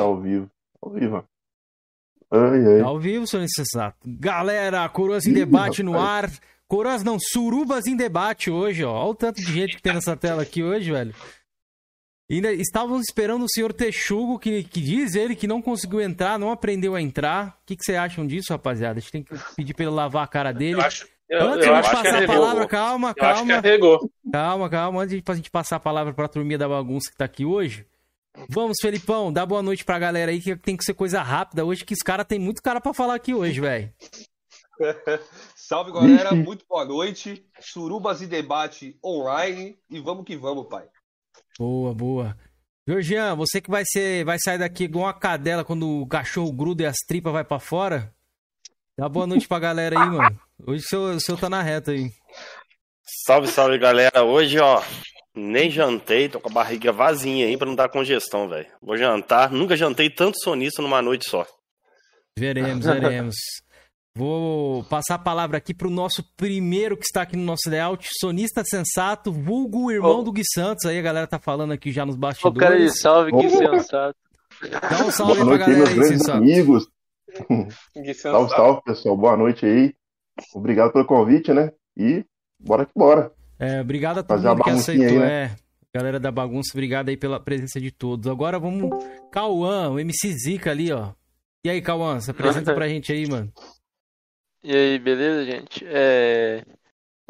tá ao vivo. Ao vivo. Ai, ai. Tá ao vivo, senhor insensato. Galera, Coroas em Ih, debate no ar. Coroas não, surubas em debate hoje, ó. Olha o tanto de gente que tem nessa tela aqui hoje, velho. Ainda estávamos esperando o senhor Texugo, que, que diz ele que não conseguiu entrar, não aprendeu a entrar. O que, que vocês acham disso, rapaziada? A gente tem que pedir pra ele lavar a cara dele. Eu acho, eu, Antes eu de passar a arregou. palavra, calma, Eu calma. Calma, calma. Antes de a gente passar a palavra pra turminha da bagunça que tá aqui hoje. Vamos, Felipão, dá boa noite pra galera aí, que tem que ser coisa rápida hoje, que os caras tem muito cara pra falar aqui hoje, velho. Salve galera, muito boa noite. Surubas e debate online e vamos que vamos, pai. Boa, boa. Georgian, você que vai ser, vai sair daqui igual uma cadela quando o cachorro gruda e as tripas vai pra fora. Dá boa noite pra galera aí, mano. Hoje o seu, o seu tá na reta aí. Salve, salve, galera. Hoje, ó, nem jantei, tô com a barriga vazinha aí pra não dar congestão, velho. Vou jantar. Nunca jantei tanto sonista numa noite só. Veremos, veremos. Vou passar a palavra aqui pro nosso primeiro que está aqui no nosso layout, sonista sensato, vulgo irmão Ô. do Gui Santos. Aí a galera tá falando aqui já nos Ô, cara de bastidores. salve, que Opa. sensato. Dá um salve Boa aí pra noite aí, galera meus aí, sensato. amigos. Que Salve, salve, pessoal. Boa noite aí. Obrigado pelo convite, né? E bora que bora. É, obrigado a todo mundo que aceitou. aí, né? É, galera da bagunça, obrigado aí pela presença de todos. Agora vamos. Cauã, o MC Zica ali, ó. E aí, Cauã, se apresenta pra gente aí, mano. E aí, beleza, gente? É,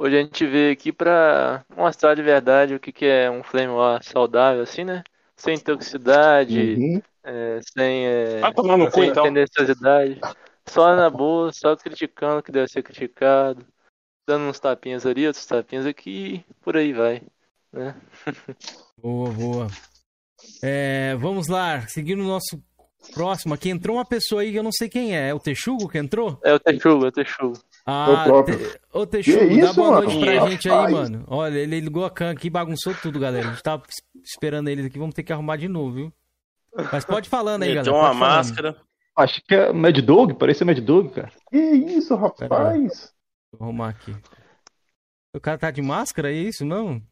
Hoje a gente veio aqui pra mostrar de verdade o que que é um Flame War saudável, assim, né? Sem toxicidade, Uhum. é, sem, é, tomar no cu, sem então. tendenciosidade. Só na boa, só criticando o que deve ser criticado. Dando uns tapinhas ali, outros tapinhas aqui, por aí vai. Né? Boa, boa. É, vamos lá, seguindo o nosso próximo aqui. Entrou uma pessoa aí que eu não sei quem é. É o Texugo que entrou? É o Texugo, é o Texugo. Ah, o próprio. Te... ô Texugo, Que dá isso, boa mano? noite pra Rapaz. gente aí, mano. Olha, ele ligou a can aqui e bagunçou tudo, galera. A gente tava es- esperando eles aqui, vamos ter que arrumar de novo, viu? Mas pode falando aí, Meteu galera. uma pode falando. máscara. Acho que é Mad Dog, parece Mad Dog, cara. Que isso, rapaz? Vou arrumar aqui. O cara tá de máscara, é isso, não?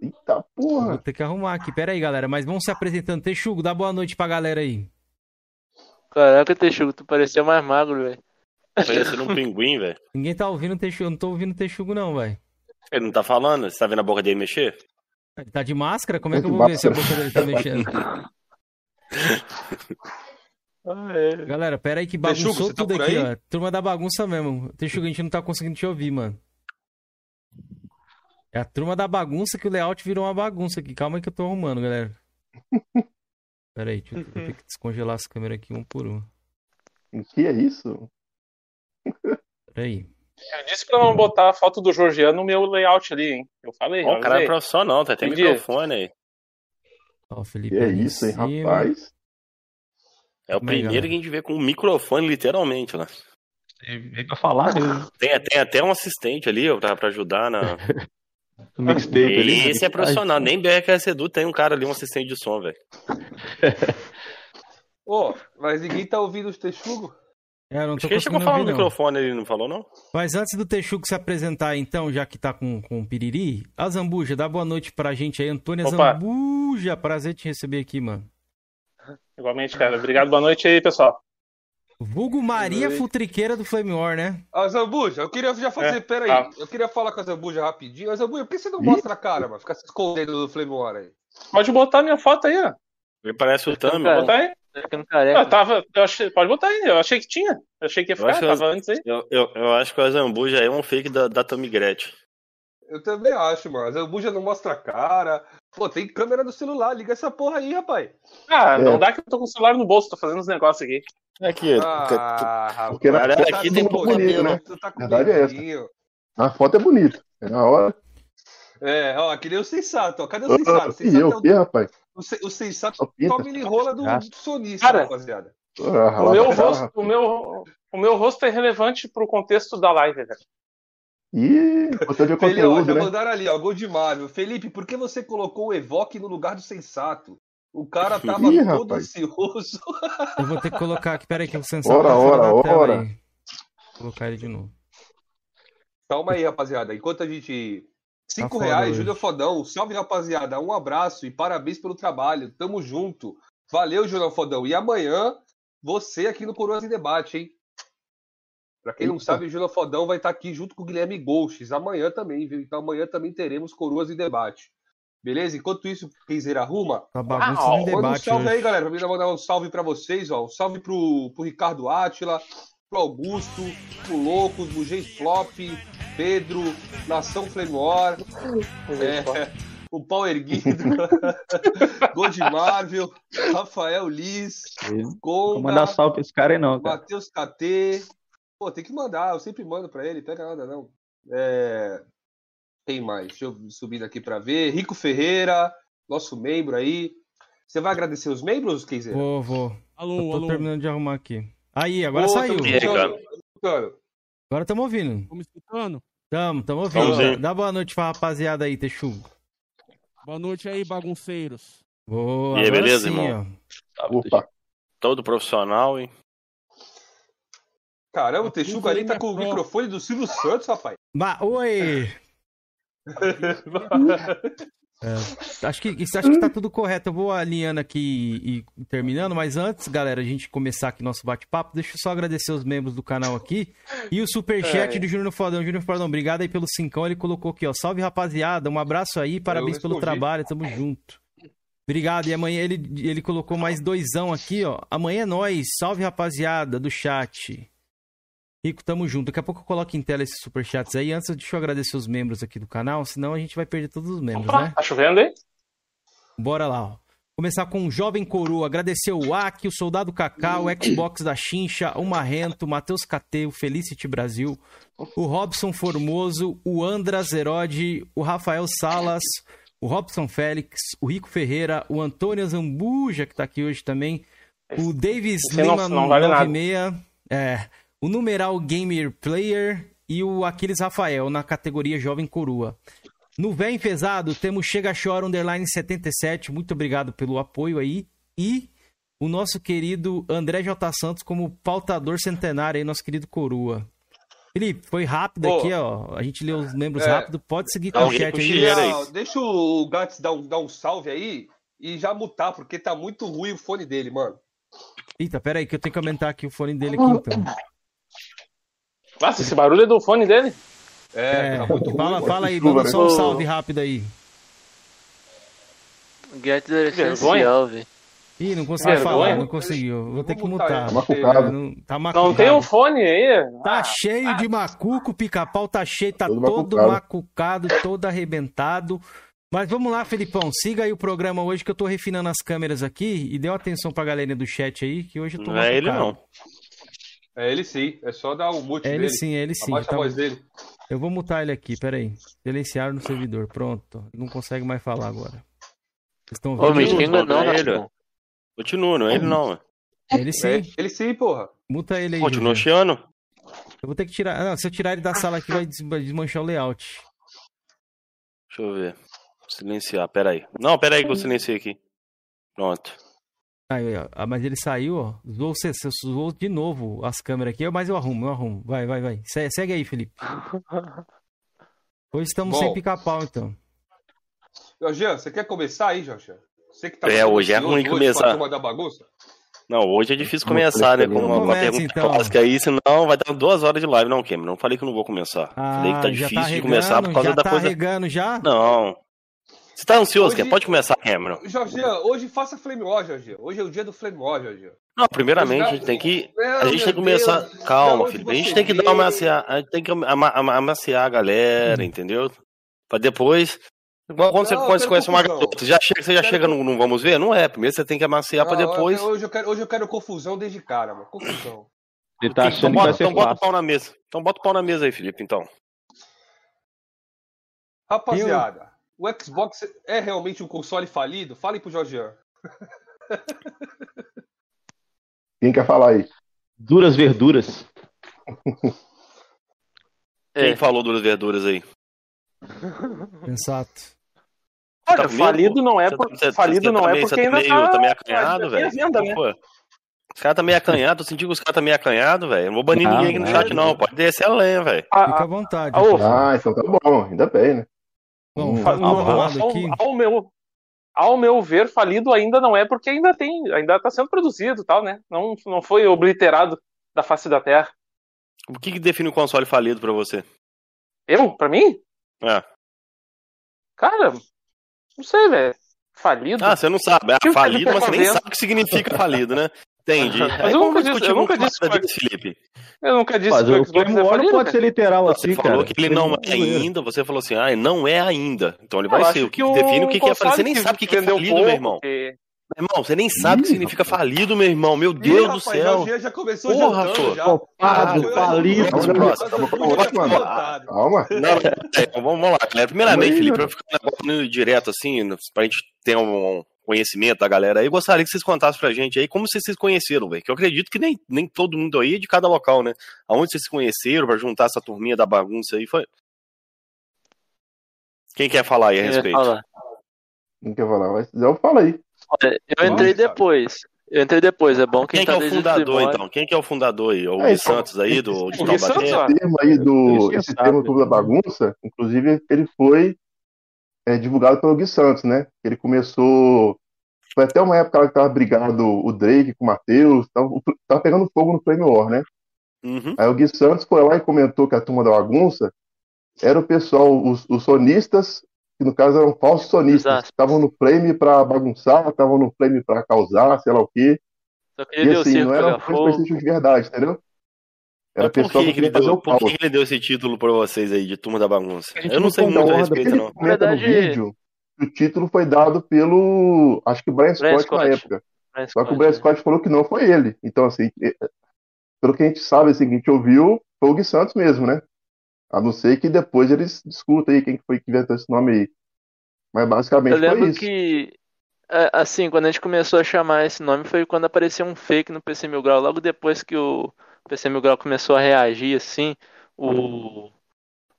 Eita Vou porra. ter que arrumar aqui. Pera aí, galera. Mas vamos se apresentando. Texugo, dá boa noite pra galera aí. Caraca, Texugo, tu parecia mais magro, velho. Parecendo um pinguim, velho. Ninguém tá ouvindo o Texugo. Eu não tô ouvindo o Texugo, não, velho. Ele não tá falando? Você tá vendo a boca dele mexer? Ele tá de máscara? Como é que eu vou ver se a boca dele tá mexendo? Ah, é. Galera, pera aí que bagunçou tá tudo aqui, ó. Turma da bagunça mesmo. Texugo, a gente não tá conseguindo te ouvir, mano. É a turma da bagunça que o layout virou uma bagunça aqui. Calma aí que eu tô arrumando, galera. Pera aí, deixa eu, vou ter que descongelar essa câmera aqui um por um. O que é isso? Pera aí. Eu disse pra não botar a foto do Georgiano no meu layout ali, hein? Eu falei, Ó, o cara é profissional, tá? Tem Entendi. microfone aí. Ó, Felipe Que é isso, hein, cima. rapaz? É o é, primeiro que a gente vê com um microfone, literalmente, lá. Veio pra falar mesmo. Tem, tem até um assistente ali, ó, pra, pra ajudar na. No mixtape ali. né? Esse é profissional. Nem BRKS Edu tem um cara ali, um assistente de som, velho. Ô, mas ninguém tá ouvindo os texugos? É, não tô ele chegou a falar no ouvir, microfone ali, não falou, não? Mas antes do Texugo se apresentar, então, já que tá com, com o Piriri, a Zambuja, dá boa noite pra gente aí. Antônia Opa. Zambuja, prazer te receber aqui, mano. Igualmente, cara. Obrigado, boa noite aí, pessoal. Vulgo Maria. Futriqueira do Flame War, né? Ah, Zambuja, eu queria já fazer, É, pera aí, tá. eu queria falar com a Zambuja rapidinho. Mas, Zambuja, por que você não Ih. mostra a cara, mano? Fica se escondendo do Flame War aí. Pode botar minha foto aí, ó. Ele parece o Tami. Cara, Botar aí. Ficando Eu careca. tava, eu achei, pode botar aí. Eu achei que tinha. Eu achei que ia Eu ficar, acho que tava antes aí. Eu, eu, eu acho que o Azambuja é um fake da, da Tami Gretchen. Eu também acho, mano. A Zambuja não mostra a cara. Pô, tem câmera no celular, liga essa porra aí, rapaz. Ah, É. não dá que eu tô com o celular no bolso, tô fazendo uns negócios aqui. Aqui, Ah, rapaz. Porque na aqui tem bonito, bonito, né? Tu tá com Verdade é essa. A foto é bonita. É na hora. É, ó, que nem o sensato, ó. Cadê o Ah, sensato? O E sensato eu, é o que, rapaz? o, o, se- o sensato Só pinta. toma ele rola do, do sonista, Cara, rapaziada. Ah, O meu, rosto, o, meu, o meu rosto é relevante pro contexto da live, velho. Ih, botão de Felipe, ó, conteúdo, já né? mandaram ali, ó, gol de Marvel. Felipe, por que você colocou o Evoque no lugar do sensato? O cara tava Ih, todo rapaz. ansioso. Eu vou ter que colocar aqui, peraí que o sensor Ora, tá ora, ora. aí. Vou colocar ele de novo. Calma aí, rapaziada. Enquanto a gente. Cinco foda reais, hoje. Júlio Fodão. Salve, rapaziada. Um abraço e parabéns pelo trabalho. Tamo junto. Valeu, Jornal Fodão. E amanhã, você aqui no Coroas em Debate, hein? Pra quem não Eita. sabe, o Jornal Fodão vai estar aqui junto com o Guilherme Gouches amanhã também, viu? Então amanhã também teremos Coroas em Debate. Beleza? Enquanto isso, Kenzer arruma, Tá bagunça Ah, ó, no Manda um debate salve hoje. aí, galera. Pra mim mandar um salve pra vocês, ó. Um salve pro, pro Ricardo Átila, pro Augusto, pro Loucos, pro G Flop, Pedro, Nação Flame War, é, o Pau Erguido, Gold Marvel, Rafael Liz, Não vou mandar salve pra esse cara aí, não, cara. Matheus KT. Pô, tem que mandar, eu sempre mando pra ele, pega nada não. É... Quem mais? Deixa eu subir aqui pra ver. Rico Ferreira, nosso membro aí. Você vai agradecer os membros, Kenzer? Vou, vou. Eu Alô, tô alô. terminando de arrumar aqui. Aí, agora Ô, saiu. tamo aí, escutando, tamo escutando. Agora estamos ouvindo. Me escutando? Tamo, tamo ouvindo. Ver. Dá boa noite pra rapaziada aí, Texugo. Boa noite aí, bagunceiros. Boa, E aí, beleza, sim, irmão? ó. Opa, Todo profissional, hein? Caramba, o Texugo ali tá com o Pro. microfone do Silvio Santos, rapaz. Ba- Oi! É, acho, que, isso- acho que tá tudo correto. Eu vou alinhando aqui e, e terminando, mas antes, galera, a gente começar aqui nosso bate-papo, deixa eu só agradecer os membros do canal aqui. E o superchat É. do Júnior Fodão. Júnior Fodão, obrigado aí pelo cincão. Ele colocou aqui, ó. Salve, rapaziada. Um abraço aí, parabéns pelo trabalho, tamo junto. Obrigado. E amanhã ele, ele colocou mais doisão aqui, ó. Amanhã é nós. Salve, rapaziada do chat. Rico, tamo junto. Daqui a pouco eu coloco em tela esses superchats aí. Antes, deixa eu agradecer os membros aqui do canal, senão a gente vai perder todos os membros, Opa, né? tá chovendo aí? Bora lá, ó. Começar com o Jovem Coroa. Agradecer o Aki, o Soldado Kaká, o Xbox da Chincha, o Marrento, o Matheus KT, o Felicity Brasil, o Robson Formoso, o Andras Herode, o Rafael Salas, o Robson Félix, o Rico Ferreira, o Antônio Zambuja, que tá aqui hoje também, o Davis Esse não- Lima não vale nada. 96, é, o Numeral Gamer Player e o Aquiles Rafael na categoria Jovem Coroa. No Véi Enfesado, temos Chega Chora Underline 77. Muito obrigado pelo apoio aí. E o nosso querido André J. Santos como pautador centenário aí, nosso querido Coroa. Felipe, foi rápido Pô. aqui, ó. A gente leu os membros É. rápido. Pode seguir com o chat aí. aí. Deixa o Gats dar um, dar um salve aí e já mutar, porque tá muito ruim o fone dele, mano. Eita, pera aí que eu tenho que aumentar aqui o fone dele aqui, então. Nossa, esse barulho é do fone dele? É, É, tá muito ruim. fala, mano. fala aí, manda só um salve rápido aí. Vergonha. essencial, velho. Ih, não conseguiu falar, não conseguiu. Vou ter que mutar. Tá macucado. Não, tá Não tem um fone aí? Tá Ah, cheio de macuco, o pica-pau tá cheio, tá todo, Todo macucado. todo arrebentado. Mas vamos lá, Felipão, siga aí o programa hoje que eu tô refinando as câmeras aqui e dê uma atenção pra galerinha do chat aí, que hoje eu tô Não é ele, não. É ele sim, é só dar o mute É ele dele. sim, é ele sim. Tá a voz dele. Eu vou mutar ele aqui, peraí. Silenciar no servidor, pronto. Não consegue mais falar agora. Vocês estão Ô, ouvindo? me Continua, xinga não, não é ele. Continua, não é ele, não. Ele sim. É, ele sim, porra. Muta ele aí. Continua chiando. Eu vou ter que tirar. Não, se eu tirar ele da sala aqui, vai desmanchar o layout. Deixa eu ver. Silenciar, peraí. Não, peraí que eu silenciei aqui. Pronto. Aí, ó. Ah, mas ele saiu, ó. Zoou, zoou de novo as câmeras aqui, mas eu arrumo, eu arrumo. Vai, vai, vai. Se- Segue aí, Felipe. Hoje estamos Bom. sem pica-pau, então. Jorge, você quer começar aí, Jorge? Você que tá É, hoje é ruim hoje começar. da bagunça? Não, hoje é difícil começar, né? Com uma, uma pergunta então. clássica aí, senão vai dar duas horas de live. Não, Cameron, não falei que não vou começar. Ah, falei que tá já difícil tá de começar por causa já da tá coisa. regando já? Não. Você tá ansioso, Hoje-? Pode começar, Cameron. Jorge, hoje faça Flame War, Jorge. Hoje é o dia do Flame War, Jorge. Não, primeiramente a gente tem que. Meu, A gente tem que começar. Deus, Calma, filho. A gente tem que dar uma amaciar. A gente tem que ama- ama- amaciar a galera, entendeu? Pra depois. Igual quando você, Não, quando você quero conhece uma garota, já chega, você já Quero chega no, no vamos ver? Não é. Primeiro você tem que amaciar pra Não, depois. Hoje eu, quero, hoje eu quero confusão desde cara, mano. Confusão. Ele tá Então achando que bota, vai ser então bota o pau na mesa. Então bota o pau na mesa aí, Felipe, então. Rapaziada, o Xbox é realmente um console falido? Fale pro Jorgean. quem quer falar aí? Duras verduras. Quem É. falou das verduras aí? Sensato. Olha, Tá falido não é Você por... tá- você- falido você não tá é porque você ainda meio, tá... tá meio acanhado, ainda tem velho. né? Os caras tá meio acanhado, tô sentindo que os caras tá meio acanhado, velho. Não vou banir Não, ninguém aqui no chat, não. Pode descer a lenha, velho. Ah, Fica à ah, vontade. ah. Ah, então tá bom, ainda bem, né? Hum. falando ao- aqui. ao meu, ao meu ver, falido ainda não é, porque ainda tem, ainda está sendo produzido e tal, né? Não, não foi obliterado da face da Terra. O que, que define o console falido pra você? Eu? Pra mim? É. Cara, não sei, velho. Falido? Ah, você não sabe. É falido, você mas tá você nem sabe o que significa falido, né? Entendi. Mas Aí eu vamos nunca disse- discutir eu nunca disse mais que- desse, Felipe. Eu nunca disse Mas que o Xbox é não pode ser literal Você assim, falou cara. que ele não é ainda, você falou assim, ah, não é ainda. Então ele Eu vai ser. O que, o define o que, que é falido. Você nem sabe o que, que é falido, meu irmão. que- Meu irmão, você nem sabe o que significa falido, meu irmão. Meu Deus Ih, do rapaz, céu. O Jean já começou Porra, jantando pô. já. Foi- falido. foi- Calma. Não, é, então vamos lá, galera. Primeiramente, Felipe, pra ficar um negócio direto assim, pra gente ter um conhecimento da galera aí, eu gostaria que vocês contassem pra gente aí como vocês se conheceram, velho. Que eu acredito que nem, nem todo mundo aí é de cada local, né? Aonde vocês se conheceram pra juntar essa turminha da bagunça aí foi. Quem quer falar aí a respeito? falar. Não quer falar, mas eu falo aí. Olha, eu entrei depois. Eu entrei depois, é bom quem, Quem que tá é o desde fundador, então? Quem que é o fundador aí? O É, então, Santos aí, do, de O Taubaté? Esse termo aí do. Que Esse sabe. termo Clube da Bagunça, inclusive, ele foi é, divulgado pelo Gui Santos, né? Ele começou. Foi até uma época lá que tava brigado o Drake com o Matheus, tava, tava pegando fogo no Flame War, né? Uhum. Aí o Gui Santos foi lá e comentou que a turma da bagunça era o pessoal, os, os sonistas, que no caso eram falsos sonistas, que estavam no Flame pra bagunçar, estavam no Flame pra causar, sei lá o quê. Só queria E assim, não era pegar um fã de fogo. PlayStation de verdade, entendeu? Era por pessoal que, que ele deu, o por que que ele deu esse título pra vocês aí, de Turma da Bagunça? Eu não não sei muito a respeito, não. no verdade- vídeo o título foi dado pelo, acho que Brian Brian Scott, na Scott. época. Mas, Só que o Brian né? Scott falou que não foi ele. Então, assim, eh, pelo que a gente sabe, assim, que a gente ouviu, foi o Gui Santos mesmo, né? A não ser que depois eles discutam aí quem que foi que inventou esse nome aí. Mas basicamente Eu foi lembro isso. que, é, assim, quando a gente começou a chamar esse nome foi quando apareceu um fake no PC Mil Grau. Logo depois que o PC Mil Grau começou a reagir, assim, o,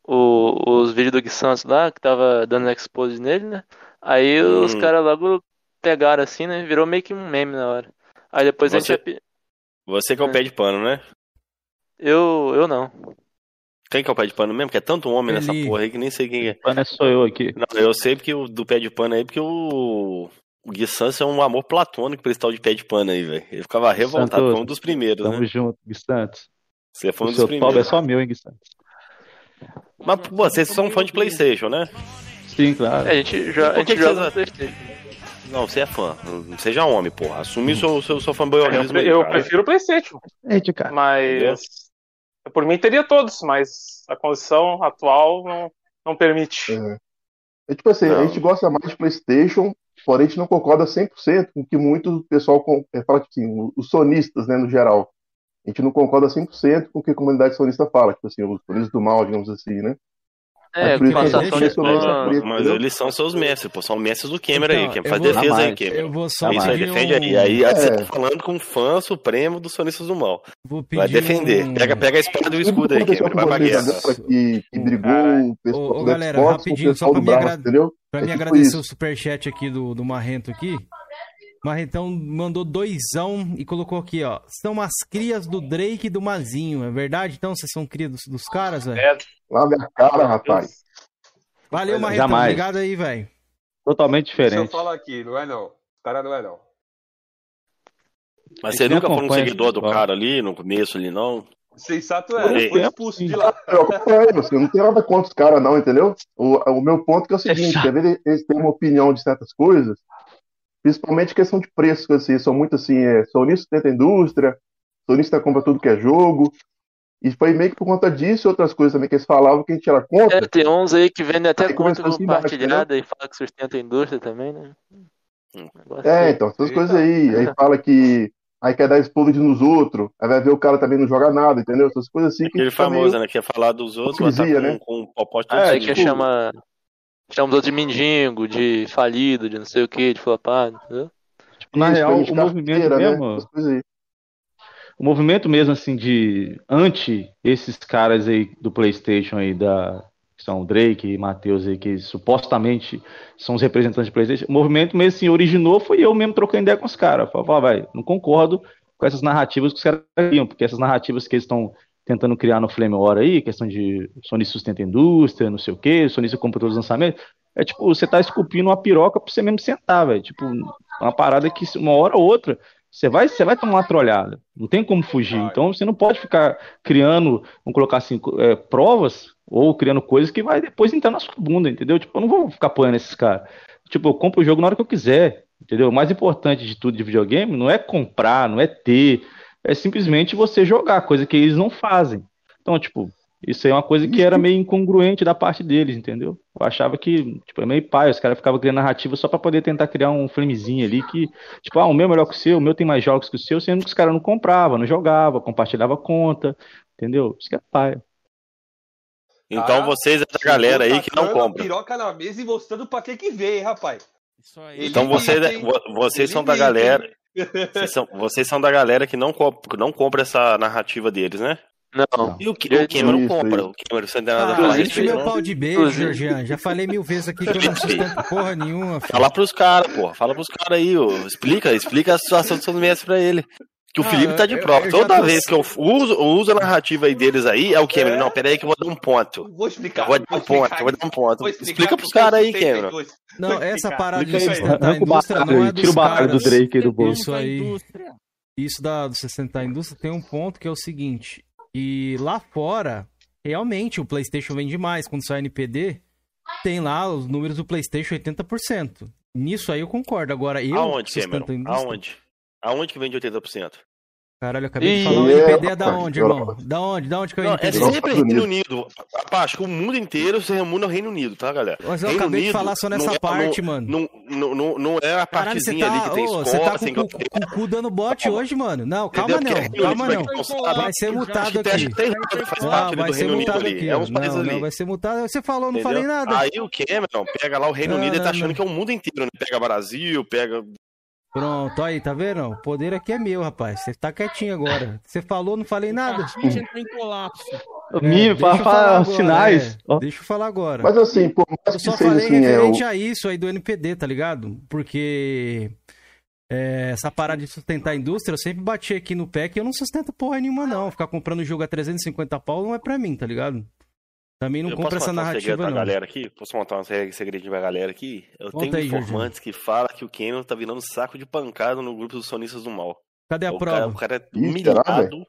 o- os vídeos do Gui Santos lá, que tava dando expose nele, né? Aí os Hum. caras logo pegaram assim, né? Virou meio que um meme na hora. Aí depois a Você- gente. api- Você que é o É. pé de pano, né? Eu, eu não. Quem que é o pé de pano mesmo? Que é tanto homem nessa Eli. porra aí que nem sei quem é. Mano, é sou eu aqui. Não, eu sei porque o do pé de pano aí, porque o. O Gui Santos é um amor platônico pra esse tal de pé de pano aí, velho. Ele ficava revoltado, Santos, foi um dos primeiros, Tamo né? junto, Gui Santos. Você foi um O dos seu top é primeiros. só meu, hein, Gui Santos. Mas, pô, vocês são fã de Playstation, né? Sim, claro. É, a gente, jo- a por que gente que joga Playstation. Não, você é fã. Não seja homem, porra. Assume seu, seu, seu fanboyonismo aí, Eu cara. prefiro o PlayStation, cara. mas. Por mim teria todos, mas a condição atual não, não permite. É. É tipo assim, Não. a gente gosta mais de PlayStation, porém a gente não concorda 100% com o que muito pessoal é, fala, tipo assim, os sonistas, né, no geral. A gente não concorda 100% com o que a comunidade sonista fala, tipo assim, os sonistas do mal, digamos assim, né? É, passação de treta. Mas eles são seus mestres, pô. São mestres do Cameron aí. Então, Quem eu faz vou- defesa aí. Cameron. Eu vou só Isso aí, pedir defende um- aí. Aí É. você tá falando com um fã supremo dos sonistas do mal. Vou pedir Vai defender. um- Pega, pega a espada e o escudo aí, Cameron. Vai pra guerra. que, que brigou o pessoal Ô, galera, Xbox rapidinho, só pra me braço, agra- entendeu? Pra É me tipo agradecer o superchat aqui do, do Marrento aqui. Marrentão mandou doisão e colocou aqui, ó. São umas crias do Drake e do Mazinho. É verdade? Então vocês são crias dos, dos caras, velho? É, Lá minha cara, rapaz. Valeu, Marrentão. Jamais. Obrigado aí, velho. Totalmente Deixa eu diferente. falar aqui, não é não. Cara, não é não. Mas você nunca foi um seguidor do cara ali, no começo ali, não? Sensato é, foi expulso de lá. Eu acompanho, eu não tenho nada contra os caras, não, entendeu? O, o meu ponto que é o seguinte, quer ver eles têm uma opinião de certas coisas, principalmente questão de preço, assim, são muito assim, é, sonista tenta indústria, sonista compra tudo que é jogo, e foi meio que por conta disso e outras coisas também que eles falavam que a gente era contra, É, tem uns aí que vendem até conta começou assim compartilhada e fala que sustenta a indústria também, né? É, aí. então, essas coisas aí. Aí fala que aí quer dar explode nos outros, aí vai ver o cara também não joga nada, entendeu? Essas coisas assim que Aquele fica meio- famoso, né? Que ia falar dos outros, mas tá com, né? com um popote É, Aí sujo. que chama. Chama os outros de mendigo, de falido, de não sei o que, de flopado, entendeu? Tipo, na Isso, real, o movimento carteira, né? mesmo, o movimento mesmo, assim, de anti esses caras aí do PlayStation aí, da, que são o Drake e Matheus aí, que supostamente são os representantes do PlayStation, o movimento mesmo, assim, originou foi eu mesmo trocando ideia com os caras. Falei, "Ó, vai, não concordo com essas narrativas que os caras criam, porque essas narrativas que eles estão tentando criar no Flame War aí, questão de Sony sustenta a indústria, não sei o quê, Sony compra todos os lançamentos, é tipo, você tá esculpindo uma piroca pra você mesmo sentar, velho. Tipo, uma parada que uma hora ou outra você vai, você vai tomar uma trolhada. Não tem como fugir. Então você não pode ficar criando, vamos colocar assim, é, provas ou criando coisas que vai depois entrar na sua bunda, entendeu? Tipo, eu não vou ficar apoiando esses caras. Tipo, eu compro o jogo na hora que eu quiser, entendeu? O mais importante de tudo de videogame não é comprar, não é ter, é simplesmente você jogar, coisa que eles não fazem. Então, tipo, isso aí é uma coisa que era meio incongruente da parte deles, entendeu? Eu achava que, tipo, é meio pai, os caras ficavam criando narrativa só para poder tentar criar um filmezinho ali que, tipo, ah, o meu é melhor que o seu, o meu tem mais jogos que o seu, sendo que os caras não compravam, não jogavam, compartilhava conta, entendeu? Isso que é pai. Então Ah, vocês é da galera aí que não compra. piroca na mesa e mostrando pra que que veio, hein, rapaz. Isso aí. Então vocês, vo- vocês são da galera. Vocês são, vocês são da galera que não, comp- não compra essa narrativa deles, né? Não. E o, que- o Cameron isso, compra. isso. O Cameron, você não tem nada a Ah, falar enche meu não? pau de beijo. Georgian. Já falei mil vezes aqui que eu não sustento porra nenhuma. filho. Fala pros caras, porra. Fala pros caras aí, ô. Explica, explica a situação do seu mestre pra ele. Que o Ah, Felipe tá de eu- prova. eu Toda tô- vez que eu uso, uso a narrativa aí deles aí, é o Cameron. Não, pera aí que eu vou dar um ponto. Vou explicar. Eu vou dar um ponto, eu vou dar um ponto. Explica pros caras aí, Cameron. Não, essa explicar. parada de sustentar a indústria não é dos tira o baralho do. Drake aí do bolso. Isso aí. Isso da, do sustentar a indústria tem um ponto que é o seguinte. E lá fora, realmente, o PlayStation vende mais. Quando sai NPD, tem lá os números do PlayStation 80%. Nisso aí eu concordo. Agora, eu Aonde, Cameron? Aonde? Aonde que vende 80%? Caralho, eu acabei de Ih, falar. O NPD é da onde, irmão? Da onde? Da onde que é o é sempre Reino Unido. Rapaz, acho que o mundo inteiro se reúne no Reino Unido, tá, galera? Mas eu Reino acabei de Unido falar só nessa é- parte, não- mano. Não, não, não, não é a Caralho, partezinha ali tá, que tem ô, você escola, tá com, com, com o cu dando bote hoje, mano. Não, calma Entendeu? não, calma não. Vai ser mutado que aqui. que que ali vai ser mutado ali. aqui. É ó. uns países Não, ali. não, vai ser mutado. Você falou, não falei nada. Aí o Cameron pega lá o Reino Unido e tá achando que é o mundo inteiro, né? Pega Brasil, pega. Pronto, aí, tá vendo? O poder aqui é meu, rapaz. Você tá quietinho agora. Você falou, não falei nada. A gente entrou em colapso. É, mínimo, deixa eu para falar falar agora, sinais. é. Deixa eu falar agora. Mas assim, por mais Eu que só seja falei assim, é, o, referente a isso aí do NPD, tá ligado? Porque é, essa parada de sustentar a indústria, eu sempre bati aqui no pé que eu não sustento porra nenhuma, não. Ficar comprando jogo a 350 pau não é pra mim, tá ligado? Também não eu posso essa contar um narrativa, pra não. galera aqui? Posso montar um se- segredinho pra galera aqui? Eu Conta tenho aí, informantes que falam que o Cameron tá virando saco de pancada no grupo dos sonistas do mal. Cadê a o, cara, prova? o cara é humilhado.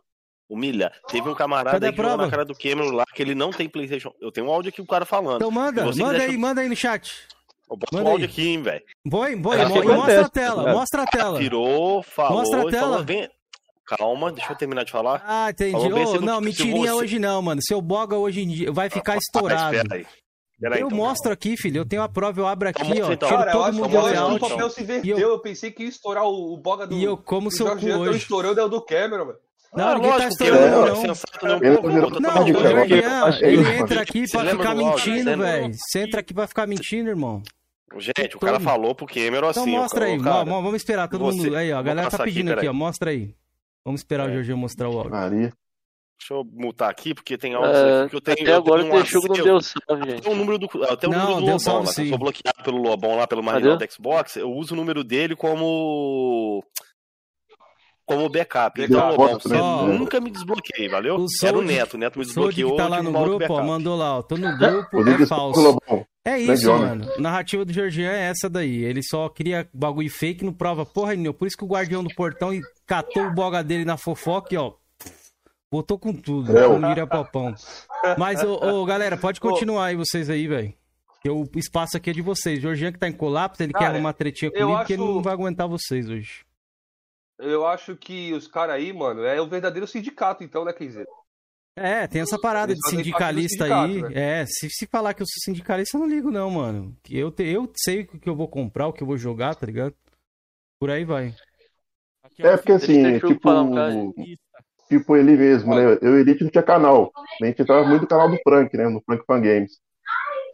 Humilha. Teve um camarada Cadê aí a que jogou prova? na cara do Cameron lá que ele não tem Playstation. Eu tenho um áudio aqui o cara falando. Então manda, manda quiser aí, manda aí no chat. Eu boto manda um áudio aí. aqui, hein, velho. É o que e mostra a tela, mostra a tela. Tirou, falou Mostra a e falou, tela. vem. Calma, deixa eu terminar de falar. Ah, entendi. Se não, mentirinha você- hoje não, mano. Seu boga hoje em dia vai ficar Ah, estourado. espera aí. Espera aí, eu então. mostro aqui, filho. Eu tenho a prova, eu abro aqui, Então mostra ó. então. Tiro Cara, eu todo acho, mundo eu acho que o papel se inverteu. Eu... eu- pensei que ia estourar o, o boga do. E eu como seu cu Então hoje. estourou, deu do Cameron, velho. Não, Ah, ninguém tá lógico, estourando, Cameron é não. sensato, não, Ele pô, pô, Não, tá o aqui. Que ele entra aqui pra ficar mentindo, lembra? velho. Você entra aqui pra ficar mentindo, irmão. Gente, o cara falou pro Cameron assim. Então mostra aí, vamos esperar todo mundo. Aí, ó, a galera tá aqui, pedindo aqui, ó, mostra aí. Vamos esperar o É. Jorginho mostrar o áudio. Maria. Deixa eu mutar aqui, porque tem áudios É, aqui que eu tenho. até eu agora tenho o um Texugo não deu salve, gente. Tem o número do, até o Não, número do Lobão salve lá, que eu sim. sou bloqueado pelo Lobão lá, pelo? Marginal do Xbox, eu uso o número dele como como backup. Então, Lobão, você né? nunca me desbloqueei, valeu? O Era o Sold- Neto, o Neto me desbloqueou, que tá lá no grupo, ó, mandou lá, ó. Tô no grupo, é falso. Lobão. É Grande isso, homem. mano. Narrativa do Georgian é essa daí. Ele só cria bagulho fake, não prova porra nenhuma. Por isso que o guardião do portão e catou o boga dele na fofoca e, ó. Botou com tudo. É, Não vira popão. Mas, ô, ô, galera, pode continuar aí vocês aí, velho. Que o espaço aqui é de vocês. Georgian que tá em colapso, ele quer Cara, arrumar tretinha eu comigo, porque ele acho- não vai aguentar vocês hoje. Eu acho que os caras aí, mano, é o verdadeiro sindicato, então, né, quer dizer? É, tem essa parada Eles de sindicalista aí. sindicato, É, se, se falar que eu sou sindicalista, eu não ligo, não, mano. Que Eu, te- eu sei o que eu vou comprar, o que eu vou jogar, tá ligado? Por aí vai. Aqui, ó, É porque assim, eu tipo, tipo ele mesmo, né? Eu e Elite não tinha canal. A gente entrava muito no canal do Frank, né? No Frank Fan Games.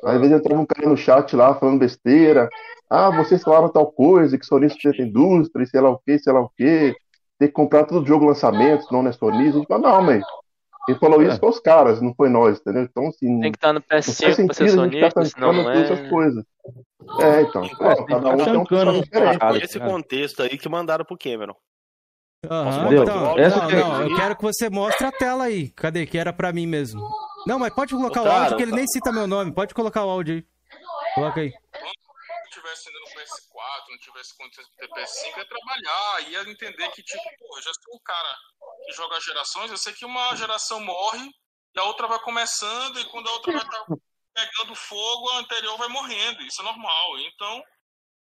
Às vezes entrava um cara no chat lá falando besteira. Ah, vocês falaram tal coisa, que sonista tem indústria, e sei lá o que, sei lá o que. Tem que comprar todo jogo lançamento, não é sonista. A gente fala, não, mas quem falou isso foi os caras, não foi nós, entendeu? Então, assim, Tem que estar no não faz PS5 pra ser a sonista, senão não todas essas é. coisas. É, então. Ó, cada um tem um diferente. paradas. Esse cara. contexto aí que mandaram pro Cameron. Aham, Entendeu? então, Essa não, que é- não, eu quero que você mostre a tela aí. Cadê? Que era pra mim mesmo. Não, mas pode colocar o áudio, que ele tá. nem cita meu nome. Pode colocar o áudio aí. Coloca aí. Tivesse ainda no PS4, não tivesse condições de ter PS5, é trabalhar, ia entender que, tipo, pô, eu já sou um cara que joga gerações, eu sei que uma geração morre e a outra vai começando, e quando a outra vai estar pegando fogo, a anterior vai morrendo. Isso é normal. Então,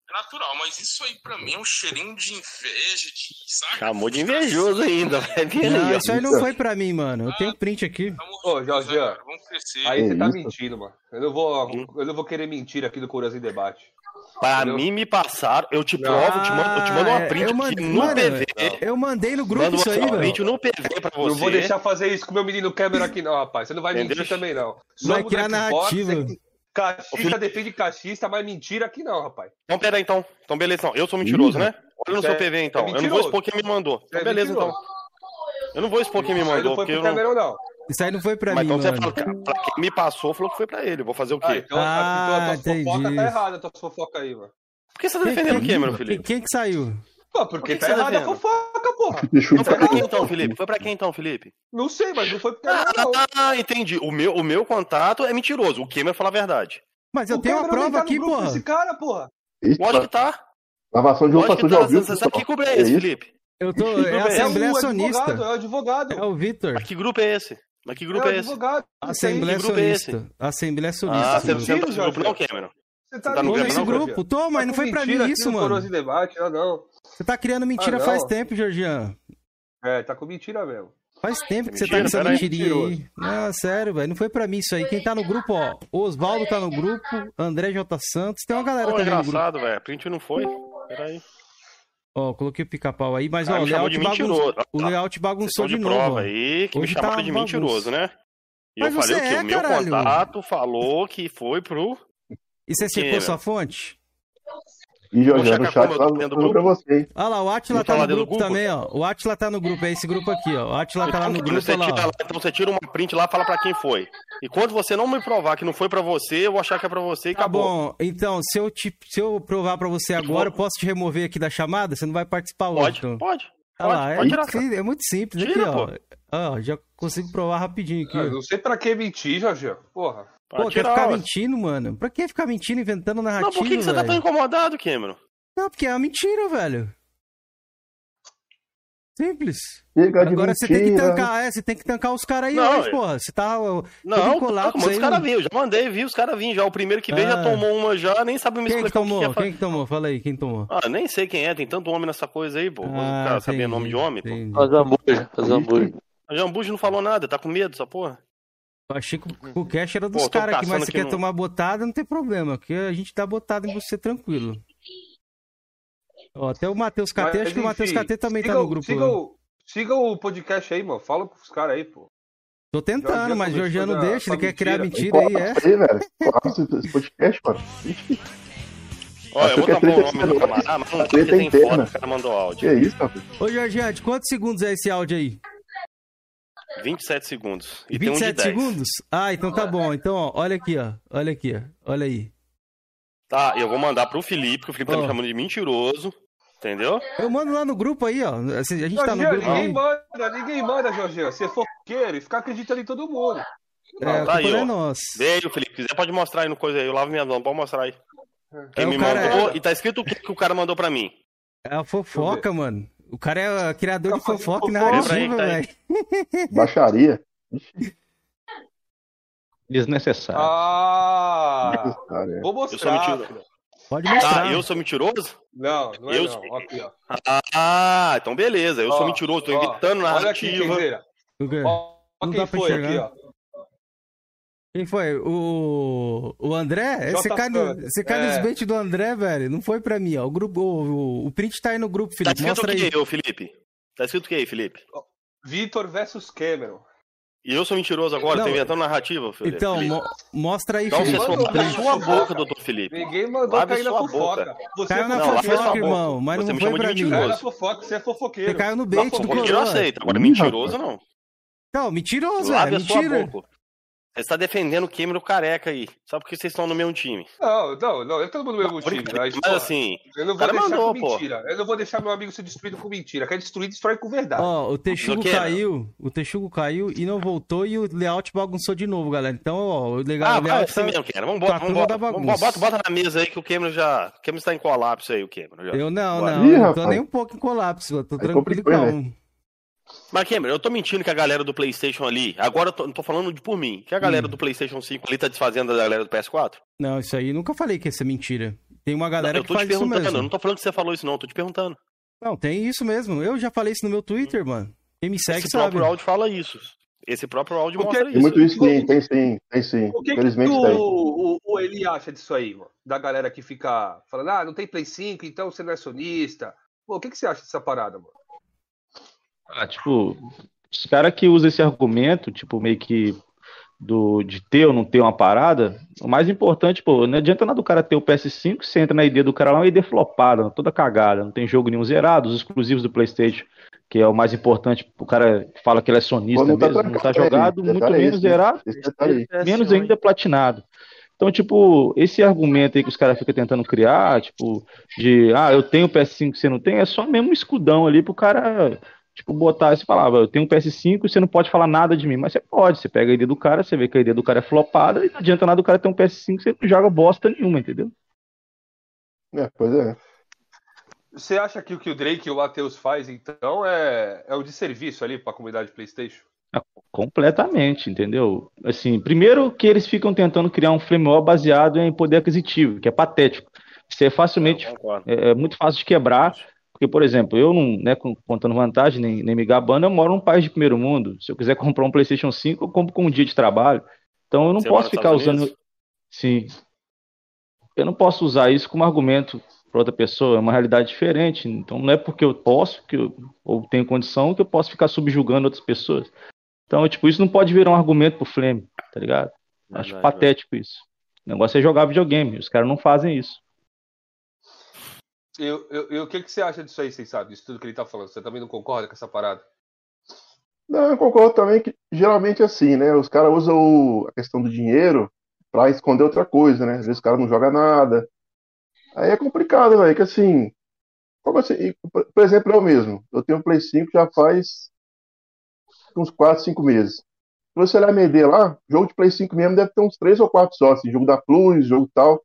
é natural. Mas isso aí, pra mim, é um cheirinho de inveja, de, sabe? Chamou de invejoso ainda, Não, isso aí não foi pra mim, mano. Eu tenho print aqui. Ô, Jorge? Vamos crescer. Aí você tá mentindo, mano. Eu não vou, eu não vou querer mentir aqui do Curas em Debate. Pra Entendeu? mim me passaram, eu te provo, eu te mando, eu te mando uma Ah, print no mano, PV. Eu mandei no grupo Mando isso aí, velho. print no PV pra você. Não vou deixar fazer isso com meu menino Cameron aqui, não, rapaz. Você não vai Entendeu? mentir também, não. Vai Somos criar Xbox, narrativa. é que Cachista defende cachista, mas mentira aqui não, rapaz. Então, pera aí, então. Então, beleza, então. Eu sou mentiroso, né? Olha no Você seu é- PV, então. é eu não vou expor quem me mandou. Então, É beleza, então. mentiroso. Eu não vou expor quem me mandou, não foi porque pro eu não... Cameron, não. Isso aí não foi pra Mas mim, então você mano. fala, pra quem me passou, falou que foi pra ele. Vou fazer o Ah, quê? então, Ah, então a tua fofoca tá errada, a tua fofoca aí, mano. Por que você tá defendendo o quê, meu Quem, Felipe? quem que saiu? Pô, Por porque que tá tá errada a fofoca, porra. Deixa eu Então foi pra quem então, Felipe? Foi pra quem então, Felipe? Não sei, mas não foi pro Cameron, não. Ah, entendi. O meu, o meu contato é mentiroso. O Cameron fala a verdade. Mas eu O tenho uma Cameron nem prova tá aqui, porra. desse cara, porra. Lógico que tá. lavação de que suja tá. ao vivo. Você sabe que grupo é É esse? Felipe? Eu tô. É é a esse? Assembleia é advogado, é o advogado. É o Vitor. Mas que grupo é esse? Mas que grupo é é, esse? Assembleia Que grupo é. Assembleia Ah, Acionista. você, você tá nesse grupo não, Jorge. Cameron? Você tá no Tô grupo, nesse não, grupo, tô, mas não foi pra mim isso, mano. Debate, ah, não. Você tá criando mentira Ah, faz tempo, Georgiano. É, tá com mentira mesmo. Faz tempo que você Mentira, tá com essa pera aí. mentirinha aí. Não, sério, velho. Não foi pra mim isso aí. Quem tá no grupo, ó. O Osvaldo tá no grupo, André J. Santos. Tem uma galera também no grupo. engraçado, velho. A print não foi. Peraí. Ó, coloquei o pica-pau aí, mas Ah, ó, o layout, de bagunçou, mentiroso. o layout bagunçou de, de novo. prova ó. aí que Hoje me chamaram tá de mentiroso, né? E Mas eu falei você o quê? é, o meu caralho. contato falou que foi pro. E você meu? sua fonte? E no Cacá, chat lá falando pra você, hein? Olha lá, o Atila tá tá lá no dentro do grupo Google? também, ó. O Atila tá no grupo, é esse grupo aqui, ó. O Atila tá lá no Então, grupo, você lá. lá, então você tira uma print lá e fala pra quem foi. E quando você não me provar que não foi pra você, eu vou achar que é pra você e Tá acabou. bom, então, se eu, te, se eu provar pra você agora, eu posso te remover aqui da chamada? Você não vai participar hoje, Pode, então. pode. Olha lá, pode é, tirar, é muito simples aqui, Tira, ó. pô. Ó, já consigo provar rapidinho aqui. Ah, não sei pra que mentir, Jorge. Porra. Pode Pô, quer ficar mentindo, mano? Pra que ficar mentindo, inventando narrativa, Não, por que, que você tá tão incomodado, Cameron? Não, porque é uma mentira, velho. Simples. Chega de Agora você tem que mentira. tancar, é, você tem que tancar os caras aí Não, hoje, é- porra. Você tá. Não, não, colapso mas aí, os caras vinham, já mandei, vi os caras vinham já. O primeiro que veio já Ah. tomou uma já, nem sabe me Quem que que tomou? que é. Quem que tomou? Fala aí, quem tomou? Ah, nem sei quem é, tem tanto homem nessa coisa aí, pô. o cara sabia nome de homem, pô. entendi. Faz hambúrguer, faz hambúrguer. A Jambuji não falou nada, tá com medo dessa porra? Eu achei que o- o cash era dos caras aqui, mas aqui quer no- tomar botada, não tem problema. Aqui a gente dá botada em você tranquilo. Ó, até o Matheus KT, acho que o Matheus KT também siga tá no grupo. Siga lá. o, siga o podcast aí, mano. Fala pros caras aí, pô. Tô tentando, Jorginho mas Georgiano da- deixa, ele com quer criar mentira. mentira aí, é. Aí, velho. Esse podcast, mano. Ó, eu vou que a tampar o treta nome é do camarada, mas não é tem interna. foto, o cara mandou Que áudio. é isso, rapaz? Ô, Georgiano, quantos segundos é esse áudio aí? 27 segundos. E tem um de 27 10. segundos? Ah, então tá bom. Então, ó, olha aqui, ó. Olha aqui, ó. Olha aí. Tá, eu vou mandar pro Felipe, que o Felipe tá Ó. me chamando de mentiroso. Entendeu? Eu mando lá no grupo aí, ó. Assim, A gente tá no grupo ninguém aí. manda, ninguém manda, Jorginho. Você é fofoqueiro e ficar acreditando em todo mundo. É, tá culpa aí, é nossa. Veio, Felipe. Quiser, pode mostrar aí no coisa aí. Eu lavo minhas mãos, pode mostrar aí. Quem É, me cara mandou. é- E tá escrito o que, que o cara mandou pra mim. É a fofoca, mano. O cara é criador de Tá fofoca fofoca. narrativa, Lembra aí, velho. Baixaria. Desnecessário. Ah! Cara, é. Vou Eu sou mostrar. Pode mostrar. Tá, eu sou mentiroso? Não, não é Eu não. sei. Aqui, ó. Ah, então beleza. Eu Ó, sou mentiroso, tô ó, inventando Olha aqui, narrativa. Ó, Não quem foi aqui, ó. Quem foi? O, o André? Você cai, no, você cai É. nos bait do André, velho. Não foi pra mim, ó. O, grupo, o, o, o print tá aí no grupo, Tá Felipe. escrito o Mostra aí. que, ô Felipe? Tá escrito o que aí, Felipe? Vitor versus Cameron. E eu sou mentiroso agora, Não, tô inventando narrativa, Felipe. Então, Felipe. mo- mostra aí, Então você Felipe. a não, sua boca, doutor Felipe. Ninguém mandou Lave cair na sua fofoca. boca. Você Caiu é na fofoca, boca. irmão. Mas Você não me foi chama de pra mim. mentiroso. Caiu na fofoca, você é fofoqueiro. Você caiu no bait do eu Coroa. aceito, agora Ih, mentiroso não. Não, mentiroso, Lave velho. a sua Mentira. boca. Você está defendendo o Cameron careca aí. Só porque vocês estão no mesmo time. Não, não, não, eu tô no mesmo time. Mas, Mas porra, assim, eu não o vou cara deixar mandou, com pô. mentira. Eu não vou deixar meu amigo ser destruído com mentira. Quer destruir, destrói com verdade. Ó, o Texugo caiu, o Texugo caiu e não voltou e o layout bagunçou de novo, galera. Então, ó, o legal, Ah, o layout assim tá- mesmo, cara. Vamos tá bota, tudo vamos bota, vamos bota, bota na mesa aí que o Cameron já. O Cameron está em colapso aí, o Cameron. Já. Eu não, Bora. não, Ih, eu não tô rapaz. nem um pouco em colapso, eu tô Aí tranquilo complicou, calmo. Mas, Cameron, eu tô mentindo que a galera do PlayStation ali. Agora eu tô, não tô falando de por mim. Que a galera Hum. do PlayStation 5 ali tá desfazendo da galera do PS4? Não, isso aí nunca falei que ia ser mentira. Tem uma galera eu que tô te faz isso perguntando. Eu mesmo. não tô falando que você falou isso, não. Eu tô te perguntando. Não, tem isso mesmo. Eu já falei isso no meu Twitter, mano. Quem me segue Esse sabe. próprio áudio fala isso. Esse próprio áudio Porque- mostra Tem isso. muito isso sim, tem sim, tem sim. O que, que Infelizmente o, tem. o, o Eli acha disso aí, mano? Da galera que fica falando, ah, não tem Play 5, então você não é sonista. Pô, o que, que você acha dessa parada, mano? Ah, tipo, os caras que usam esse argumento, tipo, meio que do, de ter ou não ter uma parada, o mais importante, pô, não adianta nada o cara ter o PS5, você entra na ID do cara lá, uma ID flopada, toda cagada, não tem jogo nenhum zerado, os exclusivos do PlayStation, que é o mais importante, o cara fala que ele é sonista Pô, não tá mesmo, não tá jogado, é, muito menos esse, zerado, aí. menos ainda platinado. Então, tipo, esse argumento aí que os caras ficam tentando criar, tipo, de, ah, eu tenho PS5 você não tem, é só mesmo um escudão ali pro cara, tipo, botar essa palavra, eu tenho um PS5 você não pode falar nada de mim, mas você pode, você pega a ID do cara, você vê que a ID do cara é flopada e não adianta nada o cara ter um PS5 você não joga bosta nenhuma, entendeu? É, pois é. Você acha que o que o Drake e o Matheus faz, então, é, é o de serviço ali pra comunidade PlayStation? Completamente, entendeu? Assim, primeiro que eles ficam tentando criar um framework baseado em poder aquisitivo, que é patético. Isso é facilmente é, é muito fácil de quebrar, porque, por exemplo, eu não, né, contando vantagem, nem, nem me gabando, eu moro num país de primeiro mundo. Se eu quiser comprar um PlayStation 5, eu compro com um dia de trabalho. Então eu não Você posso ficar usando. Unidos? Sim. Eu não posso usar isso como argumento para outra pessoa, é uma realidade diferente. Então não é porque eu posso, que eu, ou tenho condição, que eu posso ficar subjugando outras pessoas. Então, tipo, isso não pode virar um argumento pro Flame, tá ligado? Acho Verdade, patético isso. O negócio é jogar videogame, os caras não fazem isso. Eu- eu- o que, que você acha disso aí, vocês sabem? Disso tudo que ele tá falando. Você também não concorda com essa parada? Não, eu concordo também que geralmente é assim, né? Os caras usam a questão do dinheiro pra esconder outra coisa, né? Às vezes o cara não joga nada. Aí é complicado, velho, que assim. Como assim? Por exemplo, eu mesmo. Eu tenho um Play 5 já faz uns 4, 5 meses. Se você olhar MD lá, jogo de Play 5 mesmo deve ter uns 3 ou 4 só, assim, jogo da Plus, jogo tal.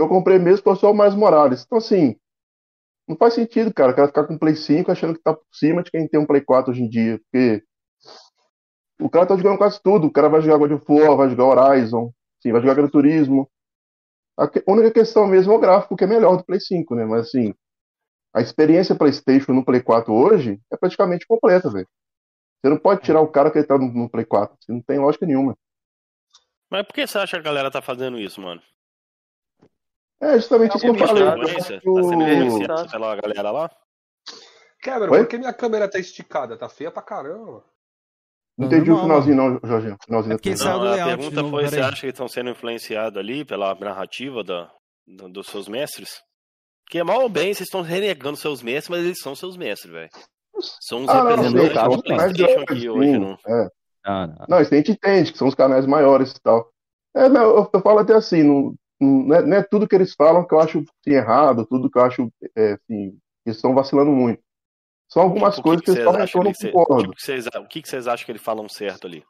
Eu comprei mesmo foi só o Mais Morales. Então, assim, não faz sentido, cara, o cara ficar com um Play 5 achando que tá por cima de quem tem um Play 4 hoje em dia, porque o cara tá jogando quase tudo. O cara vai jogar God of War, vai jogar Horizon, sim, vai jogar Gran Turismo. A única questão mesmo é o gráfico, que é melhor do Play 5, né? Mas assim, a experiência PlayStation no Play 4 hoje é praticamente completa, velho. Você não pode tirar o cara que ele tá no, no Play 4. Você não tem lógica nenhuma. Mas por que você acha que a galera tá fazendo isso, mano? É justamente isso que eu falei. Eu Tá sendo pela galera lá? Cameron, Oi? por que minha câmera tá esticada? Tá feia pra caramba. Não entendi o Normal, finalzinho, não, Jorginho. Finalzinho É porque Não, a layout pergunta foi: você acha que estão sendo influenciados ali pela narrativa da, do- dos seus mestres? Que mal ou bem, vocês estão renegando seus mestres, mas eles são seus mestres, velho. São os Ah, não, representantes do PlayStation aqui hoje, sim, não. é. Ah, não. Não, isso a gente entende, que são os canais maiores e tal. É, não, eu, eu falo até assim, não, não, é, não é tudo que eles falam que eu acho assim, errado, tudo que eu acho é, assim, que estão vacilando muito. São algumas Tipo, o coisas que, eles vocês falam que eu não que concordo. tipo, que vocês- o que, que vocês acham que eles falam certo ali?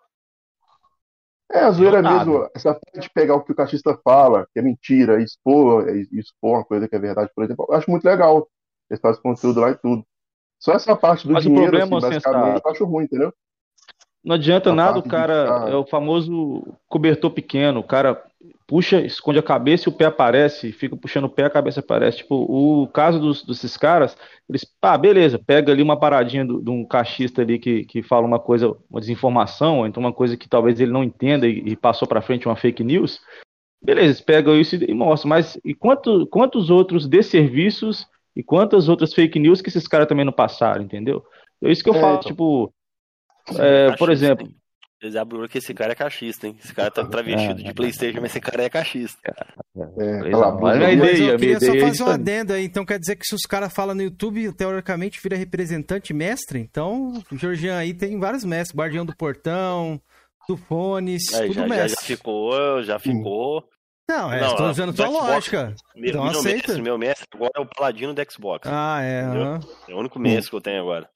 É, a zoeira Nada. mesmo, essa parte de pegar o que o cachista fala, que é mentira, e expor, expor uma coisa que é verdade, por exemplo, eu acho muito legal. Eles fazem conteúdo lá e tudo. Só essa parte do Mas o dinheiro, problema, assim, basicamente, Sensato, eu acho ruim, entendeu? Não adianta Essa nada, o de cara ficar- é o famoso cobertor pequeno. O cara puxa, esconde a cabeça e o pé aparece, fica puxando o pé, a cabeça aparece. Tipo, o caso dos, desses caras, eles, ah, beleza, pega ali uma paradinha de um cachista ali que, que fala uma coisa, uma desinformação, ou então uma coisa que talvez ele não entenda e, e passou pra frente uma fake news. Beleza, eles pegam isso e, e mostram, mas e quanto, quantos outros desserviços e quantas outras fake news que esses caras também não passaram, entendeu? É isso que eu É, falo, então. tipo, é, por exemplo, abrem que esse cara é cachista, hein? Esse cara tá travestido É. de Playstation, mas esse cara é cachista. É, mas é ali, ideia. Mas eu a queria só ideia é fazer um aí. adendo aí. Então quer dizer que se os caras falam no YouTube, teoricamente vira representante mestre? Então o Georgian aí tem vários mestres. Guardião do Portão, do fones, Aí, tudo já, já, Messi. já ficou, já ficou. Não, é, Não, tô a- usando do tua Xbox, lógica. Meu, Então meu aceita. mestre, meu mestre agora é o paladino do Xbox. Ah, é. Entendeu? aham. É o único mestre que eu tenho agora.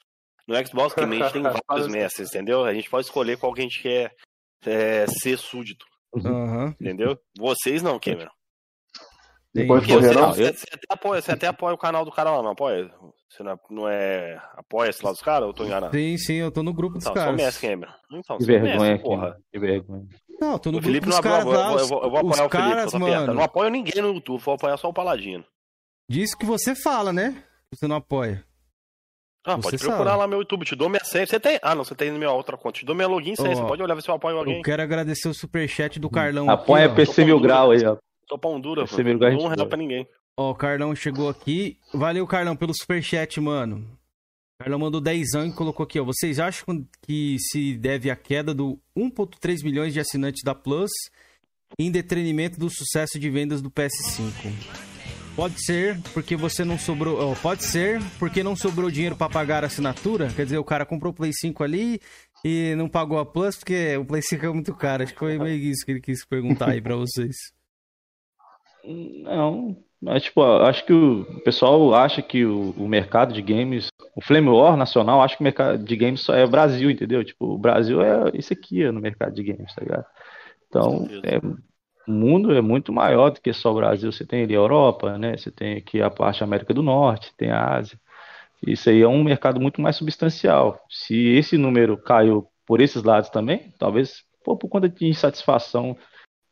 No Xbox a gente tem vários mestres, entendeu? A gente pode escolher qual que a gente quer é, ser súdito, aham. entendeu? Vocês não, Cameron. Depois correr, você, não? você- você até apoia, você até apoia o canal do cara lá, não apoia? Você não é, não é apoia-se lá dos caras eu tô enganado? Sim, sim, eu tô no grupo dos Então, sou caras. mestre, Cameron. Então, Que sou vergonha, mestre, porra. Que vergonha. Não, eu tô no O grupo Felipe dos não caras apoia, eu lá. vou, eu vou, eu vou os apoiar o Felipe, caras. Eu mano. não apoio ninguém no YouTube, vou apoiar só o Paladino. Diz que você fala, né? Você não apoia. Ah, Você pode procurar sabe. lá meu YouTube, te dou minha senha. Você tem? Ah, não, você tem na minha outra conta. Te dou minha login senha. Ó, Você pode olhar ver se eu apoio alguém. Eu quero agradecer o superchat do Carlão. Apoia aqui. PC Mil Grau aí, ó. Sou pão dura, PC. Mil Grau, Não dou um real pra ninguém. Ó, o Carlão chegou aqui. Valeu, Carlão, pelo superchat, mano. O Carlão mandou 10 e colocou aqui, ó. Vocês acham que se deve à queda do 1,3 milhões de assinantes da Plus em detrimento do sucesso de vendas do PS5? Pode ser porque você não sobrou. pode ser porque não sobrou dinheiro pra pagar a assinatura. Quer dizer, o cara comprou o Play 5 ali e não pagou a Plus porque o Play 5 é muito caro. Acho que foi meio isso que ele quis perguntar aí pra vocês. Não, mas tipo, acho que o pessoal acha que o, o mercado de games, o Flame War nacional, acha que o mercado de games só é o Brasil, entendeu? Tipo, o Brasil é isso aqui ó, no mercado de games, tá ligado? Então, é, o mundo é muito maior do que só o Brasil. Você tem ali a Europa, né? Você tem aqui a parte da América do Norte, tem a Ásia. Isso aí é um mercado muito mais substancial. Se esse número caiu por esses lados também, talvez pô, por conta de insatisfação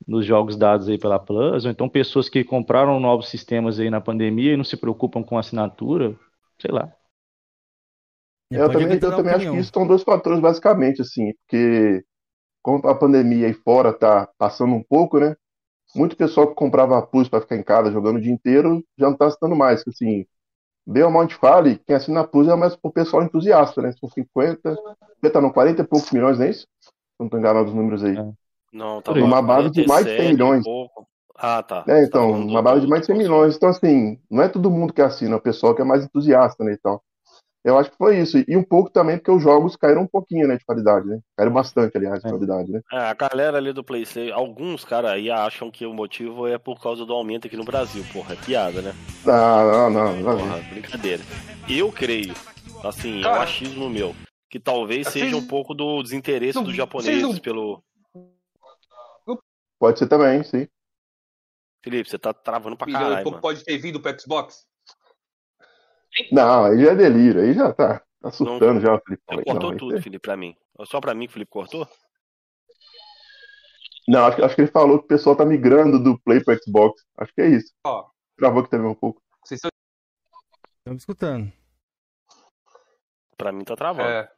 nos jogos dados aí pela Plus, ou então pessoas que compraram novos sistemas aí na pandemia e não se preocupam com assinatura, sei lá. Eu Pode também, eu também acho que isso são dois fatores, basicamente, assim, porque como a pandemia aí fora tá passando um pouco, né? Muito pessoal que comprava a Plus para ficar em casa jogando o dia inteiro já não tá assinando mais. Assim, bem ou mal te fale, quem assina a Plus é mais pro pessoal entusiasta, né? São 50, 50 não, 40 e poucos milhões, não é isso? Se não tô enganado os números aí. Não, tá Numa base de mais de 100 47 e milhões. pouco. Ah, tá. É, tá então, do- uma base de mais de 100 do- milhões. Então, assim, não é todo mundo que assina, é o pessoal que é mais entusiasta, né, e tal. Eu acho que foi isso. E um pouco também porque os jogos caíram um pouquinho, né, de qualidade, né? Caíram bastante, aliás, de É. qualidade, né? É, a galera ali do PlayStation, alguns caras aí acham que o motivo é por causa do aumento aqui no Brasil, porra, é piada, né? Não, não, não. não. Porra, brincadeira. Eu creio, assim, é um Cara, achismo meu, que talvez vocês- seja um pouco do desinteresse não- dos japoneses não- pelo. Pode ser também, sim. Felipe, você tá travando pra caralho, mano. pode ter vindo pro Xbox? Não, aí já é delírio, aí já tá, tá assustando já, Felipe. Você Não, cortou aí tudo, Felipe, pra mim. Só pra mim que o Felipe cortou? não acho, que- acho que ele falou que o pessoal tá migrando do Play pro Xbox. Acho que é isso. Ó, Travou aqui também um pouco. vocês estão. Estamos escutando. Pra mim tá travando. É,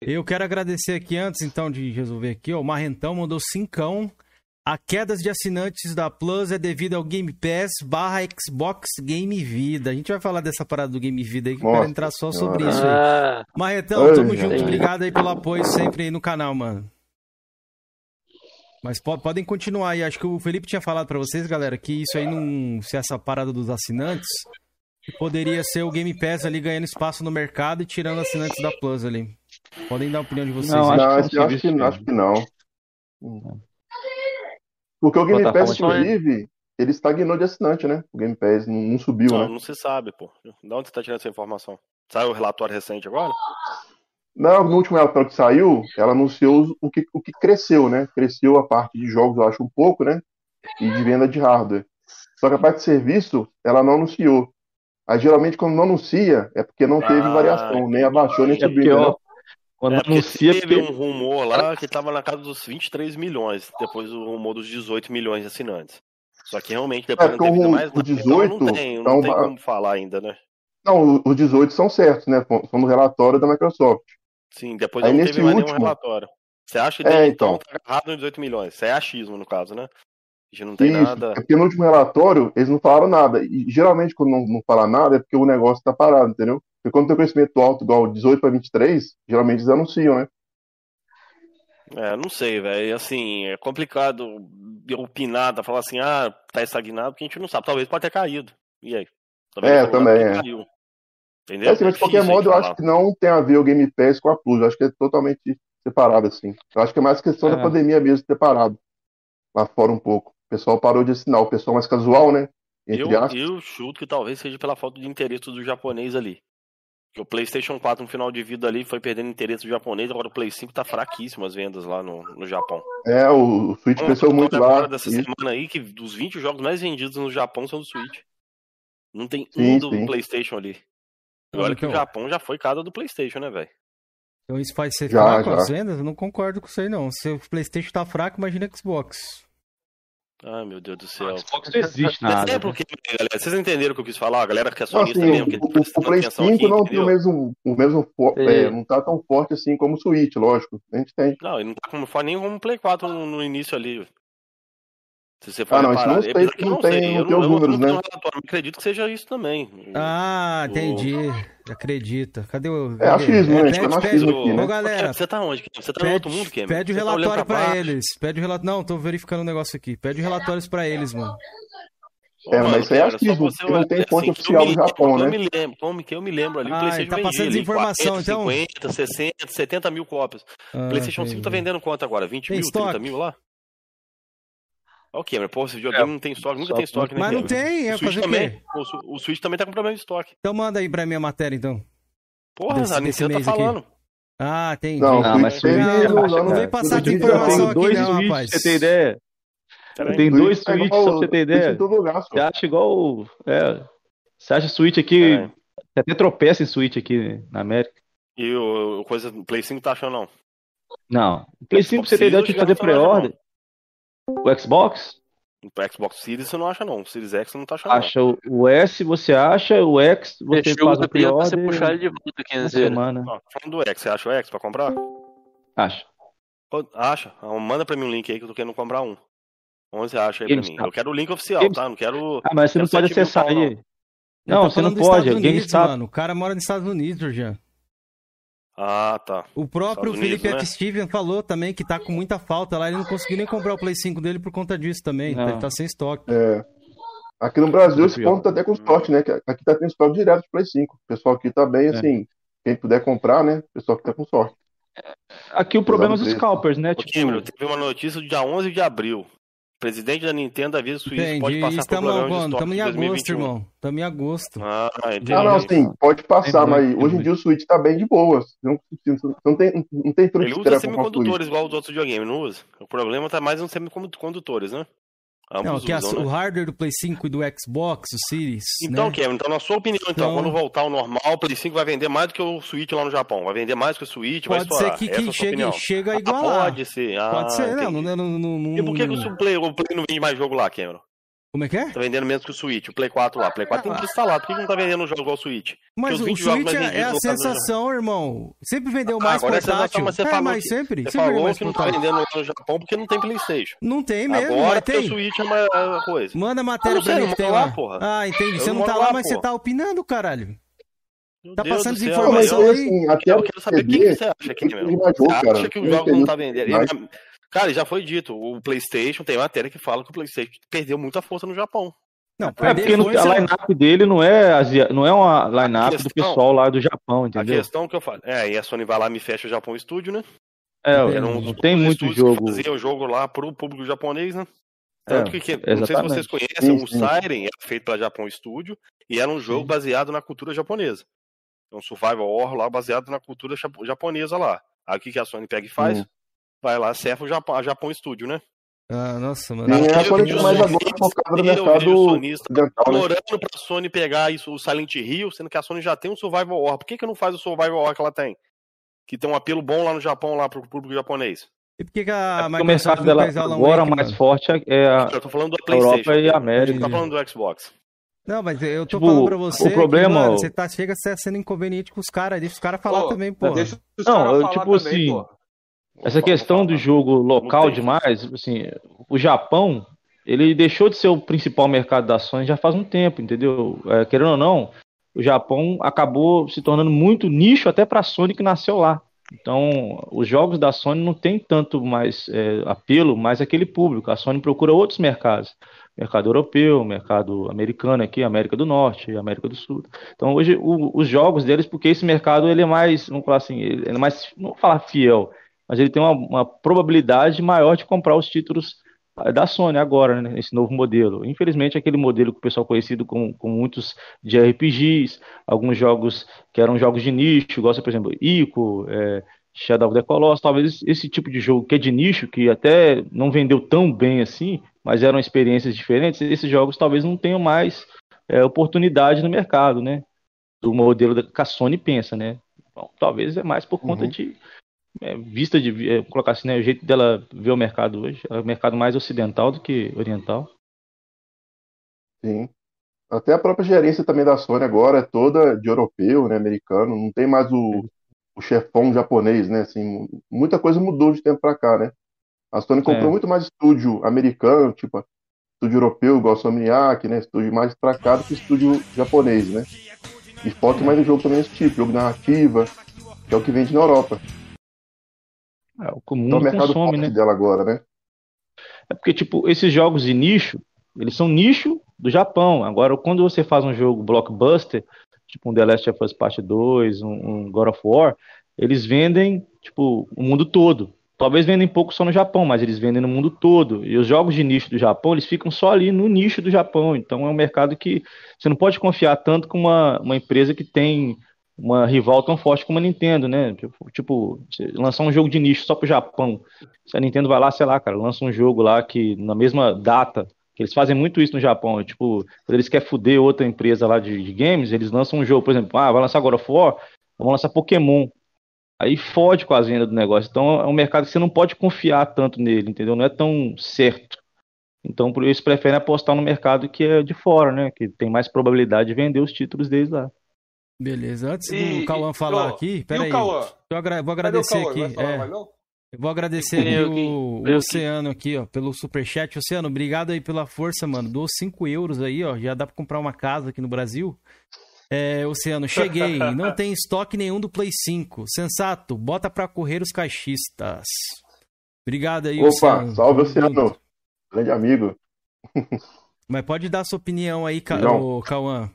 Eu quero agradecer aqui, antes então de resolver aqui, ó, o Marrentão mandou cincão. A queda de assinantes da Plus é devido ao Game Pass barra Xbox Game Vida. A gente vai falar dessa parada do Game Vida aí, que eu quero entrar só Senhora. sobre isso aí. Ah, Marretão, Ai, tamo ai, junto. Obrigado aí pelo apoio sempre aí no canal, mano. Mas po- podem continuar aí. Acho que o Felipe tinha falado pra vocês, galera, que isso aí não. Se essa parada dos assinantes. Que poderia ser o Game Pass ali ganhando espaço no mercado e tirando assinantes da Plus ali. Podem dar a opinião de vocês. Não, aí. Não, acho que eu é um acho que, serviço acho que não. Hum. Porque o Game Pass, de- inclusive, ele estagnou de assinante, né? O Game Pass não, não subiu, Não, né? não se sabe, pô. De onde você tá tirando essa informação? Saiu o relatório recente agora? Não, no último relatório que saiu, ela anunciou o que, o que cresceu, né? Cresceu a parte de jogos, eu acho, um pouco, né? E de venda de hardware. Só que a parte de serviço, ela não anunciou. Aí, geralmente, quando não anuncia, é porque não teve Ah, variação, nem abaixou, nem É subiu, porque, entendeu? ó, quando É, anuncia, teve um rumor lá que tava na casa dos 23 milhões, depois do rumor dos 18 milhões de assinantes. Só que realmente depois É, não teve o- mais o nada, 18 então não tem, não tá tem uma- como falar ainda, né? Não, os 18 são certos, né? São no relatório da Microsoft. Sim, depois Aí não teve mais nenhum último- relatório. Você acha que É, então então. tá agarrado nos 18 milhões? Isso é achismo, no caso, né? A gente não tem Isso, nada. é porque no último relatório eles não falaram nada. E geralmente, quando não, não fala nada, é porque o negócio tá parado, entendeu? Porque quando tem crescimento alto, igual 18 para 23, geralmente eles anunciam, né? É, não sei, velho. Assim, é complicado opinar, tá, falar assim, ah, tá estagnado, porque a gente não sabe. Talvez pode ter caído. E aí? É, também, é. Caiu. Entendeu? É, assim, mas de qualquer modo, eu de acho falar. que não tem a ver o Game Pass com a Plus. Eu acho que é totalmente separado, assim. Eu acho que é mais questão É. da pandemia mesmo de ter parado lá fora um pouco. O pessoal parou de assinar, o pessoal mais casual, né? Entre Eu, aspas. eu chuto que talvez seja pela falta de interesse do japonês ali. Porque o PlayStation 4 no final de vida ali foi perdendo interesse do japonês, agora o Play 5 tá fraquíssimo as vendas lá no, no Japão. É, o, o Switch Uma cresceu muito lá. dessa Isso. semana aí que dos 20 jogos mais vendidos no Japão são do Switch. Não tem Sim, um do sim. PlayStation ali. E olha que o então- Japão já foi casa do PlayStation, né, velho? Então isso faz ser Já, fraco já. as vendas? Eu não concordo com isso aí, não. Se o Playstation tá fraco, imagina Xbox. Ai, meu Deus do céu. Xbox não existe nada. É porque, galera, vocês entenderam o que eu quis falar? A galera que é Não, sonista assim, mesmo, que o, tá o, o Play atenção 5 aqui, não tem o mesmo, o mesmo É. não tá tão forte assim como o Switch, lógico. A gente tem. Não, ele não tá como nem como o Play 4 no, no início ali. Se você for Ah, não, isso reparar, não sei, apesar porque que não não tem- sei, não tem os eu números, não né? acredito que seja isso também. Ah, O- entendi. Acredita. Cadê o. É achismo, né? A gente pede- tá no pede- achismo aqui, né? Ô, galera, Você tá onde? Você tá em pede, outro mundo, Cameron? pede o tá relatório pra, baixo? eles. Pede o relatório. Não, tô verificando um negócio aqui. Pede relatórios pra eles, mano. É, mano, mas isso aí é achismo, você porque não tem fonte assim, que eu oficial me do Japão, lembro, né? Eu me lembro, como que eu me lembro ali, o Ah, PlayStation tá passando vendia 40, então. 50, 60, 70 mil cópias. Ah, PlayStation 5 tá vendendo quanto agora? 20 Tem mil, 30 estoque? mil lá? Ok, mas pô, esse videogame não tem estoque, nunca só- tem estoque, né? Mas não tem, é O Switch fazer o também. O, o Switch também tá com problema de estoque. Então manda aí pra minha matéria, então. Porra, Desse- a Nintendo tá mês aqui. falando. Ah, entendi. Não, Ah, o mas Switch- no não, ano- não vem passar de Eu informação aqui, não, Switch, rapaz. você ter ideia. Peraí. Tem dois Switch tá só pra você ter ideia. Você acha igual. o- É, você acha Switch aqui. Peraí. Você até tropeça em Switch aqui na América. E o, o coisa, o Play 5 tá achando não. Não. O Play 5, pra você ter ideia, eu tive que fazer acho pré-order. O Xbox? O Xbox Series você não acha não. O Series X você não tá achando não. Acha o- o S, você acha, o X, você Fechou faz o pra você puxar ele de volta, uma Kenzeira. semana. Ó, falando do X, você acha o X pra comprar? Acha. Acha? Ah, Manda pra mim um link aí que eu tô querendo comprar um. Onde você acha aí pra mim? Eu quero o link oficial, GameStop. tá? Não quero. Ah, mas você não pode 7 mil acessar não. aí. Não, tá você não pode. Unidos, GameStop. mano. O cara mora nos Estados Unidos, já. Ah, tá. O próprio Estados Felipe Unidos, né? F. Steven falou também que tá com muita falta lá. Ele não conseguiu nem comprar o Play 5 dele por conta disso também. Não. Ele tá sem estoque. É. Aqui no Brasil, esse ponto tá até com sorte, né? Aqui tá tendo estoque direto de Play 5. O pessoal aqui tá bem, É. assim, quem puder comprar, né? O pessoal que tá com sorte. Aqui o problema é os scalpers, né? Ô, Tipo, Cameron, teve uma notícia do dia 11 de abril. O presidente da Nintendo avisa que o Switch pode Entendi. passar por Estamos problema de estoque Estamos em agosto, 2021. irmão. Estamos em agosto. Ah, entendi. Ah, não, sim, pode passar, Tem mas hoje em dia o Switch tá bem de boa. Não, não tem, não tem tudo que Ele usa semicondutores igual os outros videogames, não usa? O problema tá mais nos semicondutores, né? Ambos Não, que a- usam, né? o hardware do Play 5 e do Xbox, o Series. Então, né? Kevin, então, na sua opinião, então, Então- quando voltar ao normal, o Play 5 vai vender mais do que o Switch lá no Japão. Vai vender mais que o Switch, vai Pode estourar. ser que, é que a sua chegue, chega a Ah, igualar. pode ser. Ah, Pode ser, não, não, não, não, E por que, que o, Play, o Play não vende mais jogo lá, Cameron? Como é que é? Tá vendendo menos que o Switch, o Play 4 lá. O Play 4 tem que instalado. Por que não tá vendendo um jogo igual o Switch? Mas o 20 jogos Switch é, é a do sensação, irmão. Sempre vendeu Ah, mais agora é portátil. mas você é, falou mas que- sempre. Você sempre falou mais que não tá vendendo no Japão porque não tem Playstation. Não tem mesmo, Agora mas porque o tem. Switch é uma uma coisa. Manda Eu matéria não sei, pra mim que tem lá, lá. porra. Ah, entendi. Eu Você não moro tá lá, lá, mas você tá opinando, caralho. Meu Tá Deus passando desinformação Não, aí. assim, até Eu o quero saber o que, você acha aqui, meu. tem Você jogo, acha que os Não jogos não tem tá vendendo? Cara, já foi dito, o PlayStation tem matéria que fala que o PlayStation perdeu muita força no Japão. Não, É porque no- a line-up dele não é, não é uma line-up do pessoal lá do Japão, A entendeu? questão que eu falo, é, e a Sony vai lá e me fecha o Japão Studio, né? É. Era um não tem muito jogo. fazia o jogo lá pro público japonês, né? Tanto É, que, que- não sei se vocês conhecem, Sim, o sim. Siren era feito pela Japão Studio e era um jogo Sim. baseado na cultura japonesa. É um survival horror lá baseado na cultura japo- japonesa lá. Aí o que, que a Sony pega e faz? Hum. Vai lá, serve o Japão, Japão Studio, né? Ah, nossa, mano. Sim, é a os mais agora focada no mercado sonistas ocidental, né? implorando pra Sony pegar isso, o Silent Hill, sendo que a Sony já tem um survival horror. Por que, que não faz o survival horror que ela tem? Que tem um apelo bom lá no Japão, lá pro público japonês. E por que, que a É porque o Microsoft mercado dela agora Wake, mais mano? forte é- é a Eu tô falando do Europa e a A gente América. tá falando do Xbox. Não, mas eu tô Tipo, falando pra você. o problema, que, mano, ó, você tá, chega sendo inconveniente com os caras. Deixa os caras falar Pô, também, pô. Deixa os Não, eu, falar tipo também, assim, pô. Essa questão do jogo local demais, assim, o Japão, ele deixou de ser o principal mercado da Sony já faz um tempo, entendeu? É, querendo ou não, o Japão acabou se tornando muito nicho até para a Sony que nasceu lá. Então, os jogos da Sony não tem tanto mais é, apelo, mais aquele público. A Sony procura outros mercados. Mercado europeu, mercado americano aqui, América do Norte, América do Sul. Então, hoje, o- os jogos deles, porque esse mercado ele é mais, vamos falar assim, ele é mais, não falar fiel, mas ele tem uma, uma probabilidade maior de comprar os títulos eh, da Sony agora, né, esse novo modelo. Infelizmente, aquele modelo que o pessoal conhecido com, com muitos de RPGs, alguns jogos que eram jogos de nicho, gosta, por exemplo, Ico, é, Shadow of the Colossus, talvez esse tipo de jogo que é de nicho, que até não vendeu tão bem assim, mas eram experiências diferentes, esses jogos talvez não tenham mais é, oportunidade no mercado, né? Do modelo que a Sony pensa, né? Bom, talvez é mais por conta Uhum. de é, vista de é, colocar assim, né, o jeito dela ver o mercado hoje, é um mercado mais ocidental do que oriental. Sim. Até a própria gerência também da Sony agora é toda de europeu, né, americano, não tem mais o, o chefão japonês, né, assim, muita coisa mudou de tempo pra cá, né. A Sony comprou É. muito mais estúdio americano, tipo, estúdio europeu, igual a Somniac, né, estúdio mais pra cá do que estúdio japonês, né. E foca mais no jogo também desse tipo, jogo narrativa, que é o que vende na Europa. É, o Então, o mercado consome, né? dela agora, né. É porque, tipo, esses jogos de nicho, eles são nicho do Japão. Agora, quando você faz um jogo blockbuster, tipo um The Last of Us Part 2, um, um God of War, eles vendem, tipo, o mundo todo. Talvez vendem pouco só no Japão, mas eles vendem no mundo todo. E os jogos de nicho do Japão, eles ficam só ali no nicho do Japão. Então é um mercado que você não pode confiar tanto com uma, uma empresa que tem uma rival tão forte como a Nintendo, né? Tipo, lançar um jogo de nicho só pro Japão. Se a Nintendo vai lá, sei lá, cara, lança um jogo lá que na mesma data, que eles fazem muito isso no Japão, é tipo, quando eles querem fuder outra empresa lá de, de games, eles lançam um jogo, por exemplo, ah, vai lançar God of War, vamos lançar Pokémon. Aí fode com as vendas do negócio. Então é um mercado que você não pode confiar tanto nele, entendeu? Não é tão certo. Então por isso preferem apostar no mercado que é de fora, né? Que tem mais probabilidade de vender os títulos deles lá. Beleza. Antes E- do Cauã falar ó, aqui, e pera o aí. Cauã? Eu agra- vou agradecer Cauã? aqui. Falar é, eu vou agradecer eu o, o eu Oceano aqui, ó, pelo superchat. Oceano, obrigado aí pela força, mano. Dou 5 euros aí, ó. Já dá pra comprar uma casa aqui no Brasil. É, Oceano, cheguei. Não tem estoque nenhum do Play 5. Sensato, bota pra correr os caixistas. Obrigado aí, Opa, Oceano. salve, Oceano. Grande amigo. Mas pode dar sua opinião aí, Ca... Cauã.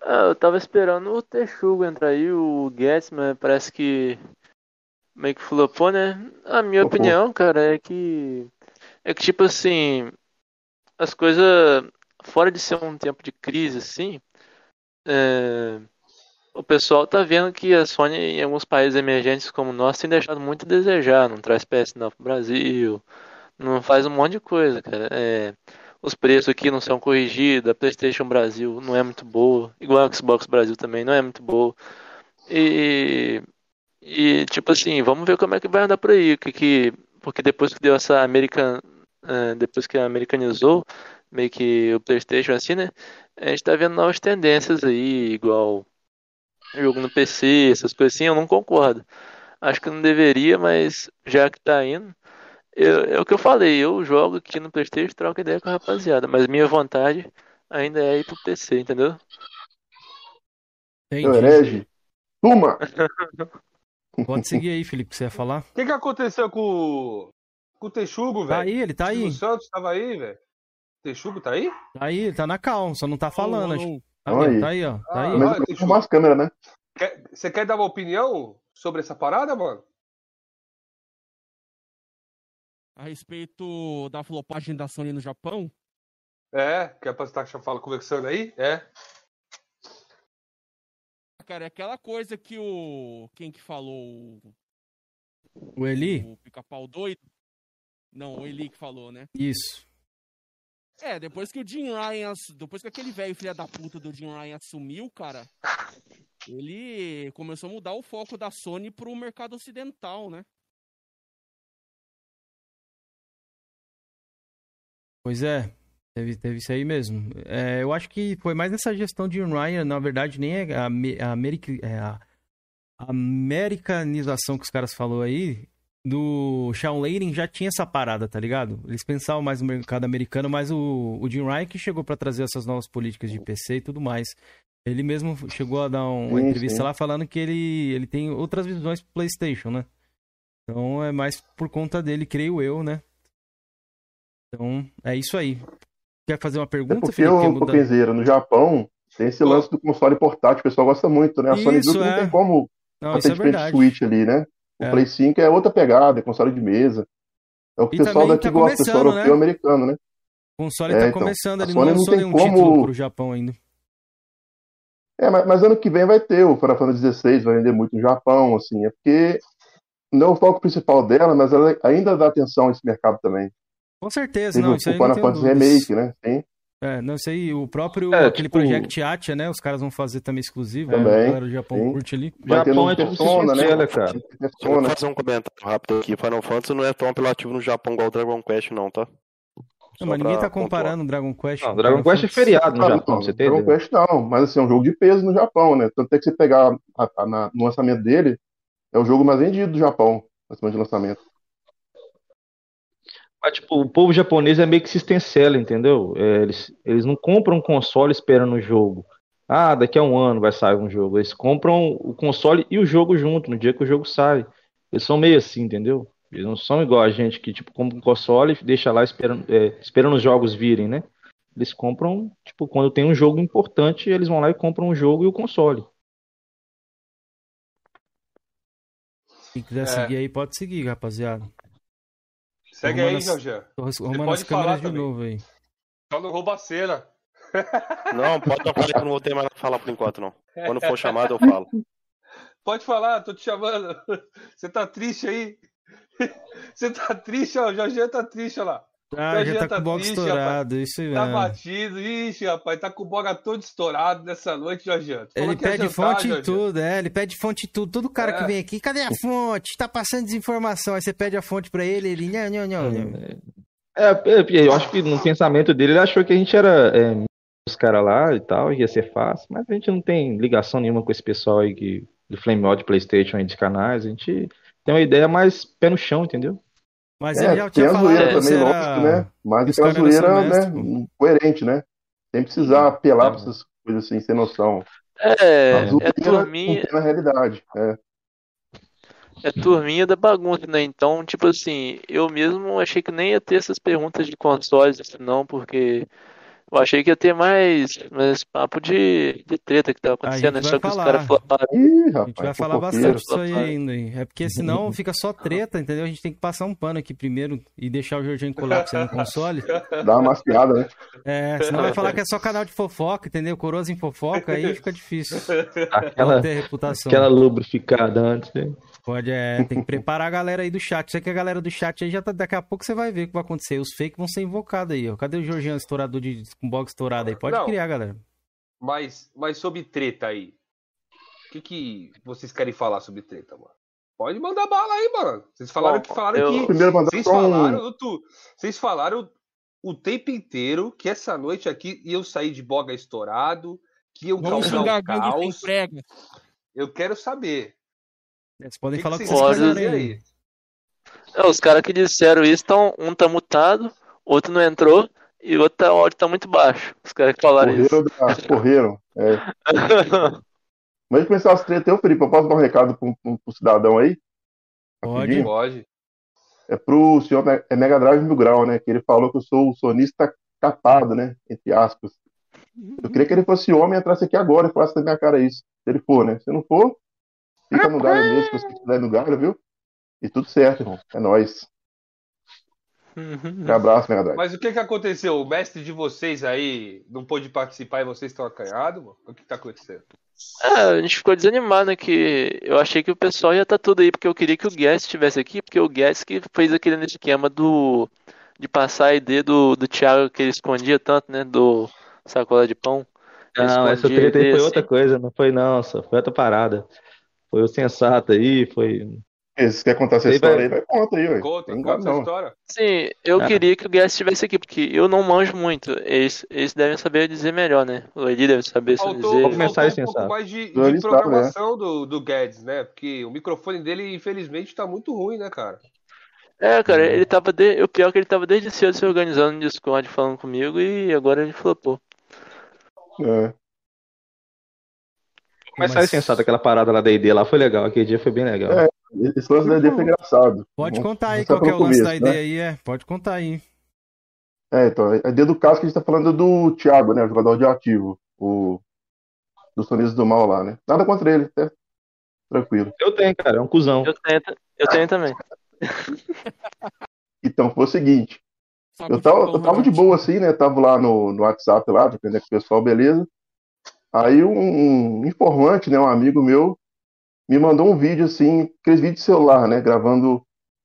Ah, eu tava esperando o Texugo entrar aí, o mas parece que meio que flopou, né? A minha Flopou. opinião, cara, é que é que tipo assim, as coisas fora de ser um tempo de crise assim, é, o pessoal tá vendo que a Sony em alguns países emergentes como o nosso tem deixado muito a desejar, não traz PS9 pro Brasil, não faz um monte de coisa, cara. É, os preços aqui não são corrigidos, a PlayStation Brasil não é muito boa, igual a Xbox Brasil também não é muito boa. E, e tipo assim, vamos ver como é que vai andar por aí, que, que, porque depois que deu essa American, eh, depois que americanizou meio que o PlayStation assim, né? A gente tá vendo novas tendências aí, igual jogo no PC, essas coisas assim, eu não concordo. Acho que não deveria, mas já que tá indo, eu- é o que eu falei, eu jogo aqui no Playstation, troco ideia com a rapaziada, mas minha vontade ainda é ir pro PC, entendeu? Entendi. herege. Tuma! Pode seguir aí, Felipe, que você ia falar. O que, que aconteceu com, o- com o Texugo, Tá velho? aí, ele tá aí. O Santos tava aí, velho. Texugo tá aí? Tá aí, ele tá na calma, só não tá falando. acho. Não, Tá, aí, tá aí, ó. Tá Ah, aí. Mas as câmeras, né? Quer- Você quer dar uma opinião sobre essa parada, mano? A respeito da flopagem da Sony no Japão, É, quer pra estar fala conversando aí? É. cara, é aquela coisa que o. Quem que falou? O, Eli? o pica-pau doido? Não, o Eli que falou, né? Isso. É, depois que o Jim Ryan. Depois que aquele velho filho da puta do Jim Ryan assumiu, cara. Ele começou a mudar o foco da Sony pro mercado ocidental, né? Pois é, teve, teve isso aí mesmo. É, eu acho que foi mais nessa gestão de Ryan, na verdade, nem é a, a, america, é a americanização que os caras falou aí. Do Layden já tinha essa parada, tá ligado? Eles pensavam mais no mercado americano, mas o, o Jim Ryan que chegou pra trazer essas novas políticas de PC e tudo mais. Ele mesmo chegou a dar um- uma Sim, entrevista sim. lá falando que ele, ele tem outras visões pro PlayStation, né? Então é mais por conta dele, creio eu, né? Então, é isso aí. Quer fazer uma É pergunta, porque Felipe? Copenzeiro, no Japão, tem esse lance do console portátil, o pessoal gosta muito, né? A Sony Isso, que não é. tem como Não, bater isso é de frente. Switch ali, né? O É. Play 5 é outra pegada, é console de mesa. É o que o pessoal daqui tá gosta, o pessoal europeu e né? americano, né? O console É, tá então, começando, a ele não Sony não lançou tem nenhum como- título pro Japão ainda. É, mas, mas ano que vem vai ter, o Final Fantasy XVI vai vender muito no Japão, assim, é porque não é o foco principal dela, mas ela ainda dá atenção a esse mercado também. Com certeza, Teve não, o isso aí Final não Fantasy. Remake, né? Tem, É, não, isso aí, o próprio, É, aquele tipo- Project Atia, né, os caras vão fazer também exclusivo, Também, a galera do Japão sim. curte ali. vai Japão é Persona, né? Cinderela, cara. Só vou Persona. fazer um comentário rápido aqui. Final Fantasy não é tão apelativo no Japão igual o Dragon Quest, não, tá? Não, mas ninguém tá comparando o Dragon Quest. Não, com Dragon Quest é feriado no Ah, Japão, não, você tem Dragon? Quest não, mas assim, é um jogo de peso no Japão, né? Tanto é que você pegar a- a- na- no lançamento dele, é o jogo mais vendido do Japão, na semana de lançamento. Mas, tipo, o povo japonês é meio que system seller, entendeu? É, eles, eles não compram um console esperando o jogo. Ah, daqui a um ano vai sair um jogo. Eles compram o console e o jogo junto, no dia que o jogo sai. Eles são meio assim, entendeu? Eles não são igual a gente que, tipo, compra um console e deixa lá esperando, é, esperando os jogos virem, né? Eles compram, tipo, quando tem um jogo importante, eles vão lá e compram o jogo e o console. Quem quiser É. seguir aí, pode seguir, rapaziada. Segue Arrumando aí, Jorge. Tô arrumando pode as câmeras falar de também. novo aí. Só não rouba a cena. Não, pode tocar aí que eu não vou ter mais nada pra falar por enquanto, não. Quando for chamado, eu falo. Pode falar, tô te chamando. Você tá triste aí? Você tá triste, ó. O Jorge tá triste, ó lá. Ah, Jorge já tá tá com o box triste, estourado, isso aí Tá batido. Ixi, rapaz, tá com o boga todo estourado nessa noite, falou Ele pede jantar, fonte em tudo, é, ele pede fonte em tudo. Todo cara É. que vem aqui, cadê a fonte? Tá passando desinformação. Aí você pede a fonte pra ele, ele, não, não, não, não. É, é, eu acho que no pensamento dele ele achou que a gente era é, os caras lá e tal, ia ser fácil, mas a gente não tem ligação nenhuma com esse pessoal aí que, do Flame Mod, Playstation aí de canais, a gente tem uma ideia mais pé no chão, entendeu? Mas É, ele já tem tinha a falado zoeira também, era... lógico, né? Mas aquela eram zoeira, né? Coerente, né? Sem precisar apelar pra essas coisas assim, sem noção. É, A é turminha, tem na realidade. É. é turminha da bagunça, né? Então, tipo assim, eu mesmo achei que nem ia ter essas perguntas de consoles, assim, não, porque eu achei que ia ter mais, mais papo de, de treta que tava acontecendo, né? vai Só que os falar. caras floparam. Ih, A gente vai rapaz, falar bastante disso aí ainda. hein? É porque senão fica só treta, entendeu? A gente tem que passar um pano aqui primeiro e deixar o Jorginho colapsar no console. Dá uma maciada, né? É, senão vai falar que é só canal de fofoca, entendeu? Coroas em fofoca, aí fica difícil. Aquela, Não ter reputação. aquela lubrificada antes, né? Pode, é, tem que preparar a galera aí do chat. Sei que a galera do chat aí já tá. Daqui a pouco você vai ver o que vai acontecer. Os fakes vão ser invocados aí, ó. Cadê o Jorginho estourador de, com box estourado aí? Pode Não. criar, galera. Mas, mas sobre treta aí. O que, que vocês querem falar sobre treta, mano? Pode mandar bala aí, mano. Vocês falaram Bom, que falaram eu- que. Primeiro mandar Vocês só um. falaram, tu, vocês falaram o tempo inteiro que essa noite aqui iam sair de boga estourado, que iam Vamos causar sem caos. Eu quero saber. Vocês podem que falar que que vocês quiserem aí. É, os caras que disseram isso, tão, um tá mutado, outro não entrou, e o outro tá, o áudio tá muito baixo. Os caras que falaram isso. Correram, da- correram. É. Mas de começar as tretas, eu, Felipe, eu posso dar um recado pro, pro, pro cidadão aí? Pode. Pode. É pro senhor é Mega Drive Mil Grau, né? Que ele falou que eu sou o sonista capado, né? Entre aspas. Eu queria que ele fosse homem e entrasse aqui agora e falasse na minha cara isso. Se ele for, né? Se não for, fica no galho mesmo, se você quiser no galho, viu? E tudo certo, irmão. É nóis. Um abraço, Mega Drive. Mas o que que aconteceu? O mestre de vocês aí não pôde participar e vocês estão acanhados, mano? O que tá acontecendo? É, a gente ficou desanimado, né? Que eu achei que o pessoal ia estar tudo aí, porque eu queria que o Guest estivesse aqui, porque o Guest que fez aquele esquema do de passar a ID do, do Thiago que ele escondia tanto, né? Do sacola de pão. Ele Não, essa treta aí foi assim. outra coisa, não foi não, só foi outra parada. Foi o sensato aí, foi. Se quer contar essa Aí história vai- aí, vai conta aí, ué. Conta, Tem conta essa não. história. Sim, eu Ah. queria que o Guest estivesse aqui, porque eu não manjo muito. Eles, eles devem saber dizer melhor, né? O Eli deve saber Faltou, dizer. Vamos começar faltou um pouco sensato. mais de, de sabe, programação do, do Guedes, né? Porque o microfone dele, infelizmente, tá muito ruim, né, cara? É, cara, ele tava. De... O pior é que ele tava desde cedo se organizando no Discord falando comigo e agora ele flopou. É. Começar Mas- esse sensato, aquela parada lá da ID lá foi legal, aquele dia foi bem legal. É. Esse lance da ID foi engraçado. Pode Vamos contar aí qual que é o lance da ideia né? aí, é. Pode contar aí. É, então, a ideia do caso que a gente tá falando é do Thiago, né? O jogador de ativo. O, do Sonistas do Mal lá, né? Nada contra ele. Até Tranquilo. Eu tenho, cara, é um cuzão. Eu tenho, eu tenho também. Então, foi o seguinte. Eu tava, eu tava de boa assim, né? Tava lá no, no WhatsApp lá, dependendo com o pessoal, beleza. Aí um, um informante, né, um amigo meu, me mandou um vídeo assim, aqueles vídeos de celular, né? Gravando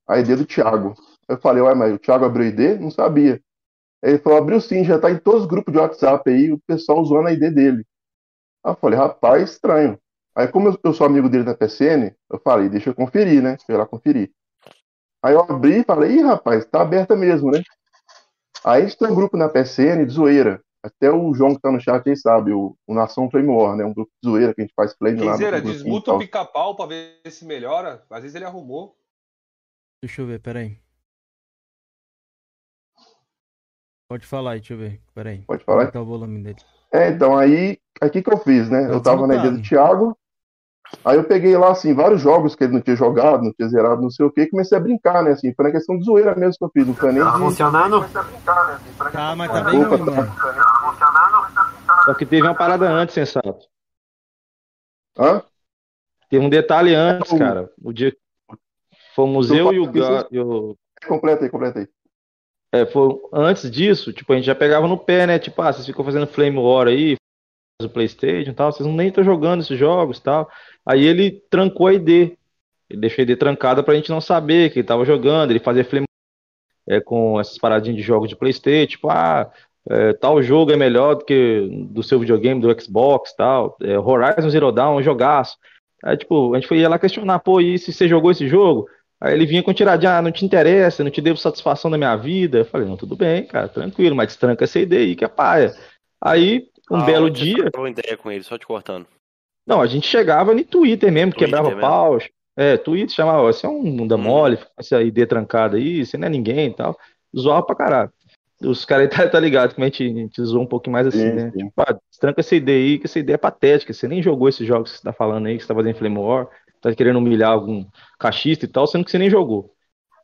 a ID do Thiago. Eu falei, ué, mas o Thiago abriu ID? Não sabia. Ele falou, abriu sim, já tá em todos os grupos de WhatsApp aí, o pessoal usando a ID dele. Aí eu falei, rapaz, estranho. Aí, como eu, eu sou amigo dele da PCN, eu falei, deixa eu conferir, né? Fui lá conferir. Aí eu abri e falei, ih, rapaz, tá aberta mesmo, né? Aí a gente tem um grupo na PCN de zoeira. Até o João que tá no chat aí sabe, o, o Nação Flame War, né? Um grupo de zoeira que a gente faz flame lá e desmuta o pica-pau pra ver se melhora. Às vezes ele arrumou. Deixa eu ver, peraí. Pode falar aí, deixa eu ver. Peraí. Pode falar? Aumentar o volume dele. É, então aí, aí o que que eu fiz, né? Tá Eu tava na ideia do. Thiago, aí eu peguei lá, assim, vários jogos que ele não tinha jogado, não tinha zerado, não sei o que, e comecei a brincar, né? Assim, foi na questão de zoeira mesmo que eu fiz, não foi nem Tá de... funcionando? Tá, mas tá bem ruim, mano. Só que teve uma parada antes, sensato. Hã? Teve um detalhe antes, O- cara. O dia fomos Tu eu e o, e o- Completa aí, completa aí. É, foi, antes disso, tipo, a gente já pegava no pé, né? Tipo, ah, vocês ficam fazendo Flame War aí, faz o Playstation e tal, vocês não nem estão jogando esses jogos e tal. Aí ele trancou a ID. Ele deixou a ID trancada pra gente não saber que ele tava jogando, ele fazia Flame é, com essas paradinhas de jogos de Playstation, tipo, ah, é, tal jogo é melhor do que do seu videogame, do Xbox tal. É, Horizon Zero Dawn, é um jogaço. Aí, tipo, a gente foi ia lá questionar, pô, e se você jogou esse jogo? Aí ele vinha com tiradinha, ah, não te interessa, não te devo satisfação da minha vida. Eu falei, não, tudo bem, cara, tranquilo, mas destranca essa ID aí que é paia. Aí, um Ah, belo dia, ideia com ele, só te cortando. não, a gente chegava no Twitter mesmo, Twitter quebrava mesmo? pau. É, Twitter chamava, você é um bunda Uhum. mole, essa ID trancada aí, você não é ninguém e tal. Zoava pra caralho. Os caras aí tá, tá ligado como a gente, a gente zoa um pouquinho mais assim, Sim, né? sim. Tipo, ah, tranca essa ID aí, que essa ideia é patética. Você nem jogou esses jogos que você tá falando aí, que você tá fazendo Flame War, tá querendo humilhar algum cachista e tal, sendo que você nem jogou.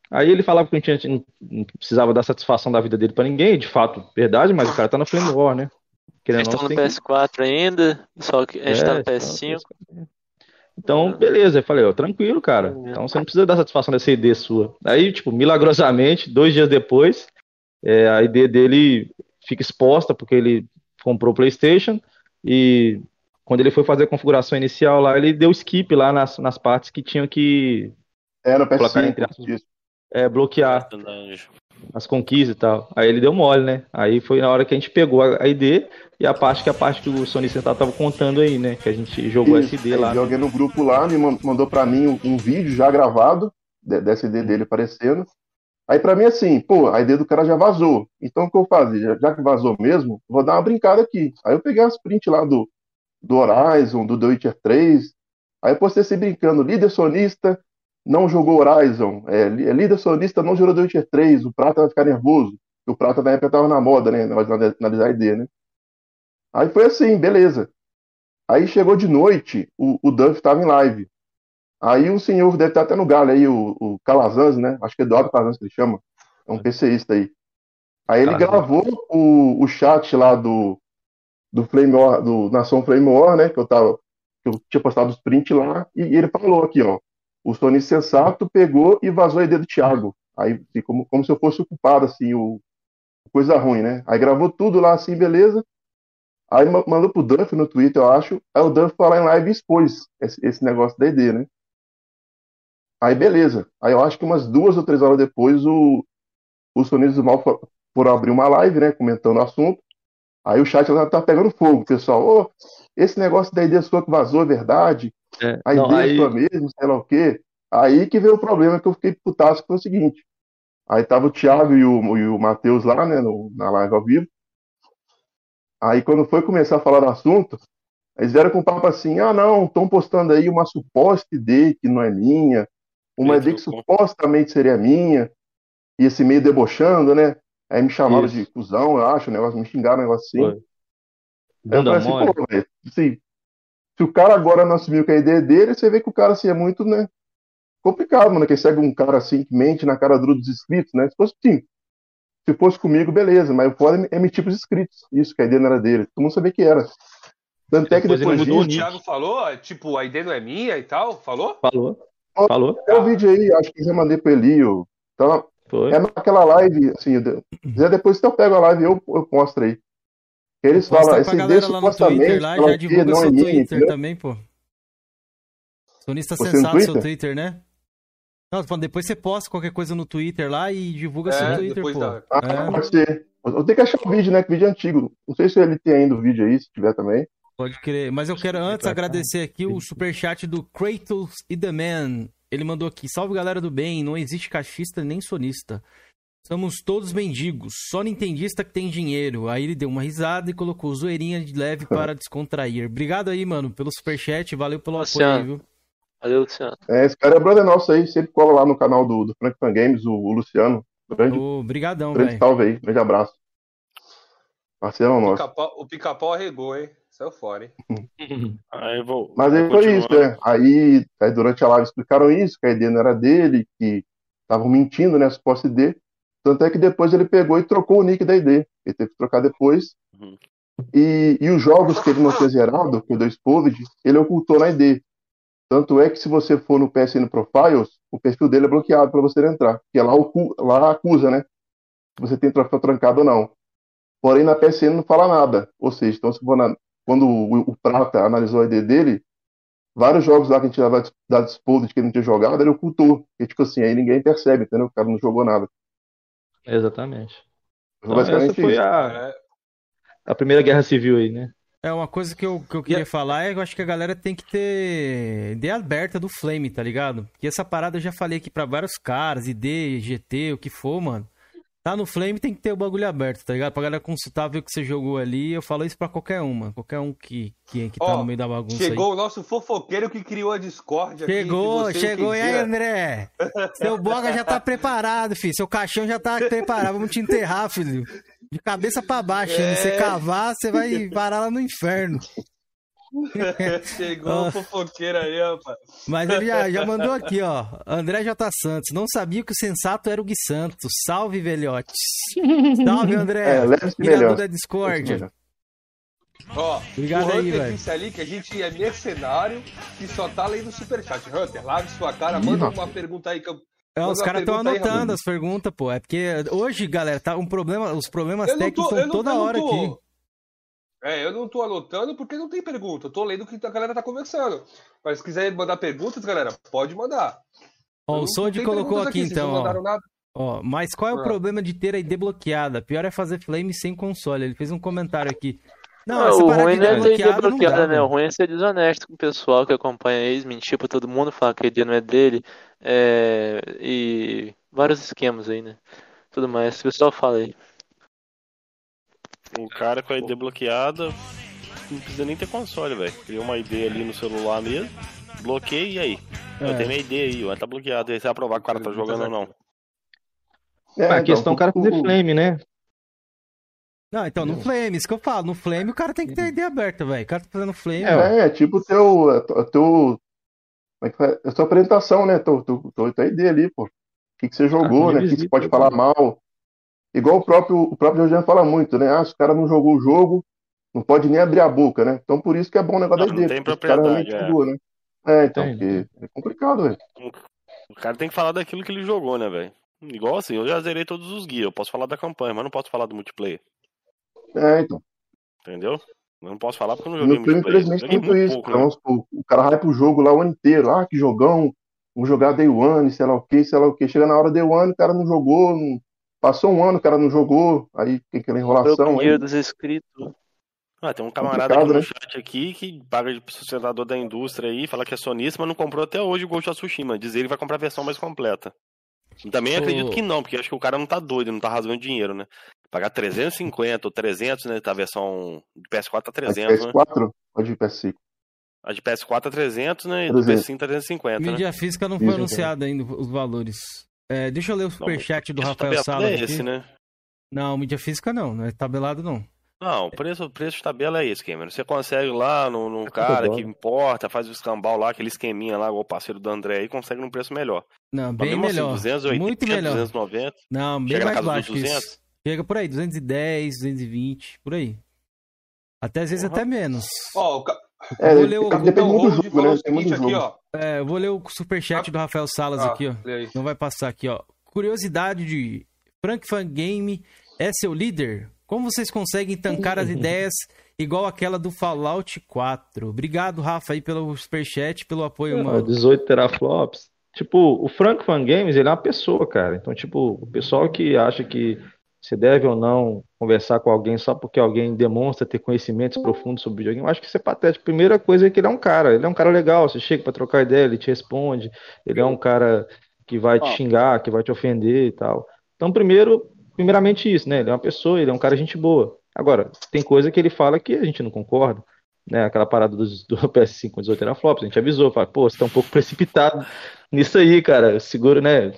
Aí ele falava que a gente não não precisava dar satisfação da vida dele pra ninguém, de fato, verdade, mas o cara tá na Flame War, né? Querendo Vocês estão no você tem que- PS4 ainda, só que a gente tá no É, então, PS5. Então, beleza. Eu falei, ó, tranquilo, cara. Então você não precisa dar satisfação dessa ID sua. Aí, tipo, milagrosamente, dois dias depois, é, a ID dele fica exposta porque ele comprou o PlayStation e quando ele foi fazer a configuração inicial lá, ele deu skip lá nas, nas partes que tinham que Era o Colocar PS5, entre aspas. isso. é, bloquear as conquistas e tal. Aí ele deu mole, né? Aí foi na hora que a gente pegou a ID e a parte que a parte que o Sony Central tava contando aí, né? Que a gente jogou Isso. SD lá. Joguei no grupo lá, me man- mandou pra mim um, um vídeo já gravado de- dessa ID dele aparecendo. Aí pra mim assim, pô, a ID do cara já vazou. Então o que eu fazia? Já, que vazou mesmo, vou dar uma brincada aqui. Aí eu peguei as prints lá do, do Horizon, do The Witcher 3. Aí eu postei assim brincando, líder sonista não jogou Horizon, é, é, líder sonista não jogou The Witcher 3, o Prata vai ficar nervoso. O Prata na época tava na moda, né? Nós analisar a ID, né? Aí foi assim, beleza. Aí chegou de noite, o, o Duff estava em live. Aí um senhor deve estar até no galho aí, o, o Calazans, né? Acho que é Eduardo Calazans que ele chama. É um PCista aí. Aí ele Calazans. gravou o, o chat lá do, do Flame War, do Nação Flame War, né? Que eu tava, que eu tinha postado os prints lá, e, e ele falou aqui, ó. O Sony Sensato pegou e vazou a ID do Thiago. Aí ficou como, como se eu fosse o culpado, assim, o coisa ruim, né? Aí gravou tudo lá assim, beleza. Aí ma- mandou pro Duff no Twitter, eu acho. Aí o Duff foi lá em live e expôs esse, esse negócio da ID, né? Aí beleza. Aí eu acho que umas duas ou três horas depois o, os Sonidos do Mal for- foram abrir uma live, né? Comentando o assunto. Aí o chat lá tá pegando fogo, pessoal. Ô, esse negócio da ID sua que vazou é verdade? É, A não, ID é aí- sua mesmo, sei lá o quê. Aí que veio o problema que eu fiquei putaço, que foi o seguinte. Aí tava o Thiago e o, e o Matheus lá, né, no- na live ao vivo. Aí quando foi começar a falar do assunto, eles vieram com um papo assim, ah não, estão postando aí uma suposta ID que não é minha, uma Ele ID que supostamente seria minha, e esse meio debochando, né? Aí me chamaram Isso. de cuzão, eu acho, negócio, me xingaram um negócio assim. Foi. Eu falei assim, mole. pô, velho, assim, se o cara agora não assumiu que a ideia é dele, você vê que o cara assim é muito, né, complicado, mano, que segue um cara assim que mente na cara dura dos inscritos, né? Se fosse assim, se fosse comigo, beleza, mas o foda é emitir pros inscritos, isso, que a ideia não era dele, todo mundo sabia que era. Tanto é que Depois ele depois mudou o O disso, nick. Thiago falou, tipo, a ideia não é minha e tal? Falou? Falou. Falou. é o vídeo aí, acho que eu já mandei pro Elio. Então, Foi. é naquela live, assim, depois que eu pego a live, eu, eu mostro aí. Eles falam, esses lá no supostamente, Twitter lá, já divulga não é seu minha, Twitter entendeu? também, pô. Sonista Você no sensato seu Twitter? Twitter, né? Não, tô falando, depois você posta qualquer coisa no Twitter lá e divulga seu É, Twitter, depois pô. da- Ah, É. pode ser. Eu tenho que achar o vídeo, né? Que o vídeo é antigo. Não sei se ele tem ainda o vídeo aí, se tiver também. Pode crer. Mas eu quero antes agradecer aqui o superchat do Kratos e The Man. Ele mandou aqui: Salve galera do bem, não existe cachista nem sonista. Somos todos mendigos, só nintendista que tem dinheiro. Aí ele deu uma risada e colocou zoeirinha de leve para descontrair. Obrigado aí, mano, pelo superchat, valeu pelo apoio Luciano. viu? Valeu, Luciano. É, esse cara é brother nosso aí, sempre cola lá no canal do, do Frank Fan Games, o, o Luciano. Grande, Obrigadão, grande velho. salve aí, grande abraço. Parceirão O nosso. o pica-pau arregou, hein? Saiu fora, hein? Aí vou. Mas aí foi continuar. isso, né? Aí, aí durante a live explicaram isso, que a ideia não era dele, que estavam mentindo, né? Suposta ID. Tanto é que depois ele pegou e trocou o nick da ID. Ele teve que trocar depois. Uhum. E, e os jogos que ele não tinha zerado, que é o do Exposed, ele ocultou na ID. Tanto é que se você for no PSN Profiles, o perfil dele é bloqueado para você entrar. Porque lá, lá acusa, né? Se você tem troféu trancado ou não. Porém, na PSN não fala nada. Ou seja, então, se for na- quando o, o Prata analisou a ID dele, vários jogos lá que a gente dava da Exposed que ele não tinha jogado, ele ocultou. E, tipo assim, aí ninguém percebe, entendeu? O cara não jogou nada. Exatamente. Então, essa foi isso. a, a primeira guerra civil aí, né? É, uma coisa que eu, que eu queria falar é que eu acho que a galera tem que ter ideia aberta do Flame, tá ligado? Porque essa parada eu já falei aqui pra vários caras, ID, GT, o que for, mano. Tá no Flame tem que ter o bagulho aberto, tá ligado? Pra galera consultar, ver o que você jogou ali. Eu falo isso pra qualquer um, mano. Qualquer um que, que, que tá Ó, no meio da bagunça chegou o nosso fofoqueiro que criou a Discord aí. aqui. Chegou, chegou. E aí. André? Seu boga já tá preparado, filho. Seu caixão já tá preparado. Vamos te enterrar, filho. De cabeça pra baixo. É. né? Você cavar, você vai parar lá no inferno. Chegou Ah. o fofoqueiro aí, rapaz. Mas ele já, já mandou aqui, ó. André J. Santos. Não sabia que o sensato era o Gui Santos. Salve, velhotes. Salve, André. É, melhor. da Discord. Ó, Obrigado o aí, Hunter velho. disse ali que a gente é mercenário e só tá lendo superchat. Hunter, lave sua cara, manda rapaz. uma pergunta aí que eu. É, os caras estão aí, anotando Ramiro. as perguntas, pô. É porque hoje, galera, tá um problema. Os problemas técnicos tô, estão toda hora tô- aqui. É, eu não tô anotando porque não tem pergunta. Eu tô lendo o que a galera tá conversando. Mas se quiser mandar perguntas, galera, pode mandar. Ó, o Sold colocou aqui, vocês então, ó. Ó, mas qual é o Ah. problema de ter a ID bloqueada? Pior é fazer flame sem console. Ele fez um comentário aqui. Não, Não, essa o ruim de não é ID ter ID bloqueada né? O ruim é ser desonesto com o pessoal que acompanha eles, mentir pra todo mundo, falar que a ID não é dele. é, E vários esquemas aí, né? Tudo mais. O pessoal fala aí. O cara com a ID bloqueada não precisa nem ter console, velho. Cria uma ID ali no celular mesmo, bloqueia e aí? Eu É. tenho minha ID aí, ó, tá bloqueado. Aí você vai provar que o cara tá jogando ou não. É, a então, questão é o cara fazer o- flame, né? Não, então, no Flame, isso que eu falo. No Flame, o cara tem que ter a ID aberta, velho. O cara tá fazendo Flame. É, É, tipo o teu, a teu, como é que a tua apresentação, né? Tua, tua, tua, tua ID ali, pô. O que, que você jogou, Ah, né? O que, que você pode né? falar mal. Igual o próprio, o próprio Jorginho fala muito, né? Ah, se o cara não jogou o jogo, não pode nem abrir a boca, né? Então por isso que é bom o negócio Não, da não tem propriedade, realmente é. jogou, né? É, então, é complicado, velho. O cara tem que falar daquilo que ele jogou, né, velho? Igual assim, eu já zerei todos os guias. Eu posso falar da campanha, mas não posso falar do multiplayer. É, então. Entendeu? Eu não posso falar porque eu não joguei No multiplayer. infelizmente, tem muito isso. pouco, Então, né? supor, o cara vai pro jogo lá o ano inteiro. Ah, que jogão. Vou jogar Day One, sei lá o que, sei lá o que. Chega na hora Day One, o cara não jogou. não- Passou um ano, o cara não jogou. Aí tem aquela Foi o enrolação. Aí, dinheiro dos inscritos. Ah, tem um camarada aqui no né? chat aqui que paga de sustentador da indústria aí, fala que é sonista, mas não comprou até hoje o Ghost of Tsushima. Diz ele que vai comprar a versão mais completa. Também Ô. acredito que não, porque acho que o cara não tá doido, não tá rasgando dinheiro, né? Pagar 350 ou 300, né? Tá a versão de PS4 tá a 300, né? PS4 ou de PS5? A de PS4 tá 300, né? E do 300. PS5 tá 350, né? Mídia física não foi Isso, anunciado ainda os valores. É, deixa eu ler o superchat do Rafael Salas é aqui. esse, né? Não, mídia física não, não é tabelado não. Não, o preço, o preço de tabela é esse, Cameron. Você consegue lá no, no cara que importa, faz o escambau lá, aquele esqueminha lá, igual o parceiro do André aí, consegue num preço melhor. Não, bem mesmo melhor. assim, 280, Muito melhor. 290. Não, bem Chega mais baixo que 200? isso. Chega por aí, 210, 220, por aí. Até às vezes até menos. Ó, o ca- É, vou ler o, depende muito do jogo, né? Tem muito aqui, jogo. ó. é, eu vou ler o superchat do Rafael Salas Ah, aqui, ó. Não vai passar aqui, ó. Curiosidade de Frank Fan Game é seu líder? Como vocês conseguem tancar as ideias igual aquela do Fallout 4? Obrigado, Rafa, aí pelo superchat, pelo apoio, Ó, mano. 18 teraflops. Tipo, o Frank Fan Games, ele é uma pessoa, cara. Então, tipo, o pessoal que acha que você deve ou não conversar com alguém só porque alguém demonstra ter conhecimentos profundos sobre videogame, eu acho que isso é patético. Primeira coisa é que ele é um cara, ele é um cara legal. Você chega pra trocar ideia, ele te responde. Ele é um cara que vai te xingar, que vai te ofender e tal. Então, primeiro, primeiramente isso, né? Ele é uma pessoa, ele é um cara gente boa. Agora, tem coisa que ele fala que a gente não concorda né, aquela parada dos, do PS5 com 18 teraflops, a gente avisou, fala, pô, você tá um pouco precipitado nisso aí, cara, segura, né,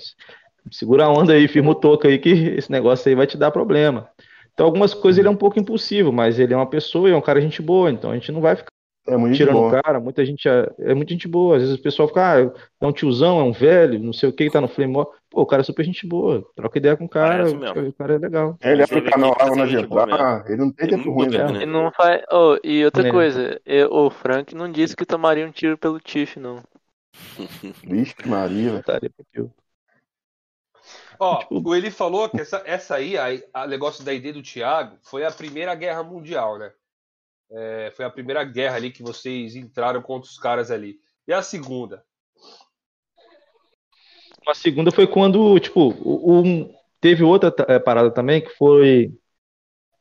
segura a onda aí, firma o toco aí que esse negócio aí vai te dar problema. Então, algumas coisas ele é um pouco impulsivo, mas ele é uma pessoa e é um cara gente boa, então a gente não vai ficar É muito tirando o cara, muita gente é, é muita gente boa, às vezes o pessoal fica, ah, é um tiozão, é um velho, não sei o que, tá no Flame. Pô, o cara é super gente boa, troca ideia com o cara, mesmo. o cara é legal. Ele Você vê abre o canal que lá na entrar, ele não tem Tem tempo muito ruim, velho. né? E não vai. Oh, e outra É. coisa, eu- o Frank não disse que tomaria um tiro pelo Tiff, não. Vixe, Maria, porque- Ó, Tipo- o ele falou que essa, essa aí, a, a negócio da ID do Thiago, foi a primeira guerra mundial, né? É, foi a primeira guerra ali que vocês entraram contra os caras ali. E a segunda? A segunda foi quando, tipo, o- teve outra eh, parada também que foi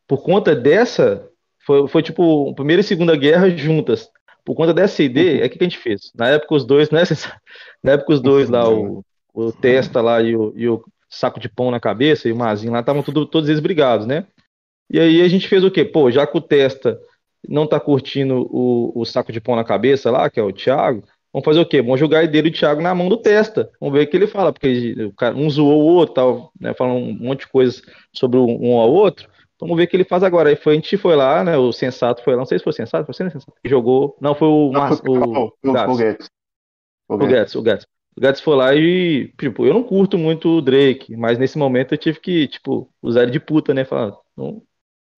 por conta dessa, foi, foi tipo, primeira e segunda guerra juntas. Por conta dessa ideia, é o que que a gente fez? Na época os dois, né? Na época os dois lá, o, o Testa lá e o, e o saco de pão na cabeça e o Mazinho lá, estavam todos eles brigados, né? E aí a gente fez o quê? Pô, já que o Testa não tá curtindo o, o saco de pão na cabeça lá, que é o Thiago, Vamos fazer o quê? Vamos jogar ideia do Thiago na mão do Testa. Vamos ver o que ele fala, porque o cara, um zoou o outro, tal, né, falando um monte de coisas sobre um, ao outro. Vamos ver o que ele faz agora. Aí foi, a gente foi lá, né? O Sensato foi lá, não sei se foi o Sensato, foi o Sensato jogou. Não, foi o, Não, Mar, o- o, foi o Gats. O O Guedes. Gats, o Gats. O Gats foi lá e, tipo, eu não curto muito o Drake, mas nesse momento eu tive que, tipo, usar ele de puta, né? Falar, não,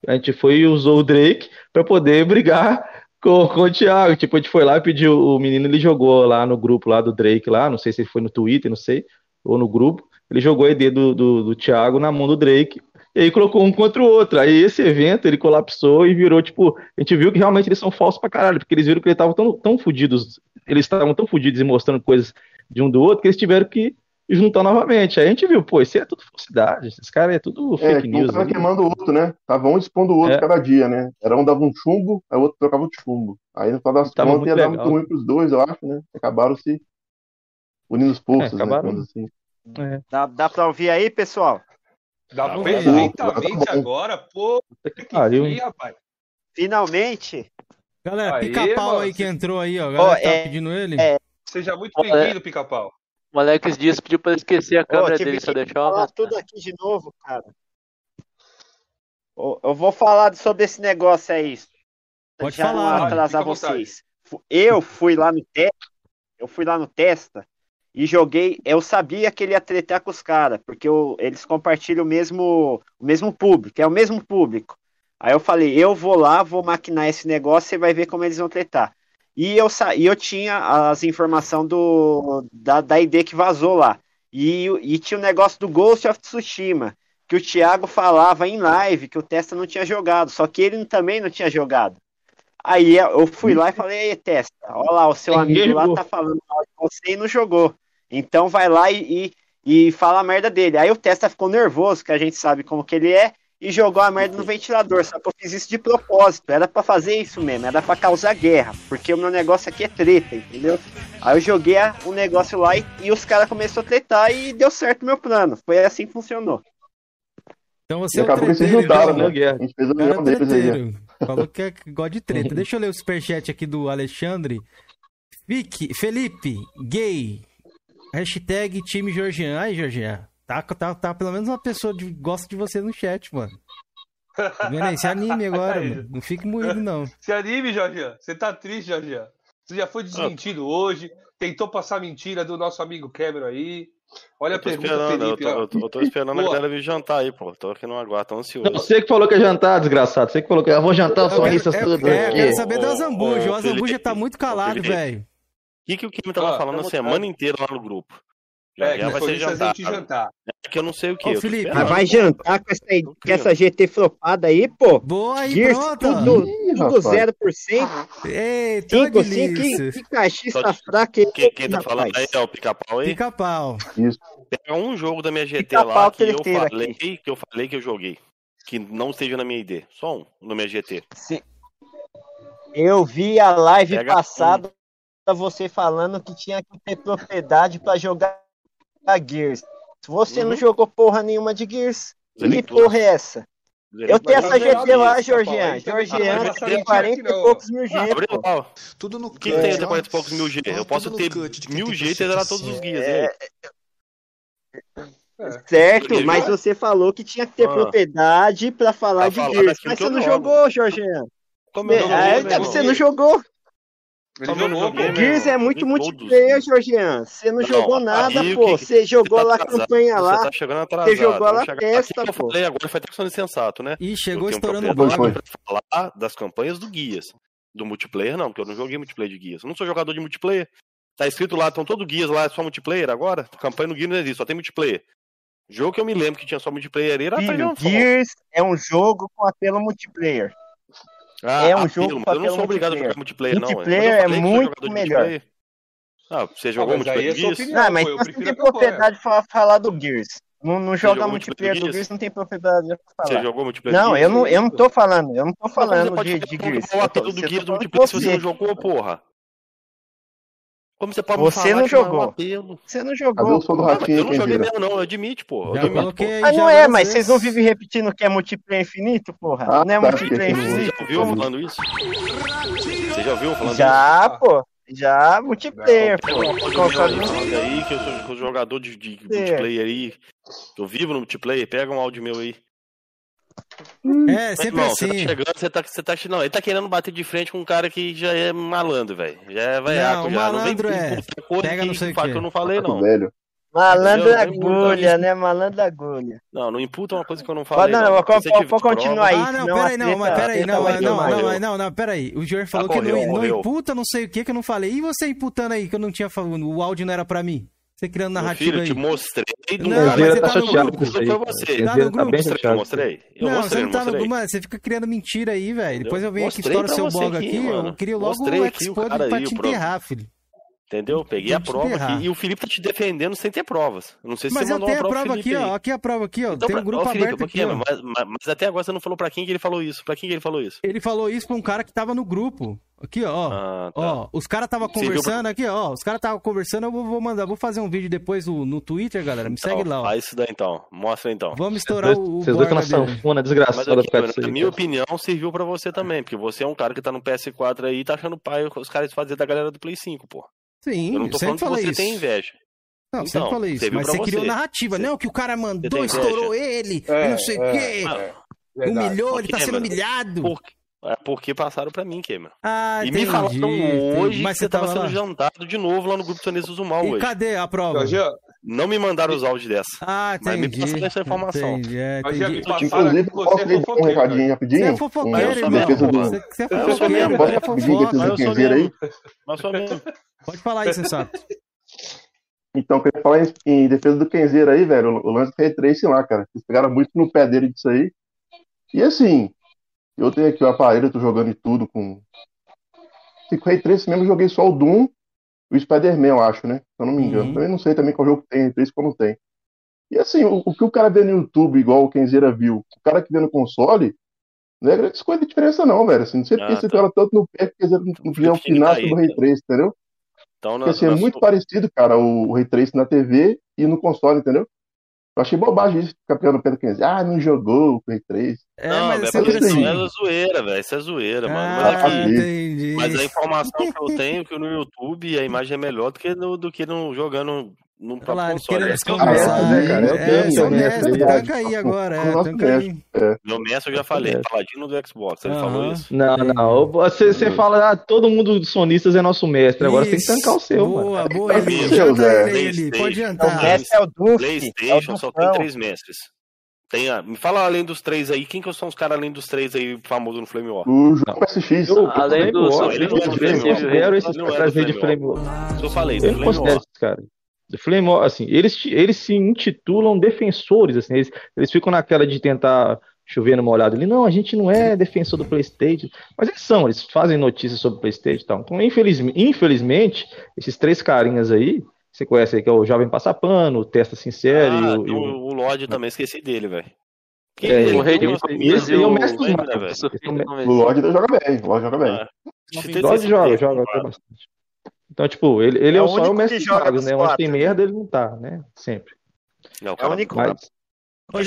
a gente foi e usou o Drake pra poder brigar com, com o Thiago. Tipo, a gente foi lá e pediu, o menino ele jogou lá no grupo lá do Drake lá, não sei se foi no Twitter, não sei, ou no grupo. Ele jogou a ideia do, do, do Thiago na mão do Drake. E aí colocou um contra o outro. Aí esse evento ele colapsou e virou, tipo, a gente viu que realmente eles são falsos pra caralho, porque eles viram que eles estavam tão, tão fudidos, eles estavam tão fudidos e mostrando coisas de um do outro que eles tiveram que juntar novamente. Aí a gente viu, pô, isso é tudo falsidade, esses caras é tudo É, fake um news. tava aí. queimando o outro, né? Tava um expondo o outro É. cada dia, né? Era um dava um chumbo, aí o outro trocava de chumbo. Aí no final das Tava contas ia muito dar muito ruim pros dois, eu acho, né? Acabaram se unindo os forças, É, né? acabaram. digamos assim. É. Dá, dá pra ouvir aí, pessoal? Dá Tá pra bom. perfeitamente Tá agora, pô. Puta que pariu. rapaz. Finalmente. Galera, pica-pau aí que entrou aí, ó. A galera Ó, tá é- pedindo ele. é, Seja muito bem-vindo, pica-pau. O Alex Dias pediu pra eu esquecer a câmera tive dele, só deixar uma falar tudo aqui de novo, cara. Eu vou falar sobre esse negócio aí. Pode já falar, não atrasar vocês. Eu fui lá no Testa, eu fui lá no Testa e joguei. Eu sabia que ele ia tretar com os caras, porque eu- eles compartilham o mesmo, o mesmo público, é o mesmo público. Aí eu falei, eu vou lá, vou maquinar esse negócio e vai ver como eles vão tretar. E eu, sa- e eu tinha as informações do, da, da ID que vazou lá. E, e tinha o negócio do Ghost of Tsushima, que o Thiago falava em live que o Testa não tinha jogado, só que ele também não tinha jogado. Aí eu fui lá e falei, ei, Testa, olha lá, o seu amigo lá jogou. tá falando você não jogou. Então vai lá e, e, e fala a merda dele. Aí o Testa ficou nervoso, que a gente sabe como que ele é, e jogou a merda no ventilador. Só que eu fiz isso de propósito. Era pra fazer isso mesmo, era pra causar guerra. Porque o meu negócio aqui é treta, entendeu? Aí eu joguei o negócio lá e, e os caras começaram a tretar e deu certo o meu plano. Foi assim que funcionou. Então você E é o acabou que juntaram, né? guerra. A gente fez a Cara união deles aí. né? Falou que é gosta de treta. Deixa eu ler o superchat aqui do Alexandre. Fique, Felipe, gay. Hashtag time Georgian. Ai, Georgian. Tá, tá, tá pelo menos uma pessoa que gosta de você no chat, mano. Tá vendo aí? Se anime agora, mano. Não fique moído, não. Se anime, Jorge. Você tá triste, Jorge. Você já foi desmentido hoje. Tentou passar mentira do nosso amigo Cameron aí. Olha a Eu pergunta, esperando, eu Felipe. tô, eu tô- eu tô esperando a galera vir jantar aí, pô. Tô aqui no aguardo, tô ansioso. Não, você que falou que ia jantar, desgraçado. Você que falou que eu vou jantar os sonistas é, tudo é, eu quero saber do Ô, Azambuja. ô, O Azambuja Felipe, tá muito calado, Felipe. velho. O que, que o Kim tava Ó, falando a semana inteira lá no grupo? Já, É, já que vai ser jantar. jantar. É que eu não sei o que. Ô, Felipe. Mas vai jantar com essa, com essa GT flopada aí, pô. Boa aí, Gears, pronto. tudo, Ih, tudo rapaz. 0%. Eita, uma 5, 5, delícia. que, que caixista fraca aí, Quem, quem tá falando aí é o pica-pau aí? Pica-pau. Isso. Pega um jogo da minha GT lá que eu falei que eu falei que eu joguei. Que não esteja na minha ID. Só um no minha GT. Se- Eu vi a live Pega passada você falando que tinha que ter propriedade pra jogar Gears. Você não Uhum. jogou porra nenhuma de Gears. Que porra é essa? Eu tenho essa não GT lá. Georgian. Então não Georgian tem saber 40 aqui, e não. poucos mil G. Tudo no O que, que tem até ó. 40 e poucos mil G? Eu posso ter quem mil G e zerar todos os guias. É, aí. Certo, mas você falou que tinha que ter Ah. propriedade pra falar de Gears. Mas que você eu não jogo. jogou, Georgian. Como É, não é, você não jogou. Ele eu jogou, pô. Gears é muito multiplayer. Georgian. Você não, Não, jogou nada, aí pô. Você jogou tá lá a atrasado. campanha Você lá. tá chegando atrasado. jogou Vamos lá chegar- testa, Aqui que eu pô. falei agora foi até sendo sensato, né? Ih, Eu chegou tenho estourando o pra falar das campanhas do Guias. Do multiplayer, não, porque eu não joguei multiplayer de Guias. Eu não sou jogador de multiplayer. Tá escrito lá, estão todos Guias lá, é só multiplayer agora? Campanha no Guia não existe, só tem multiplayer. Jogo que eu me lembro que tinha só multiplayer era Filho. Gears é um jogo com apelo multiplayer. Ah, é um apelo, jogo mas eu não sou obrigado a jogar multiplayer, não. Multiplayer é muito de melhor. Ah, você jogou mas aí multiplayer é de opinião. Não, mas eu você não tem propriedade pra falar do Gears. Não, não joga multiplayer do Gears, não tem propriedade pra Você falar. jogou multiplayer Não, de eu não, eu não tô falando, eu não tô Mas falando você pode de, de Gears. é o do você Guias tá do falando de multiplayer se você você. não jogou, porra? Como você pode me Você falar não é jogou. Você não Cadê jogou. o som do Ah, Rafinha, eu não joguei mesmo, não, eu admito, pô. Eu Já admito, coloquei já não é, mas vocês não vivem repetindo que é multiplayer infinito, porra? Ah, não é tá, multiplayer porque Você infinito? já ouviu eu falando isso? Você já ouviu eu falando Já, isso? pô. Já, multiplayer, pô. Console meu aí, não falando aí que eu sou, sou jogador de, de É. multiplayer aí. Eu vivo no multiplayer, pega um áudio meu aí. É, sempre Irmão, você tá assim. chegando, você tá, você tá. Não, ele tá querendo bater de frente com um cara que já é malandro, velho. Já é Não, vaiaco, o já. malandro não vem é, coisa pega que, não sei quê. que eu não falei, não. Velho. Malandro? Não muita agulha, né? Malandro agulha. Não, não imputa uma coisa que eu não falei. não, não. não, pode, continuar aí. Ah, não, peraí, não, mas peraí, não, não, não, não, não, não, peraí. O Jorge falou que correu, não, não imputa não sei o que que eu não falei. E você imputando aí que eu não tinha falado, o áudio não era pra mim? Você criando Meu narrativa filho, eu te aí. mostrei Não, cara. mas você tá tá no chateado grupo. com isso aí. Você. Tá no tá grupo. bem Mostrei, eu chateado. mostrei. Eu não, mostrei, você não não tá no mostrei. grupo, mano. Você fica criando mentira aí, velho. Depois eu venho aqui, Mostrei estouro pra seu blog aqui, aqui, mano. eu queria logo Mostrei o aqui o Xcode cara pra aí, te enterrar, filho. Entendeu? Peguei a prova aqui. E o Felipe tá te defendendo sem ter provas. Eu não sei se Mas você eu mandou tenho uma a prova prova Felipe aqui, aí. ó. Aqui a prova aqui, ó. Então, Tem um grupo ô, Felipe, aberto aqui, ó. Mas, mas- mas até agora você não falou pra quem que ele falou isso. Pra quem que ele falou isso? Ele falou isso pra um cara que tava no grupo. Aqui, ó. Ah, tá. Ó, os caras tava Você viu conversando aqui, ó. Os caras tava conversando, eu vou, vou mandar, vou fazer um vídeo depois no, no Twitter, galera. Me segue Então, lá, ó. Faz isso daí então. Mostra então. Vamos estourar Vocês o, vocês dois estão na sanfona Mas desgraçada aqui, por causa mano, na minha opinião, serviu pra você também. Porque você é um cara que tá no PS4 aí e tá achando pai os caras fazer da galera do Play 5, pô. Sim, Eu não tô sempre falando que falei você isso. tem inveja. Não, Então, sempre falei isso. Mas você criou você. narrativa, Você- não, que o cara mandou, estourou ele, É, não sei o é, quê, é, humilhou, ele tá sendo humilhado. Por, é porque passaram pra mim, Cameron. Ah, E entendi. me falaram entendi. hoje Mas que você tava sendo lá. jantado de novo lá no grupo Sonistas do Mal E hoje. cadê a prova? Jean, Não me mandaram os áudios dessa. Ah, Mas me entendi. passaram essa informação. Entendi, é, Mas já entendi. me passaram Inclusive, que você posso é ler um fofoqueiro, recadinho Você rapidinho? é fofoqueiro, sou irmão. Você, você é Eu sou fofoqueiro, mesmo, você é Posso pedir Mas aí? mesmo. Mas sou mesmo. Pode falar aí, sensato. Então, eu queria falar em, em defesa do Kenzeira aí, velho, o, o lance do Ray Tracing lá, cara. Vocês pegaram muito no pé dele disso aí. E assim, eu tenho aqui o aparelho, eu tô jogando e tudo com. Se com Ray Tracing mesmo, eu joguei só o Doom e o Spider-Man, eu acho, né? Se eu não me engano. Uhum. Também não sei também qual jogo tem Ray Tracing qual não tem. E assim, o, o que o cara vê no YouTube, igual o Kenzeira viu, o cara que vê no console, não é grande coisa de diferença, não, velho. Assim, não sei porque Ah, você tá. pega tanto no pé que o Kenzeira não, podia opinar sobre o Ray cara. Tracing, entendeu? Então, na, assim, é muito sua- parecido, cara, o, o Ray Tracing na TV e no console, entendeu? Eu achei bobagem isso, ficar pegando o pé do Kenzie. Ah, não jogou o Ray Tracing. É, não, mas é é porque assim. isso é zoeira, velho. Isso é zoeira, mano. Mas, Ah, aqui, entendi. mas a informação que eu tenho é que no YouTube a imagem é melhor do que no, do que no jogando lá, eles console. querendo Esse é o mestre, né, cara? É o É, mestre, seu é o mestre, mestre, é tanca aí agora, é, Nosso tanca aí. mestre. Meu mestre eu já falei, É. paladino do Xbox, ele falou isso. Não, não. Você, você fala, ah, todo mundo dos sonistas é nosso mestre. Agora você tem que tancar o seu, boa, mano. Boa, É o seu, Zé. ele. Pode O jantar. mestre é o Duff. PlayStation é o só tem três mestres. Tem a... Me fala além dos três aí, quem que são os caras além dos três aí famosos no Flame War? O João. Eu, Além do não é do Flame War. esses Não é do caras aí de Flame War. Eu falei, do Eu não Flame War. The Flame assim, eles, eles se intitulam defensores, assim, eles, eles ficam naquela de tentar chover no molhado ali, não, a gente não é defensor do Playstation, mas eles são, eles fazem notícias sobre o Playstation e tal. Então, infelizmente, infelizmente, esses três carinhas aí, você conhece aí, que é o Jovem Passapano, o Testa Sincero Ah, e o... e o- o, o Lorde também, esqueci dele, velho. É, O rei de é o e o- mestre dos né, magos. é o O Lorde joga bem. O Lorde joga bem. Ah, Jovem Lorde joga, joga até bastante. Então, tipo, ele, ele é, É o só o único mestre que dos magos, né? Onde tem merda, ele não tá, né? Sempre. Não, É o único Mas, Ô,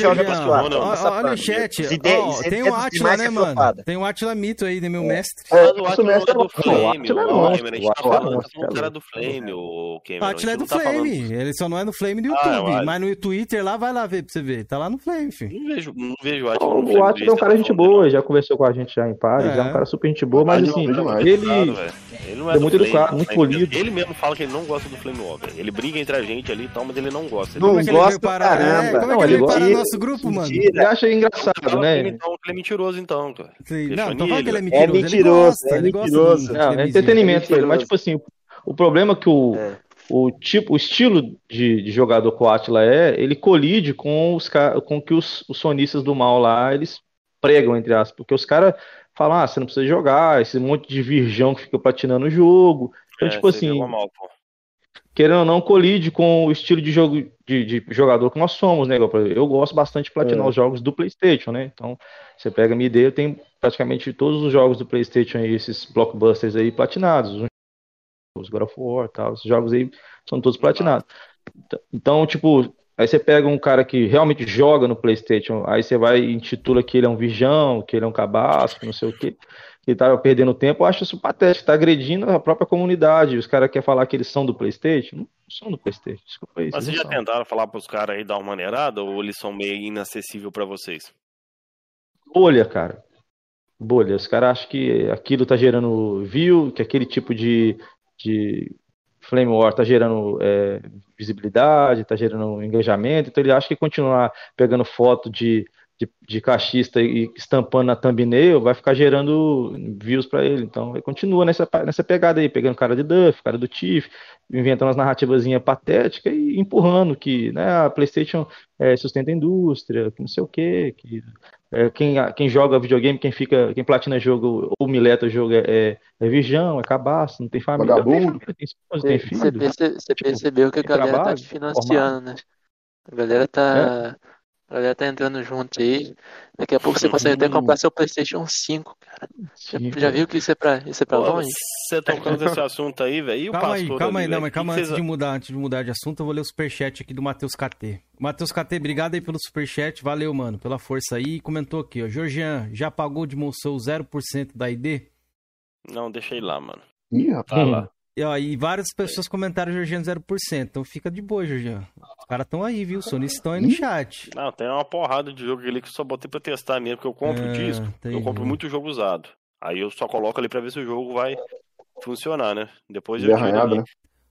Passa olha pano. o chat. Os tem o Atila, né, é mano? Tem o Atila Mito aí, né, meu mestre. É, o Atila é do é. Flame, é o tá Atila é falando monstro, do cara do Flame, o Cameron. Atila é do tá Flame. Ele só não é no Flame do Ah, YouTube. mas no Twitter lá, vai lá ver pra você ver. Tá lá no Flame, filho. Não vejo, não vejo o Atila no Flame. O Atila é um cara gente boa, já conversou com a gente já em pares, É. é um cara super gente boa, mas assim, é demais. ele, Ele não é é muito educado, muito mas polido. Ele mesmo fala que ele não gosta do Flame velho. Ele briga entre a gente ali e tal, mas ele não gosta. Ele Não Como é que ele gosto veio parar? caramba. É, como é Não, que ele parar no nosso grupo, mano? Mentira. ele acha engraçado, Fala né? então, ele é mentiroso, então, cara. Sim, Não, tô falando que ele é nele. mentiroso. É mentiroso, gosta, é mentiroso. Não, é entretenimento pra ele, mas tipo assim, o problema é que o, É. o tipo, o estilo de, de jogador que o Atila é, ele colide com os com o que os, os sonistas do mal lá, eles pregam, entre aspas, porque os caras falam, ah, você não precisa jogar, esse monte de virgão que fica patinando o jogo. Então, É, tipo assim, mal. Querendo ou não, colide com o estilo de jogo de, de jogador que nós somos, né? Eu gosto bastante de platinar É. os jogos do PlayStation, né? Então, você pega a minha ideia, eu tenho praticamente todos os jogos do PlayStation aí, esses blockbusters aí platinados, os- os God of War, tal, esses jogos aí são todos platinados. Então- Então, tipo, aí você pega um cara que realmente joga no PlayStation, aí você vai e intitula que ele é um virgão, que ele é um cabaço, não sei o quê. Que tá perdendo tempo, eu acho isso patético, tá agredindo a própria comunidade. Os caras querem falar que eles são do PlayStation, não são do PlayStation, desculpa aí. Mas vocês já são. tentaram falar pros caras aí dar uma maneirada ou eles são meio inacessível pra vocês? Bolha, cara. Bolha. Os caras acham que aquilo tá gerando view, que aquele tipo de, de Flame War tá gerando é, visibilidade, tá gerando engajamento, então ele acha que continuar pegando foto de, de, de cachista e estampando na thumbnail vai ficar gerando views pra ele. Então ele continua nessa, nessa pegada aí, pegando cara de Duff, cara do Tiff, inventando umas narrativazinhas patéticas e empurrando que né, a PlayStation é, sustenta a indústria, que não sei o quê, que é, quem, quem joga videogame, quem fica, quem platina jogo ou mileta jogo é, é, é virgão, é cabaço, não tem família. Tem família, tem esposa, tem filho. você Tipo, percebeu que a galera tá trabalho, te financiando, né? A galera tá. A galera tá entrando junto aí. Daqui a pouco você consegue até comprar seu PlayStation 5, cara. Já, já viu que isso é pra, isso é pra Pô, longe? Você tocando nesse assunto aí, velho. Calma aí, calma ali, aí, não, mas calma antes vocês- de mudar, antes de mudar de assunto, eu vou ler o superchat aqui do Matheus KT. Matheus KT, obrigado aí pelo superchat, valeu, mano, pela força aí. E comentou aqui, ó, Georgian, já pagou de Monsoul 0% da ID? Não, deixa ele lá, mano. Ih, rapaz. Tá lá. E, ó, e várias pessoas comentaram Georgian 0%, então fica de boa, Georgian. Os caras estão aí, viu? Os sonistas estão aí no chat. Não, tem uma porrada de jogo ali que eu só botei pra testar mesmo, porque eu compro É, disco, eu compro muito jogo usado. Aí eu só coloco ali pra ver se o jogo vai funcionar, né? Depois eu é tiro arranhado, ali. né?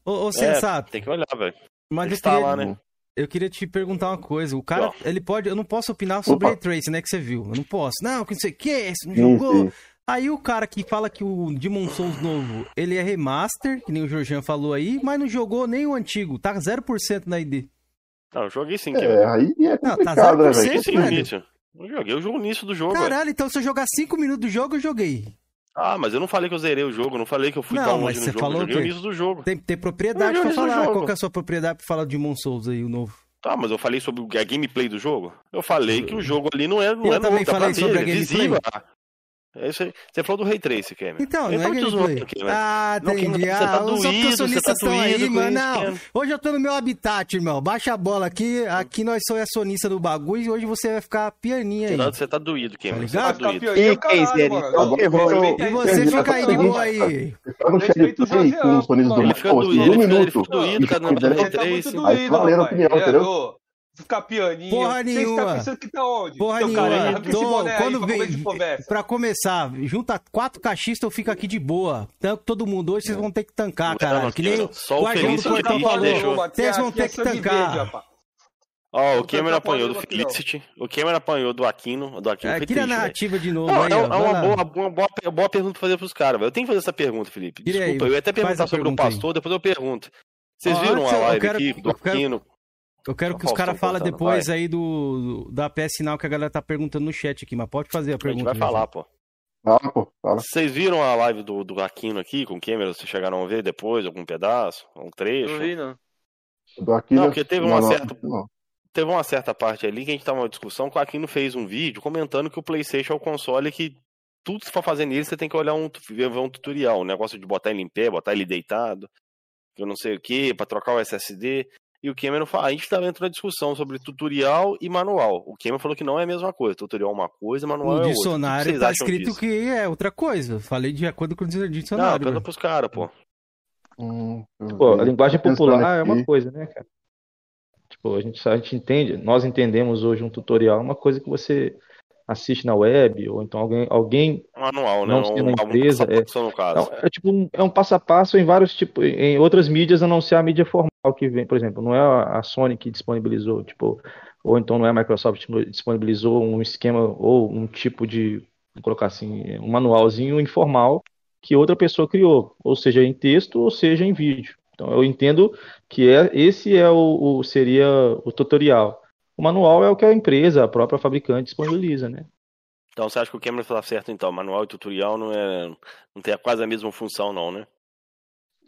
Ô, ô É, sensato, tem que olhar, velho. mas eu estar queria, lá, né? eu queria te perguntar uma coisa. O cara, Ó. ele pode, eu não posso opinar sobre Opa. Ray Trace, né, que você viu. Eu não posso. Não, que não sei o que, você não Sim, jogou. sim. Aí o cara que fala que o Demon Souls novo, ele é remaster, que nem o Georgian falou aí, mas não jogou nem o antigo, tá 0% na ID. Não, eu joguei sim, É, Kevin. aí é Não, tá complicado, né, 0%, velho? Joguei sim no velho. início. Eu joguei o jogo início do jogo, velho. Caralho, então se eu jogar 5 minutos do jogo, eu joguei. Ah, mas eu não falei que eu zerei o jogo, eu não falei que eu fui Não, tão mas longe no você jogo, falou eu joguei que- o início do jogo. Tem, tem propriedade Eu pra falar. Qual que é a sua propriedade pra falar de Demon Souls aí, o novo? Tá, mas eu falei sobre a gameplay do jogo. Eu falei que o jogo ali não é, não Eu é também novo, falei sobre ver, a é gameplay. visível. É isso aí. Você falou do Ray Trace, Cameron. Então, Ele não é tá gameplay. aqui? Ah, Não, entendi. Você tá Ah, os doído, você opcionistas tá estão aí, mano. isso, Não, Cameron. hoje eu tô no meu habitat, irmão. Baixa a bola aqui. Aqui nós somos acionista do bagulho e hoje você vai ficar pianinha aí. Não, Você tá doído, Cameron. Você Tá tá doído. Ih, caralho, mano. E você fica aí de tá boa aí. Você tá chat os play com os fones do. Ele fica doído, um ele fica- ele minuto. fica doído, cara, na E banda daí- do Você tá muito Trace. Aí doído, valeu a rapaz. opinião, É, entendeu? Ficar pianinho. Porra Você nenhuma. tá pensando que tá onde? Porra Seu nenhuma. aí quando pra vem, começo conversa. pra começar, junta quatro cachistas, eu fico aqui de boa. Tanto todo mundo hoje, vocês vão ter que tancar, não, Que nem. Só o Guardião do Portão falou. deixou. Vocês vão ter que tancar. Ó, o Não Cameron tanca apanhou do. Felicity. O Cameron apanhou do Aquino. Do Aquino É, foi queria a narrativa de novo Não, aí, é, ó. é uma, boa, uma boa, boa pergunta pra fazer pros caras, velho. Eu tenho que fazer essa pergunta, Felipe. Desculpa, aí, eu ia até perguntar sobre o pergunta aí. pastor, depois eu pergunto. Vocês Ó, viram a live quero- aqui do eu quero- Aquino? Eu quero que Ó, os caras falem depois vai. aí do, do- da PS Sinal que a galera tá perguntando no chat aqui, mas pode fazer a A gente pergunta. vai falar, pô. Fala, pô, fala. Vocês viram a live do, do Aquino aqui com o Cameron? Vocês chegaram a ver depois, algum pedaço, um trecho? Não vi, não. Do aqui, Não, porque teve uma não, certa- não. Teve uma certa parte ali que a gente tava numa discussão que o Aquino fez um vídeo comentando que o PlayStation é o console que tudo que você for fazer nele, você tem que olhar um, ver um tutorial, um negócio de botar ele em pé, botar ele deitado, eu não sei o que, pra trocar o SSD. E o Cameron fala, a gente tá dentro da discussão sobre tutorial e manual. O Cameron falou que não é a mesma coisa. Tutorial é uma coisa, manual No é outra. O dicionário tá acham escrito disso? que é outra coisa. Falei de acordo com o Não, dicionário. pergunta velho. pros caras, pô. Hum, Pô, a linguagem popular é uma coisa, né, cara? Tipo, a gente, a gente entende, nós entendemos hoje um tutorial, é uma coisa que você assiste na web, ou então alguém, alguém Manual, né? Não sendo Um, um empresa, passo a passo, no caso. É tipo um, é um passo a passo em vários tipos, em outras mídias, a não ser a mídia formal que vem, por exemplo, não é a a Sony que disponibilizou, tipo, ou então não é a Microsoft que disponibilizou um esquema ou um tipo de, vou colocar assim, um manualzinho informal que outra pessoa criou, ou seja em texto ou seja em vídeo. Então eu entendo que é, esse é o, o- seria o tutorial. O manual é o que a empresa, a própria fabricante disponibiliza, né? Então você acha que o Cameron tá certo, então? Manual e tutorial não é. não tem quase a mesma função, não, né?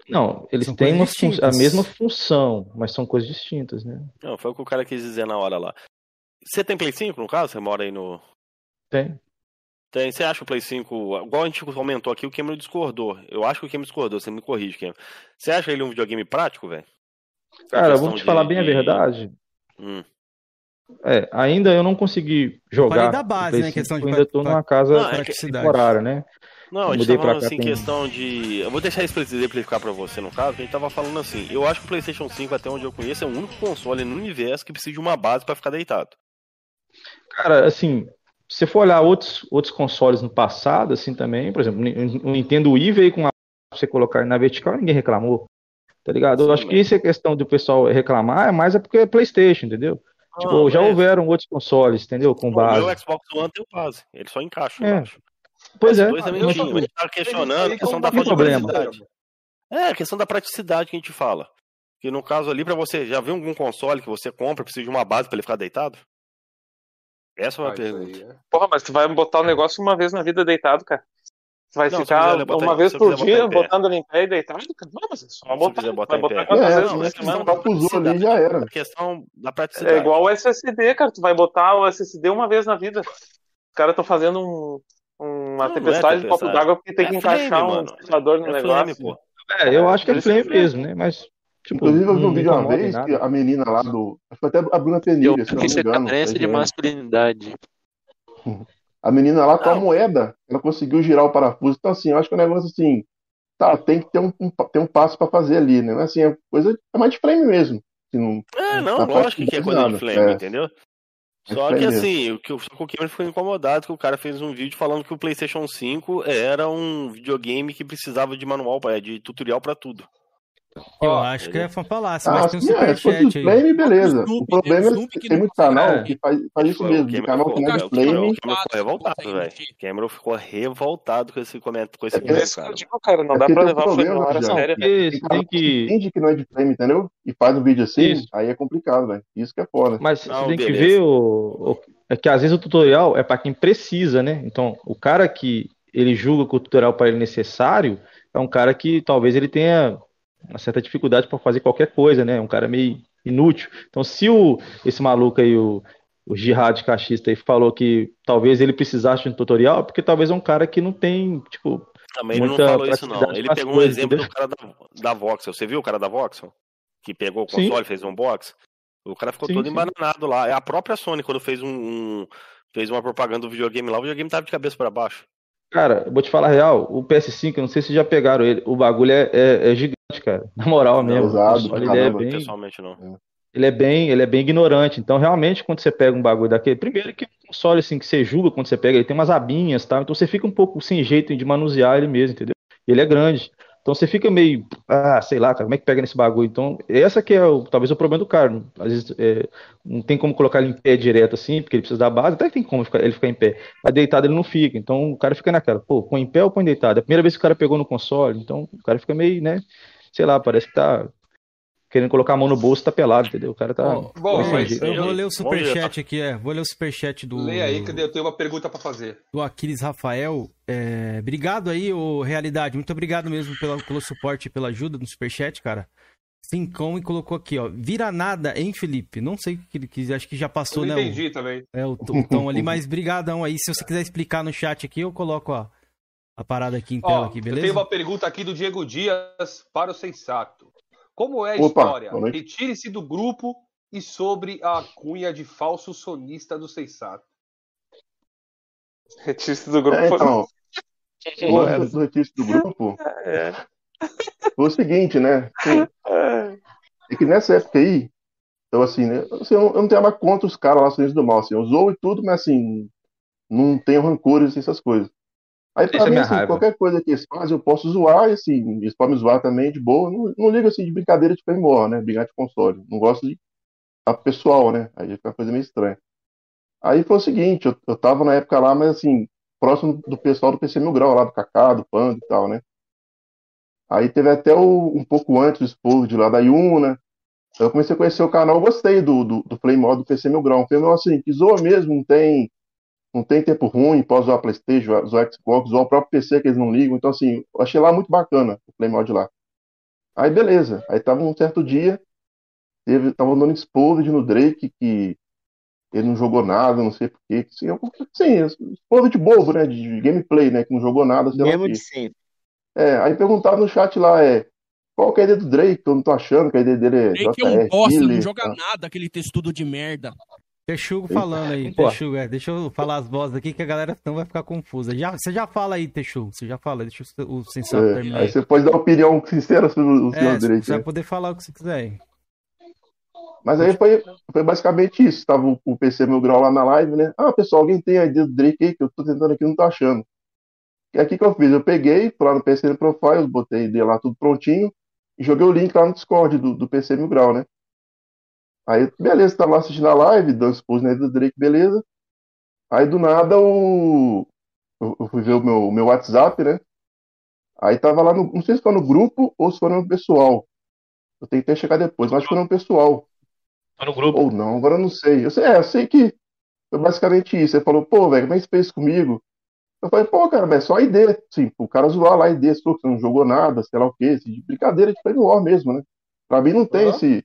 Não, eles São têm fun- a mesma função, mas são coisas distintas, né? Não, foi o que o cara quis dizer na hora lá. Você tem Play 5, no caso? Você mora aí no. Tem. Tem. Você acha o Play 5. Igual a gente comentou aqui, o Cameron discordou. Eu acho que o Cameron discordou, você me corrige, Cameron. Você acha ele um videogame prático, velho? Cara, vamos te falar de- bem a de- verdade. Hum. É, ainda eu não consegui jogar. Falei da base, Play né, 5, questão de eu ainda tô pra- numa casa Não, é que- praticidade. temporária, né? Não, a gente tá falando cá assim, tem- questão de. Eu vou deixar isso pra exemplificar pra você, no caso, que a gente tava falando assim. Eu acho que o PlayStation 5, até onde eu conheço, é o único console no universo que precisa de uma base pra ficar deitado. Cara, assim, se você for olhar outros, outros consoles no passado, assim também, por exemplo, o Nintendo Wii veio com a pra você colocar na vertical e ninguém reclamou. Tá ligado? Eu Sim, acho que isso é questão do pessoal reclamar, é mais é porque é PlayStation, entendeu? Tipo, já é. houveram outros consoles, entendeu? Com O base. meu Xbox One tem base. Ele só encaixa É. Pois é, dois também mas, tinham. A gente tá questionando a questão da problema. praticidade. É, a questão da praticidade que a gente fala. Que no caso ali, pra você, já viu algum console que você compra, precisa de uma base pra ele ficar deitado? Essa é uma Ah, pergunta. aí, é. Porra, mas tu vai botar o negócio uma vez na vida deitado, cara. Tu vai Não, ficar botar uma vez por dia botando ele em pé e deitado, cara? Não, mas é só botar. quiser botar vai em botar quantas É, vezes não, por é semana? usou ali já era. A questão da praticidade. É igual o SSD, cara. Tu vai botar o SSD uma vez na vida. Os caras estão fazendo um, uma Não, tempestade de é copo d'água porque tem É que encaixar um ventilador no É negócio. É, eu acho que é isso é. mesmo, né? Mas, tipo, Inclusive, eu vi um vídeo uma vez que a menina lá do. Acho que foi até a Bruna Penilha, se não que me isso é engano. carência da de masculinidade. A menina lá com a moeda, ela conseguiu girar o parafuso. Então, assim, eu acho que é um negócio assim. Tá, tem que ter um, um, tem um passo pra fazer ali, né? Mas assim, é coisa é mais de frame mesmo. Assim, não, É, não, Tá lógico que é coisa de flame, é. entendeu? É Só que assim, o que o, que Cameron ficou incomodado que o cara fez um vídeo falando que o PlayStation 5 era um videogame que precisava de manual, de tutorial pra tudo. Eu Ó, acho que é falácia, Ah, mas tem um é, superchat aí. flame, beleza. O problema tem o é Snoopy que que tem muito canal consegue. que faz, faz isso mesmo. o Cameron canal ficou- que não é o flame. o Cameron ficou revoltado, velho. mexer. Cameron ficou revoltado com esse comentário, com esse É É eu digo, cara. Não É dá pra levar a problema, hora já. séria. Tem que entende que não é de flame, entendeu? E faz um vídeo assim, Isso. aí é complicado, velho. Isso que é foda. Mas Não, você tem que ver o, o- é que às vezes o tutorial é para quem precisa, né? Então, o cara que ele julga que o tutorial para ele é necessário é um cara que talvez ele tenha uma certa dificuldade para fazer qualquer coisa, né? Um cara meio inútil. Então, se o esse maluco aí, o o Jihad Cachista aí falou que talvez ele precisasse de um tutorial, porque talvez é um cara que não tem, tipo. Também ele não falou isso, não. Ele pegou um coisas, exemplo entendeu? do cara da, da Voxel. Você viu o cara da Voxel? Que pegou o Sim. console, fez um box? O cara ficou Sim, todo sim. embananado lá. É a própria Sony, quando fez um, um- fez uma propaganda do videogame lá, o videogame tava de cabeça pra baixo. Cara, eu vou te falar a real, o PS5, eu não sei se já pegaram ele, o bagulho é, é- é gigante, cara. Na moral mesmo. pesado o console, pra ele é bem, Pessoalmente não. ele é bem, ele é bem ignorante. Então, realmente, quando você pega um bagulho daquele, primeiro que um console assim que você julga quando você pega, ele tem umas abinhas, tá? Então você fica um pouco sem jeito de manusear ele mesmo, entendeu? Ele é grande. Então você fica meio, ah, sei lá, cara, como é que pega nesse bagulho? Então, essa que é o, talvez o problema do cara. Às vezes é, não tem como colocar ele em pé direto assim, porque ele precisa da base, até tem como ele ficar em pé. Mas deitado ele não fica. Então o cara fica naquela, pô, põe em pé ou põe deitado? É a primeira vez que o cara pegou no console, então o cara fica meio, né? Sei lá, parece que tá querendo colocar a mão no bolso, tá pelado, entendeu? O cara tá. Ó, Bom, eu- mas eu vou eu- ler o superchat aqui, é. Vou ler o superchat do. Leia aí, que eu tenho uma pergunta pra fazer. do Aquiles Rafael. É, obrigado aí, ô Realidade. Muito obrigado mesmo pela- pelo suporte e pela ajuda no Superchat, cara. Cincão e colocou aqui, ó. Vira nada, hein, Felipe? Não sei o que ele quis, acho que já Eu passou, não né? entendi também. É, o, o tom ali, mas brigadão aí. Se você quiser explicar no chat aqui, eu coloco a, a parada aqui em tela, Ó, aqui, eu beleza? tenho uma pergunta aqui do Diego Dias para o Sensato. Como é a Opa, história? Retire-se do grupo e sobre a cunha de falso sonista do Sensato. Retiro do grupo. É, então, o lance do grupo É. foi o seguinte, né? Assim, É que nessa época aí, então assim, né? assim, eu, não- tenho nada contra os caras lá Silêncio do Mal, assim, eu zoo e tudo, mas assim, não tenho rancores essas coisas. Aí pra Essa é mim, assim, raiva. qualquer coisa que eles fazem, eu posso zoar, e assim, eles podem me zoar também de boa. Não, não ligo assim de brincadeira de Claymore, né? Brigar de console. Não gosto de tá pessoal, né? Aí fica uma coisa meio estranha. Aí foi o seguinte, eu, eu tava na época lá, mas assim, próximo do pessoal do PC Mil Grau, lá do Kaká, do Panda e tal, né? Aí teve até o, um pouco antes o Spurge lá da Yuna. Eu comecei a conhecer o canal, eu gostei do, do, do Play do PC Mil Grau. Um filme assim, que zoa mesmo, não tem, não tem tempo ruim, pode zoar Playstation, zoar Xbox, zoar o próprio PC que eles não ligam. Então assim, eu achei lá muito bacana o Play Mod lá. Aí beleza, aí tava um certo dia, teve, tava dando Exposed no Drake, que ele não jogou nada, não sei porquê. Assim, eu, assim, Exposed de bobo, né, de gameplay, né, que não jogou nada, sei Mesmo de sempre. É, aí perguntaram no chat lá, é, qual que é a ideia do Drake? Que eu não tô achando que a ideia dele é Drake é um bosta, não joga tá? nada, aquele textudo de merda. Texugo falando aí, Pô. Texugo, é. Deixa eu falar as vozes aqui que a galera não vai ficar confusa. Já, você já fala aí, Texugo, você já fala, deixa o, o sensato É, terminar aí você pode dar uma opinião sincera sobre o É, senhor você Drake, vai né? poder falar o que você quiser aí. Mas aí foi, foi basicamente isso. Tava o, o PC Meu Grau lá na live, né? Ah, pessoal, alguém tem a ideia do Drake aí que eu tô tentando aqui não tô achando. E aqui que eu fiz? Eu peguei, fui lá no PC no Profiles, botei ideia lá tudo prontinho e joguei o link lá no Discord do, do PC Mil Grau, né? Aí, beleza, tava lá assistindo a live, dando expose na do Drake, beleza. Aí do nada o. Eu eu fui ver o meu, meu WhatsApp, né? Aí tava lá no. Não sei se foi no grupo ou se foi no pessoal. Eu tenho que até checar depois, mas acho que foi no pessoal. Tá no grupo. Ou não, agora eu não sei. Eu sei, é, eu sei que foi basicamente isso. Ele falou, pô, velho, como é que você fez comigo? Eu falei, pô, cara, mas é só a ID. Sim, o cara zoar lá ID, você não jogou nada, sei lá o quê, assim, de brincadeira de Play War mesmo, né? Pra mim não tem esse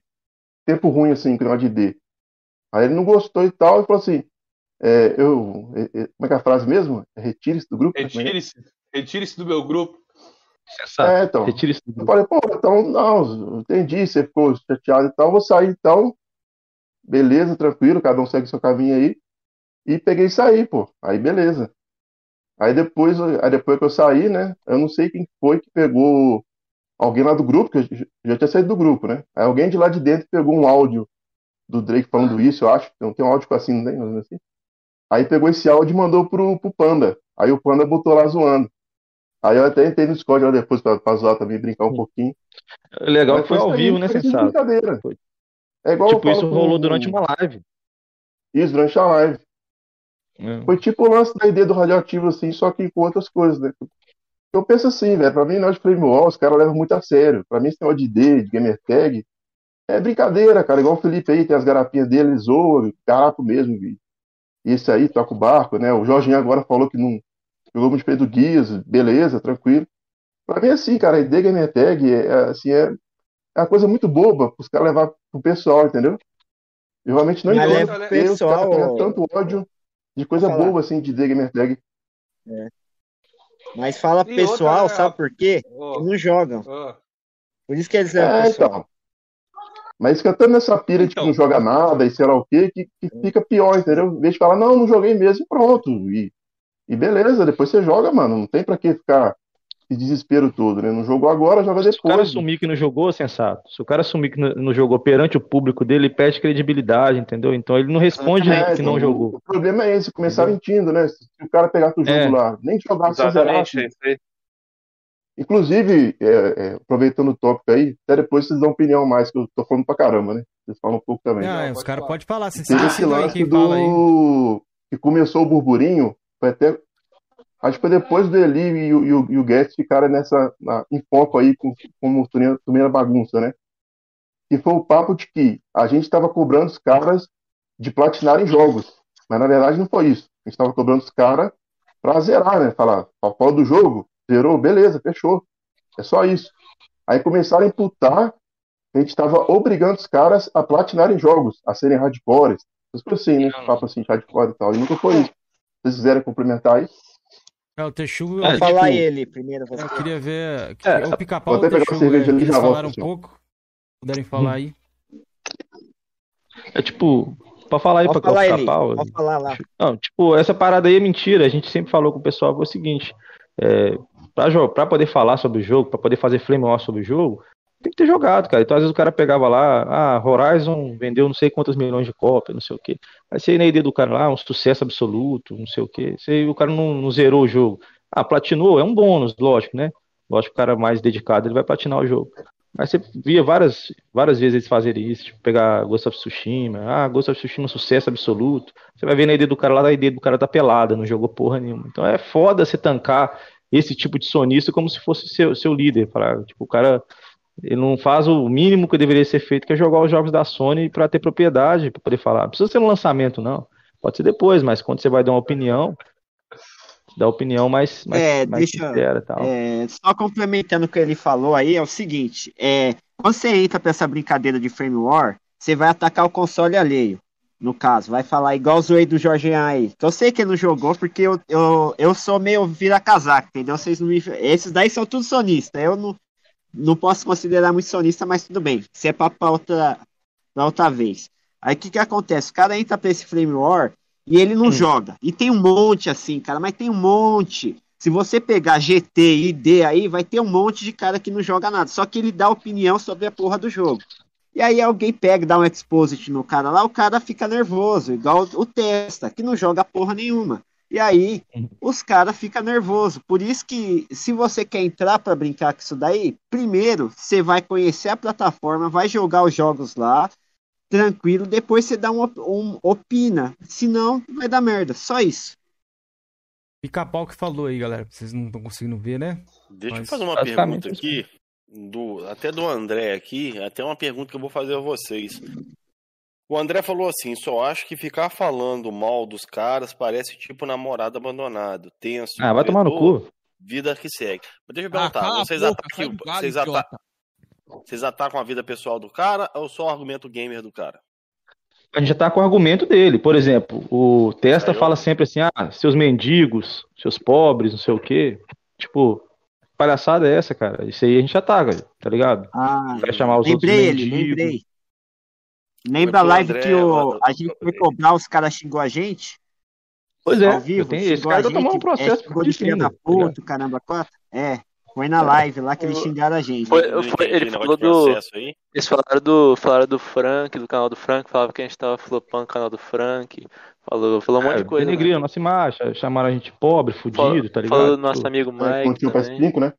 tempo ruim assim, com negócio de ID. Aí ele não gostou e tal, e falou assim, é, eu, é, é, como é que é a frase mesmo? Retire-se do grupo? Retire-se. Retire-se do meu grupo. É, então. Retire isso do Eu grupo. falei, pô, então, não, eu entendi, você ficou chateado e tal, vou sair então. Beleza, tranquilo, cada um segue seu caminho aí. E peguei e saí, pô. Aí beleza. Aí depois, aí depois que eu saí, né? Eu não sei quem foi que pegou alguém lá do grupo, que eu já- tinha saído do grupo, né? Aí alguém de lá de dentro pegou um áudio do Drake falando isso, eu acho. Não tem um áudio assim, não tem? Assim. Aí pegou esse áudio e mandou pro, pro Panda. Aí o Panda botou lá zoando. Aí eu até entrei no Discord lá depois pra, pra zoar também, brincar um pouquinho. Legal Mas que foi ao vivo, né, Sensato? brincadeira. Foi. É igual Tipo, isso rolou pro- durante uma live. Isso, durante a live. né? Foi tipo o lance da ideia do radioativo, assim, só que com outras coisas, né? Eu penso assim, velho, pra mim, nós de Flame Wall, os caras levam muito a sério. Pra mim, esse negócio de ID, de gamer tag, é brincadeira, cara. Igual o Felipe aí, tem as garapinhas dele, ele zoa, caraco mesmo. E esse aí toca o barco, né? O Jorginho agora falou que não jogou muito bem do Guias, beleza, tranquilo. Pra mim, é assim, cara, ID gamer tag, é, é, assim, é, é uma coisa muito boba pros caras levar pro pessoal, entendeu? Eu realmente não entendo os caras pessoal- tanto ódio de coisa boa, assim, de The Gamer Tag. Mas fala E outra, pessoal, né, sabe por quê? Ó, Eles não jogam. ó. Por isso que eles levam É, pessoal. então. Mas fica tanto nessa pira de que Então. não joga nada e sei lá o quê, que, que fica pior, entendeu? Em vez de falar, não, não joguei mesmo e pronto. E, e beleza, depois você joga, mano. Não tem pra que ficar esse desespero todo, né? Não jogou agora, joga Se o cara depois. assumir que não jogou, sensato. Se o cara assumir que não, não jogou perante o público dele, ele perde credibilidade, entendeu? Então ele não responde É, que não então, jogou. O problema é esse, começar mentindo, né? Se o cara pegar o jogo É. lá, nem jogar se Exatamente, zerasse. é. Inclusive, é, é, aproveitando o tópico aí, até depois vocês dão opinião mais, que eu tô falando pra caramba, né? Vocês falam um pouco também. Ah, Não, os pode caras falar. podem falar. Você Teve esse lance quem fala aí. do. que começou o burburinho, foi até. Acho que foi depois do Eli e o, e o, e o Guedes ficaram nessa, na- em foco aí com, como primeira bagunça, né? Que foi o papo de que a gente estava cobrando os caras de platinarem jogos. Mas na verdade não foi isso. A gente estava cobrando os caras pra zerar, né? Falar, a fora do jogo, zerou, beleza, fechou. É só isso. Aí começaram a imputar a gente estava obrigando os caras a platinarem jogos, a serem hardcores. Essas coisas assim, né? Papo assim, hardcore e tal. E nunca foi isso. Vocês quiserem complementar aí, É, o Texugo. Vou É, falar tipo, ele primeiro. Você. Eu queria ver. É, o pica-pau vou e até o pegar a Texugo. é, eles falaram um senhor. pouco. Puderem falar aí. É tipo, pra falar aí Pode pra falar ficar ele. pau. Pode falar lá. Não, tipo, essa parada aí é mentira. A gente sempre falou com o pessoal foi o seguinte: é, pra, pra poder falar sobre o jogo, pra poder fazer flame sobre o jogo, tem que ter jogado, cara. Então, às vezes o cara pegava lá, ah, Horizon vendeu não sei quantas milhões de cópias, não sei o quê. Aí você ia na ideia do cara lá, um sucesso absoluto, não sei o quê. Você, o cara não, não zerou o jogo. Ah, platinou, é um bônus, lógico, né? Lógico o cara mais dedicado, ele vai platinar o jogo. Mas você via várias, várias vezes eles fazerem isso, tipo, pegar Ghost of Tsushima, ah, Ghost of Tsushima sucesso absoluto. Você vai ver na ideia do cara lá, a ideia do cara tá pelada, não jogou porra nenhuma. Então é foda você tancar esse tipo de sonista como se fosse seu, seu líder. Falar, tipo, o cara ele não faz o mínimo que deveria ser feito, que é jogar os jogos da Sony para ter propriedade, para poder falar. Não precisa ser um lançamento, não. Pode ser depois, mas quando você vai dar uma opinião, dá opinião mais, mais, É, mais deixa- sincera tal. É, só complementando o que ele falou aí, é o seguinte: é, quando você entra pra essa brincadeira de frame war, você vai atacar o console alheio. No caso, vai falar igual o zoei do Jorge aí. Que eu sei que ele não jogou, porque eu, eu, eu sou meio vira-casaca, entendeu? Vocês não me... Esses daí são tudo sonistas. Eu não, não posso considerar muito sonista, mas tudo bem. Se é papo pra outra, pra outra vez. Aí o que, que acontece? O cara entra pra esse frame war e ele não joga. E tem um monte assim, cara, mas tem um monte. Se você pegar GT e ID aí, vai ter um monte de cara que não joga nada. Só que ele dá opinião sobre a porra do jogo. E aí alguém pega, dá um exposit no cara lá, o cara fica nervoso, igual o Testa, que não joga porra nenhuma. E aí os caras ficam nervosos. Por isso que se você quer entrar para brincar com isso daí, primeiro você vai conhecer a plataforma, vai jogar os jogos lá, tranquilo, depois você dá um, um opina. Senão vai dar merda. Só isso. Pica-pau que falou aí, galera. Vocês não estão conseguindo ver, né? Deixa eu Mas fazer uma pergunta aqui, do, até do André aqui, até uma pergunta que eu vou fazer a vocês. O André falou assim: só acho que ficar falando mal dos caras parece tipo namorado abandonado, tenso. Ah, vai tomar no cu. Vida que segue. Mas deixa eu Ah, perguntar: cala a vocês, boca, atacam, vocês, ata- idiota. vocês atacam a vida pessoal do cara ou só o argumento gamer do cara? A gente já tá com o argumento dele. Por exemplo, o Testa Aí eu- fala sempre assim: ah, seus mendigos, seus pobres, não sei o quê. Tipo, palhaçada é essa, cara? Isso aí a gente ataca, tá ligado? Ah, Vai chamar os outros lembrei ele, mendigos. lembrei. Lembra a live André, que o, a gente foi cobrar, os caras xingou a gente? Pois é, ao vivo? tenho, esse xingou cara tá tomando um é, processo xingou por de filha da tá puta, caramba, quatro? É, foi na live lá que eles xingaram a gente. Foi- foi- ele o falou do- processo aí. Eles falaram do, falaram do Frank, do canal do Frank, falavam que a gente tava flopando o canal do Frank. Falou, falou um monte É, de coisa. né? denegriram a nossa imagem, chamaram a gente pobre, Falou, fudido, tá ligado? falou do nosso amigo é, Mike para também. 5, né?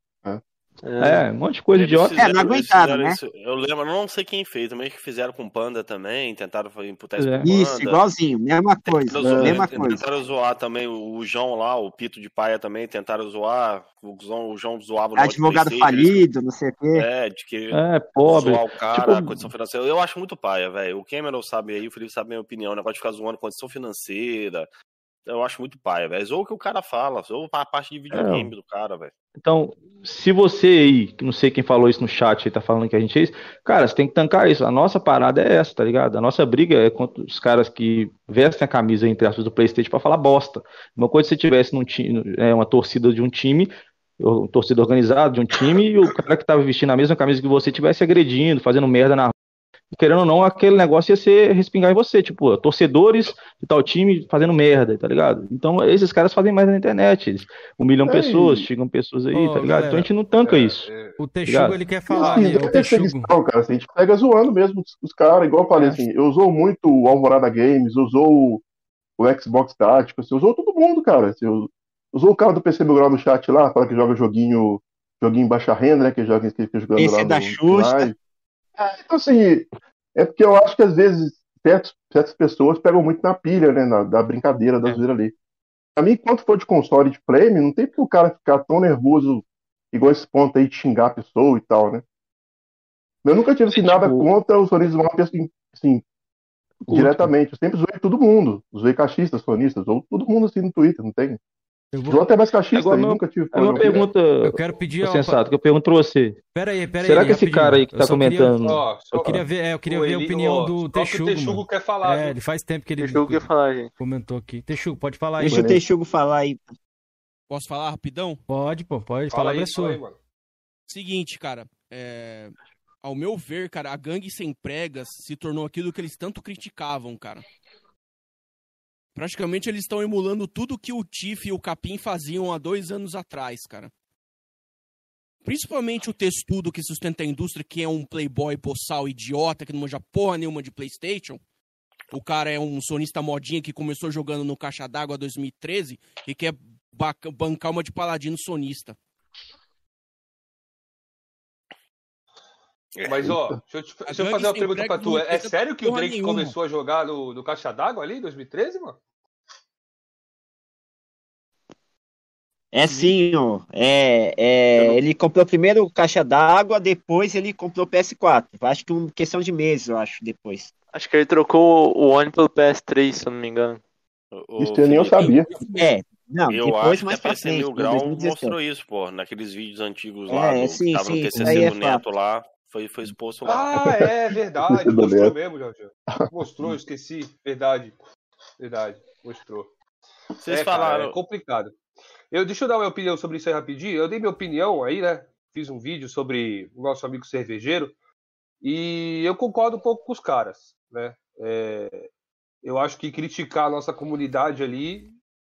É. É, um monte de coisa Eles idiota. É, não fizeram- aguentaram, fizeram né? isso- eu lembro, não sei quem fez, também que fizeram com Panda também, tentaram imputar isso é. Panda. Isso, igualzinho, mesma coisa, Tentaram zoar, mesma tentaram coisa. zoar também o João lá, o Pito de Paia também, tentaram zoar. O João, o João zoava o Advogado falido, não sei o quê. É, de que É, pobre. zoar o cara, Tipo- a condição financeira. Eu acho muito paia, velho. O Cameron sabe aí, o Felipe sabe a minha opinião. O negócio de ficar zoando condição financeira, eu acho muito paia, velho. Ou o que o cara fala, ou a parte de videogame É. do cara, velho. Então, se você aí, que não sei quem falou isso no chat, aí tá falando que a gente é isso, cara, você tem que tancar isso. A nossa parada é essa, tá ligado? A nossa briga é contra os caras que vestem a camisa, entre aspas, do PlayStation pra falar bosta. Uma coisa se você tivesse num time, é, uma torcida de um time, ou torcida organizada de um time, e o cara que tava vestindo a mesma camisa que você tivesse agredindo, fazendo merda na. Querendo ou não, aquele negócio ia ser respingar em você, tipo, torcedores de tal time fazendo merda, tá ligado? Então, esses caras fazem mais na internet, eles humilham É, pessoas, xingam pessoas aí, Ô, tá ligado? galera, Então a gente não tanca isso. O Texugo, ele quer falar assim, ali, não o é Texugo. cara. Assim, a gente pega zoando mesmo os, os caras, igual eu falei, assim, eu usou muito o Alvorada Games, usou o, o Xbox Tático, assim, usou todo mundo, cara. Assim, us- usou o cara do PC Mil Grau no chat lá, fala que joga joguinho, joguinho baixa renda, né? Que joga que fica jogando Esse lá é da no Xuxa. live. É, então, assim, é porque eu acho que às vezes certos, certas pessoas pegam muito na pilha, né? Na, da brincadeira, da zoeira ali. Pra mim, quando for de console de flame, não tem porque o cara ficar tão nervoso, igual esse ponto aí de xingar a pessoa e tal, né? Eu nunca tive assim, nada tipo- contra os sonistas uma pessoa assim, diretamente. Eu sempre zoei todo mundo. Zoei cachistas, sonistas, ou todo mundo assim no Twitter, não tem? Eu vou... até mais É cachista igual e meu- nunca tive É uma pergunta, Eu quero pedir... ó, sensato, que eu pergunto pra você. Pera aí, pera aí. Será que esse cara aí que Eu tá comentando. Eu queria ver, é, eu queria ver a opinião do Texugo, o Texugo mano. quer falar, É, ele faz tempo que ele Deixa eu que falar, gente. comentou aqui. Texugo, pode falar aí. Deixa o. Texugo falar aí. Posso falar rapidão? Pode, pô, pode. Fala Falar aí, é fala sua. aí, mano. Seguinte, cara, é, ao meu ver, cara, a gangue sem pregas se tornou aquilo que eles tanto criticavam, cara. Praticamente eles estão emulando tudo que o Tiff e o Capim faziam há dois anos atrás, cara. Principalmente o textudo que sustenta a indústria, que é um playboy boçal idiota, que não manja porra nenhuma de Playstation. O cara é um sonista modinha que começou jogando no Caixa d'Água 2013 e quer ba- bancar uma de paladino sonista. Mas, ó, deixa eu, te- deixa eu fazer uma pergunta pra tu. não É, é sério que o Drake nenhuma. começou a jogar no, no Caixa d'Água ali em 2013, mano? É sim, ó. É, é, ele comprou primeiro caixa d'água, depois ele comprou PS4. Acho que uma questão de meses, eu acho, depois. Acho que ele trocou o One pelo PS3, se eu não me engano. O- Isso o eu nem eu sabia. É, não, Eu depois acho que mais a pra PC frente, Mil Grau 2017. mostrou isso, pô. Naqueles vídeos antigos É, lá, do, sim, que tava no sim, TCC isso aí é do Neto fato. lá, foi, foi exposto lá. Ah, é verdade. Mostrou mesmo, Jorge. Mostrou, esqueci. Verdade. Verdade. Mostrou. Vocês é, cara, falaram. é complicado. Eu, deixa eu dar minha opinião sobre isso aí rapidinho. Eu dei minha opinião aí, né? Fiz um vídeo sobre o nosso amigo cervejeiro. E eu concordo um pouco com os caras, né? É, eu acho que criticar a nossa comunidade ali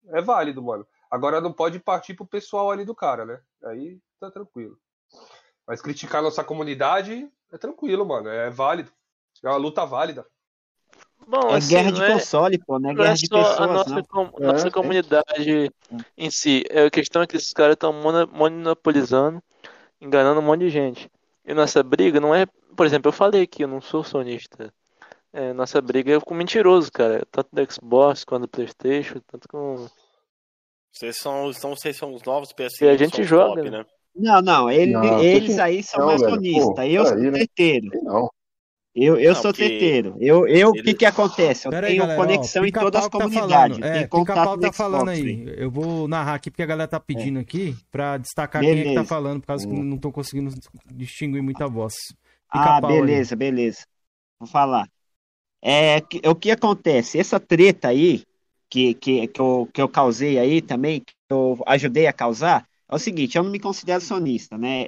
é válido, mano. Agora não pode partir pro pessoal ali do cara, né? Aí tá tranquilo. Mas criticar a nossa comunidade é tranquilo, mano. É válido. É uma luta válida. Bom, É assim, guerra de é, console, pô, não é não é guerra de só a pessoas, nossa, não. com- É, nossa comunidade em si. É, A questão é que esses caras estão monopolizando, enganando um monte de gente. E nossa briga não é. Por exemplo, eu falei que eu não sou sonista. É, nossa briga é com mentiroso, cara. Tanto do Xbox quanto do PlayStation, tanto com. Vocês são, então, vocês são os novos PS E a gente são joga, top, né? né? Não, não, ele- Não, eles que- aí são não, sonistas. pô, Eu sou peraí, né? treteiro. Não. Eu, eu Não, sou porque treteiro. Eu, eu, o ele- que que acontece? Eu Pera aí, tenho galera. ó, conexão em Pica-Pau todas as que tá comunidades. falando. eu É, Pica-Pau tá falando aí. aí. Eu vou narrar aqui porque a galera tá pedindo aqui pra destacar quem é que tá Beleza. falando, por causa que Hum. não estão conseguindo distinguir muita voz. Ah, Pica-Pau aí. beleza, beleza. Vou falar. É, que- o que acontece? Essa treta aí, que, que, que, eu, que eu causei aí também, que eu ajudei a causar, é o seguinte, eu não me considero sonista, né?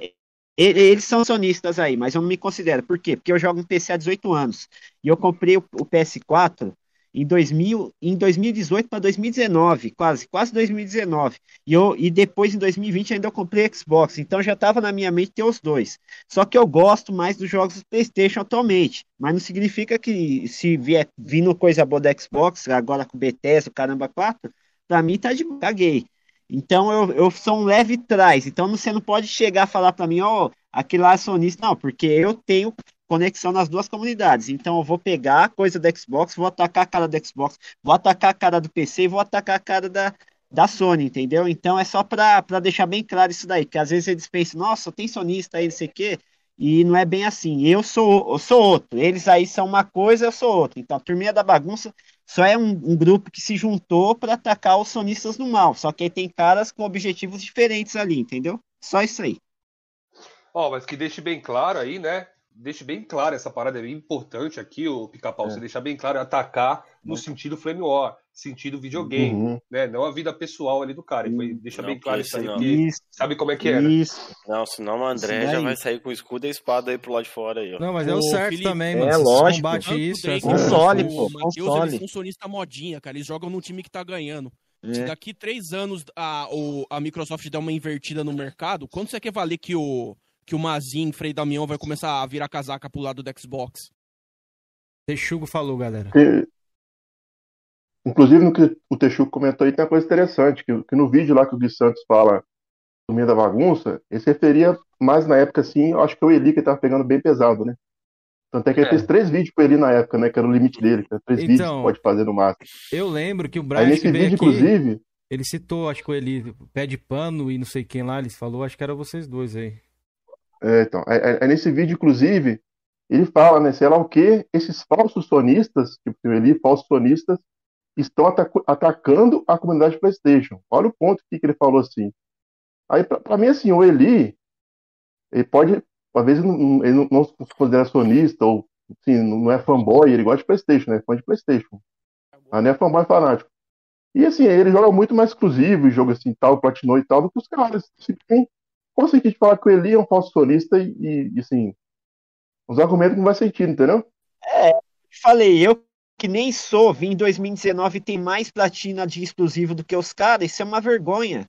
Eles são sonistas aí, mas eu não me considero. Por quê? Porque eu jogo no PC há 18 anos. E eu comprei o, o PS4 em, 2000, em 2018 para 2019, quase, quase 2019. E, eu, e depois, em 2020, ainda eu comprei Xbox. Então já estava na minha mente ter os dois. Só que eu gosto mais dos jogos do PlayStation atualmente. Mas não significa que se vier vindo coisa boa da Xbox, agora com o Bethesda, o Caramba 4, pra mim tá de caguei. Então eu, eu sou um leve trás. Então você não pode chegar a falar pra mim, ó, aquele lá é sonista. Não, porque eu tenho conexão nas duas comunidades. Então eu vou pegar a coisa da Xbox, vou atacar a cara da Xbox, vou atacar a cara do PC e vou atacar a cara da, da Sony, entendeu? Então é só pra deixar bem claro isso daí, que às vezes eles pensam, nossa, tem sonista aí, não sei o quê, e não é bem assim. Eu sou, eu sou outro, eles aí são uma coisa, eu sou outro. Então a turminha da bagunça só é um, um grupo que se juntou para atacar os sonistas do mal. Só que aí tem caras com objetivos diferentes ali, entendeu? Só isso aí. Ó, mas que deixe bem claro aí, né? Deixe bem claro, essa parada é bem importante aqui, o Pica-Pau, É. você deixar bem claro, atacar no sentido Flame War, sentido videogame, Uhum. né? Não a vida pessoal ali do cara. Ele foi- deixa Não, bem claro isso aí, porque sabe como é que é, isso. Não, senão o André Isso já vai sair com o escudo e a espada aí pro lado de fora aí, ó. Não, mas é o certo Felipe, também, é mano. Se lógico. combate Tanto o isso, é. Console, quanto pô, o Matheus, console. eles são sonista modinha, cara. Eles jogam num time que tá ganhando. Se É. daqui três anos a, o- a Microsoft der uma invertida no mercado, quanto você quer valer que o, que o Mazin, Frei Damião, vai começar a virar casaca pro lado do Xbox? Texugo falou, galera. Inclusive, no que o Texuco comentou aí, tem uma coisa interessante, que, que no vídeo lá que o Gui Santos fala do meio da bagunça, ele se referia mais na época, assim, acho que o Eli que ele tava pegando bem pesado, né? Tanto é que ele É. fez três vídeos com ele na época, né? Que era o limite dele, que era três Então, vídeos que pode fazer no máximo. Eu lembro que o Aí Brian nesse vídeo, aqui, inclusive, ele citou, acho que o Eli, pé de pano e não sei quem lá, ele falou, acho que era vocês dois aí. É, então, aí, aí- aí nesse vídeo, inclusive, ele fala, né, sei lá o que, esses falsos sonistas, tipo o Eli, falsos sonistas, estão atacando a comunidade PlayStation. Olha o ponto que, ele falou assim. Aí, pra mim, assim, o Eli, ele pode, às vezes, ele não, não se considera sonista, ou, assim, não é fanboy, ele gosta de PlayStation, né, fã de PlayStation. Mas não é fanboy fanático. E, assim, ele joga muito mais exclusivo, jogo assim, tal, platinou e tal, do que os caras. Assim, o sentido de falar que o Eli é um falso sonista e, e, assim, os argumentos não vai sentido, entendeu? Falei, eu que nem sou, vim em 2019 e tem mais platina de exclusivo do que os caras, isso é uma vergonha.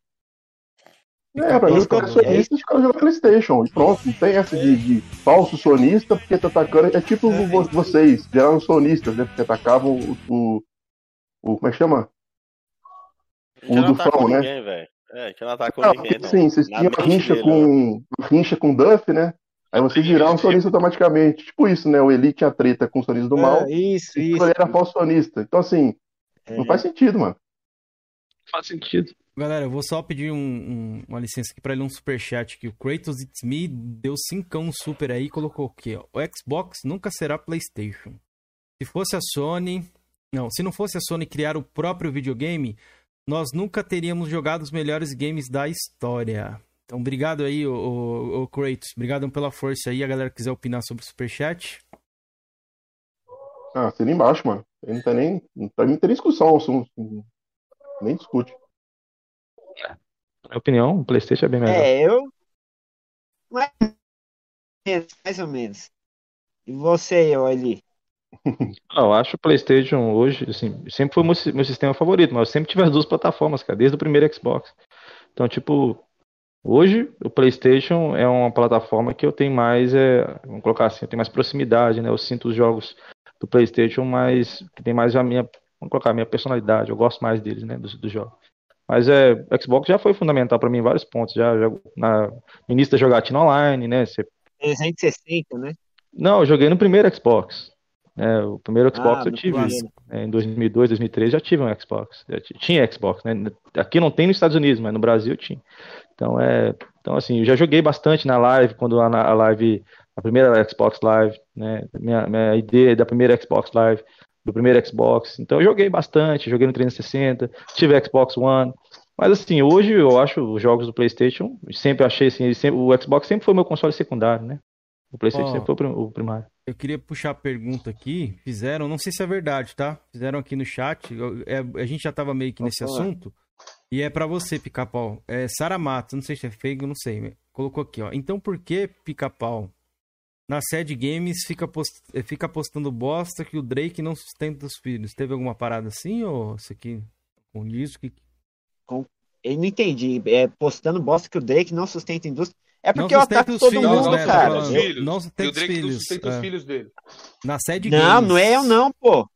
É, pra mim, os caras sonistas, os caras jogam Playstation, e pronto, não tem essa de, de falso sonista, porque tá atacando, é tipo vo- vocês, viraram sonistas, né, porque atacavam o, o, o como é que chama? A não do Fão, né? ninguém, velho. É, a gente não atacou Não, ninguém, não. sim, vocês tinham mente rincha dele, ó. com, uma rincha com Duff, né, aí vocês viraram sonista automaticamente, tipo isso, né, o Eli tinha treta com o sonista do mal, É, isso, e isso. ele era falso sonista, então assim, É. não faz sentido, mano. Faz sentido. Galera, eu vou só pedir um- um- uma licença aqui pra ler um superchat aqui. O Kratos It's Me deu cincão super aí e colocou o quê? O Xbox nunca será PlayStation. Se fosse a Sony... Não, se não fosse a Sony criar o próprio videogame, nós nunca teríamos jogado os melhores games da história. Então, obrigado aí, ô, ô, ô Kratos. Obrigado pela força aí. A galera que quiser opinar sobre o superchat. Ah, assina embaixo, mano, Aí não tem nem, pra mim não tem nem discussão, o assunto, nem discute. Na minha opinião, o PlayStation é bem melhor. É, eu. Mais ou menos, mais ou menos. E você? Ah, eu acho o PlayStation hoje, assim, sempre foi o meu, meu sistema favorito, mas eu sempre tive as duas plataformas, cara, desde o primeiro Xbox. Então, tipo, hoje o PlayStation é uma plataforma que eu tenho mais, é, vamos colocar assim, eu tenho mais proximidade, né? Eu sinto os jogos do PlayStation mais, que tem mais a minha, vamos colocar, a minha personalidade, eu gosto mais deles, né, dos, dos jogos. Mas é, o Xbox já foi fundamental pra mim em vários pontos, já, já na, no início da jogatina online, né? Você 360, né? não, eu joguei no primeiro Xbox. Né? o primeiro Xbox Ah, eu tive né, em 2002, 2003 já tive um Xbox. Já ti- tinha Xbox, né? Aqui não tem nos Estados Unidos, mas no Brasil tinha. Então é, então assim, eu já joguei bastante na live quando a, a live, a primeira Xbox Live, né? Minha, minha ideia da primeira Xbox Live, do primeiro Xbox. Então eu joguei bastante, joguei no 360, tive Xbox One. Mas assim, hoje eu acho os jogos do PlayStation, sempre achei assim, sempre, o Xbox sempre foi meu console secundário, né? O PlayStation Ó. sempre foi o prim- o primário. Eu queria puxar a pergunta aqui. Fizeram, não sei se é verdade, tá? Fizeram aqui no chat. é, a gente já tava meio que nesse falar. assunto. E é pra você, pica-pau. É Sara Matos, não sei se é fake, não sei. Colocou aqui, ó. Então por que, pica-pau, na sede games fica, post... eh, fica postando bosta que o Drake não sustenta os filhos? Teve alguma parada assim ou isso aqui condiz? Que... Eu não entendi. É, postando bosta que o Drake não sustenta a indústria. É Não porque eu sustenta ataco os todo filhos, mundo, né? Cara. Eu- filhos. Não E sustenta os não filhos. sustenta os é. filhos dele. Na sede Não, games. não é eu não, pô.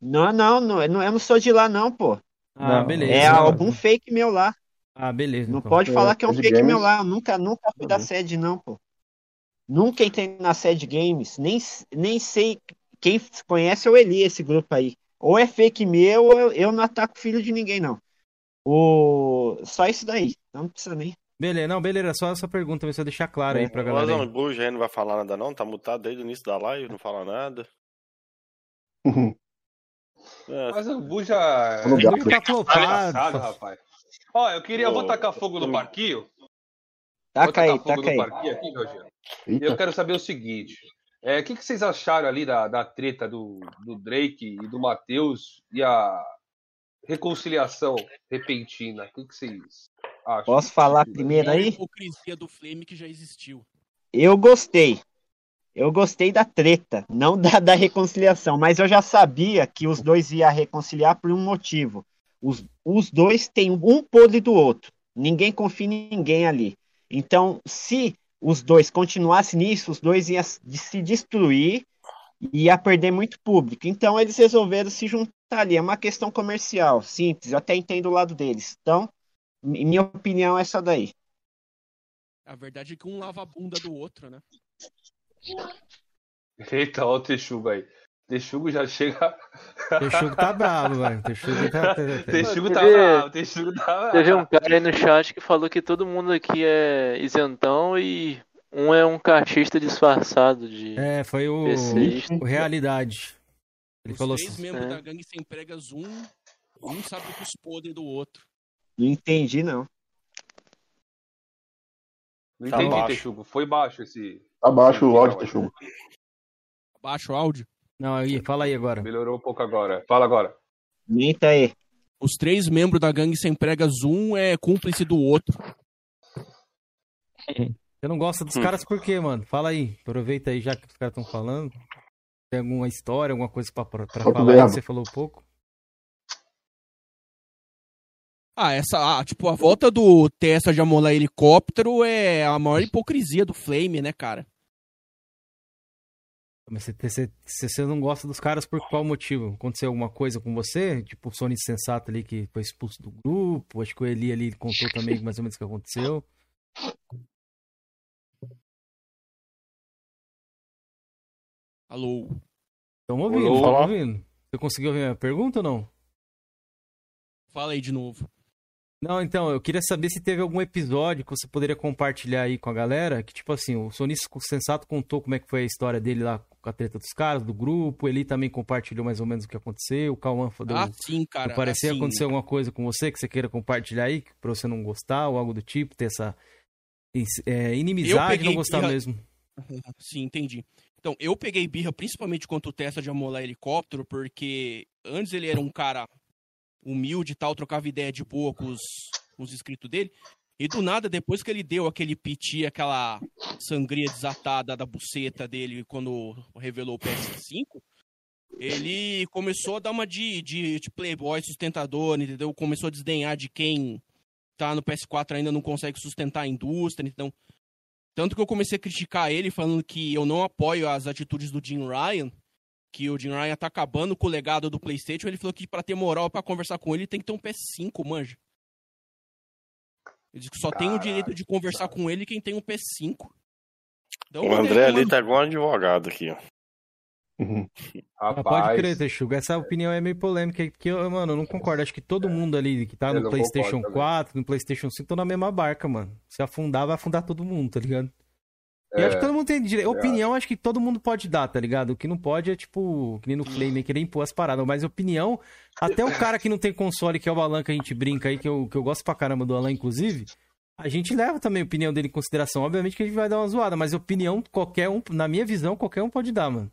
Não, não, não, eu não, eu não sou de lá não, pô. Ah, Não, beleza. É Não. algum fake meu lá. Ah, beleza. Não então. pode É, falar que é um fake games. meu lá. Eu nunca, nunca fui da Uhum. sede, não, pô. Nunca entrei na sede games. Nem, nem sei quem conhece é o Eli, esse grupo aí. Ou é fake meu, ou eu, eu não ataco filho de ninguém, não. O... Só isso daí. Não precisa nem. Beleza, não, beleza. Só essa pergunta, pra deixar claro aí pra O galera. Ozone aí. Bush aí não vai falar nada não, tá mutado desde o início da live, não fala nada. É, Mas o Bu já. Dá. Ele tá flopado. Rapaz. Ó, eu queria. Eu vou Ô, tacar fogo no ô, parquinho. Vou Taca aí, tacar fogo taca no aí. parquinho aqui, Jorginho. Eu quero saber o seguinte: é, o que, que vocês acharam ali da, da treta do, do Drake e do Matheus e a reconciliação repentina? O que, que vocês acham? Posso falar primeiro aí? hipocrisia do Flame que já existiu. Eu gostei. Eu gostei da treta, não da, da reconciliação, mas eu já sabia que os dois iam reconciliar por um motivo. Os, os dois têm um podre do outro. Ninguém confia em ninguém ali. Então, se os dois continuassem nisso, os dois iam se destruir e ia perder muito público. Então, eles resolveram se juntar ali. É uma questão comercial, simples. Eu até entendo o lado deles. Então, minha opinião é essa daí. A verdade é que um lava a bunda do outro, né? Eita, olha o Texugo aí. Texugo já chega. Texugo tá bravo, velho. Texugo tá. Texugo tá bravo, Texugo tá bravo. Teve um cara aí no chat que falou que todo mundo aqui é isentão e um é um cartista disfarçado de É, foi o, PCista. o Realidade. Ele Os falou três assim. membros é. da gangue sem pregas, um, um sabe dos podres do outro. Não entendi, não. Não Tá entendi, baixo. Texugo. Foi baixo esse. abaixo o áudio, Texugo. Baixa o áudio. Não, aí, fala aí agora. Melhorou um pouco agora. Fala agora. Comenta aí. Os três membros da gangue sem pregas, um é cúmplice do outro. Você não gosta dos Hum. caras por quê, mano? Fala aí. Aproveita aí, já que os caras estão falando. Tem alguma história, alguma coisa pra, pra o falar aí que você falou pouco? Ah, essa, ah, tipo, a volta do Testa de amolar helicóptero é a maior hipocrisia do Flame, né, cara? Mas você, você, você você não gosta dos caras por qual motivo? Aconteceu alguma coisa com você? Tipo o Sony Sensato ali que foi expulso do grupo. Acho que o Eli ali contou também mais ou menos o que aconteceu. Alô? Estão ouvindo, estão ouvindo. Você conseguiu ouvir a minha pergunta ou não? Fala aí de novo. Não, então, eu queria saber se teve algum episódio que você poderia compartilhar aí com a galera, que tipo assim, o Sonista Sensato contou como é que foi a história dele lá com a treta dos caras, do grupo, ele também compartilhou mais ou menos o que aconteceu, o Cauã falou, Ah, sim, cara. parecia assim, acontecer alguma coisa com você que você queira compartilhar aí, pra você não gostar ou algo do tipo, ter essa é, inimizade, peguei não gostar mesmo. Sim, entendi. Então, eu peguei birra principalmente contra o Testa de amolar helicóptero, porque antes ele era um cara humilde e tal, trocava ideia de boa com os, com os inscritos dele. E do nada, depois que ele deu aquele piti, aquela sangria desatada da buceta dele quando revelou o PS5, ele começou a dar uma de, de, de playboy sustentador, entendeu? Começou a desdenhar de quem tá no PS4 ainda não consegue sustentar a indústria, então tanto que eu comecei a criticar ele, falando que eu não apoio as atitudes do Jim Ryan, que o Jim Ryan tá acabando com o legado do PlayStation. Ele falou que pra ter moral pra conversar com ele tem que ter um PS5, manja. Ele disse que só tem o direito de conversar com ele quem tem um PS5. Então, O André ali tá igual um advogado aqui, ó. Uhum. Rapaz. pode crer, Texuga. Essa opinião é meio polêmica, porque, mano, eu não concordo. Acho que todo mundo ali que tá no PlayStation concordo também. 4, no PlayStation 5, estão na mesma barca, mano. Se afundar, vai afundar todo mundo, tá ligado? E É, acho que todo mundo tem direito. é. Opinião, acho que todo mundo pode dar, tá ligado? O que não pode é, tipo, que nem no Flame, querer impor as paradas. Mas opinião, até o cara que não tem console, que é o Alan, que a gente brinca aí, que eu, que eu gosto pra caramba do Alan, inclusive, a gente leva também a opinião dele em consideração. Obviamente que a gente vai dar uma zoada, mas opinião, qualquer um, na minha visão, qualquer um pode dar, mano.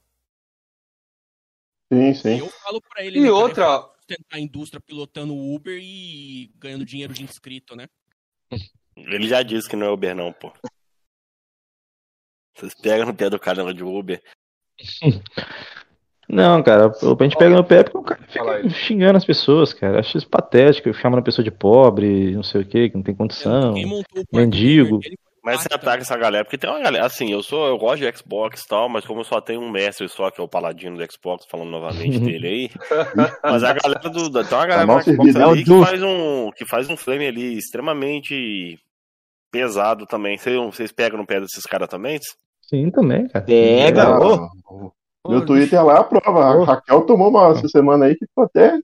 Sim, sim. eu falo pra ele E né, outra- é sustentar a indústria pilotando o Uber e ganhando dinheiro de inscrito, né? Ele já disse que não é Uber, não, pô. Vocês pegam no pé do cara de Uber. Não, cara, a gente pega no pé porque o cara fica xingando as pessoas, cara. Acho isso patético, chamando a pessoa de pobre, não sei o que, que não tem condição. Mendigo. Mas você ataca essa galera, porque tem uma galera, assim, eu sou, eu gosto de Xbox e tal, mas como eu só tenho um mestre só, que é o paladino do Xbox, falando novamente dele aí, mas a galera do, tem uma galera do Xbox é o ali que faz um, que faz um flame ali extremamente pesado também. Vocês, vocês pegam no pé desses caras também? Sim, também, cara. Pega, Ah, ô. Meu Twitter lá, a prova. A Raquel tomou uma essa semana aí que ficou até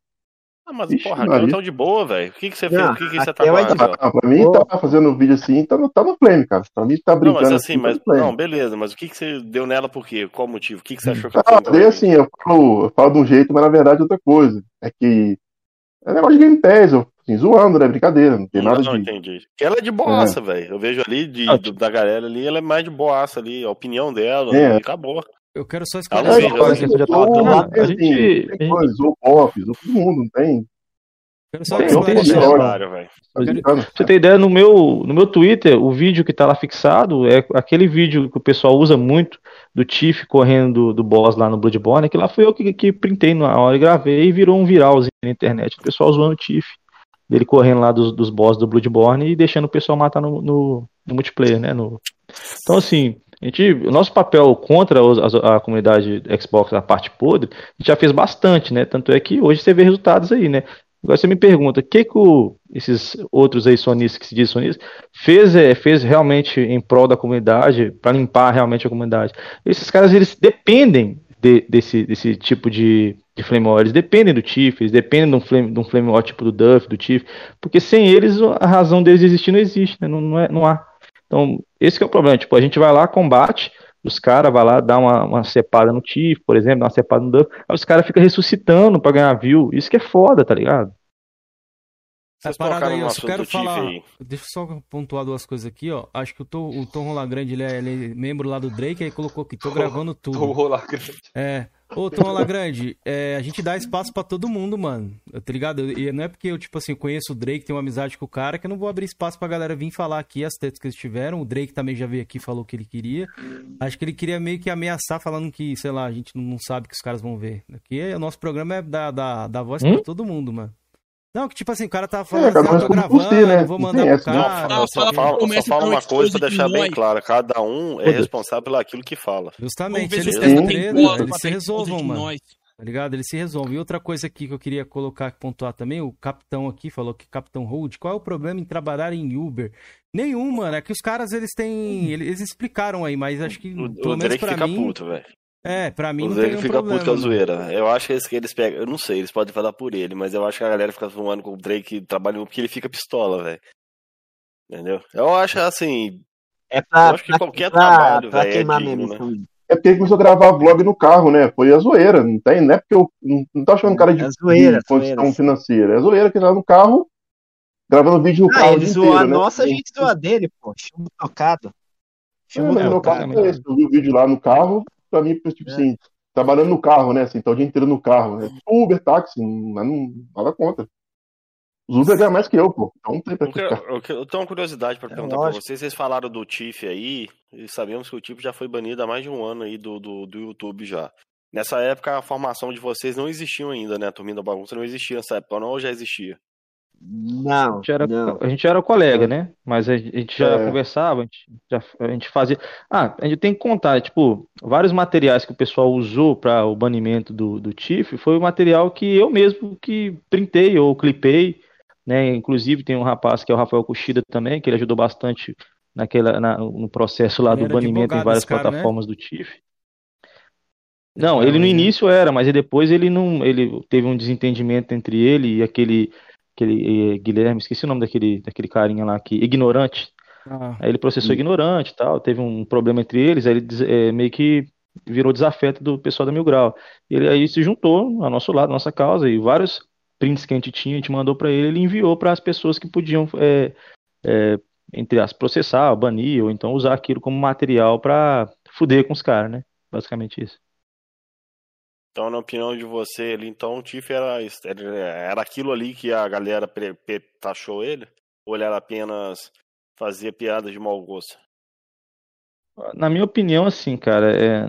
Ah, mas Ixi, porra, aquilo tão de boa, velho. O que, que você fez? Não, O que, que você tá de- ó? Ah, pra mim, tá fazendo vídeo assim, tá no, tá no flame, cara. Pra mim, tá Não, brincando mas assim, mas. tá no flame. Não, beleza, mas o que, que você deu nela por quê? Qual o motivo? O que, que você achou que Ah, foi daí assim, eu falo, eu falo de um jeito, mas na verdade é outra coisa. É que é negócio de Game Pass, eu, assim, zoando, né? Brincadeira, não tem nada não, de. entendi. Porque ela é de boaça, velho. Eu vejo ali, de, Ah, do- da galera ali, ela é mais de boaça ali, a opinião dela, É. acabou. Eu quero só esclarecer. É, cara, questão de zoou, atuação, tem, a gente- tem coisa, zoou pop, zoou todo mundo, não tem. Quero só Tem, tem tem, tem. Velho. Você ter ideia, no meu, no meu Twitter, o vídeo que tá lá fixado é aquele vídeo que o pessoal usa muito do Tiff correndo do, do boss lá no Bloodborne, que lá foi eu que, que printei na hora e gravei e virou um viralzinho na internet. O pessoal zoando o Tiff, dele correndo lá dos, dos boss do Bloodborne e deixando o pessoal matar no, no, no multiplayer, né? No... Então, assim, a gente, o nosso papel contra as- a, comunidade Xbox, a parte podre, a gente já fez bastante, né? Tanto é que hoje você vê resultados aí, né? Agora você me pergunta, o que que o, esses outros aí sonistas que se dizem sonistas fez, é, fez realmente em prol da comunidade, para limpar realmente a comunidade? Esses caras, eles dependem de- desse, desse tipo de, de flame war, eles dependem do Tiff, eles dependem de um flame, de um flame war tipo do Duff, do Tiff, porque sem eles a razão deles existir não existe, né? não, não, é, não há. Então, esse que é o problema, tipo, a gente vai lá, combate, os caras vai lá, dá uma, uma cepada no Tiff, por exemplo, dá uma cepada no Duff, aí os caras ficam ressuscitando pra ganhar view, isso que é foda, tá ligado? Vocês parada aí, eu só quero falar. aí. Deixa eu só pontuar duas coisas aqui, ó. Acho que o Tom, o Tom Rolagrande, ele é, ele é membro lá do Drake, aí colocou aqui, tô gravando tudo. Tô rolar grande. É. Ô, Tom Rolagrande, é, a gente dá espaço pra todo mundo, mano. Tá ligado? E não é porque eu, tipo assim, conheço o Drake, tenho uma amizade com o cara, que eu não vou abrir espaço pra galera vir falar aqui as tetas que eles tiveram. O Drake também já veio aqui e falou o que ele queria. Acho que ele queria meio que ameaçar, falando que, sei lá, a gente não- sabe que os caras vão ver. Aqui o nosso programa é dar, dar, dar voz Hum? pra todo mundo, mano. Não, que tipo assim, o cara tava falando É, cada um tô responde por gravando, si, né? vou Não mandar tem pro essa, Não, cara. eu só fala- só com uma coisa pra deixar de bem claro. Cada um é responsável pelo aquilo que fala. Justamente, eles têm treta, eles se resolvam, mano. Tá ligado? Eles se resolvem. E outra coisa aqui que eu queria colocar, pontuar também, o capitão aqui falou que Capitão Hold, qual é o problema em trabalhar em Uber? Nenhum, mano. É que os caras, eles têm. Eles, explicaram aí, mas acho que, O, pelo o menos pra mim. puto, velho. É, pra mim não tem nenhum fica problema. puto com a zoeira. Eu acho que eles, que eles pegam. Eu não sei, eles podem falar por ele, mas eu acho que a galera fica zoando com o Drake trabalhando porque ele fica pistola, velho. Entendeu? Eu acho assim. É pra, Eu acho que pra- qualquer pra- trabalho, pra velho, é queimar digno, memes né? É porque ele começou a gravar vlog no carro, né? Foi a zoeira, não tem, não é porque eu não, não tô achando cara de, É zoeira, de condição zoeira. financeira. É zoeira que ele tá no carro, gravando vídeo no Ah, carro ele zoou inteiro, a né? nossa, a gente zoa dele, pô. Chumbo tocado. É, no meu tocado. é esse. Eu vi o vídeo lá no carro, pra mim, tipo É. assim, trabalhando no carro, né? Assim, tá o dia inteiro no carro. Né? Uber, táxi, mas não nada contra. Os Uber ganham mais que eu, pô. Então não tem pra que que- Eu tenho uma curiosidade pra É perguntar pra lógico. vocês. Vocês falaram do Tiff aí, e sabemos que o Tiff já foi banido há mais de um ano aí do, do, do YouTube já. Nessa época, a formação de vocês não existiam ainda, né? A turminha da bagunça não existia nessa época, não ou já existia? Não, A gente era, não. a gente era colega, né? Mas a gente já É. conversava, a gente, já, a gente fazia. Ah, a gente tem que contar, tipo, vários materiais que o pessoal usou para o banimento do, do Tiff foi o material que eu mesmo que printei ou clipei, né? Inclusive tem um rapaz que é o Rafael Cuxida também, que ele ajudou bastante naquela, na- no processo lá Ele do banimento em várias cara, né? plataformas do Tiff. Não, Ele no né? início era, mas depois ele não, ele teve um desentendimento entre ele e aquele, aquele Guilherme, esqueci o nome daquele, daquele carinha lá que ignorante. Ah, Aí ele processou ignorante e tal, teve um problema entre eles, aí ele eh, meio que virou desafeto do pessoal da Mil Grau. Ele aí se juntou ao nosso lado, à nossa causa, e vários prints que a gente tinha, a gente mandou pra ele, ele enviou para as pessoas que podiam, eh, eh, entre as processar, banir, ou então usar aquilo como material pra fuder com os caras, né? Basicamente isso. Então, na opinião de você, ele, então o Tiff era, era, aquilo ali que a galera pre- pe- taxou ele? Ou ele era apenas fazia piadas de mau gosto? Na minha opinião, assim, cara, é,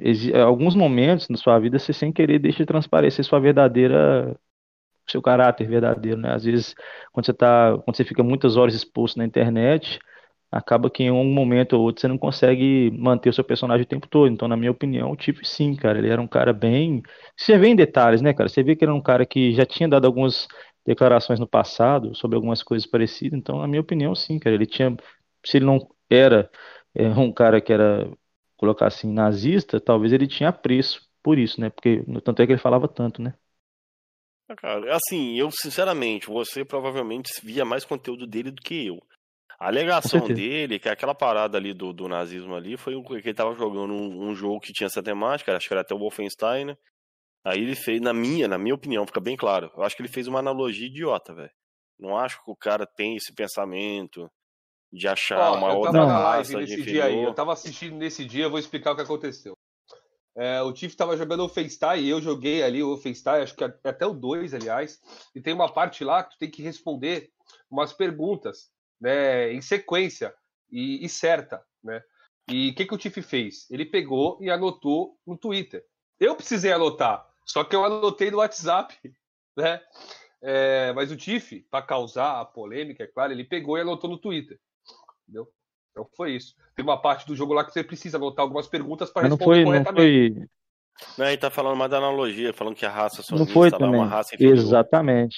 exi- alguns momentos na sua vida você sem querer deixa transparecer sua verdadeira, seu caráter verdadeiro, né? Às vezes, quando você tá, quando você fica muitas horas exposto na internet, acaba que em um momento ou outro você não consegue manter o seu personagem o tempo todo. Então, na minha opinião, o Tiff sim, cara, ele era um cara bem, você vê em detalhes, né, cara? Você vê que ele era um cara que já tinha dado algumas declarações no passado sobre algumas coisas parecidas. Então, na minha opinião, sim, cara, ele tinha, se ele não era é, um cara que era, colocar assim, nazista, talvez ele tinha apreço por isso, né? Porque tanto é que ele falava tanto, né? Cara, assim, eu sinceramente, você provavelmente via mais conteúdo dele do que eu. A alegação dele, que é aquela parada ali do, do nazismo ali, foi o que ele tava jogando um, um jogo que tinha essa temática, acho que era até o Wolfenstein, né? Aí ele fez, na minha, na minha opinião, fica bem claro, eu acho que ele fez uma analogia idiota, velho. Não acho que o cara tem esse pensamento de achar Ó, uma eu outra tava na raça nesse dia aí, eu tava assistindo nesse dia, eu vou explicar o que aconteceu. É, o Tiff tava jogando o FaceTime e eu joguei ali o FaceTime, acho que até o 2, aliás, e tem uma parte lá que tu tem que responder umas perguntas, né, em sequência e, e certa, né? E o que, que o Tiff fez? Ele pegou e anotou no Twitter. Eu precisei anotar, só que eu anotei no WhatsApp, né? É, mas o Tiff, para causar a polêmica, é claro, ele pegou e anotou no Twitter. Entendeu? Então foi isso. Tem uma parte do jogo lá que você precisa anotar algumas perguntas para Mas não responder foi, não corretamente. foi, Não, ele tá falando mais da analogia, falando que a raça não sonista foi lá é também. uma raça inferior. Exatamente.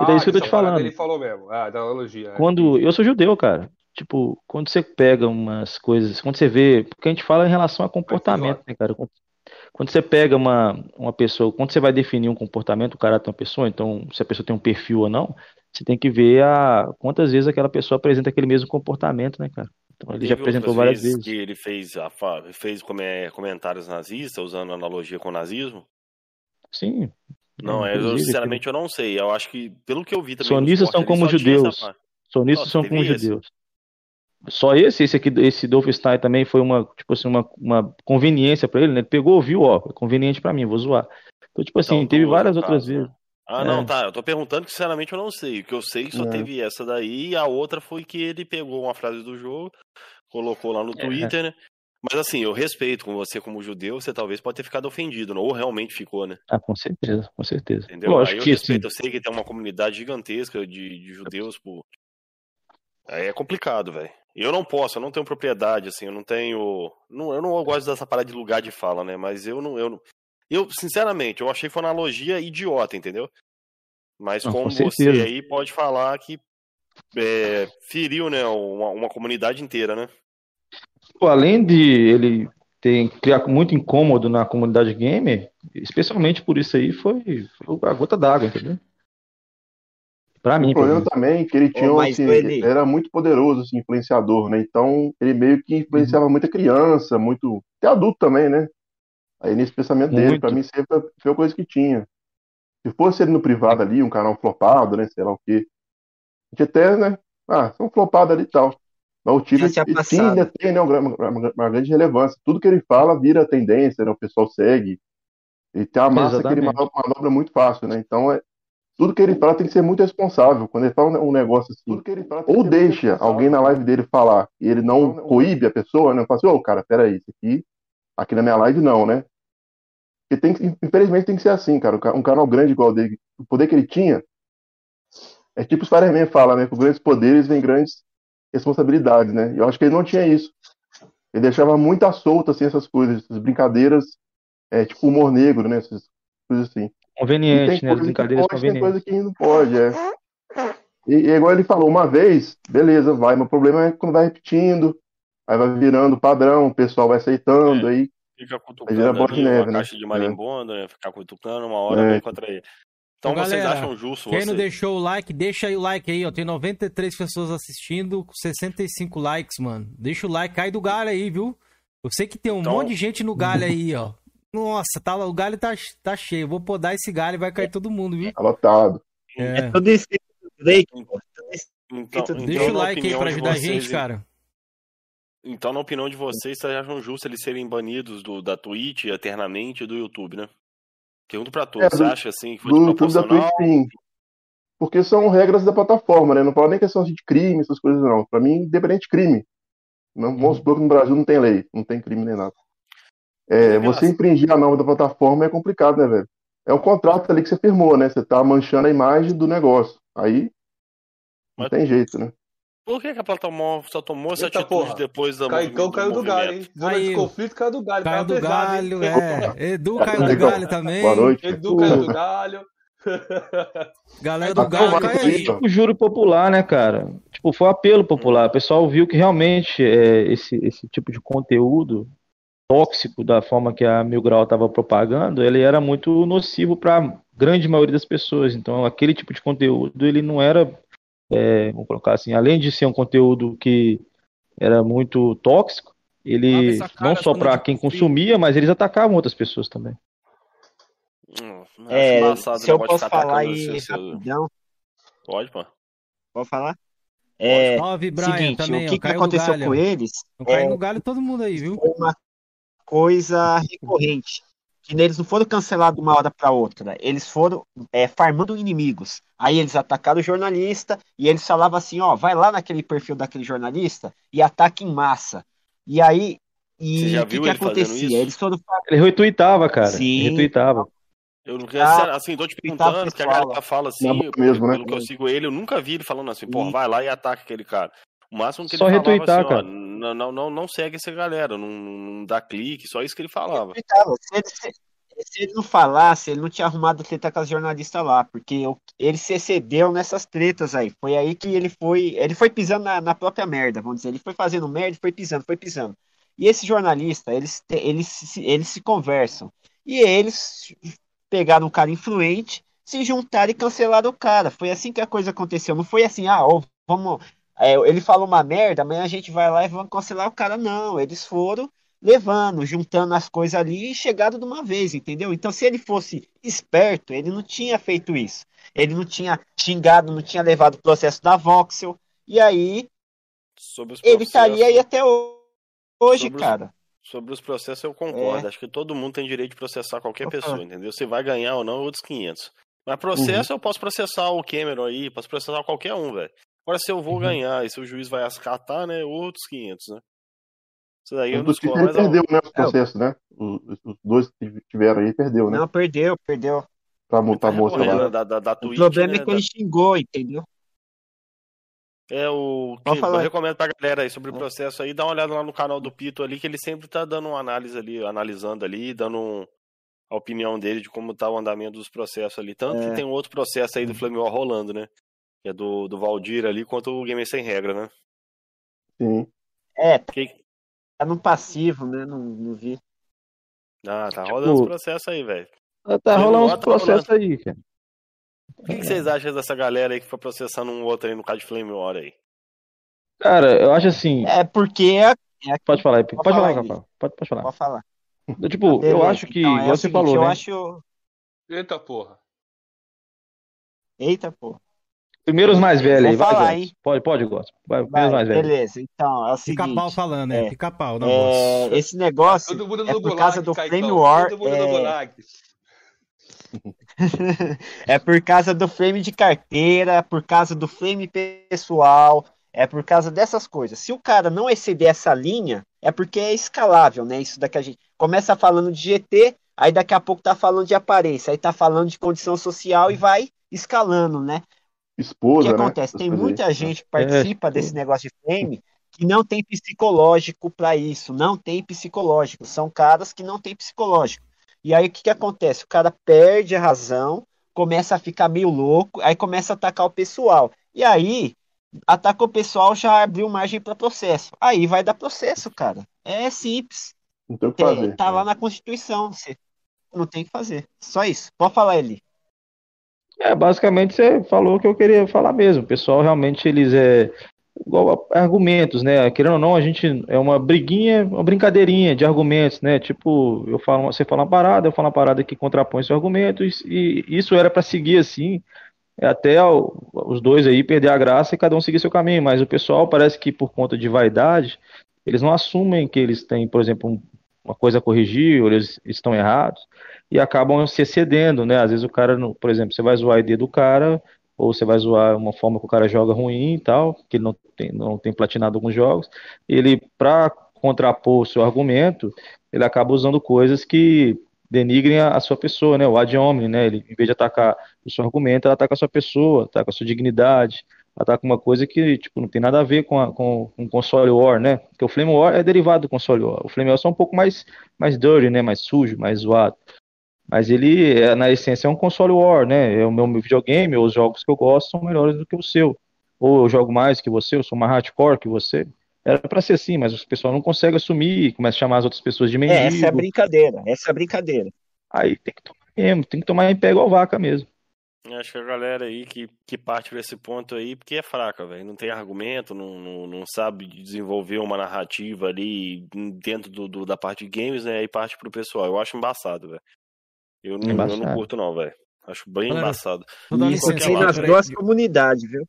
E daí Ah, isso que eu tô essa te falando. Ele falou mesmo. Ah, da analogia. é. Quando eu sou judeu, cara. Tipo, quando você pega umas coisas, quando você vê, porque a gente fala em relação a comportamento, né, cara? Quando você pega uma, uma pessoa, quando você vai definir um comportamento, o caráter de uma pessoa, então se a pessoa tem um perfil ou não, você tem que ver a, quantas vezes aquela pessoa apresenta aquele mesmo comportamento, né, cara? Então ele já apresentou várias vezes vezes. que ele fez, a, fez come- comentários nazistas, usando analogia com o nazismo. Sim. Não, é, eu, sinceramente eu não sei. Eu acho que, pelo que eu vi também. Sonistas esporte são como essa judeus. Sonistas Nossa, são como esse? judeus. Só esse, esse aqui, esse Dolphstein também foi uma, tipo assim, uma, uma conveniência pra ele, né? Ele pegou, viu, ó, é conveniente pra mim, vou zoar. Então, tipo assim, Então, teve várias outras caso, né? Ah, É. não, tá. Eu tô perguntando que, sinceramente, eu não sei. O que eu sei que só É. teve essa daí e a outra foi que ele pegou uma frase do jogo, colocou lá no É. Twitter, né? Mas assim, eu respeito com você como judeu, você talvez pode ter ficado ofendido, né? ou realmente ficou, né? Ah, com certeza, com certeza. Entendeu? Lógico Aí eu que assim, respeito, eu sei que tem uma comunidade gigantesca de, de judeus, pô. Aí é complicado, velho. Eu não posso, eu não tenho propriedade, assim, eu não tenho. Não, eu não gosto dessa parada de lugar de fala, né? Mas eu não. Eu, não- eu sinceramente, eu achei que foi uma analogia idiota, entendeu? Mas Não, como com você aí pode falar que é, feriu, né, uma, uma comunidade inteira, né? pô, além de ele ter criar muito incômodo na comunidade gamer, especialmente por isso aí, foi, foi a gota d'água, entendeu? Pra mim, O problema menos. também é que ele tinha, mas, assim, Eli- era muito poderoso, assim, influenciador, né? Então, ele meio que Uhum. influenciava muita criança, muito. Até adulto também, né? Aí nesse pensamento dele, pra mim sempre foi a coisa que tinha. Se fosse ele no privado ali, um canal flopado, né? Sei lá o quê. A gente até, né? Ah, são flopados ali e tal. Mas o tinha tinha, passado. ainda tem, né, uma, uma- uma grande relevância. Tudo que ele fala vira tendência, né? O pessoal segue. Ele tem uma massa que ele Exatamente. manobra, manobra muito fácil, né? Então, é, tudo que ele fala tem que ser muito responsável. Quando ele fala um negócio assim, ou deixa alguém na live dele falar e ele não coíbe a pessoa, né? Fala assim, ô, cara, peraí, isso aqui, aqui na minha live não, né? Porque tem que, infelizmente tem que ser assim, cara. Um ca- canal grande igual o dele, o poder que ele tinha, é tipo o Spider-Man fala, né? Com grandes poderes vem grandes responsabilidades, né? Eu acho que ele não tinha isso. Ele deixava muito à solta, assim, essas coisas, essas brincadeiras, é, tipo humor negro, né? Essas coisas assim. Conveniente, né? As brincadeiras pode, tem coisa que não pode, é. E, e igual ele falou, uma vez, beleza, vai, mas o problema é quando vai repetindo, aí vai virando padrão, o pessoal vai aceitando, É. aí Fica cutucando ali, neve, uma né? caixa de marimbondo, né? Ficar cutucando, uma hora É. vem contra ele. Então Ô, vocês galera, acham justo Quem você? não deixou o like, deixa aí o like aí, ó. Tem 93 pessoas assistindo, com 65 likes, mano. Deixa o like, cai do galho aí, viu? Eu sei que tem um Então- monte de gente no galho aí, ó. Nossa, tá, o galho tá, tá cheio. Vou podar esse galho e vai cair todo mundo, viu? tá lotado. É. Tudo no Drake, pô. Então, Deixa então, Deixa o na like aí pra ajudar a gente, cara. Então, na opinião de vocês, vocês acham justo eles serem banidos do, da Twitch eternamente e do YouTube, né? Pergunto pra todos, É, você acha assim que foi Do YouTube da? Twitch, sim. Porque são regras da plataforma, né? Não fala nem questão de crime, essas coisas, não. Pra mim, independente de crime. Não, vamos supor que no Brasil não tem lei, não tem crime nem nada. É, é você infringir a norma da plataforma é complicado, né, velho? É um contrato ali que você firmou, né? Você tá manchando a imagem do negócio. Aí, não Mas- tem jeito, né? Por que, que a plataforma só tomou essa Eita, atitude porra. depois da Caicão caiu do galho, hein? Zona de conflito caiu do galho. Caiu do pesado, galho, hein? é. Edu caiu do galho também. Boa noite. Edu caiu do galho. Galera do Tá galho, cai aí. Tipo, júri popular, né, cara? Tipo, foi um apelo popular. O pessoal viu que realmente é, esse, esse tipo de conteúdo tóxico da forma que a Mil Grau estava propagando, ele era muito nocivo para a grande maioria das pessoas. Então, aquele tipo de conteúdo, ele não era, é, vamos colocar assim, além de ser um conteúdo que era muito tóxico, ele não só para quem consumia, mas eles atacavam outras pessoas também. Hum, É, se eu posso falar aí rapidão, Pode, pô. pode falar? É, Salve, Brian, seguinte, também, o ó, que, que aconteceu galho. com eles Não caiu é, no galho todo mundo aí, viu? foi uma coisa recorrente. Que eles não foram cancelados de uma hora para outra. Eles foram é, farmando inimigos. Aí eles atacaram o jornalista e eles falavam assim: ó, vai lá naquele perfil daquele jornalista e ataque em massa. E aí, e o que, que acontecia? Eles foram. Ele retweetava, cara. Sim. Ele retweetava. Eu não Ah, assim, tô te perguntando, que a galera fala assim, mesmo, né? pelo que eu sigo ele, eu nunca vi ele falando assim, pô, vai lá e ataca aquele cara. O máximo que ele Só falava retweetar, assim, ó, cara. não, não, não, não segue essa galera, não, não dá clique, só isso que ele falava. Se ele, se- se ele não falasse, ele não tinha arrumado treta com as jornalistas lá, porque o- ele se excedeu nessas tretas aí. Foi aí que ele foi. Ele foi pisando na, na própria merda, vamos dizer. Ele foi fazendo merda, foi pisando, foi pisando. E esse jornalista, eles, eles, se- eles se conversam. E eles pegaram um cara influente, se juntaram e cancelaram o cara. Foi assim que a coisa aconteceu. Não foi assim, ah, ó, vamos. É, ele falou uma merda, amanhã a gente vai lá e vamos cancelar o cara. Não, eles foram levando, juntando as coisas ali e chegaram de uma vez, entendeu? Então, se ele fosse esperto, ele não tinha feito isso. Ele não tinha xingado, não tinha levado o processo da Voxel. E aí, Sobre os ele estaria aí processos- até ho- hoje, Sobre os- cara. Sobre os processos eu concordo. É. Acho que todo mundo tem direito de processar qualquer Opa. pessoa, entendeu? Se vai ganhar ou não, outros 500. Mas processo Uhum. eu posso processar o Cameron aí, posso processar qualquer um, velho. Agora se eu vou Uhum. ganhar e se o juiz vai ascatar, né, outros 500, né? Isso daí eu não escolho mais alto. perdeu, né, os processos, né? Os, os dois que tiveram aí, perdeu, né? Não, perdeu, perdeu. Pra multar a Tá moça lá. da, da, da O Twitch, problema né, é que da- ele xingou, entendeu? É o que eu recomendo pra galera aí sobre o É. processo aí, dá uma olhada lá no canal do Pito ali, que ele sempre tá dando uma análise ali, analisando ali, dando um- a opinião dele de como tá o andamento dos processos ali. Tanto É. que tem um outro processo aí do Flame War rolando, né? Que é do, do Valdir ali contra o Gamer Sem Regra, né? Sim. É, Que... tá no passivo, né? Não, não vi. Ah, tá Tipo, rolando esse processo aí, velho. Tá Flame rolando uns tá processos aí, cara. O que, que vocês acham dessa galera aí que foi processando um outro aí no caso de Flame War aí? Cara, eu acho assim. É porque é, é Pode falar aí, pode, Pode falar, falar, Rafael. Pode, pode falar. pode falar. Eu, Tipo, eu Beleza, acho que, então, é você seguinte, falou, eu né? acho. Eita porra. Eita, pô. Primeiro os mais velhos aí, vai, falar, Gomes. hein? Pode, pode, Gomes. Vai, Vai, primeiro os mais velhos. beleza, então, é o seguinte. Pica-pau falando, é. é, Pica-pau, não é, gosto. esse negócio Todo mundo é no por gulag, causa do Caicão. Flame War. Todo mundo no É, gulag. é por causa do flame de carteira, por causa do flame pessoal, é por causa dessas coisas. Se o cara não exceder essa linha, é porque é escalável, né? Isso daqui a gente começa falando de GT, aí daqui a pouco tá falando de aparência, aí tá falando de condição social e vai escalando, né? O que Esposa, né? acontece? Essas Tem muita gente que participa É, desse negócio de flame que não tem psicológico para isso, não tem psicológico. São caras que não têm psicológico. E aí o que, que acontece? O cara perde a razão, começa a ficar meio louco, aí começa a atacar o pessoal. E aí, ataca o pessoal, já abriu margem para processo. Aí vai dar processo, cara. É simples. Não tem o que fazer. tá lá na Constituição. Você não tem que fazer. Só isso. Pode falar, Eli. É, basicamente você falou o que eu queria falar mesmo. O pessoal realmente eles é igual argumentos, né? Querendo ou não, a gente é uma briguinha, uma brincadeirinha de argumentos, né? Tipo, eu falo, você fala uma parada, eu falo uma parada que contrapõe seu argumento e, e isso era para seguir assim, até os dois aí perder a graça e cada um seguir seu caminho, mas o pessoal parece que por conta de vaidade, eles não assumem que eles têm, por exemplo, um- uma coisa a corrigir, ou eles estão errados e acabam se excedendo, né? Às vezes o cara, por exemplo, você vai zoar a ideia do cara, ou você vai zoar uma forma que o cara joga ruim e tal, que ele não tem, não tem platinado alguns jogos, ele, para contrapor o seu argumento, ele acaba usando coisas que denigrem a, a sua pessoa, né? O ad hominem, né? Ele, em vez de atacar o seu argumento, ele ataca a sua pessoa, ataca a sua dignidade, ataca uma coisa que, tipo, não tem nada a ver com, a, com, com o console war, né? Porque o Flame War é derivado do console war. O Flame War é só um pouco mais, mais dirty, né? Mais sujo, mais zoado. Mas ele, é, na essência, é um console war, né? É o meu videogame, os jogos que eu gosto são melhores do que o seu. Ou eu jogo mais que você, eu sou mais hardcore que você. Era pra ser assim, mas o pessoal não consegue assumir, começa a chamar as outras pessoas de mendigo. É, essa é a brincadeira, essa é a brincadeira. Aí tem que tomar mesmo, tem que tomar em pé igual vaca mesmo. Acho que a galera aí que, que parte por esse ponto aí, porque é fraca, velho. Não tem argumento, não, não, não sabe desenvolver uma narrativa ali dentro do, do- da parte de games, né? Aí parte pro pessoal. Eu acho embaçado, velho. Eu, não- eu não curto, não, velho. Acho bem Galera, embaçado. E isso tem aqui, nas duas comunidades, viu?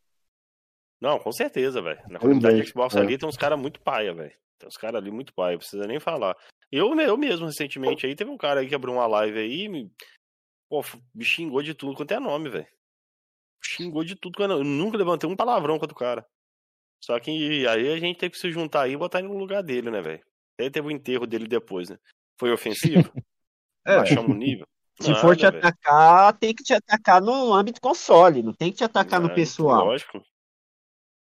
Não, com certeza, velho. Na comunidade de Xbox é. ali tem uns caras muito paia, velho. Tem uns caras ali muito paia, precisa nem falar. Eu, eu mesmo, recentemente, aí teve um cara aí que abriu uma live aí, me, pô, me xingou de tudo quanto é nome, velho. Xingou de tudo quanto é nome. Eu nunca levantei um palavrão contra o cara. Só que aí a gente teve que se juntar aí e botar ele no lugar dele, né, velho? Aí teve o enterro dele depois, né? Foi ofensivo? É. Baixamos o nível? Se for te Nada, velho. atacar, tem que te atacar no âmbito console, não tem que te atacar no É, pessoal. Lógico.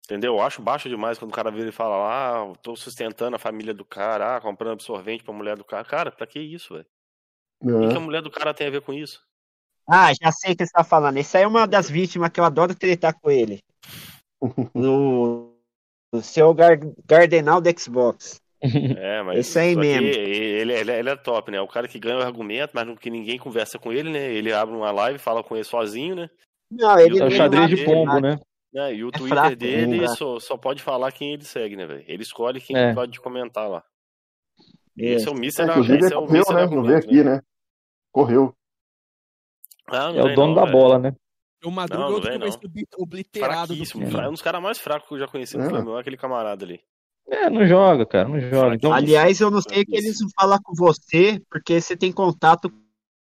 Entendeu? Eu acho baixo demais quando o cara vira e fala, ah, eu tô sustentando a família do cara, ah, comprando absorvente pra mulher do cara. Cara, pra que isso, velho? O que, que a mulher do cara tem a ver com isso? Ah, já sei o que você tá falando. Esse aí é uma das vítimas que eu adoro tretar com ele. No, no seu gar, Gardenal do Xbox. É, mas Esse aí mesmo. Ele, ele, ele é top, né? O cara que ganha o argumento, mas não, que ninguém conversa com ele, né? Ele abre uma live, fala com ele sozinho, né? Não, ele É o xadrez de pombo, né? né? E o É Twitter fraco, dele né? só, só pode falar quem ele segue, né, velho? Ele escolhe quem É. pode comentar lá. É. Esse é o Mister, É, inclusive, esse ele é o Mister né? Não veio aqui, né? Correu. Ah, É o dono não, da velho. bola, né? O Madruga Não, é não outro vem, que vai obliterado do filme. é um dos caras mais fracos que eu já conheci no É. Flamengo, aquele camarada ali. É, não joga, cara, não joga. Então, Aliás, eu não sei o que eles vão falar com você, porque você tem contato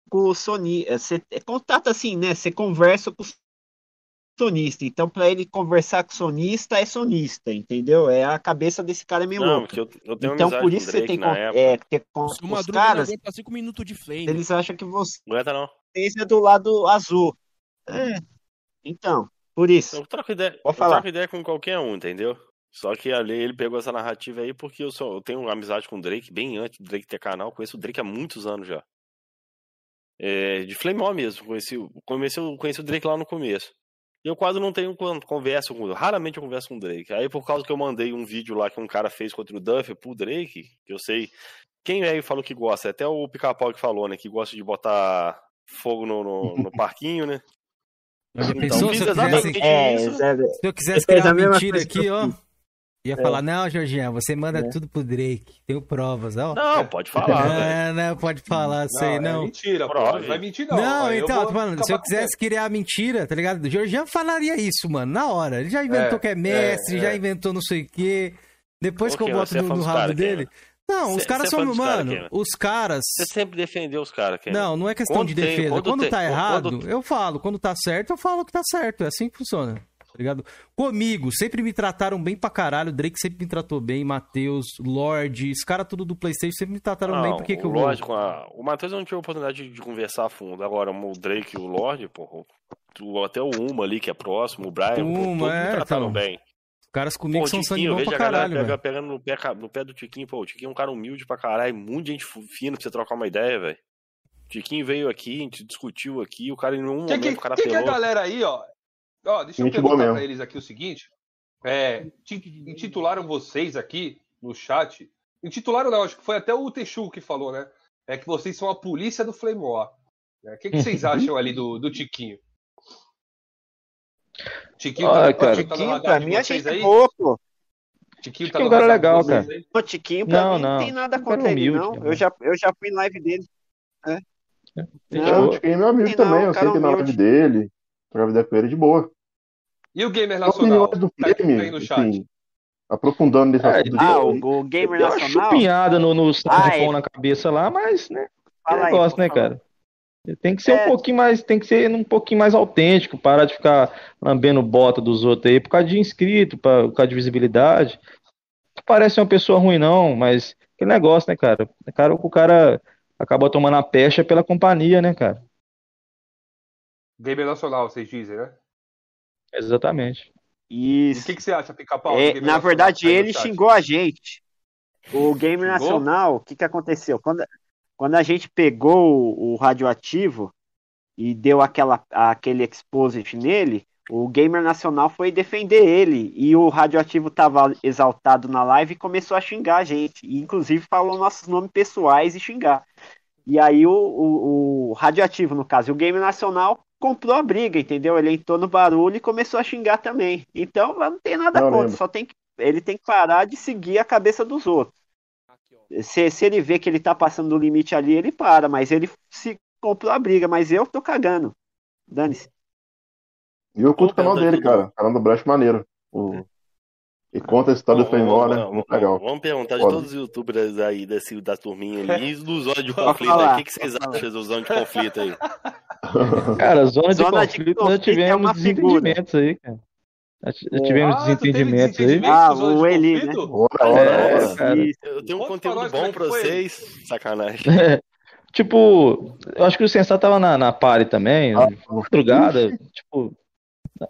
com o Sony. é, Você é contato assim, né? Você conversa com o sonista. Então, para ele conversar com sonista, é sonista, entendeu? É a cabeça desse cara é meio Não, louca. eu, eu tenho Então, por isso você Drake tem época. é, ter contato com os caras, 5 minutos de flame. eles acham que você Não aguenta não. é do lado azul. É. Então, por isso. Eu troco ideia, eu Pode falar. troco ideia com qualquer um, entendeu? Só que ali ele pegou essa narrativa aí porque eu, só, eu tenho amizade com o Drake bem antes do Drake ter canal. Conheço o Drake há muitos anos já. É, de Flame War mesmo. Conheci, conheci, conheci o Drake lá no começo. E eu quase não tenho con- conversa com Raramente eu converso com o Drake. Aí por causa que eu mandei um vídeo lá que um cara fez contra o Duff pro Drake, que eu sei. Quem é que falou que gosta? Até o Pica-Pau que falou, né? Que gosta de botar fogo no, no, no parquinho, né? Então, pensou fiz se eu quisesse, É, se eu quisesse criar a uma mesma mentira aqui, ó? Ia É. falar, não, Jorginho, você manda tudo pro Drake. Tenho provas, ó. Não, pode falar. Ah, não, pode falar, sei, é não. mentira, pô. Prove. Não vai mentir, não. Não, então, vou tô falando, se eu quisesse criar mentira, tá ligado? O Georgian falaria isso, mano, na hora. Ele já inventou É, que é mestre, é, já é. inventou não sei o quê. Depois Ô, que eu boto é no, no rabo dele. Não, os Cê- caras cê é são, cara, mano, os caras. Você sempre defendeu os caras. Não, não é questão Quando de tem- defesa. quando Quando, tem- tá quando- errado, eu falo. Quando tá certo, eu falo que tá certo. É assim que funciona. Tá ligado? Comigo, sempre me trataram bem pra caralho. O Drake sempre me tratou bem. Matheus, Lorde, os caras tudo do PlayStation sempre me trataram bem. Por que, que eu a... O Matheus eu não tive a oportunidade de, de conversar a fundo. Agora, o Drake e o Lorde, pô, tu- até o Uma ali, que é próximo, o Brian, pô, Uma, todos é, me trataram então. bem. Os caras Pô, comigo o são sangue bom vejo pra a galera caralho, pega, velho. pegando no pé, no pé do Tiquinho, pô, o Tiquinho é um cara humilde pra caralho, muita gente fu- fina pra você trocar uma ideia, velho. O Tiquinho veio aqui, a gente discutiu aqui, o cara em nenhum Que, momento que, o cara que, que a apelou. galera aí, ó. Ó, deixa eu perguntar pra eles aqui o seguinte. É, ti- intitularam vocês aqui no chat. Intitularam não, acho que foi até o Texu que falou, né? É que vocês são a polícia do Flame War. né? O que, que vocês acham ali do, do Tiquinho? Tiquinho Ah, tá, cara. tá no Tiquinho, radar pra mim, é gente aí? boa, pô. Tiquinho tá Tiquinho é um cara legal, cara. aí? O Tiquinho, pra Não, mim, não, não. tem nada cara contra ele, humilde, não. cara. Eu já, eu já fui em live dele. É. Gente Não, É, o. Tiquinho é meu amigo também, não, eu cara sei que na live dele, trocava ideia com ele de boa. E o Gamer opiniões Nacional? do Tá Flame, aí no chat. assim, aprofundando nesse É, assunto Ah, o, o Gamer Deu uma Nacional? chupinhada no, no saco Ah, de é. pão na cabeça lá, mas, né? Que Fala aí, negócio, pode né, falar. cara? Tem que ser É. um pouquinho mais, tem que ser um pouquinho mais autêntico, parar de ficar lambendo bota dos outros aí por causa de inscrito, pra- por causa de visibilidade. Não parece uma pessoa ruim, não, mas aquele negócio, né, cara? É cara que o cara acaba tomando a pecha pela companhia, né, cara? Gamer Nacional, vocês dizem, né? Exatamente. E o Isso. que, que você acha, Pica-Pau? É, na verdade, ele xingou a gente. O Gamer Xingou? Nacional, o que, que aconteceu? Quando, quando a gente pegou o, o radioativo e deu aquela, aquele exposit nele, o gamer nacional foi defender ele e o radioativo tava exaltado na live e começou a xingar a gente. E, inclusive falou nossos nomes pessoais e xingar. E aí o, o, o radioativo, no caso, e o gamer nacional comprou a briga, entendeu? Ele entrou no barulho e começou a xingar também. Então não tem nada Não contra, lembro. só tem que, ele tem que parar de seguir a cabeça dos outros. Se, se ele vê que ele tá passando do limite ali, ele para, mas ele se comprou a briga, mas eu tô cagando. Dane-se. E eu curto o canal pergunta dele, cara. O canal do Brecht maneiro. O... E conta a história do Vamos, War, né? vamos, Muito legal. vamos perguntar de todos os youtubers aí desse, da turminha ali e dos zonas de conflito aí. O que, que vocês acham dos zonas de conflito aí? Cara, zona de Zona de conflito, nós é tivemos desentendimentos aí, cara. Nós tivemos Ah, desentendimentos aí. Ah, o Eli, conflito? Ora, ora, É, cara. Eu tenho um conteúdo é bom que pra vocês. Sacanagem. Tipo, eu acho que o Sensato tava na, na party também, Ah, madrugada, tipo,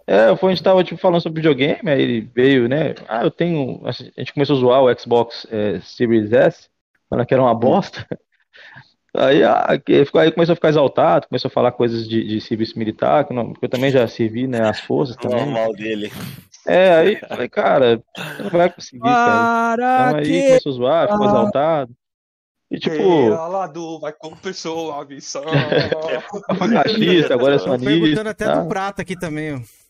é, foi, a gente tava tipo, falando sobre videogame, aí ele veio, né, ah, eu tenho, a gente começou a zoar o Xbox é, Series S, falando que era uma bosta, aí, ah, que ficou, aí começou a ficar exaltado, começou a falar coisas de, de serviço militar, que, não, eu também já servi, né, as forças também, Normal dele. é, aí falei, cara, você não vai conseguir, cara, então aí começou a zoar, ficou exaltado, e tipo, Alado vai com pessoa, a missão. machista, agora é Estão perguntando sonista, até tá? do Prata aqui também, ó.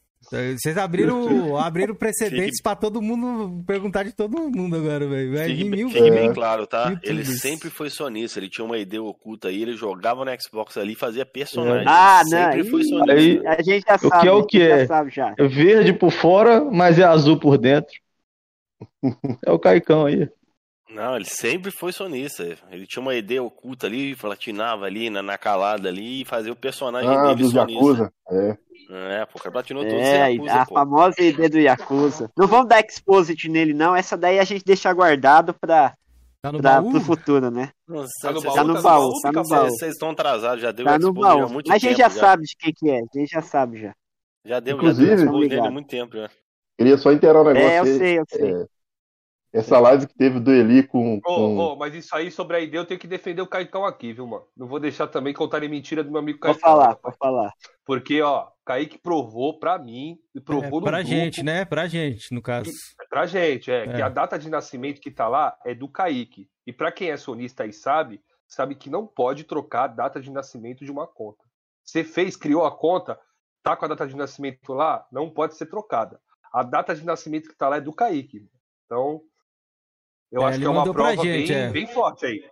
Vocês abriram, abriram precedentes Fique- pra todo mundo perguntar de todo mundo agora, velho. Fique, mil. fique É. bem claro, tá? Youtubers. Ele sempre foi sonista, ele tinha uma ideia oculta aí, ele jogava no Xbox ali e fazia personagem. Ah, Ele não, sempre foi sonista. Aí- A gente já O que sabe, é o a gente que já é? sabe já. É verde por fora, mas é azul por dentro. É o Caicão aí. Não, ele sempre foi sonista. Ele tinha uma ideia oculta ali, platinava ali na, na calada ali e fazia o personagem Ah, dele dos sonista. Yakuza. É. É, pô, o cara platinou todos É, Yakuza, a pô. famosa ideia do Yakuza. Não vamos dar exposit nele, não. Essa daí a gente deixa guardado pra, Tá no pra, baú? pro futuro, né? Nossa, Tá no baú, Tá no tá baú, no tá no vocês- baú. Vocês estão atrasados, já deu Tá no baú. muito Mas a gente tempo já sabe de quem que é. A gente já sabe já. Já deu, Inclusive- já deu há muito tempo já. Queria só inteirar um negócio É, eu sei, eu sei. É, essa live que teve do Eli com. Ô, com... ô, mas isso aí sobre a ideia eu tenho que defender o Caicão aqui, viu, mano? Não vou deixar também contarem mentira do meu amigo Caicão. falar, rapaz. vou falar. Porque, ó, Kaique provou pra mim, e É, provou no pra grupo, gente, né? Pra gente, no caso. Pra gente, é, É. que a data de nascimento que tá lá é do Kaique. E pra quem é sonista e sabe, sabe que não pode trocar a data de nascimento de uma conta. Você fez, criou a conta, tá com a data de nascimento lá, não pode ser trocada. A data de nascimento que tá lá é do Kaique. Então, eu É, acho que é uma mandou pra prova gente, bem, é. bem forte aí.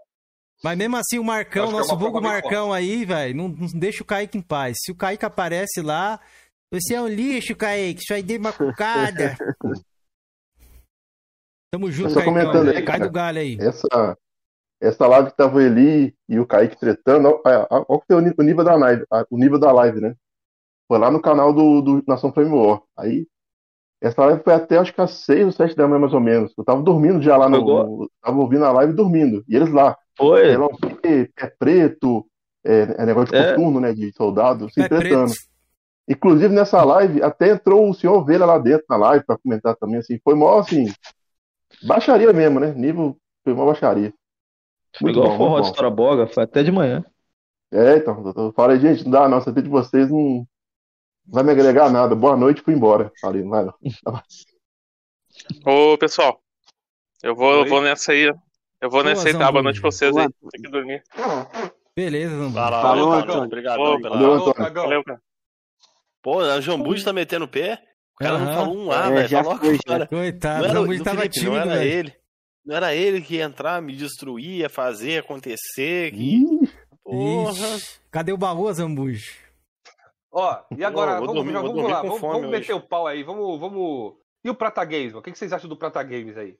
Mas mesmo assim, o Marcão, é nosso uma vulgo Marcão aí, velho, não, não deixa o Kaique em paz. Se o Kaique aparece lá, você é um lixo, Kaique, sua ideia é macucada. Tamo junto, só comentando aí, Cai do galho aí. Essa, essa live que tava o Eli e o Kaique tretando, olha olha que foi o nível da live, o nível da live, né? Foi lá no canal do, do Nação Flame War. Aí, essa live foi até acho que às 6 ou 7 da manhã, mais ou menos. Eu tava dormindo já lá no. No- tava ouvindo a live e dormindo. E eles lá, Foi. sei lá o quê, pé preto, é, é negócio de É. coturno, né? De soldado, se Pé tretando. preto. Inclusive nessa live, até entrou o senhor Ovelha lá dentro na live pra comentar também, assim. Foi mó assim. Baixaria mesmo, né? Nível. Foi mó baixaria. Foi Muito igual bom, forró de Boga, foi até de manhã. É, então, eu- eu falei, gente, não dá não, essa de vocês não vai me agregar nada. Boa noite, fui embora. Falei, não vai não. Ô, pessoal, eu vou, eu vou nessa aí. Eu vou Boa, nessa aí, tá? Boa noite pra vocês aí. Boa. Tem que dormir. Beleza, Zambu. Vai lá, Falou, valeu, Antônio. Obrigadão Ô, pela. Valeu, Antônio. cagão. Valeu, cara. Pô, a Jambuji tá metendo o pé. O cara não Aham. falou um A, É, velho. já Falou foi. Coitado, Não o era, do tava Felipe, não tímido, era velho. ele. Não era ele que ia entrar, me destruir, ia fazer acontecer. Que... Ih, Porra. Ixi, cadê o baú, Zambujo? Ó, e agora, Não, vamos, dormir- vamos dormir lá, vamos, vamos meter o pau aí, vamos, vamos... E o Prata Games, mano? o que que vocês acham do Prata Games aí?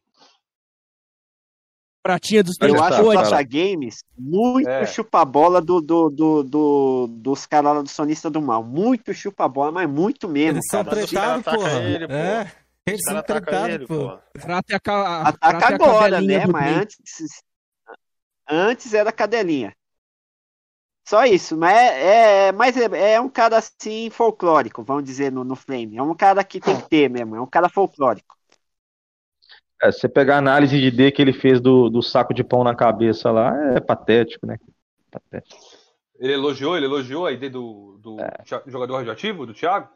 Pratinha dos Eu acho o. Plata Games muito É. chupa-bola do, do, do, do- dos caras lá do Sonista do Mal. Muito chupa-bola, mas muito mesmo, Eles são tretados, porra. ele. É, eles são tretados. Prata é a, ca- Ataca prata agora, né? Mas antes, antes era cadelinha. Só isso, mas é, é, mas é, é um cara assim folclórico, vamos dizer no, no Flame. É um cara que tem que ter mesmo, é um cara folclórico. É, se você pegar a análise de D que ele fez do, do saco de pão na cabeça lá, é patético, né? Patético. Ele elogiou, ele elogiou a ideia do, do É. Jogador radioativo, do Thiago?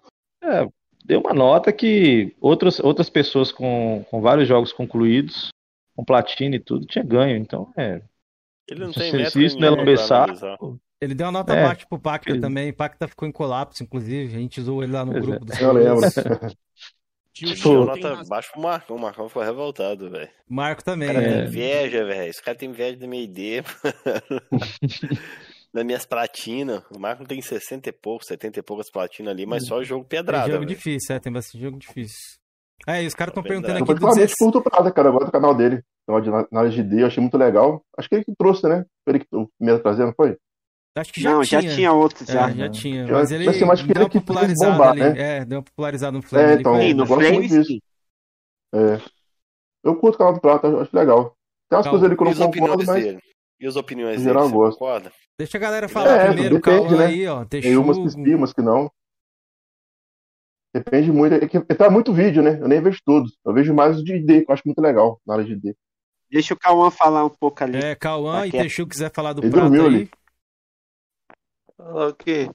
deu uma nota que outras, outras pessoas com, com vários jogos concluídos, com platina e tudo, tinha ganho. Então, é. Ele não Se- tem se isso não é analisar. Ele deu uma nota É. baixa pro Pacta Ele- também. Pacta ficou em colapso, inclusive. A gente zoou ele lá no Pois é. grupo dos Eu lembro. Tio Tipo, tem nota razão. baixa pro Marcão. O Marcão ficou revoltado, velho. Marco O também, cara tem né? inveja, velho. Esse cara tem inveja da minha ideia. das minhas platinas. O Marco tem 60 e poucos, 70 e poucas platinas ali, mas só jogo É pedrada. jogo velho. difícil, é, tem bastante jogo difícil. É, e os caras estão É perguntando aqui Eu do particularmente 16. curto o Prata, cara. Gosto do canal dele. Então, de análise de D, eu achei muito legal. Acho que ele que trouxe, né? Foi ele que o primeiro trazendo, foi? Acho que já Não, tinha. já tinha outros É, já. já tinha. Já- Mas ele assim, que deu uma popularizada bombar, ali. né? É, deu uma popularizada no Flame. É, ali, então, no eu gosto muito disso. sim. É. Eu curto o canal do Prata, eu acho legal. Tem umas Calma. coisas ali que eu não concordo, mas dele? E as opiniões dele, geral, você gosto. concorda? Deixa a galera falar É, primeiro, o depende, Cauã né? aí, ó. tem umas que Texugo. sim, umas que não. Depende muito. É que tá muito vídeo, né? Eu nem vejo todos. Eu vejo mais os de D, que eu acho muito legal na área de D. Deixa o Cauã falar um pouco ali. É, Cauã Tá e. Texugo quiser falar do Ele prato dormiu aí. ali. Ok.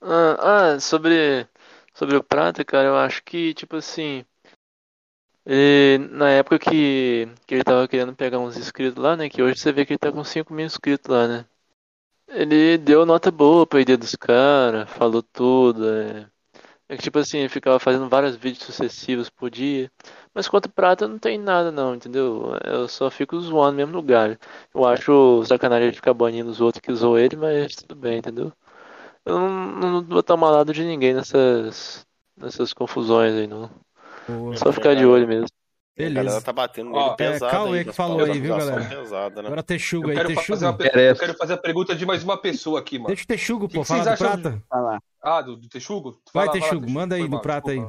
Ah, ah, sobre, sobre o Prata, cara, eu acho que, tipo assim, ele, na época que, que ele tava querendo pegar uns inscritos lá, né, que hoje você vê que ele tá com 5 mil inscritos lá, né, ele deu nota boa pra ideia dos caras, falou tudo, é, é que, tipo assim, ele ficava fazendo vários vídeos sucessivos por dia, mas quanto Prata não tem nada não, entendeu, eu só fico zoando no mesmo lugar, eu acho sacanagem ele ficar banindo os outros que usou ele, mas tudo bem, entendeu? Eu não, não vou tomar lado de ninguém nessas, nessas confusões aí, não. Boa. Só ficar de olho mesmo. A galera Beleza. tá batendo Ó, nele pesado. é, Cauê aí, que falou palavras aí, viu, galera? Pesada, né? Agora Texugo aí. quero, Texugo. per- eu quero fazer a pergunta de mais uma pessoa aqui, mano. Deixa o Texugo, pô. que Fala do acham prata. Ah, do, do Texugo? Vai, Fala, fala, Texugo, manda aí do mal, prato aí.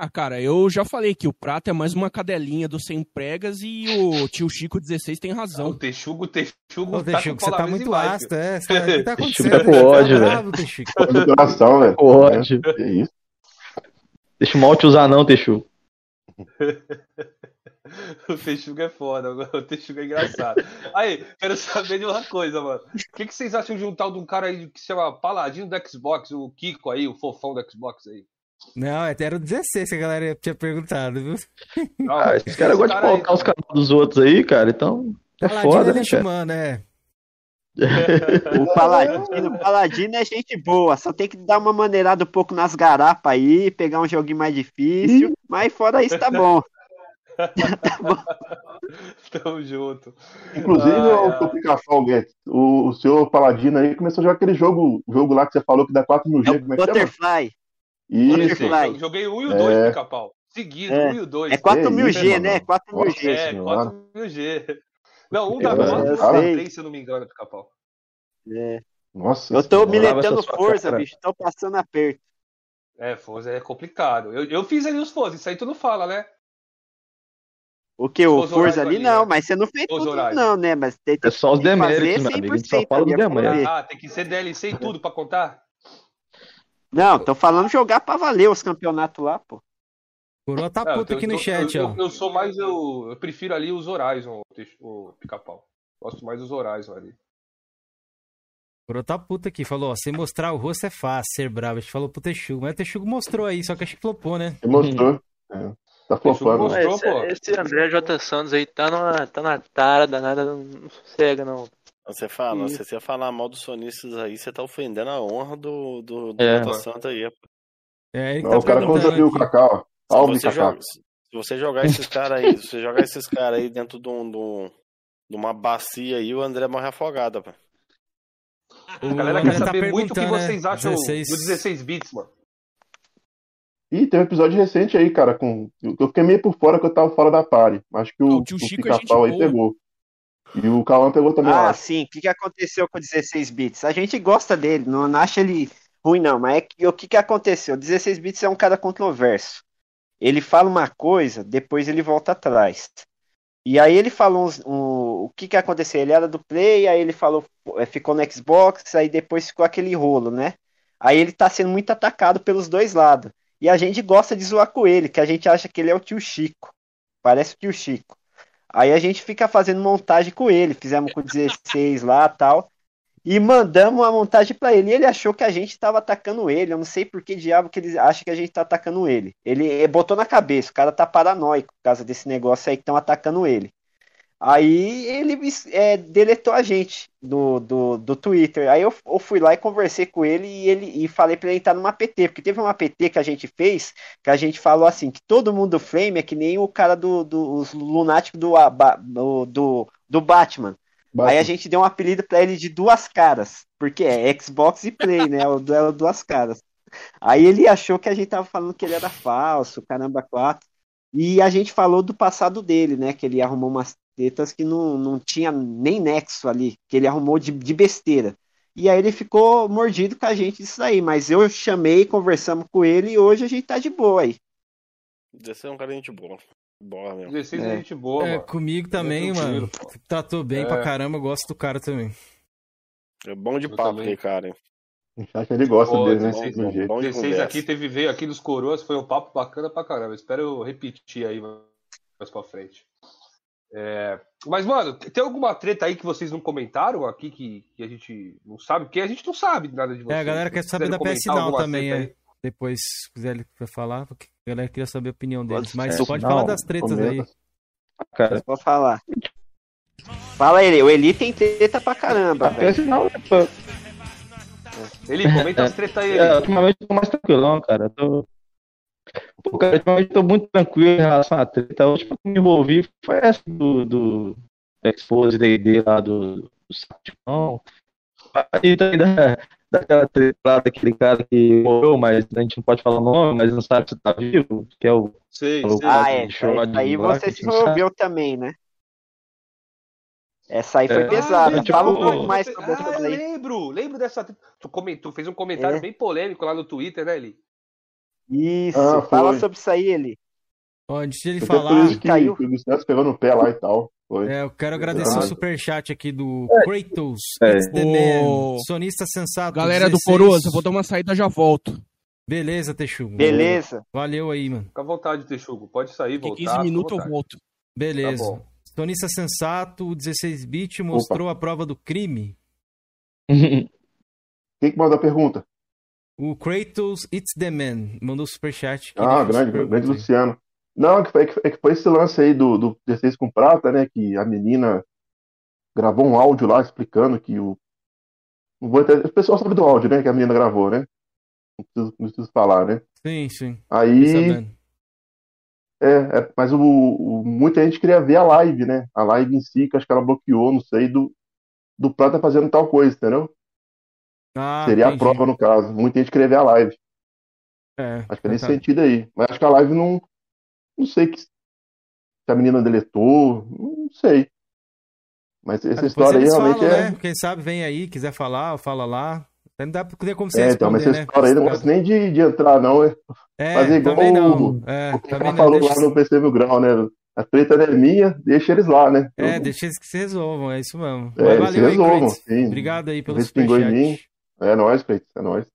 Ah, cara, eu já falei que o Prata é mais uma cadelinha do Sem Pregas e o tio Chico 16 tem Ah, razão. O Texugo, o Texugo Ô, tá Texugo, com você tá muito ácido, é. Você tá- O que tá Texugo acontecendo? tá com Tá ódio, bravo, Texugo. Velho. Com ódio. É, que isso. Deixa o mal te usar, não, Texu. O Texugo é foda, o Texugo é engraçado. Aí, quero saber de uma coisa, mano. O que, que vocês acham de um tal de um cara aí que se chama Paladino do Xbox, o Kiko aí, o fofão do Xbox aí? Não, até era o 16 que a galera tinha perguntado, viu? Não, Ah, esses caras gostam de aí, colocar os canais dos outros aí, cara. Então, é Paladino foda, é né, é. O Paladino, o Paladino é gente boa, só tem que dar uma maneirada um pouco nas garapas aí, pegar um joguinho mais difícil, mas fora isso tá bom. Tamo junto. Inclusive, Ai, o, ai. o Pica-Pau, Guedes, o, o senhor Paladino aí começou a jogar aquele jogo, jogo lá que você falou que dá 4 mil É G, o como é que chama? Butterfly. Isso, Butterfly. Eu Joguei o 1 e o 2 É. do pica-pau. Seguido, É. o 1 e o 2. É 4000G, isso, né? mano. 4000G. É, senhora. 4000G. Não, um Eu 4 sei. 3, se eu não me engano, pica-pau. É. Nossa Eu tô militando força, cara. bicho, tô passando aperto. É, Forza é complicado. Eu, eu fiz ali os Forza, isso aí tu não fala, né? O que? O Forza ali ali, não, né? mas você não fez Forza tudo Horizon. não, né? Mas tem, É só os tem que fazer deméritos, meu amigo. A gente só 100% fala é pra ver. Ah, tem que ser DLC e tudo pra contar? Não, tô falando jogar pra valer os campeonatos lá, pô. Coroa tá eu puto tô- aqui eu no tô- chat, eu, ó. eu, eu sou mais, eu, eu prefiro ali os Horizon, o o pica-pau. Gosto mais dos Horizon ali. Coroa tá puto aqui. Falou, ó, sem mostrar o rosto é fácil, ser bravo. A gente falou pro Texugo, mas o Texugo mostrou aí, só que acho que flopou, né? Ele mostrou. É. Tá flopando. mostrou. Esse, pô. esse André J. Santos aí tá, numa, tá na tara danada, não não sossega não. Você fala, se você falar mal dos sonistas aí, você tá ofendendo a honra do, do, do É. Jota Santa aí. É, ele que Não, tá o cara conseguiu o. Cacau. Se Salve, você, joga, se você jogar esses caras aí, se você jogar esses caras aí dentro de, um, de, um- de uma bacia aí, o André morre afogado, pá. O A galera quer tá saber muito o que perguntando, vocês né? acham 16. do 16 bits, mano. Ih, tem um episódio recente aí, cara, com. Eu fiquei meio por fora que eu tava fora da party. Acho que o, o tio o Chico é pica-pau aí boa. pegou. E o Cauã pegou também, Ah, acho. sim. O que, que aconteceu com o 16 bits? A gente gosta dele, não, acha ele ruim, não. Mas é que, o que, que aconteceu? O 16 bits é um cara controverso. Ele fala uma coisa, depois ele volta atrás. E aí ele falou uns- um- o que, que aconteceu? Ele era do Play, aí ele falou, eh, ficou no Xbox, aí depois ficou aquele rolo, né? Aí ele tá sendo muito atacado pelos dois lados. E a gente gosta de zoar com ele, que a gente acha que ele é o tio Chico. Parece o tio Chico. Aí a gente fica fazendo montagem com ele, fizemos com 16 lá tal. E mandamos uma montagem pra ele. E ele achou que a gente tava atacando ele. Eu não sei por que diabo que ele acha que a gente tá atacando ele. Ele botou na cabeça, o cara tá paranoico por causa desse negócio aí que estão atacando ele. Aí ele é, deletou a gente do, do, do Twitter. Aí eu, eu fui lá e conversei com ele e, ele e falei pra ele entrar numa PT, porque teve uma PT que a gente fez, que a gente falou assim, que todo mundo do Flame é que nem o cara do, do os lunáticos do, do, do, do Batman. Aí a gente deu um apelido pra ele de duas caras, porque é Xbox e Play, né? O duelo duas caras. Aí ele achou que a gente tava falando que ele era falso, caramba, quatro. E a gente falou do passado dele, né? Que ele arrumou umas tetas que não, não tinha nem nexo ali, que ele arrumou de, de besteira. E aí ele ficou mordido com a gente disso aí. Mas eu chamei, conversamos com ele e hoje a gente tá de boa aí. 16 é um cara de gente boa. Boa mesmo. 16 é, É. gente boa, É, mano. comigo também, É mano. pô. Tratou bem É. pra caramba, eu gosto do cara também. É bom de Eu papo aquele cara. hein? Acho que ele gosta Pô, dele, né? 16, Do jeito. bom de 16 conversa. aqui teve veio aqui dos coroas, foi um papo bacana pra caramba. Espero eu repetir aí mais pra frente. É, Mas, mano, tem alguma treta aí que vocês não comentaram aqui que, que a gente não sabe? Porque a gente não sabe nada de vocês. É, a galera Se quer saber da PS Now também, é. Depois, se quiser falar, porque a galera queria saber a opinião deles. Pode Mas ser. pode Não, falar das tretas aí. Cara, Vou falar. Fala ele, o Eli tem treta pra caramba, velho. Não, pô, Ele comenta as tretas aí. é, Eli. ultimamente eu tô mais tranquilão, cara. Eu Tô... Pô, cara, ultimamente eu tô muito tranquilo em relação à treta. A última que me envolvi foi essa do, do Expose D&D lá do, do Saptimão. Aí também da, daquela treta lá daquele cara que morreu, mas a gente não pode falar o nome, mas não sabe se tá vivo, que é o Sei. Ah, é. Aí você se envolveu também, né? Essa aí foi É. pesada. Ah, tipo, Fala um pouco mais Você- sobre Ah, eu lembro, lembro dessa. Tu, comentou, fez um comentário É. bem polêmico lá no Twitter, né, Eli? Isso, Ah, fala sobre isso aí, Eli. Ó, antes de ele até falar, por isso que, caiu. que o Gustavo pegou no pé lá e tal. Foi. é, eu quero agradecer o Exato. superchat aqui do Kratos, É. It's the Man, Ô, sonista sensato. Galera do 16. Coroas, eu vou dar uma saída já volto. Beleza, Texugo. Beleza. Valeu aí, mano. Fica à vontade, Texugo. Pode sair, voltar. 15 fica à minutos eu volto. Beleza. Tá. Sonista sensato, o 16-bit mostrou a prova do crime. Quem que mandou a pergunta? O Kratos, It's the Man, mandou superchat. Ah, grande, grande aí. Luciano. Não, é que foi, é que foi esse lance aí do, do 16 com prata, né? Que a menina gravou um áudio lá explicando que o. Não vou entender- o pessoal sabe do áudio, né? Que a menina gravou, né? Não preciso, não preciso falar, né? Sim, sim. Aí. É, é, mas o, o- muita gente queria ver a live, né? A live em si, que acho que ela bloqueou, não sei, do, do Prata fazendo tal coisa, entendeu? Ah, Seria a entendi. prova, no caso. Muita gente queria ver a live. É, Acho que é nesse tá. sentido aí. Mas acho que a live não. Não sei que, se a menina deletou, não sei. Mas essa história aí realmente falam, é. né? Quem sabe vem aí, quiser falar, fala lá. Não dá pra ter como você É, então, mas essa né? história aí não gosto nem de, de entrar, não. É, É, fazer igual também não. o- É, o que também falou Deixa, lá no PC Mil Grau, né? A treta não é minha, deixa eles lá, né? é, Eu- deixa eles que se resolvam, é isso mesmo. É, Mas se valeu aí, resolvam, sim. Obrigado aí pelo Respingou em mim. superchat. É nóis, Feito, é nóis.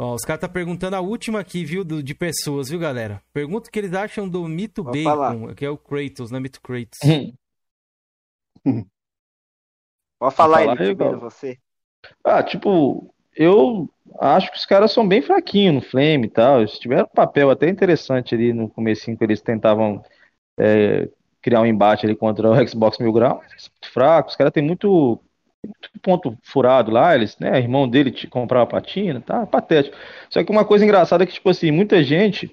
Ó, os caras tá perguntando a última aqui, viu, do- de pessoas, viu, galera? Pergunta o que eles acham do Mito Vou Bacon, falar. que é o Kratos, né? Mito Kratos. Pode falar, falar aí, primeiro você. Ah, tipo, eu acho que os caras são bem fraquinhos no Flame e tal. Eles tiveram um papel até interessante ali no comecinho, que eles tentavam é, criar um embate ali contra o Xbox Mil Grau, mas eles são muito fracos. Os caras têm muito ponto furado lá. Eles, né, irmão dele te- comprava patina, tá? Patético. Só que uma coisa engraçada é que, tipo assim, muita gente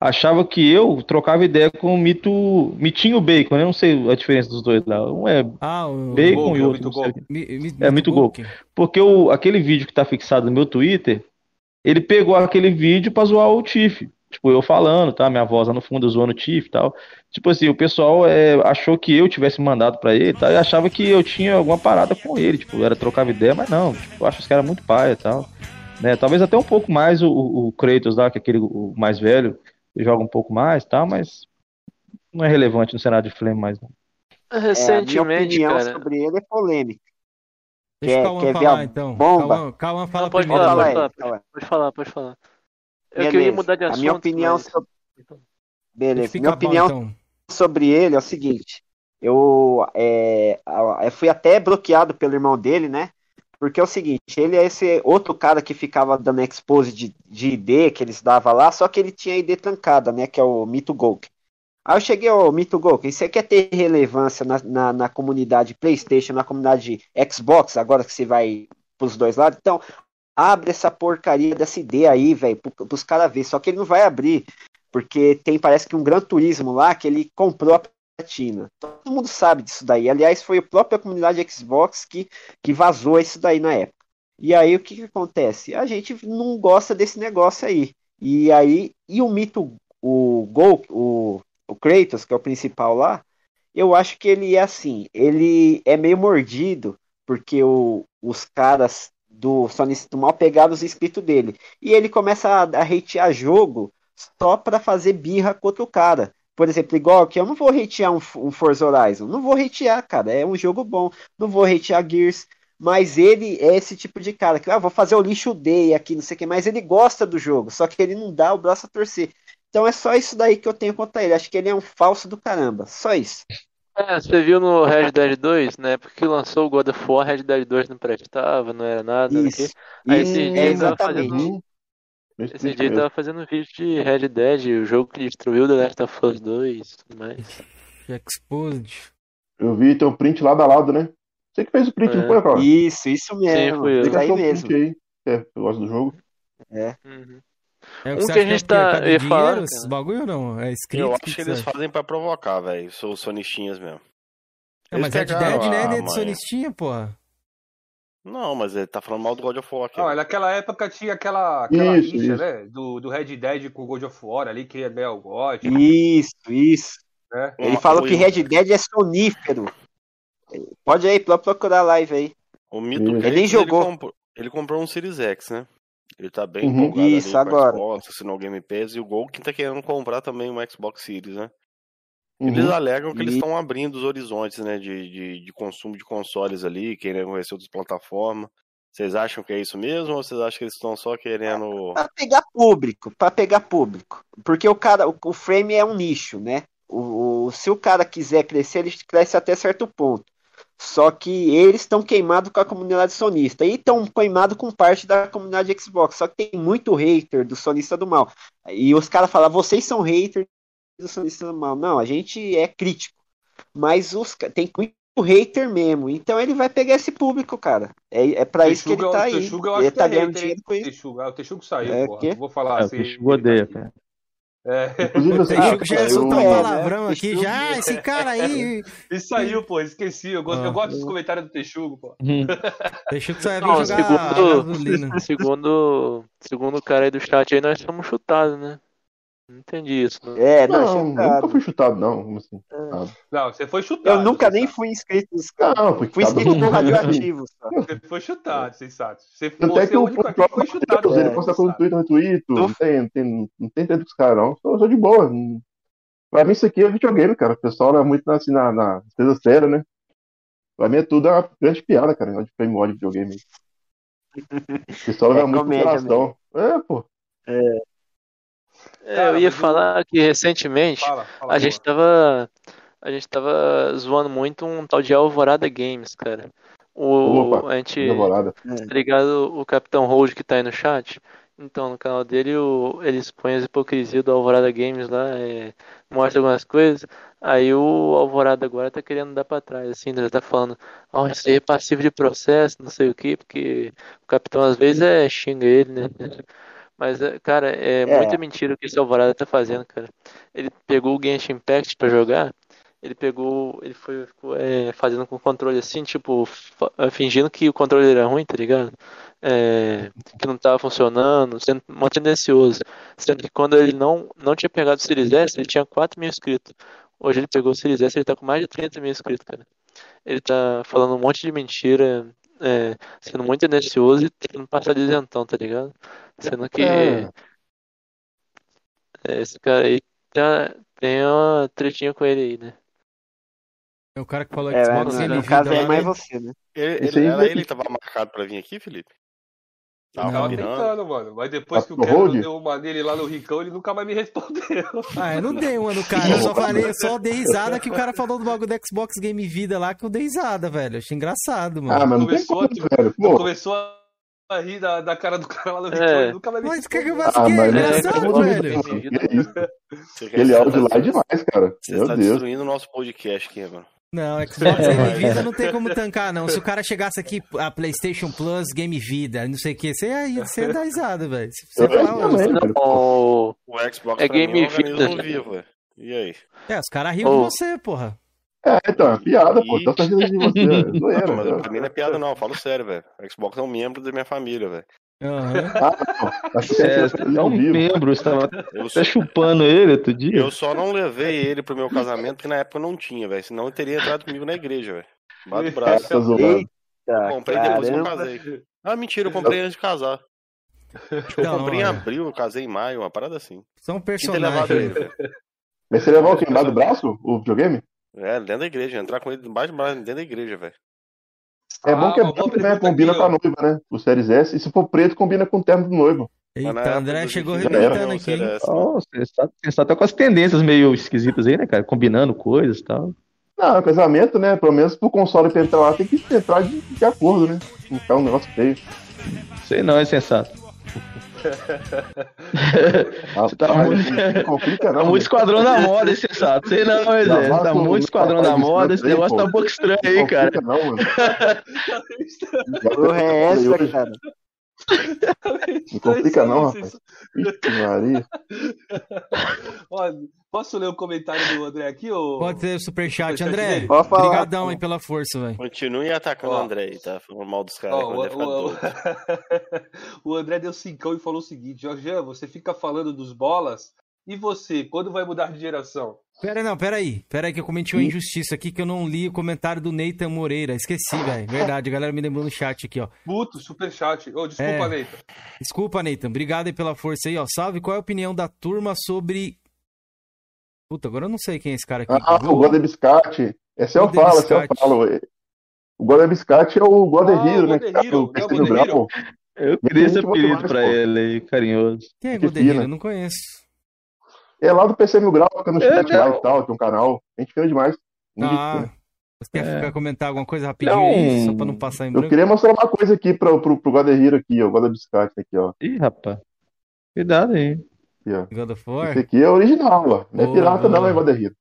achava que eu trocava ideia com o mito, Mitinho Bacon, né? Eu não sei a diferença dos dois lá. Um é Ah, o... Bacon Gol, e é outro, Mito. Gol. Mi- Mi- É, Mito Gol. Bacon. Porque o, aquele vídeo que tá fixado no meu Twitter, ele pegou aquele vídeo pra zoar o Tiff. Tipo, eu falando, tá? Minha voz lá no fundo zoando o Tiff e tal. Tipo assim, o pessoal é, achou que eu tivesse mandado pra ele, tá? E achava que eu tinha alguma parada com ele, tipo, era trocava ideia, mas não. Tipo, eu acho os caras muito paia e tal. Né? Talvez até um pouco mais o, o Kratos lá, que é aquele o mais velho, joga um pouco mais, tá? Mas não é relevante no cenário de Flame mais, não. É, a minha Recentemente, opinião cara. sobre ele é polêmica. Deixa Quer- o Cauã falar, então. bomba? Cauã, Cauã fala Não, pode primeiro. falar, pode falar, fala. pode falar, pode falar. Eu Beleza. queria mudar de A assunto. minha opinião mas- sobre... Beleza. Minha bom, opinião então. sobre ele é o seguinte. Eu, é, a- eu fui até bloqueado pelo irmão dele, né? Porque é o seguinte, ele é esse outro cara que ficava dando expose de, de ID que eles davam lá, só que ele tinha ID trancada, né? Que é o Mito Golk. Aí eu cheguei ao Mito Golk, você quer ter relevância na, na, na comunidade Playstation, na comunidade Xbox, agora que você vai pros dois lados, então abre essa porcaria dessa ID aí, velho, pros caras ver. Só que ele não vai abrir, porque tem, parece que um Gran Turismo lá que ele comprou a platina. Todo mundo sabe disso daí. Aliás, foi a própria comunidade Xbox que, que vazou isso daí na época. E aí o que, que acontece? A gente não gosta desse negócio aí. E aí, e o mito, o Gol, o, o Kratos, que é o principal lá, eu acho que ele é assim, ele é meio mordido, porque o, os caras do Sonista Mal pegaram os inscritos dele. E ele começa a, a hatear jogo só para fazer birra com outro cara. Por exemplo, igual que eu não vou hatear um, um Forza Horizon. Não vou hatear, cara. É um jogo bom. Não vou hatear Gears. Mas ele é esse tipo de cara que, ah, vou fazer o lixo day aqui, não sei o que, mas ele gosta do jogo, só que ele não dá o braço a torcer. Então é só isso daí que eu tenho contra ele. Acho que ele é um falso do caramba. Só isso. É, você viu no Red Dead 2, né? Porque lançou o God of War, Red Dead 2 não prestava, não era nada. Isso. Aí Isso, esse dia é ele tava exatamente. fazendo. Esse Esse dia ele tava fazendo um vídeo de Red Dead, o jogo que destruiu The Last of Us 2 e tudo mais. Exposed. Eu vi teu print lado a lado, né? Você que fez o print, É. não foi, cara? Isso, isso mesmo. fui eu. Isso Liga aí mesmo. print aí. É, eu gosto do jogo. É. Uhum. É o Um que a acha gente que é tá- do falar, esses bagulho ou não? É escrito? Eu acho que que eles fazem pra provocar, velho. Sou sonistinhas mesmo. Não, mas Red Dead, né? a É de sonistinha, porra. Não, mas ele tá falando mal do God of War aqui. Não, naquela época tinha aquela, aquela Isso, rixa, isso. né? Do, do Red Dead com o God of War ali, que ia ganhar o God, Isso, isso. né? Ele Uma- falou o- que Red Dead é sonífero. Pode aí, pode procurar a live aí. O mito Ele nem jogou. comprou, ele comprou um Series X, né? Ele tá bem Uhum. empolgado Isso, ali com o agora. Xbox, assinou o Game Pass e o Gol que tá querendo comprar também um Xbox Series, né? Eles Uhum. alegam que eles E- estão abrindo os horizontes, né, de, de, de consumo de consoles ali, querendo conhecer outras plataformas. Vocês acham que é isso mesmo ou vocês acham que eles estão só querendo... Pra pegar público, pra pegar público. Porque o cara, o, o frame é um nicho, né? O, o- se o cara quiser crescer, ele cresce até certo ponto. Só que eles estão queimados com a comunidade sonista. E estão queimados com parte da comunidade Xbox. Só que tem muito hater do sonista do mal. E os caras falam, vocês são haters do sonista do mal. Não, a gente é crítico. Mas os, tem muito hater mesmo. Então ele vai pegar esse público, cara. É, é pra isso que ele tá aí. Texuga Ele tá que é ganhando hater, dinheiro com isso. Texuga, o Texugo saiu, É, porra. vou falar É, o assim. Texugo odeia, cara. É. Inclusive, Ah, Chico já ia eu- soltar um né? palavrão aqui já. Ah, esse cara aí. E saiu, pô, esqueci. Eu gosto, Ah. eu gosto dos comentários do Texugo, pô. Deixa que você vai vir Não, jogar segundo, segundo, segundo o cara aí do chat aí, nós somos chutados, né? Não entendi isso. Não. É, não, Não, chutado. nunca fui chutado, não. Como assim? Não, você foi chutado. Eu nunca nem sensato. fui inscrito nos caras. Não, fui Fui inscrito no radioativo. Você foi chutado, sensato. Você, Tanto você é é que o o único aqui que foi chutado. Deus, ele né, posta coisa no sensato. Twitter, no Twitter, não tem, não tem, não tem treta com os caras, não. Sou, sou de boa. Pra mim, isso aqui é videogame, cara. O pessoal é muito assim, na, na coisa séria, né? Pra mim é tudo uma grande piada, cara, de frame mod de videogame. O pessoal É leva muito coração. É, pô. É, Cara, eu ia falar que recentemente Fala, fala. a gente tava. A gente tava zoando muito um tal de Alvorada Games, cara. O, Opa, a gente. Devorada. Tá ligado o Capitão Hold que tá aí no chat? Então, no canal dele, o, ele expõe as hipocrisias do Alvorada Games lá, é, mostra algumas coisas. Aí o Alvorada agora tá querendo dar pra trás, assim, ele tá falando, ó, isso aí é passivo de processo, não sei o que, porque o Capitão às vezes é, xinga ele, né? Mas, é, cara, é, É. muita mentira o que esse Alvorada tá fazendo, cara. Ele pegou o Genshin Impact pra jogar, ele pegou, ele foi ficou, é, fazendo com o controle assim, tipo, fa- fingindo que o controle era ruim, tá ligado? É, que não tava funcionando, sendo mó tendencioso. Sendo que quando ele não, não tinha pegado o Series S, ele tinha 4 mil inscritos. Hoje ele pegou o Series S, ele tá com mais de 30 mil inscritos, cara. Ele tá falando um monte de mentira, é, sendo muito tendencioso e tentando passar de isentão, tá ligado? Sendo que É. é, esse cara aí tá, tem uma tretinha com ele aí, né? É o cara que falou É, Xbox no, sem no vida caso é mais né? você, né? Ele, ele- era ele que tava marcado pra vir aqui, Felipe? Eu tava tentando, mano. Mas depois que o Tá Kevin deu uma nele lá no Ricão, ele nunca mais me respondeu. Ah, eu não dei uma no cara, eu só falei, eu só dei risada que o cara falou do bagulho do Xbox Game Vida lá que eu dei risada, velho. Achei engraçado, mano. Ah, mas não tem Começou, como, tipo, velho. Pô, Começou a rir da, da cara do cara lá no Ricão, É. ele nunca mais me Mas o que que eu faço? Ah, Que é mas é engraçado, como velho. que é isso? Você quer- Aquele áudio tá lá é demais, cara. Você Meu está Deus. destruindo o nosso podcast aqui, mano. Não, Xbox Game Vida não tem como tancar, não. Se o cara chegasse aqui, a PlayStation Plus Game Vida, não sei o que, você ia, você ia dar risada, velho. Se você falar, também, "Ô, velho. O- O Xbox É mim Game Vida. vivo. E aí? É, os caras riam Ô. de você, porra. É, então, é piada, pô. E- Tá fazendo de você, é zoeira. Não, mas né? pra mim não é piada, não. eu Falo sério, velho. O Xbox é um membro da minha família, velho. Aham. Ah, que É, é, você é um membro, você tava Eu até só, chupando ele outro dia. eu só não levei ele pro meu casamento, porque na época não tinha, velho. Senão ele teria entrado comigo na igreja, velho. Bate o braço. Eita, Comprei depois que eu caramba. casei. Ah, mentira, eu comprei antes de casar. Eu comprei em é. abril, eu casei em maio, uma parada assim. São Tinha que ter levado ele, personagens. Mas você levar o quê? Embaixo do braço? O videogame? É, dentro da igreja, entrar com ele embaixo do braço, dentro da igreja, velho. É bom Ah, que é boa branco, né? Combina aqui, com a noiva, né? O Series S. E se for preto, combina com o terno do noivo. Eita, André chegou arrebentando aqui, hein? Oh, você, está, você está até com as tendências meio esquisitas aí, né, cara? Combinando coisas e tal. Não, casamento, né? Pelo menos pro console pra entrar lá tem que entrar de, de acordo, né? Não ficar um negócio feio. Sei não, é sensato. Você tá muito- não complica, Tá não. muito né? esquadrão da moda, esse sensato. Sei não, mas é. Tá o- muito esquadrão da papai moda. Esse negócio tá um pouco estranho Não aí, cara. não, mano. Porra, é essa, cara? Não complica, não, rapaz. Ixi, Maria. Ó, posso ler o comentário do André aqui? Ou... Pode ter superchat, Superchat André. Obrigadão aí pela força, velho. Continue atacando o André aí, tá? Falando mal dos caras, Ó, o o, o- o André deu cincão e falou o seguinte: Jorjan, você fica falando dos bolas e você, quando vai mudar de geração? Pera não, pera aí. Pera aí que eu cometi uma injustiça aqui que eu não li o comentário do Nathan Moreira. Esqueci, velho. Verdade, a galera me lembrou no chat aqui, ó. Puto, superchat. Ô, desculpa, É. Neita. Desculpa, Nathan. Obrigado aí pela força aí, ó. Salve, qual é a opinião da turma sobre... Puta, agora eu não sei quem é esse cara aqui. Ah, o God Biscate. Esse eu God falo, esse eu Biscate. falo. O God Biscate é o God Ah, Hero, né? Tá Hero, é o terceiro God grau. Eu queria esse apelido pra pô. ele aí, carinhoso. Quem é Goderreiro? fina. Eu não conheço. É lá do PC Mil Grau, fica no É, chat lá não. e tal, tem um canal. A gente fina demais. Ah, fina. você quer É. ficar comentar alguma coisa rapidinho Não. aí, só pra não passar em Eu branco? queria mostrar uma coisa aqui pro, pro, pro God Hero aqui, ó. O God Biscate aqui, ó. Ih, rapaz. Cuidado aí. Aqui, ó. God of War? Esse aqui é original, ó. Não é pirata, não, hein, God Hero.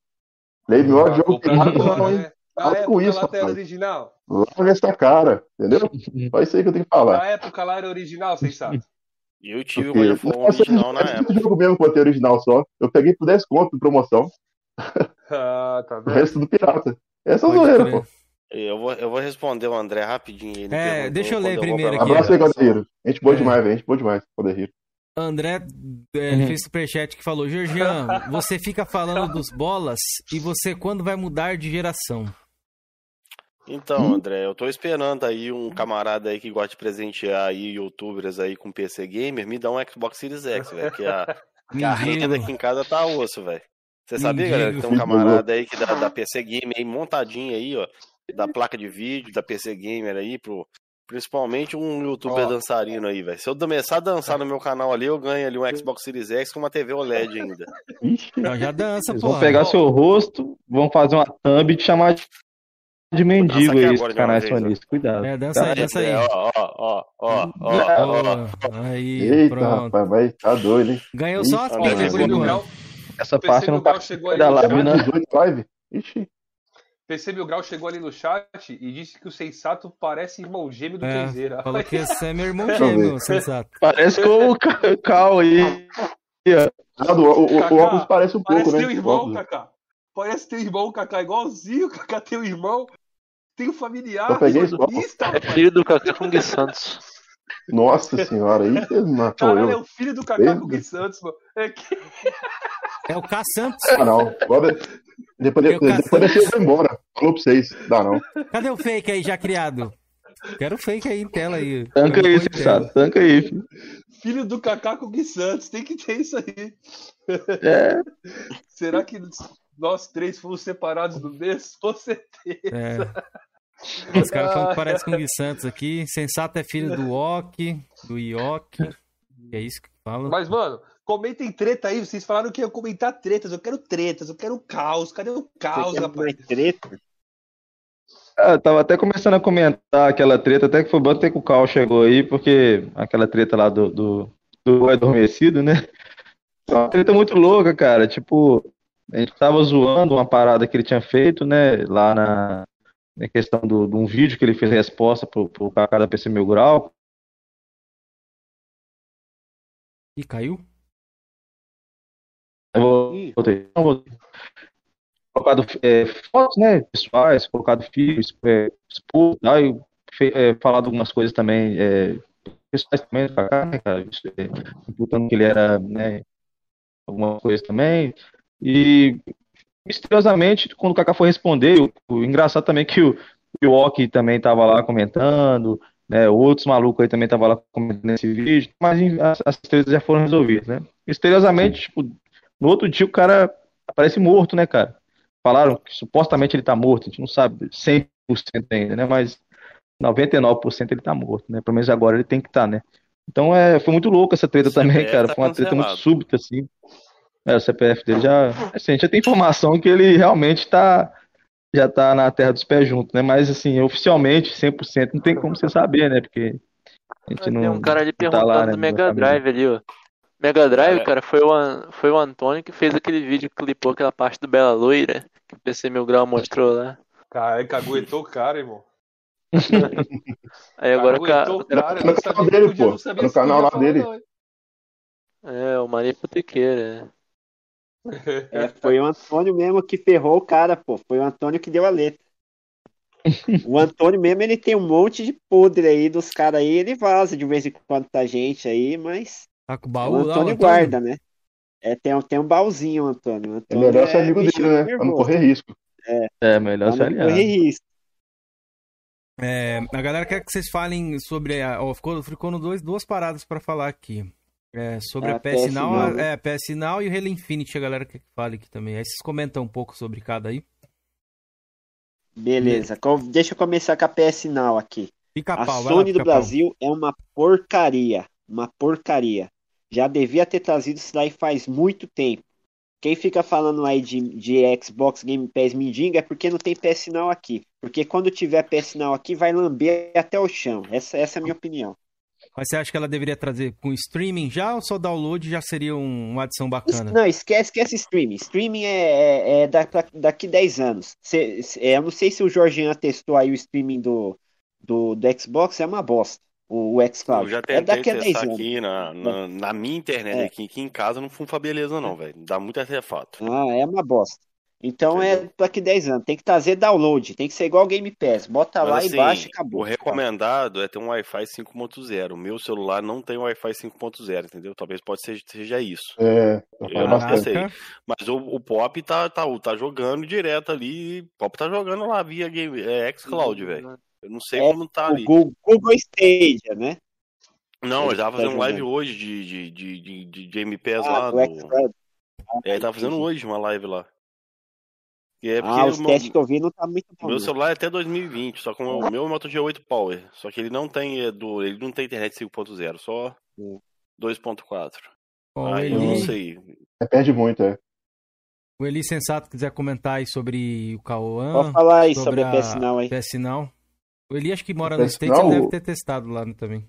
Play melhor Ah, jogo comprar pirata, não, hein. né? Na Para com época isso, lá era original. Larga essa cara, entendeu? Só isso aí que eu tenho que falar. Na época lá era original, sensato. E eu tive o of War Nossa, original na esse época. jogo mesmo que eu tenho original só. Eu peguei por 10 conto de promoção. Ah, tá O vendo? resto do pirata. Essa é Pode zoeira, pô. Eu vou, eu vou responder o André rapidinho. Ele É, deixa eu ler primeiro pra aqui, Abraço aí. Godeiro. Gente boa É. demais, velho. Gente boa demais, Godeiro. André é, Uhum. fez superchat que falou: Georgian, você fica falando dos bolas e você quando vai mudar de geração? Então, André, eu tô esperando aí um camarada aí que gosta de presentear aí youtubers aí com PC Gamer, me dá um Xbox Series X, velho, que a, que a renda Mendigo. aqui em casa tá osso, velho. Você sabia, galera, que tem um camarada aí que dá da PC Gamer aí montadinho aí, ó, da placa de vídeo, da PC Gamer aí, pro, principalmente um youtuber Ó. dançarino aí, velho. Se eu começar a dançar no meu canal ali, eu ganho ali um Xbox Series X com uma TV OLED ainda. Ixi. Já dança, Eles porra. vão pegar seu rosto, vão fazer uma thumb e te chamar de, de mendigo aí, esse canais vez, ó. sonistas. Cuidado. É, dança aí, dança aí. É, ó, ó, ó, ó, ó, ó. Ó, aí, Eita, pronto. rapaz, vai, tá doido, hein? Ganhou só as André, por enquanto. Grau, Essa parte não tá da live, não. 18 live? Ixi. PC Mil Grau chegou ali no chat e disse que o Sensato parece irmão gêmeo do É, Kenzeira. falou que esse é meu irmão gêmeo, sensato. Parece com o Ca- Cal aí. O, o, o óculos parece um Parece pouco, né? teu O irmão. Kaká. Parece teu irmão, Kaká, igualzinho, Kaká, teu irmão. Tem um familiar, Eu peguei sonista, É filho do Kaká com Gui Santos. Nossa senhora, aí matou Caralho, é eu. o filho do Kaká com Gui Santos, mano. É que... É o K Santos. Ah, não. Agora, depois, Eu depois, depois eu vou embora. Falou pra vocês. Dá não. Cadê o fake aí já criado? Quero o fake aí em tela aí. Tanca aí, sensato. Tanca aí, filho. Filho do Kaká com Gui Santos, tem que ter isso aí. É. Será que nós três fomos separados do mês? Com certeza. É. Os caras falam que parece com o Gui Santos aqui. Sensato é filho do Ok, do Ioki. É isso que fala. Mas, mano, comentem treta aí. Vocês falaram que ia comentar tretas. Eu quero tretas, eu quero caos. Cadê o caos, Você quer rapaz? treta? Ah, eu tava até começando a comentar aquela treta, até que foi bom até que o Cal chegou aí, porque aquela treta lá do, do, do adormecido, né? É uma treta muito louca, cara. Tipo, a gente tava zoando uma parada que ele tinha feito, né? Lá na, na questão do, de um vídeo que ele fez resposta pro, pro Kaká da PC Mil Grau. Ih, caiu? Eu vou- voltei. Não, voltei. Colocado é, fotos, né, pessoais, colocado filhos, é, expor, tal, e fe- é, falado algumas coisas também, é, pessoais também do Kaká, né, cara, isso, é, imputando que ele era, né, alguma coisa também, e misteriosamente, quando o Kaká foi responder, o, o engraçado também é que o, o Yoki também tava lá comentando, né, outros malucos aí também estavam lá comentando nesse vídeo, mas as, as tretas já foram resolvidas, né, misteriosamente, tipo, no outro dia o cara aparece morto, né, cara? Falaram que supostamente ele tá morto, a gente não sabe 100% ainda, né? Mas 99% ele tá morto, né? Pelo menos agora ele tem que estar, né? Então é, foi muito louco essa treta também, cara. tá Foi uma treta muito cancelado. súbita, assim. É, o CPF dele já. Assim, a gente já tem informação que ele realmente tá. Já tá na terra dos pés juntos, né? Mas assim, oficialmente, 100%, não tem como você saber, né? Porque a gente Tem não, um cara ali não tá lá, perguntando né? do Mega. Drive ali, ó. Mega Drive, É. cara, foi o, An- foi o Antônio que fez aquele vídeo que clipou aquela parte do Bela Loira, que o PC Mil Grau mostrou lá. Cara, caguetou o cara, irmão. Aí agora o cara. Caguetou o cara. eu No canal dele, pô. No canal lá dele. É, o Maria Putequeira. É, foi o Antônio mesmo que ferrou o cara, pô. Foi o Antônio que deu a letra. O Antônio mesmo, ele tem um monte de podre aí dos caras aí, ele vaza de vez em quando pra gente aí, mas Tá com o o baú lá, o Antônio Antônio? guarda, né? É, tem, um- tem um baúzinho, o Antônio. O É Antônio melhor ser é amigo bichinho dele, né? Pra não correr risco. É, melhor se Pra não aliar. correr risco. É, a galera quer que vocês falem sobre. A, ó, ficou, ficou no dois, duas paradas pra falar aqui. É, sobre Ah, a PS PS Now, Now, né? é, PS Now e o Halo Infinite, a galera que fale aqui também. Aí vocês comentam um pouco sobre cada aí. Beleza, deixa eu começar com a PS Now aqui. Fica a A pau, vai lá, Sony do a pau. Brasil é uma porcaria. Uma porcaria. Já devia ter trazido isso daí faz muito tempo. Quem fica falando aí de, de Xbox Game Pass Mindinga é porque não tem PS Now aqui. Porque quando tiver PS Now aqui, vai lamber até o chão. Essa, essa é a minha opinião. Mas você acha que ela deveria trazer com streaming já ou só download já seria um- uma adição bacana? Não, esquece, esquece streaming. Streaming é, é, é da- pra- daqui 10 anos. Cê- cê- é, eu não sei se o Jorginho testou aí o streaming do, do, do Xbox, é uma bosta. O, o Eu xCloud. já É tentei daqui a 10 testar anos. aqui na, na, na minha internet É. aqui, aqui em casa não funfa beleza não, velho. Dá muito artefato. Ah, é uma bosta. Então é Entendeu? daqui 10 anos. Tem que trazer download. Tem que ser igual Game Pass. Bota lá Mas e assim, baixa e acabou. o recomendado é ter um Wi-Fi 5.0. O meu celular não tem Wi-Fi 5.0, entendeu? Talvez pode ser, seja isso. É, Eu não sei. Mas o, o Pop tá, tá, tá jogando direto ali. O Pop tá jogando lá via game, é, xCloud, velho. Eu não sei É, como tá O ali. Google, Google Stadia, né? Não, ele tava tá fazendo live hoje de, de, de, de, de Game Pass Ah, lá. do xCloud. É, ele tava fazendo hoje uma live lá. E é porque Ah, os testes que eu vi não tá muito o bom. meu celular é até 2020, só que o meu é Moto G8 Power. Só que ele não tem é, do, ele não tem internet 5.0, só Hum. 2.4. Ó, o, Aí eu não Eli, sei. É, perde muito, é. o Eli Sensato quiser comentar aí sobre o Cauã, Pode falar aí sobre, sobre a PS Now aí. PS Now. O Eli acho que mora no States, ele deve ter testado lá também.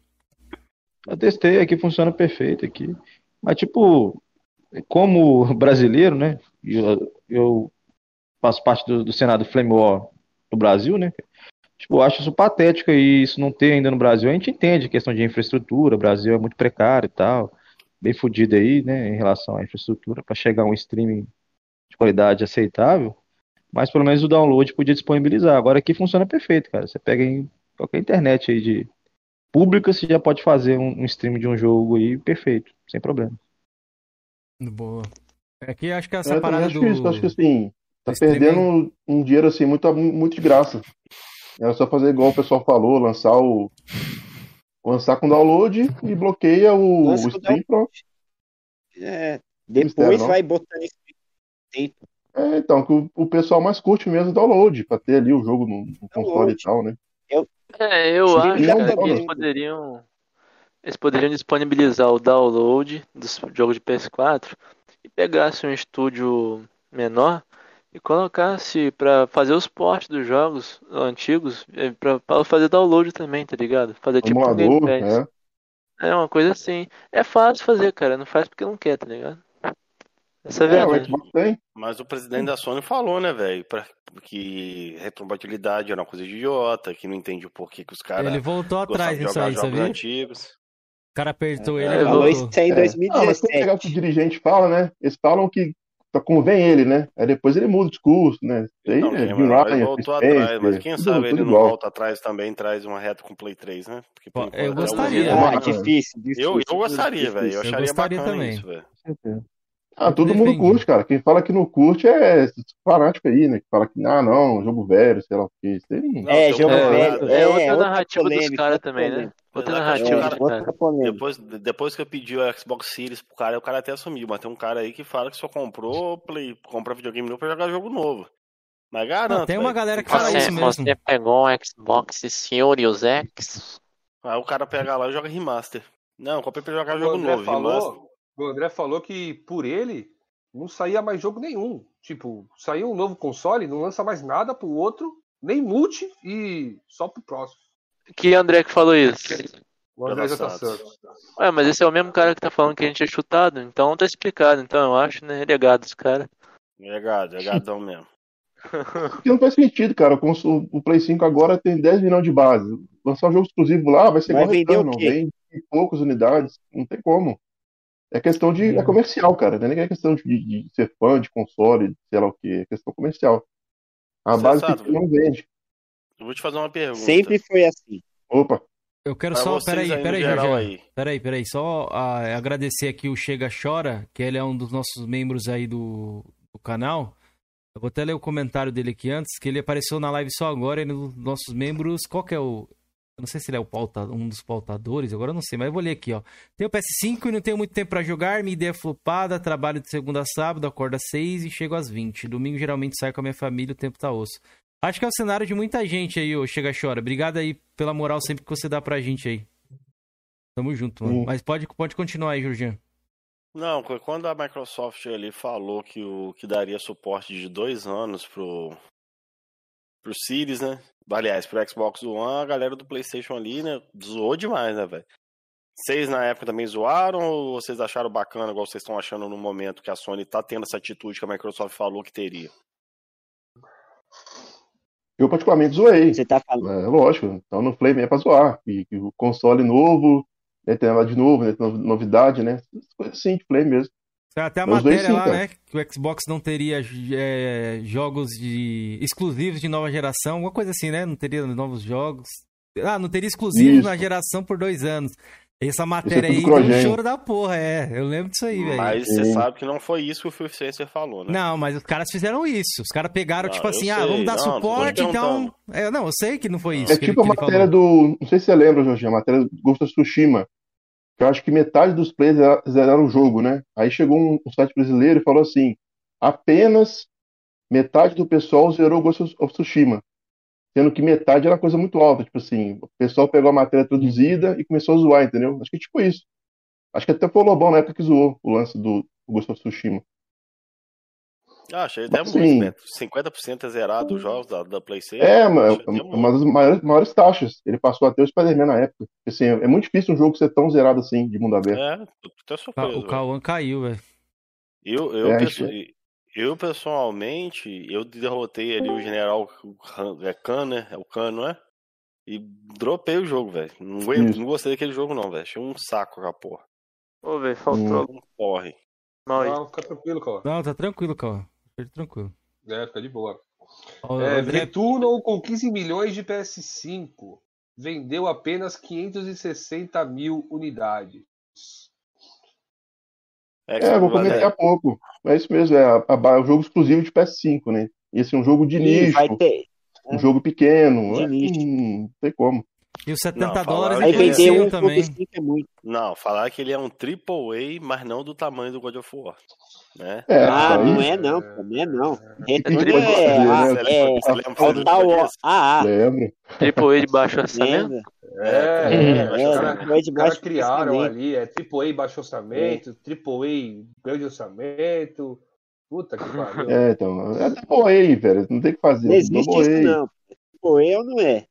Eu testei aqui, funciona perfeito aqui. Mas, tipo, como brasileiro, né? Eu, eu faço parte do, do Senado Flame War no Brasil, né? Tipo, eu acho isso patético e isso não ter ainda no Brasil. A gente entende a questão de infraestrutura, o Brasil é muito precário e tal, bem fodido aí, né? Em relação à infraestrutura, para chegar a um streaming de qualidade aceitável. Mas pelo menos o download podia disponibilizar. Agora aqui funciona perfeito, cara. Você pega em qualquer internet aí de pública, você já pode fazer um, um stream de um jogo aí perfeito, sem problema. Boa. É que acho que essa eu parada acho do. isso. Acho que assim, tá do streaming- perdendo um dinheiro assim muito, muito de graça. Era só fazer igual o pessoal falou, lançar o. Lançar com download e bloqueia o, Lança o stream, pronto. É, Mistério, depois não? vai botando esse tempo. É, então, que o, o pessoal mais curte mesmo o download, pra ter ali o jogo no, no console e tal, né? É, eu Sim, acho, não, cara, não, que eles poderiam. Eles poderiam disponibilizar o download dos jogos de PS4 e pegasse um estúdio menor e colocasse pra fazer os ports dos jogos antigos eh, pra, pra fazer download também, tá ligado? Fazer tipo um Game Pass. é. É uma coisa assim. É fácil fazer, cara. Não faz porque não quer, tá ligado? Essa é É, o verdade. Tem. Mas o presidente da Sony falou, né, velho, que retrocompatibilidade era uma coisa de idiota, que não entende o porquê que os caras Ele voltou atrás nisso aí, jogos sabia? antigos. O cara apertou É, ele ele Falou voltou. isso em É. Ah, mas quando pegar o que o 2017. dirigente fala, né? Eles falam que só convém ele, né? Aí depois ele muda o discurso, né? Aí é Jim mano, ele Ryan, voltou atrás, mas quem tudo, sabe tudo ele não igual. volta atrás também, traz uma reta com Play 3, né? Porque por Pô, eu é o gostaria. único. Ah, difícil, difícil. Eu, eu gostaria, velho. Eu Eu acharia gostaria bacana também. isso, velho. Ah, todo mundo curte, cara. Quem fala que não curte é esses fanáticos aí, né? Que fala que, ah, não, jogo velho, sei lá o não- Não, É, jogo uma velho. parada- É outra outra narrativa dos polêmica, caras também, né? Outra narrativa cara, caras. Outra. Depois, depois que eu pedi o Xbox Series pro cara, o cara até assumiu, mas tem um cara aí que fala que só comprou Play, compra videogame novo pra jogar jogo novo. Mas garanto. Não, tem uma galera que fala Você, isso mesmo. você pegou um Xbox Series X? Aí o cara pega lá e joga remaster. Não, comprei pra jogar O jogo André, novo, remaster. falou, o André falou que por ele não saía mais jogo nenhum. Tipo, saiu um novo console, não lança mais nada pro outro, nem multi e só pro próximo. Que André que falou isso? O André já tá certo. Ué, mas esse é o mesmo cara que tá falando que a gente é chutado, então tá explicado. Então eu acho, né? Legado dos caras. Legado, legadão mesmo. Porque não faz sentido, cara. O, Play 5 agora tem 10 milhões de base. Lançar um jogo exclusivo lá vai ser Vai igual vender o Returnal, quê? Vende poucas unidades. Não tem como. É questão de. É comercial, cara. Não é nem questão de, de ser fã de console, de sei lá o quê. É questão comercial. A Você base sabe. pequena não vende. Eu vou te fazer uma pergunta. Sempre foi assim. Opa. Eu quero Pra só. Peraí, peraí, aí. Peraí, peraí. Só ah, agradecer aqui o Chega Chora, que ele é um dos nossos membros aí do, do canal. Eu vou até ler o comentário dele aqui antes, que ele apareceu na live só agora, ele é um dos nossos membros. Qual que é o. Eu não sei se ele é o pauta, um dos pautadores, agora eu não sei, mas eu vou ler aqui, ó. Tenho PS5 e não tenho muito tempo pra jogar, minha ideia é flopada, trabalho de segunda a sábado, acordo às 6 e chego às 20. Domingo geralmente saio com a minha família, o tempo tá osso. Acho que é o cenário de muita gente aí, ô Chega Chora. Obrigado aí pela moral sempre que você dá pra gente aí. Tamo junto, mano. Sim. Mas pode, pode continuar aí, Jorginho. Não, qu- quando a Microsoft ali falou que o que daria suporte de dois anos pro pro Series, né? Aliás, pro Xbox One, a galera do PlayStation ali, né, zoou demais, né, velho? Vocês na época também zoaram ou vocês acharam bacana, igual vocês estão achando no momento que a Sony tá tendo essa atitude que a Microsoft falou que teria? Eu particularmente zoei. Você tá falando. É lógico. Então no Flame é pra zoar. E, que o console novo, né, tem nada de novo, né, novidade, né? Coisas assim de Flame mesmo. Até a matéria sim, lá, cara. né? Que o Xbox não teria é, jogos de exclusivos de nova geração, alguma coisa assim, né? Não teria novos jogos. Ah, não teria exclusivos Isso. na geração por dois anos. Essa matéria tudo aí deu um choro da porra, é. Eu lembro disso aí, velho. Mas você sabe que não foi isso que o Phil Spencer falou, né? Não, mas os caras fizeram isso. Os caras pegaram, Não, tipo assim, ah, sei. vamos dar Não, suporte, te então. É, não, eu sei que não foi isso. É que ele- tipo a matéria do. Não sei se você lembra, Jorginho, a matéria do Ghost of Tsushima. Que eu acho que metade dos players zera- zeraram o jogo, né? Aí chegou um, um site brasileiro e falou assim: apenas metade do pessoal zerou o Ghost of Tsushima. Sendo que metade era coisa muito alta. Tipo assim, o pessoal pegou a matéria traduzida e começou a zoar, entendeu? Acho que é tipo isso. Acho que até foi o Lobão na época que zoou o lance do of Tsushima. Ah, achei até Mas, muito, assim, né? 50% é zerado os jogos da, da PlayStation. É, mas muito. uma das maiores, maiores taxas. Ele passou até o Spider-Man na época. Assim, é muito difícil um jogo ser tão zerado assim, de mundo aberto. É, tô até surpreso. O. Cauã caiu, velho. Eu, eu, É, eu, pessoalmente, eu derrotei ali o general é Khan, né? É o Khan, não é? E dropei o jogo, velho. Não, não gostei daquele jogo, não, velho. Achei um saco aquela porra. Ô, velho, faltou. Um porre. aí. Não, fica tranquilo, cara. Não, tá tranquilo, Cauã. Fica tranquilo. É, fica de boa. Ó, É, André- com 15 milhões de PS5. Vendeu apenas 560 mil unidades. É, eu vou comentar daqui a pouco. É isso mesmo, é, a- a- é o jogo exclusivo de PS5, né? E esse é um jogo de nicho, vai ter. um jogo pequeno. De é, nicho. hum, não tem como. E os 70 Não, dólares influenciam um também. por 5 é muito. Não, falar que ele é um triple A, mas não do tamanho do God of War. Né? É, Ah, aí- não é não, pô, não é não. Retorno triple é, A, ah, né? Você é, lembra- você lembra é o do tal jogo desse? AA. Lembro. Triple A de baixo orçamento? Lembra? É, É, é, É, os é, caras depois de os caras baixo criaram orçamento. ali, é AAA baixo orçamento, AAA grande orçamento. Puta que pariu. É, então. É double A, velho. Não tem o que fazer. Não existe isso não. Pô, eu não é.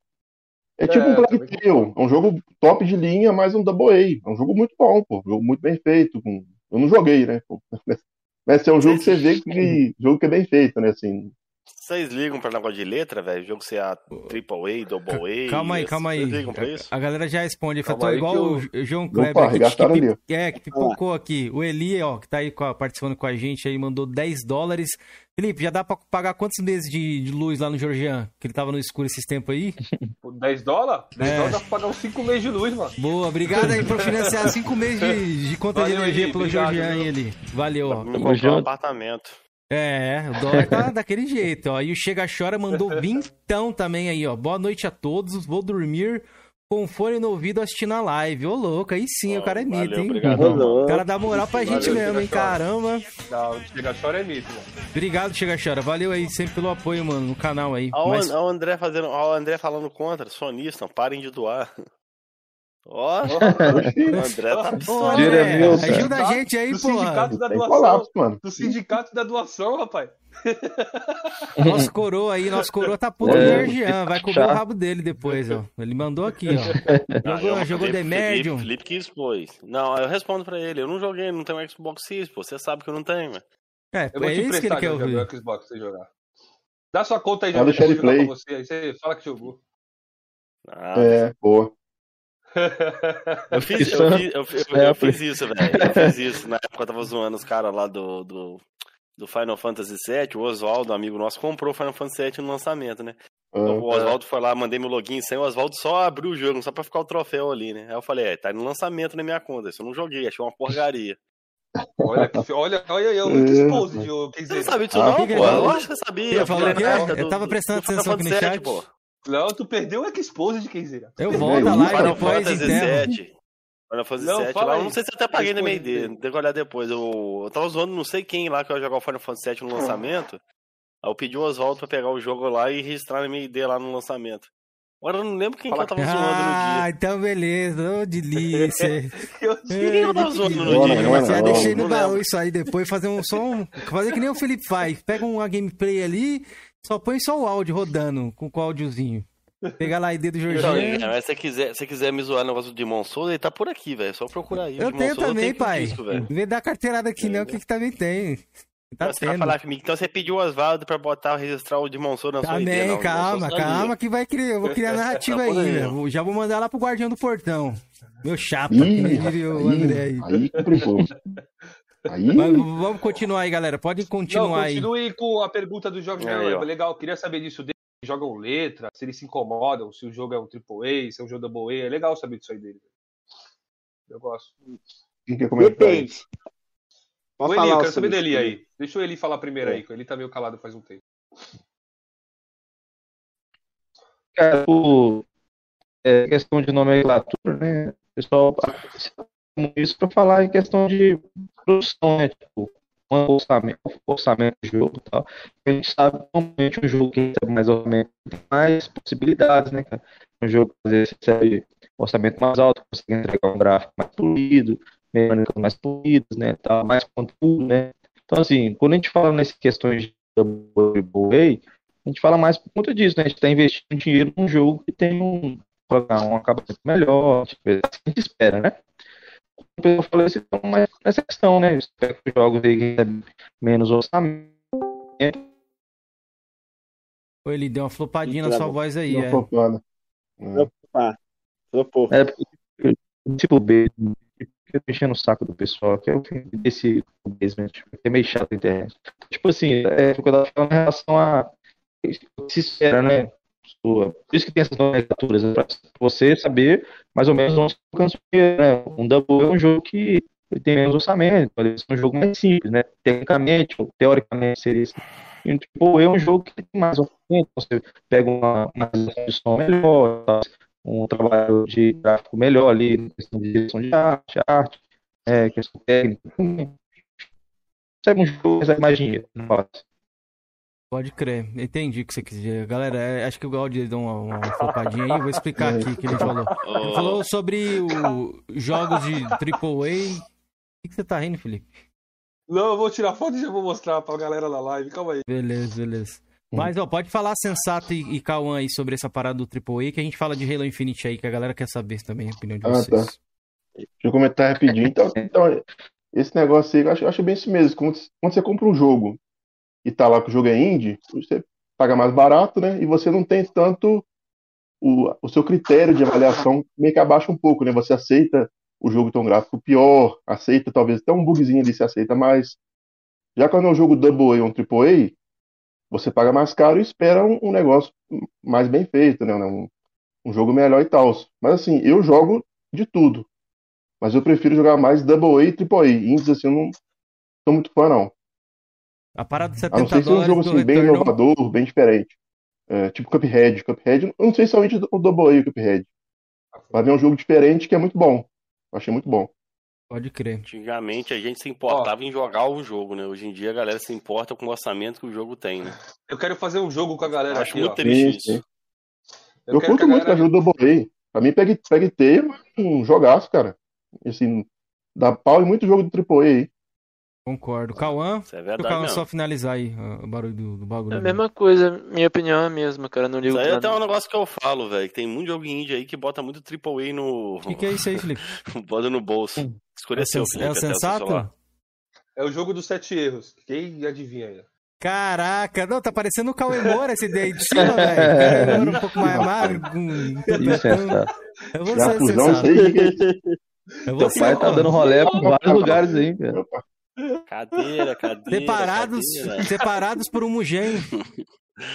É tipo É, um Plague Tale. É um jogo top de linha, mas um double A. É um jogo muito bom, pô. Um jogo muito bem feito. com- Eu não joguei, né? pô. Mas é um jogo que você vê que jogo que é bem feito, né? Assim. Vocês ligam pra negócio de letra, velho? Jogo ser a triple A, double A. Calma aí, calma aí. Vocês ligam pra isso? A galera já responde. Calma Tô igual que o João Opa, Kleber aqui, que, arregaçaram ali, ó. pi- é, que pipocou aqui. O Eli, ó, que tá aí com a- participando com a gente aí, mandou 10 dólares. Felipe, já dá pra pagar quantos meses de, de luz lá no Georgian? Que ele tava no escuro esses tempos aí? Por 10 dólares? 10 É. dólares dá pra pagar uns 5 meses de luz, mano. Boa, obrigado aí por financiar 5 meses de, de conta de Valeu, energia Eli, pelo obrigado, Georgian aí? Eli. Valeu, ó. Me comprou um apartamento. É, o dólar tá daquele jeito, ó. E o Chega Chora mandou vintão também aí, ó. Boa noite a todos, vou dormir com fone no ouvido assistindo a live. Ô, louco, aí sim, o cara é Valeu, mito, hein? obrigado. Ô, O cara dá moral pra gente Valeu, mesmo, hein? Caramba. Não, chega chora é mito, mano. Obrigado, Chega Chora. Valeu aí sempre pelo apoio, mano, no canal aí. Ó, Mas- o André fazendo, ó, o André falando contra, sonista, parem de doar. Ó, o André tá Ô, pistola. Tira André, meu, ajuda a gente aí, Do porra. sindicato da doação. colapso, mano. Do sindicato da doação, rapaz. Nosso coroa aí, nosso coroa tá puto É, Jean. Vai comer o rabo dele depois, ó. Ele mandou aqui, ó. Não, Jogou, eu- jogou The Felipe- Medium. Felipe, Felipe que expôs. Não, eu respondo pra ele. Eu não joguei, não tenho um Xbox Series, pô. Você sabe que eu não tenho, velho. É, Eu vou é te isso que ele quer ouvir. o Xbox você jogar. Dá sua conta aí, Play. você. Aí você fala que jogou. Ah, É, boa. Eu fiz, Isso eu, é- fiz, eu, fiz- é, eu fiz isso, velho. Eu fiz isso. Na época eu tava zoando os caras lá do, do, do Final Fantasy VII. O Oswaldo, amigo nosso, comprou o Final Fantasy VII no lançamento, né? Ah, O Oswaldo foi lá, mandei meu login sem o Oswaldo só abriu o jogo, só pra ficar o troféu ali, né? Aí eu falei, é, tá no lançamento na minha conta. Isso eu não joguei, achei uma porcaria. Olha, que- olha, o expose quer Você não sabia disso Ah, não, pô? ele falou? Lógico que você sabia. Quê? na época Eu tava prestando atenção aqui no Fantasy chat. VII, pô. Não, tu perdeu o expose de Kenzeira. Eu É, volto live Final depois, Fantasy. VII. Final Fantasy Não, VII fala lá, eu aí. não sei se eu até paguei na MD, tem que olhar depois. Eu, eu tava zoando não sei quem lá que ia jogar o Final Fantasy VII no lançamento. Aí eu pedi o Oswaldo pra pegar o jogo lá e registrar na ID lá no lançamento. Agora eu não lembro quem que eu tava zoando no Ah, dia. então beleza. Ô, delícia. Eu Quem eu tava zoando no Não, dia? não, não, Já não. deixei no baú isso aí depois, fazer um som. Fazer que nem o Felipe faz. Pega uma gameplay ali, só põe só o áudio rodando com, o áudiozinho. Pegar lá a ID do Jorginho. mas se você quiser, se quiser me zoar no negócio do Demon Souls, ele tá por aqui, velho. É só procurar aí. O Eu tenho também, pai. disco. Não vem dar carteirada aqui, não, que, que também tem. Tá você vai tendo. falar comigo. Então você pediu o Oswaldo pra botar, registrar o Demon Souls na sua ID. Também, o Demon calma, calma, que vai criar. Eu vou criar narrativa Tá aí. Vou- Já vou mandar lá pro guardião do portão. Meu chapa, Ih, que diria o André aí. aí, aí complicou. Aí, Mas vamos continuar aí, galera. Pode Não, continuar aí. continue com a pergunta do. Aí, é ó. legal, queria saber disso deles. Se jogam letra, se eles se incomodam, se o jogo é um AAA, se é um jogo double A. É legal saber disso aí dele. Eu gosto. quem quer comentar aí? Depende. O Pode Eli, eu falar quero saber sobre dele aí. Deixa o Eli falar primeiro aí, que ele tá meio calado faz um tempo. Cara, o, é, questão de nomenclatura, né? O pessoal usa isso para falar em questão de produção, né? Tipo, um orçamento, orçamento do jogo e tal. A gente sabe que normalmente um jogo que recebe mais orçamento tem mais possibilidades, né, cara? Um jogo que às vezes recebe orçamento mais alto, consegue entregar um gráfico mais polido, mecânicas mais polidas, né? Tal, mais conteúdo, né? Então, assim, quando a gente fala nessas questões de double a gente fala mais por conta disso, né? A gente está investindo dinheiro num jogo que tem um, um acabamento melhor, tipo, a gente espera, né? Eu falei assim, então, mas nessa questão, né? Eu espero que os jogos aí que recebem menos orçamento. Ô, Ele deu uma flopadinha na sua voz aí, é. fofana. Opa, flopou. É, porque, tipo, B, enchendo o saco do pessoal, que é o fim desse basement, que é meio chato a internet. Tipo assim, é o que eu tava falando em relação a o que se espera, né? Sua- Por isso que tem essas nomenclaturas, né? Pra você saber mais ou menos onde alcança o dinheiro, né? Um Double é um jogo que tem menos orçamento, é um jogo mais simples, né? Tecnicamente, ou teoricamente seria isso. E, tipo, é um jogo que tem mais orçamento, você pega uma, uma melhor, um trabalho de gráfico melhor ali, questão de direção de arte, arte, é, questão técnica. Sabe um jogo que mais dinheiro, não assim. Pode crer, entendi o que você quis dizer. Galera, é, acho que o Gaudi deu uma, uma flopadinha aí, vou explicar aqui o que ele falou. Ele falou sobre o jogos de AAA. O que, que você tá rindo, Felipe? Não, eu vou tirar foto e já vou mostrar pra galera da live. Calma aí. Beleza, beleza. Mas, ó, pode falar Sensato e, e Cauã aí sobre essa parada do AAA, que a gente fala de Halo Infinite aí, que a galera quer saber também a opinião de Ah, vocês. tá. Deixa eu comentar rapidinho. Então, então, esse negócio aí, eu acho, eu acho bem isso mesmo. Quando, quando você compra um jogo e tá lá que o jogo é indie, você paga mais barato, né? E você não tem tanto o, o seu critério de avaliação meio que abaixa um pouco, né? Você aceita o jogo tem um gráfico pior, aceita talvez até um bugzinho ali, se aceita mais. Já quando é um jogo Double A ou um Triple A, você paga mais caro e espera um, um negócio mais bem feito, né? Um, um jogo melhor e tal. Mas assim, eu jogo de tudo. Mas eu prefiro jogar mais Double A e Triple A. Indies, assim, eu não sou muito fã, não. A parada de A não 70 ser se é um jogo do assim, bem Returnal. inovador, bem diferente. É, tipo Cuphead. Cuphead, eu não sei se é somente o Double A e o Cuphead. Mas é um jogo diferente que é muito bom. Eu achei muito bom. Pode crer. Antigamente a gente se importava em jogar o jogo, né? Hoje em dia a galera se importa com o orçamento que o jogo tem, né? Eu quero fazer um jogo com a galera Acho aqui, muito ó. triste isso. Eu, curto a muito galera- que ajuda o Double A. Pra mim, Peg, Peg T é um jogaço, cara. Assim, dá pau em muito jogo do Triple A aí. Concordo. Cauã, Isso é o verdade Cauã só finalizar aí ó, o barulho do, do bagulho. É a mesma coisa, minha opinião é a mesma, cara. Não ligo Isso aí pra até é um negócio que eu falo, velho. Tem muito jogo indie aí que bota muito AAA no. O que, que é isso aí, Felipe? bota no bolso. É o, Escureceu, é o Felipe, até seu sensato? É o jogo dos sete erros. Quem adivinha aí? Caraca, não, tá parecendo o Cauê Moura esse daí de cima, velho. Moura um pouco mais magro, com Isso é sensato. Eu vou ser fusão, sensato. o é Teu pai tá dando rolé por vários lugares aí, cara. Cadeira, cadeira. Separados, cadeira. separados por um mugem.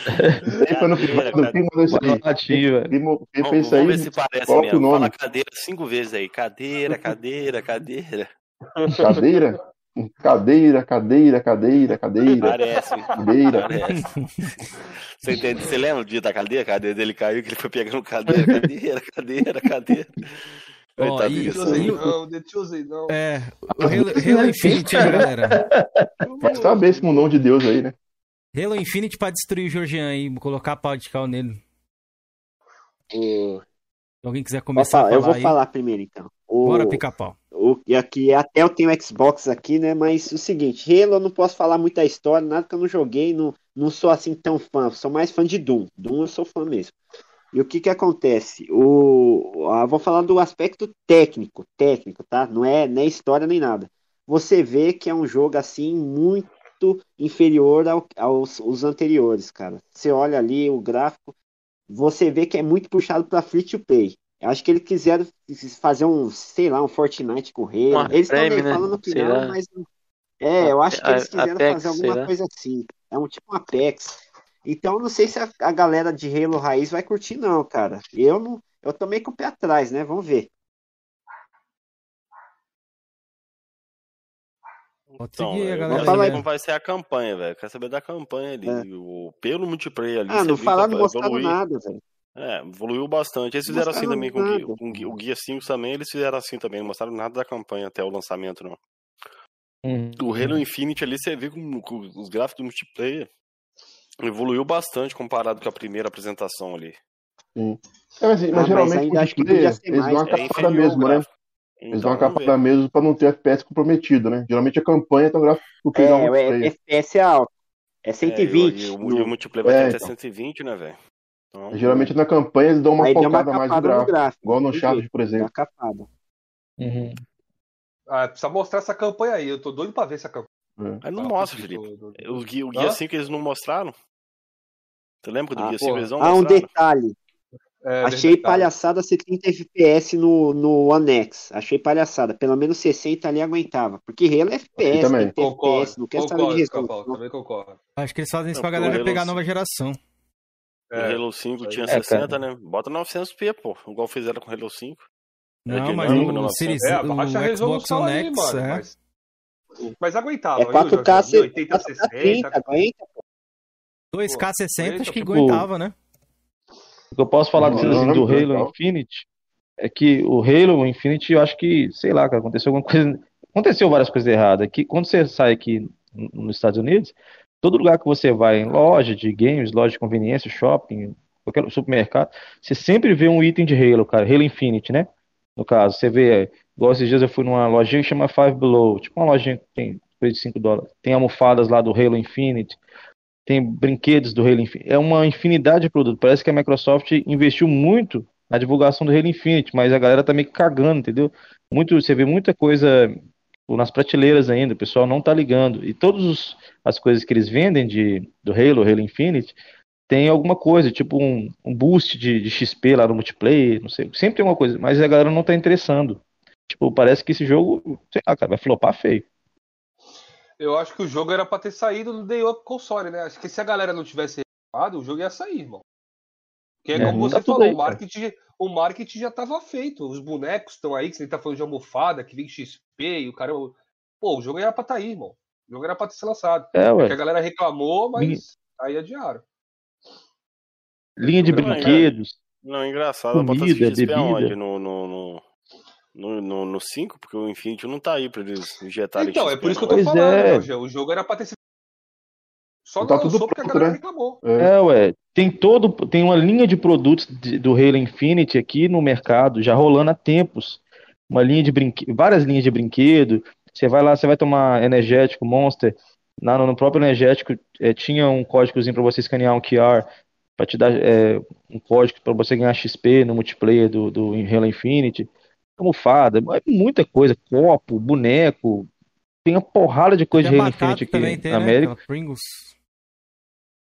Aí foi no Cadeira, privado, quem mandou isso aí? Latinho, velho. Quem, mo- quem Vamos, ver se parece mesmo. o nome. Fala cadeira cinco vezes aí. Cadeira, cadeira, cadeira. Cadeira? Cadeira, cadeira, cadeira, cadeira, Parece. cadeira. Parece. Você, entende? Você lembra o dia da cadeira? A cadeira dele caiu, que ele foi pegando cadeira, cadeira, cadeira, cadeira. Ó, Coitado e- do Deixa eu Wilson. e- não. É, o Halo, Halo Infinite galera. Vai saber esse mundão de Deus aí, né? Halo Infinite pra destruir o Georgian aí, colocar a pau de cal nele. O- Se alguém quiser começar falar- a eu vou aí, falar primeiro, então. O, bora pica-pau. o, e aqui, até eu tenho Xbox aqui, né? Mas o seguinte, Halo eu não posso falar muito da história, nada que eu não joguei, não, não sou assim tão fã, sou mais fã de Doom. Doom eu sou fã mesmo. E o que que acontece? O, ah, vou falar do aspecto técnico, técnico, tá? Não é nem história nem nada. Você vê que é um jogo assim muito inferior ao- aos os anteriores, cara. Você olha ali o gráfico, você vê que é muito puxado para free to play. Eu acho que eles quiseram fazer um, sei lá, um Fortnite com o Halo. Um Eles estão meio né? Sei não, lá. mas é, eu acho que eles quiseram Apex, fazer alguma coisa assim. É um tipo um Apex. Então, eu não sei se a, a galera de Halo Raiz vai curtir, não, cara. Eu não, eu tô meio com o pé atrás, né? Vamos ver. Então, seguir a eu galera né? como vai ser a campanha, velho. Quero saber da campanha ali. É. O, pelo multiplayer ali. Ah, não falaram, não mostraram nada, velho. É, evoluiu bastante. Eles fizeram assim também com o Guia, nada. com o Guia- o Guia 5 também, eles fizeram assim também, não mostraram nada da campanha até o lançamento, não. Hum. O Halo Infinite ali, você vê com, com os gráficos do multiplayer evoluiu bastante comparado com a primeira apresentação ali. Sim. É, mas, mas Ah, mas geralmente ainda acho que eles dão uma mais. É mesmo, né? gráfico. Eles dão uma Então, mesmo pra não ter FPS comprometido, né? Geralmente a campanha um gráfico que dá É, o multiplayer. FPS é alto. É É, 120. e o, e o, no- e o multiplayer vai É, ter até então. 120, né, velho? Então, Geralmente na campanha eles dão uma Aí deu uma focada mais no capada no gráfico. gráfico. Igual no. Uncharted, por exemplo. uma capada. Uhum. Ah, precisa mostrar essa campanha aí. Eu tô doido pra ver essa campanha. É. Aí não mostra, Felipe. Do- do- O Guia, o guia Hã? 5 eles não mostraram? Você lembra do Ah, Guia pô. 5 eles não Ah, um detalhe. É, Achei verdade. palhaçada 70 FPS no, no One X. Achei palhaçada. Pelo menos 60 ali aguentava. Porque Halo é FPS, também. Concordo, FPS, não quer saber concordo, de Scafaldo, resolução. também concordo. Acho que eles fazem isso Não, pra o galera pegar a nova geração. O É, Halo 5 isso aí. tinha É, cara. 60, né? Bota 900p, pô. Igual fizeram com o Halo 5. É Não, mas né, o Marcelo? Series, É, o Xbox resolução One aí, X, mano. é. Mas, mas aguentava. É viu, 4K, Jorge? 80, 4K 30, 60. Aguenta. 2K60 acho que tipo, aguentava, né? O que eu posso falar Não, assim, não, do não, Halo não. Infinite é que o Halo Infinite, eu acho que, sei lá, cara, aconteceu alguma coisa. Aconteceu várias coisas erradas. Que quando você sai aqui nos Estados Unidos, todo lugar que você vai, em loja de games, loja de conveniência, shopping, qualquer supermercado, você sempre vê um item de Halo, cara. Halo Infinite, né? No caso, você vê, igual esses dias eu fui numa lojinha que chama Five Below, tipo uma lojinha que tem coisa de 5 dólares. Tem almofadas lá do Halo Infinite, tem brinquedos do Halo Infinite. É uma infinidade de produtos. Parece que a Microsoft investiu muito na divulgação do Halo Infinite, mas a galera tá meio que cagando, entendeu? Muito, você vê muita coisa nas prateleiras ainda, o pessoal não tá ligando. E todas as coisas que eles vendem de, do Halo, Halo Infinite, tem alguma coisa, tipo um, um boost de, de XP lá no multiplayer, não sei. Sempre tem alguma coisa, mas a galera não tá interessando. Tipo, parece que esse jogo, sei lá, cara, vai flopar feio. Eu acho que o jogo era pra ter saído no Day Up console, né? Acho que se a galera não tivesse reclamado, o jogo ia sair, irmão. Porque é, É, como você tá falou, aí, o, marketing, o marketing já tava feito. Os bonecos estão aí, que você tá falando de almofada, que vem XP e o cara. Pô, o jogo era pra tá aí, irmão. O jogo era pra ter sido lançado. É, Porque ué. a galera reclamou, mas aí adiaram. Linha de Não, é. brinquedos. Não, engraçado. Bota Comida, XP bebida. aonde? No, no, no, no, no, no 5? Porque o Infinity não tá aí pra eles injetarem Então, é por isso que eu tô falando, é. né? O jogo era pra ter sido. Só Tá tudo lançou porque a pronto, galera né? reclamou. É. É, ué, tem todo, tem uma linha de produtos de- do Halo Infinite aqui no mercado, já rolando há tempos. Uma linha de brinque, várias linhas de brinquedo. Você vai lá, você vai tomar energético, Monster. Lá no, próprio energético eh, tinha um códigozinho para você escanear um QR, para te dar eh, um código para você ganhar XP no multiplayer do, do Halo Infinite. Almofada, é muita coisa, copo, boneco. Tem uma porrada de coisa Tem de Halo Infinite aqui também, na tem, né? América. Aquela Pringles.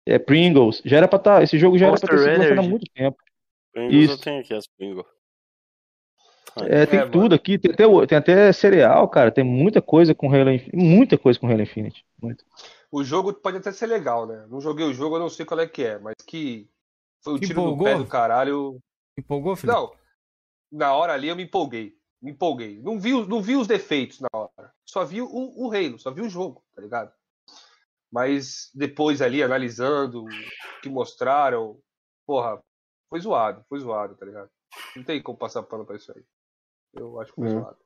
É Pringles. Já era pra estar. Esse jogo já era pra ter Monster sido lançado há muito tempo. Pringles eu Isso. tenho aqui as Pringles. É, tem É, tudo mano. aqui. Tem até, o- tem até cereal, cara. Tem muita coisa com Halo Infinite. Muita coisa com Halo Infinite. Muito. O jogo pode até ser legal, né? Não joguei o jogo, eu não sei qual é que é, mas que foi Que tiro empolgou? pé do caralho. Empolgou, Felipe? Não, na hora ali eu me empolguei. Me empolguei. Não vi, os- não vi os defeitos na hora. Só vi o, o Halo, só vi o jogo, tá ligado? Mas depois ali, analisando o que mostraram, porra, foi zoado, foi zoado, tá ligado? Não tem como passar pano pra isso aí. Eu acho que foi É. zoado.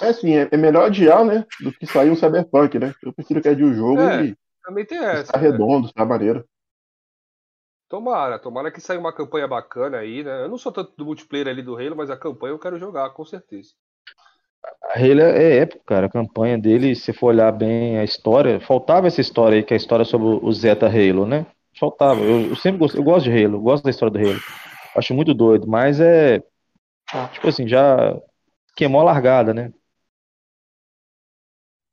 É assim, é, melhor adiar, né? Do que sair um Cyberpunk, né? Eu prefiro que adie o jogo É, e Também tem essa. né? redondo, está maneiro. Tomara, tomara que saia uma campanha bacana aí, né? Eu não sou tanto do multiplayer ali do Halo, mas a campanha eu quero jogar, com certeza. A Halo é épico, cara. A campanha dele, se for olhar bem a história, faltava essa história aí, que é a história sobre o Zeta Halo, né? Faltava. Eu, eu sempre gosto, eu gosto de Halo, gosto da história do Halo. Acho muito doido, mas é. Tipo assim, já queimou a largada, né?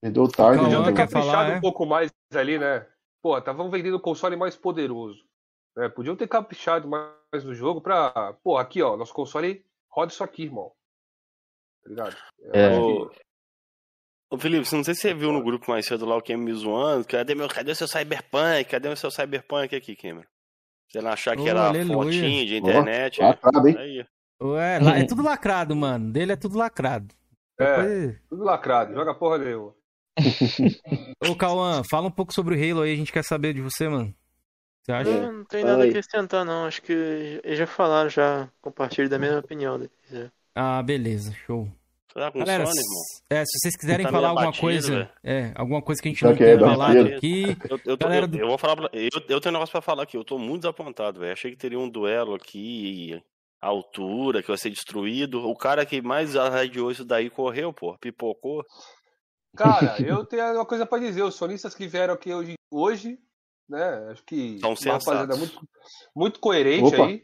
Perdeu o ter quer caprichado falar, é? um pouco mais ali, né? Pô, estavam vendendo um console mais poderoso. Né? Podiam ter caprichado mais no jogo pra. Pô, aqui, ó, nosso console roda isso aqui, irmão. Tá ligado? Eu É. acho Ô, que- ô, Felipe, não sei se você viu no grupo mais cedo lá o Cameron me zoando. Cadê, meu, cadê o seu Cyberpunk? Cadê o seu Cyberpunk aqui, Cameron? Você não achar que Ô, era aleluia. fotinho de internet? Ó, lacrado, hein? Aí. Ué, lá- é tudo lacrado, mano. Dele é tudo lacrado. É, Depois- tudo lacrado, joga porra nenhuma. Ô, Cauã, fala um pouco sobre o Halo aí, a gente quer saber de você, mano. Você acha? Não, não tem nada a acrescentar, não. Acho que eles já falaram, já compartilho da mesma opinião deles. já. Ah, beleza, show. Tá com Galera, irmão? é, se vocês quiserem Tá falar alguma coisa, é, alguma coisa que a gente Já não é, tenha dá falado cedo. aqui, Eu, eu, tô- Galera eu- do- eu vou falar pra, eu, eu tenho um negócio pra falar aqui. Eu tô muito desapontado, velho. Achei que teria um duelo aqui, a altura, que vai ser destruído. O cara que mais arradiou isso daí correu, pô. Pipocou. Cara, eu tenho uma coisa pra dizer. Os sonistas que vieram aqui hoje, hoje né? Acho que São uma rapaziada muito, muito coerente Opa. aí.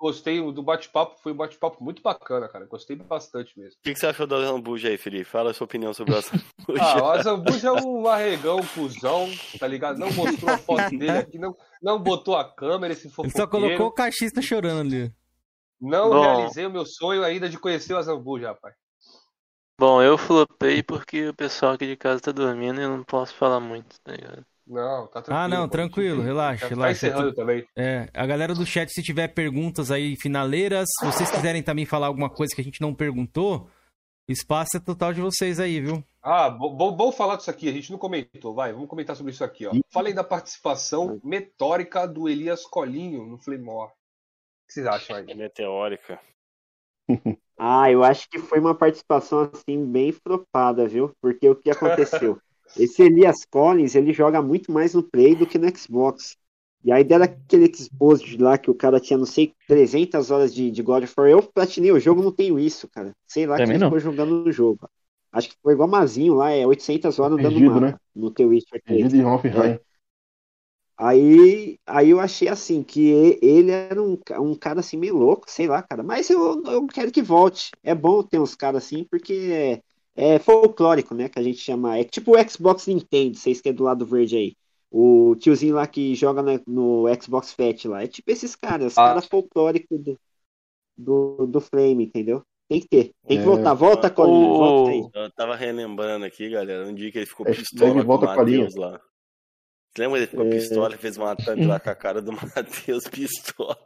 Gostei do bate-papo, foi um bate-papo muito bacana, cara. Gostei bastante mesmo. O que, que você achou da Zambuja aí, Felipe? Fala a sua opinião sobre a Zambuja. Ah, o Azambuja é um arregão, um cuzão, tá ligado? Não mostrou a foto dele aqui, não, não botou a câmera, esse ele fofoqueiro. só colocou o cachista chorando ali. Não Bom. realizei o meu sonho ainda de conhecer o Azambuja, rapaz. Bom, eu flopei porque o pessoal aqui de casa tá dormindo e eu não posso falar muito, tá ligado? Não, tá tranquilo. Ah, não, pô. tranquilo, relaxa, Tá relaxa. encerrando também. É, a galera do chat, se tiver perguntas aí finaleiras, se vocês quiserem também falar alguma coisa que a gente não perguntou, espaço é total de vocês aí, viu? Ah, bo- bo- bom falar disso aqui, a gente não comentou, vai, vamos comentar sobre isso aqui, ó. Falem da participação metórica do Elias Colinho no Flamor. que vocês acham aí? Meteórica. Ah, eu acho que foi uma participação assim bem flopada, viu? Porque o que aconteceu? Esse Elias Collins, ele joga muito mais no Play do que no Xbox. E aí deram aquele exposto lá que o cara tinha, não sei, 300 horas de, de God of War. Eu platinei o jogo, não tenho isso, cara. Sei lá Também quem não. ficou jogando no jogo. Acho que foi igual Mazinho lá, é 800 horas andando Perdido, né? no The Witcher 3. Perdido em Hoffenheim. Aí, aí eu achei assim, que ele era um, um cara assim meio louco, sei lá, cara. Mas eu, eu quero que volte. É bom ter uns caras assim, porque é, é folclórico, né? Que a gente chama. É tipo o Xbox Nintendo, vocês que é do lado verde aí. O tiozinho lá que joga na- no Xbox Fat lá. É tipo esses caras, os Ah. caras folclóricos do, do, do Flame, entendeu? Tem que ter. Tem que É. voltar. Volta, Colinho. Volta aí. Eu tava relembrando aqui, galera, um dia que ele ficou pistola com o volta com a linha. Matheus lá. Você lembra? Ele ficou É. pistola e fez uma thumb lá com a cara do Matheus pistola.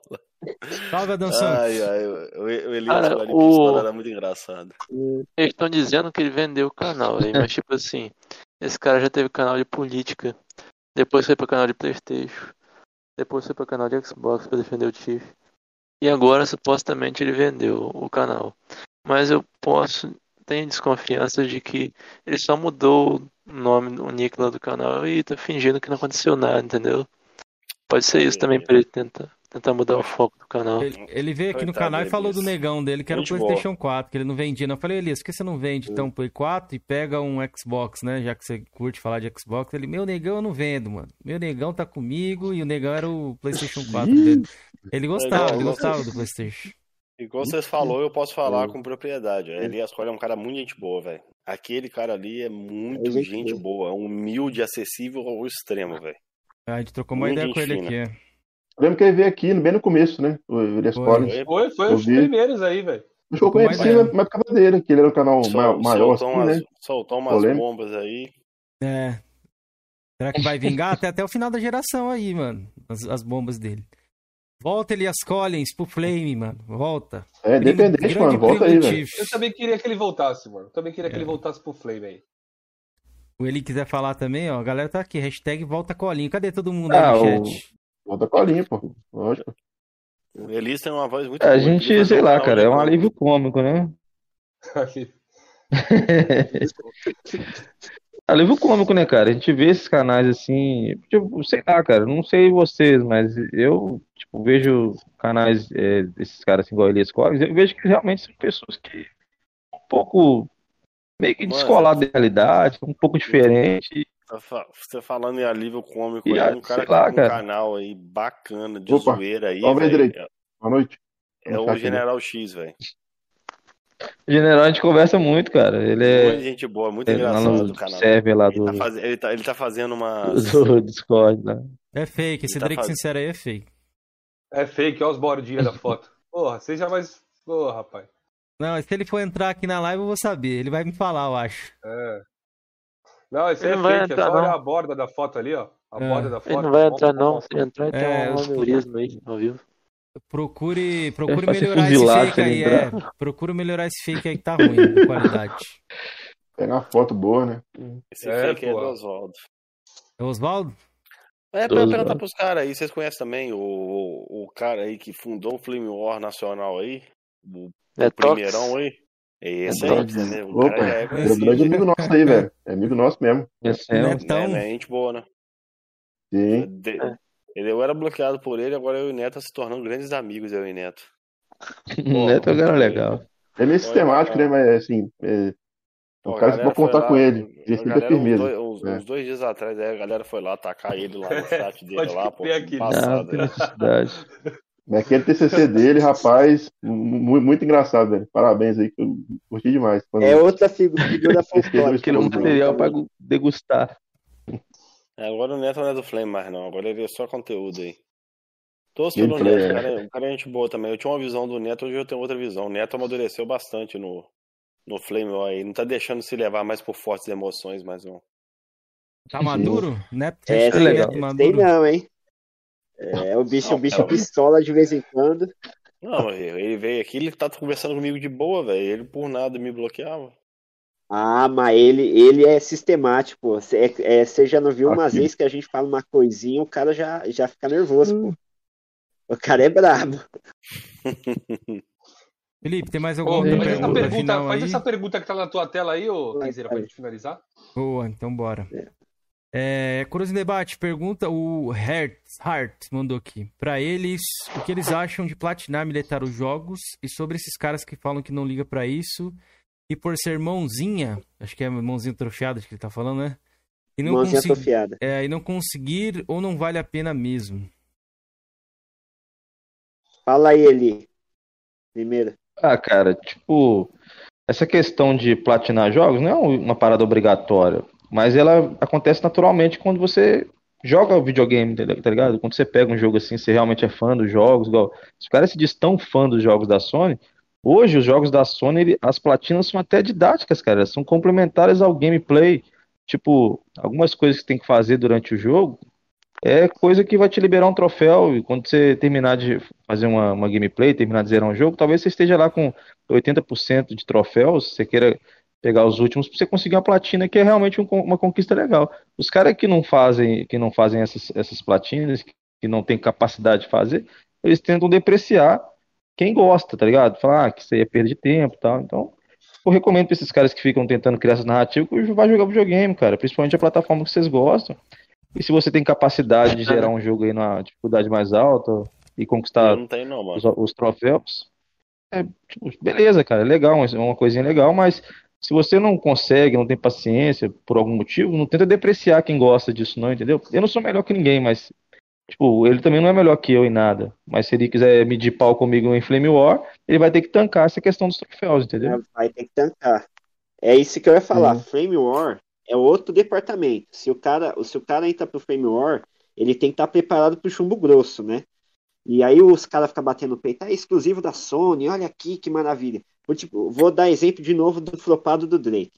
Salve, Adão Santos. Ai, ai, o, o Elias Cara, com ele o- pistola era muito engraçado. Eles estão dizendo que ele vendeu o canal aí, mas tipo assim, esse cara já teve canal de política, depois foi pro canal de Playstation, depois foi pro canal de Xbox pra defender o Tiff. E agora supostamente ele vendeu o canal. Mas eu posso, tenho desconfiança de que ele só mudou o nome, o nick lá do canal e tá fingindo que não aconteceu nada, entendeu? Pode ser isso também pra ele tentar, tentar mudar o foco do canal. Ele, ele veio aqui no canal e falou do negão dele, que era o PlayStation 4, que ele não vendia. Não, eu falei, Elias, por que você não vende então o Play 4 e pega um Xbox, né? Já que você curte falar de Xbox. Ele, meu negão eu não vendo, mano. Meu negão tá comigo e o negão era o PlayStation 4 dele. Ele gostava, ele gostava do PlayStation. Igual vocês falou, eu posso falar com propriedade. O Elias Coelho é um cara muito gente boa, velho. Aquele cara ali é muito É gente gente boa, é humilde, acessível ao extremo, velho. A gente trocou uma Muito ideia com ele fina. aqui. é. Lembro que ele veio aqui bem no começo, né? O Elias Foi. Collins. Foi, foi os primeiros aí, velho. Acho que eu conheci na na época dele, que ele era um canal Sol- ma- maior, soltou, assim, umas, né? soltou umas Polêmico. bombas aí. É. Será que vai vingar até, até o final da geração aí, mano? As, as bombas dele. Volta, Elias Collins, pro Flame, mano. Volta. É, grande mano. Volta aí, velho. Eu também queria que ele voltasse, mano. Eu também queria que É. ele voltasse pro Flame aí. O Eli quiser falar também, ó. A galera tá aqui. Hashtag volta colinho. Cadê todo mundo Ah, aí no o- chat? Volta linha, pô. Lógico. O Elias tem uma voz muito A boa. ele gente, sei lá, cara, é um alívio cômico, né? alívio cômico, né, cara? A gente vê esses canais assim, tipo, sei lá, cara, não sei vocês, mas eu, tipo, vejo canais é, desses caras assim, igual Elias Collins, eu vejo que realmente são pessoas que um pouco meio que Mano. descoladas da realidade, um pouco diferente. Tá Você falando em alívio cômico E, aí, ah, um cara lá, tem um cara. canal aí bacana de Opa, zoeira aí, direito. Boa noite. é, é o né? General X, velho. O general a gente conversa muito, cara. Ele Muita é, gente boa, muito é lá engraçado no do canal. server lá Ele do, tá, faz... ele, tá, ele tá fazendo uma. do Discord lá. É fake. Esse Ele tá Drake faz- sincero aí é fake. É fake, olha os bordinhos da foto. Porra, seja mais. Porra, rapaz. Não, se ele for entrar aqui na live, eu vou saber. Ele vai me falar, eu acho. É. Não, esse Ele é fake, é entrar, só olhar não. a borda da foto ali, ó. A É. borda da foto. Ele não vai Mó- entrar mó- não, se ele entrar, tem É, um os- aneurisma aí, ao vivo. Procure, procure ser melhorar esse fake aí. É. Procure melhorar esse fake aí que tá ruim de qualidade. Pegar uma foto boa, né? Esse É, fake é pô. do Oswaldo. É Oswaldo? É, pra perguntar pros caras aí, vocês conhecem também o, o, o cara aí que fundou o Flame War Nacional aí? O É primeirão aí? É esse aí, Detox. entendeu? O Opa, é é grande amigo nosso aí, velho. É amigo nosso mesmo. Esse é um- Netão. Né, né, gente boa, né? Sim. De- É. eu era bloqueado por ele, agora eu e o Neto se tornando grandes amigos, eu e Neto. O Neto é um cara legal. É meio sistemático, né? Mas assim, é, é Pô, um a cara pode contar lá, com ele. a Ele sempre é uns, firmeza. dois, uns- É. uns dois dias atrás, aí a galera foi lá atacar ele lá no chat dele Pode lá, pô. aqui. Não, Passado, tem né? aquele TCC dele, rapaz, mu- muito engraçado, velho. Parabéns aí, que eu curti demais. Quando- É outra figu- figura Esqueceu folclórica. Aquele material pra degustar. É, agora o Neto não é do Flame mais, não. Agora ele é só conteúdo aí. Torço pelo Neto, é. o cara, é- o cara é gente boa também. Eu tinha uma visão do Neto, hoje eu tenho outra visão. O Neto amadureceu bastante no, no Flame ó, aí. Não tá deixando se levar mais por fortes emoções, mas não. Tá maduro? Né? É, Hashtag legal. Sei maduro. não, hein? É, o bicho, Não, o bicho não. pistola de vez em quando. Não, ele veio aqui, ele tá conversando comigo de boa, velho. Ele por nada me bloqueava. Ah, mas ele, ele é sistemático. Você é, você já não viu umas Aqui. vezes que a gente fala uma coisinha, o cara já, já fica nervoso, pô. O cara é brabo. Felipe, tem mais alguma faz, outra essa pergunta pergunta, faz aí? essa pergunta que tá na tua tela aí, ô Kenzeira, pra gente finalizar. Boa, então bora. É, Curioso em Debate pergunta, o Hart, Hart mandou aqui. Pra eles, o que eles acham de platinar militar os jogos e sobre esses caras que falam que não liga pra isso e por ser mãozinha, acho que é mãozinha trofeada que ele tá falando, né? E não, Mãozinha consegui- atrofiada. é, e não conseguir ou não vale a pena mesmo. Fala aí, Eli. Primeiro. Ah, cara, tipo, essa questão de platinar jogos não é um- uma parada obrigatória, mas ela acontece naturalmente quando você joga o videogame, tá tá ligado? Quando você pega um jogo assim, você realmente é fã dos jogos, igual. Se o cara se diz tão fã dos jogos da Sony, hoje os jogos da Sony, ele- as platinas são até didáticas, cara, são complementares ao gameplay. Tipo, algumas coisas que tem que fazer durante o jogo é coisa que vai te liberar um troféu. E quando você terminar de fazer uma, uma gameplay, terminar de zerar um jogo, talvez você esteja lá com 80% de troféus, você queira pegar os últimos para você conseguir uma platina, que é realmente um uma conquista legal. Os caras que não fazem, que não fazem essas, essas platinas, que não têm capacidade de fazer, eles tentam depreciar quem gosta, tá ligado? Falar ah, que isso aí é perda de tempo e tal. Então, eu recomendo para esses caras que ficam tentando criar essas narrativas que vai jogar videogame, cara, principalmente a plataforma que vocês gostam. E se você tem capacidade de gerar um jogo aí na dificuldade mais alta e conquistar não tenho, não, os, os troféus, é, tipo, beleza, cara, é legal, é uma coisinha legal, mas se você não consegue, não tem paciência por algum motivo, não tenta depreciar quem gosta disso, não, entendeu? Eu não sou melhor que ninguém, mas, tipo, ele também não é melhor que eu em nada. Mas se ele quiser medir pau comigo em Flame War, ele vai ter que tancar essa questão dos troféus, entendeu? Vai ter que tancar. É isso que eu ia falar. Uhum. Frame War é outro departamento. Se o cara, se o cara entra pro Frame War, ele tem que estar preparado pro chumbo grosso, né? E aí os caras ficam batendo no peito, ah, é exclusivo da Sony, olha aqui que maravilha. Vou, tipo, vou dar exemplo de novo do flopado do Drake.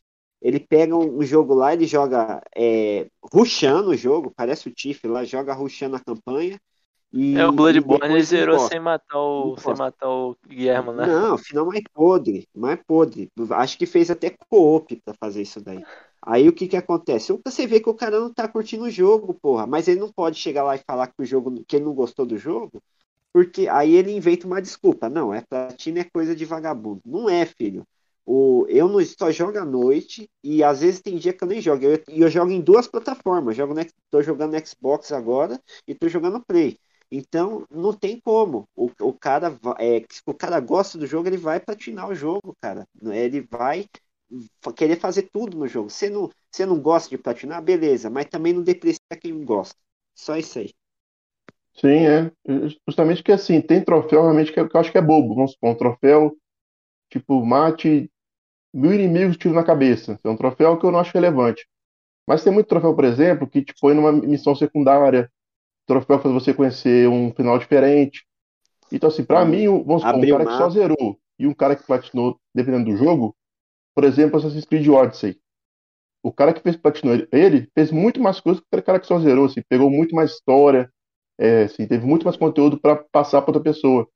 Ele pega um, um jogo lá, ele joga é, rushando o jogo, parece o Tiff lá, joga rushando a campanha. E, É, o Bloodborne ele zerou sem matar o, sem matar o Guilherme, né? Não, final mais podre, mais podre. Acho que fez até co-op pra fazer isso daí. Aí o que que acontece? Você vê que o cara não tá curtindo o jogo, porra, mas ele não pode chegar lá e falar que o jogo, que ele não gostou do jogo, porque aí ele inventa uma desculpa. Não, é platina é coisa de vagabundo. Não é, filho. O, eu não só jogo à noite e às vezes tem dia que eu nem jogo. E eu, eu jogo em duas plataformas. Jogo no, tô jogando Xbox agora e tô jogando Play. Então, não tem como. O, o cara é, o cara gosta do jogo, ele vai platinar o jogo, cara. Ele vai querer fazer tudo no jogo. Você não, você não gosta de platinar, beleza, mas também não deprecia quem gosta. Só isso aí. Sim, é. Justamente que assim, tem troféu realmente que eu acho que é bobo. Vamos supor, um troféu tipo, mate mil inimigos tiro na cabeça. É um troféu que eu não acho relevante. Mas tem muito troféu, por exemplo, que te põe numa missão secundária. Troféu faz você conhecer um final diferente. Então, assim, pra mim, vamos supor, um cara que só zerou e um cara que platinou, dependendo do jogo, por exemplo, Assassin's Creed Odyssey. O cara que fez platinou ele- ele fez muito mais coisas que o cara que só zerou, assim, pegou muito mais história, é, assim, teve muito mais conteúdo para passar para outra pessoa.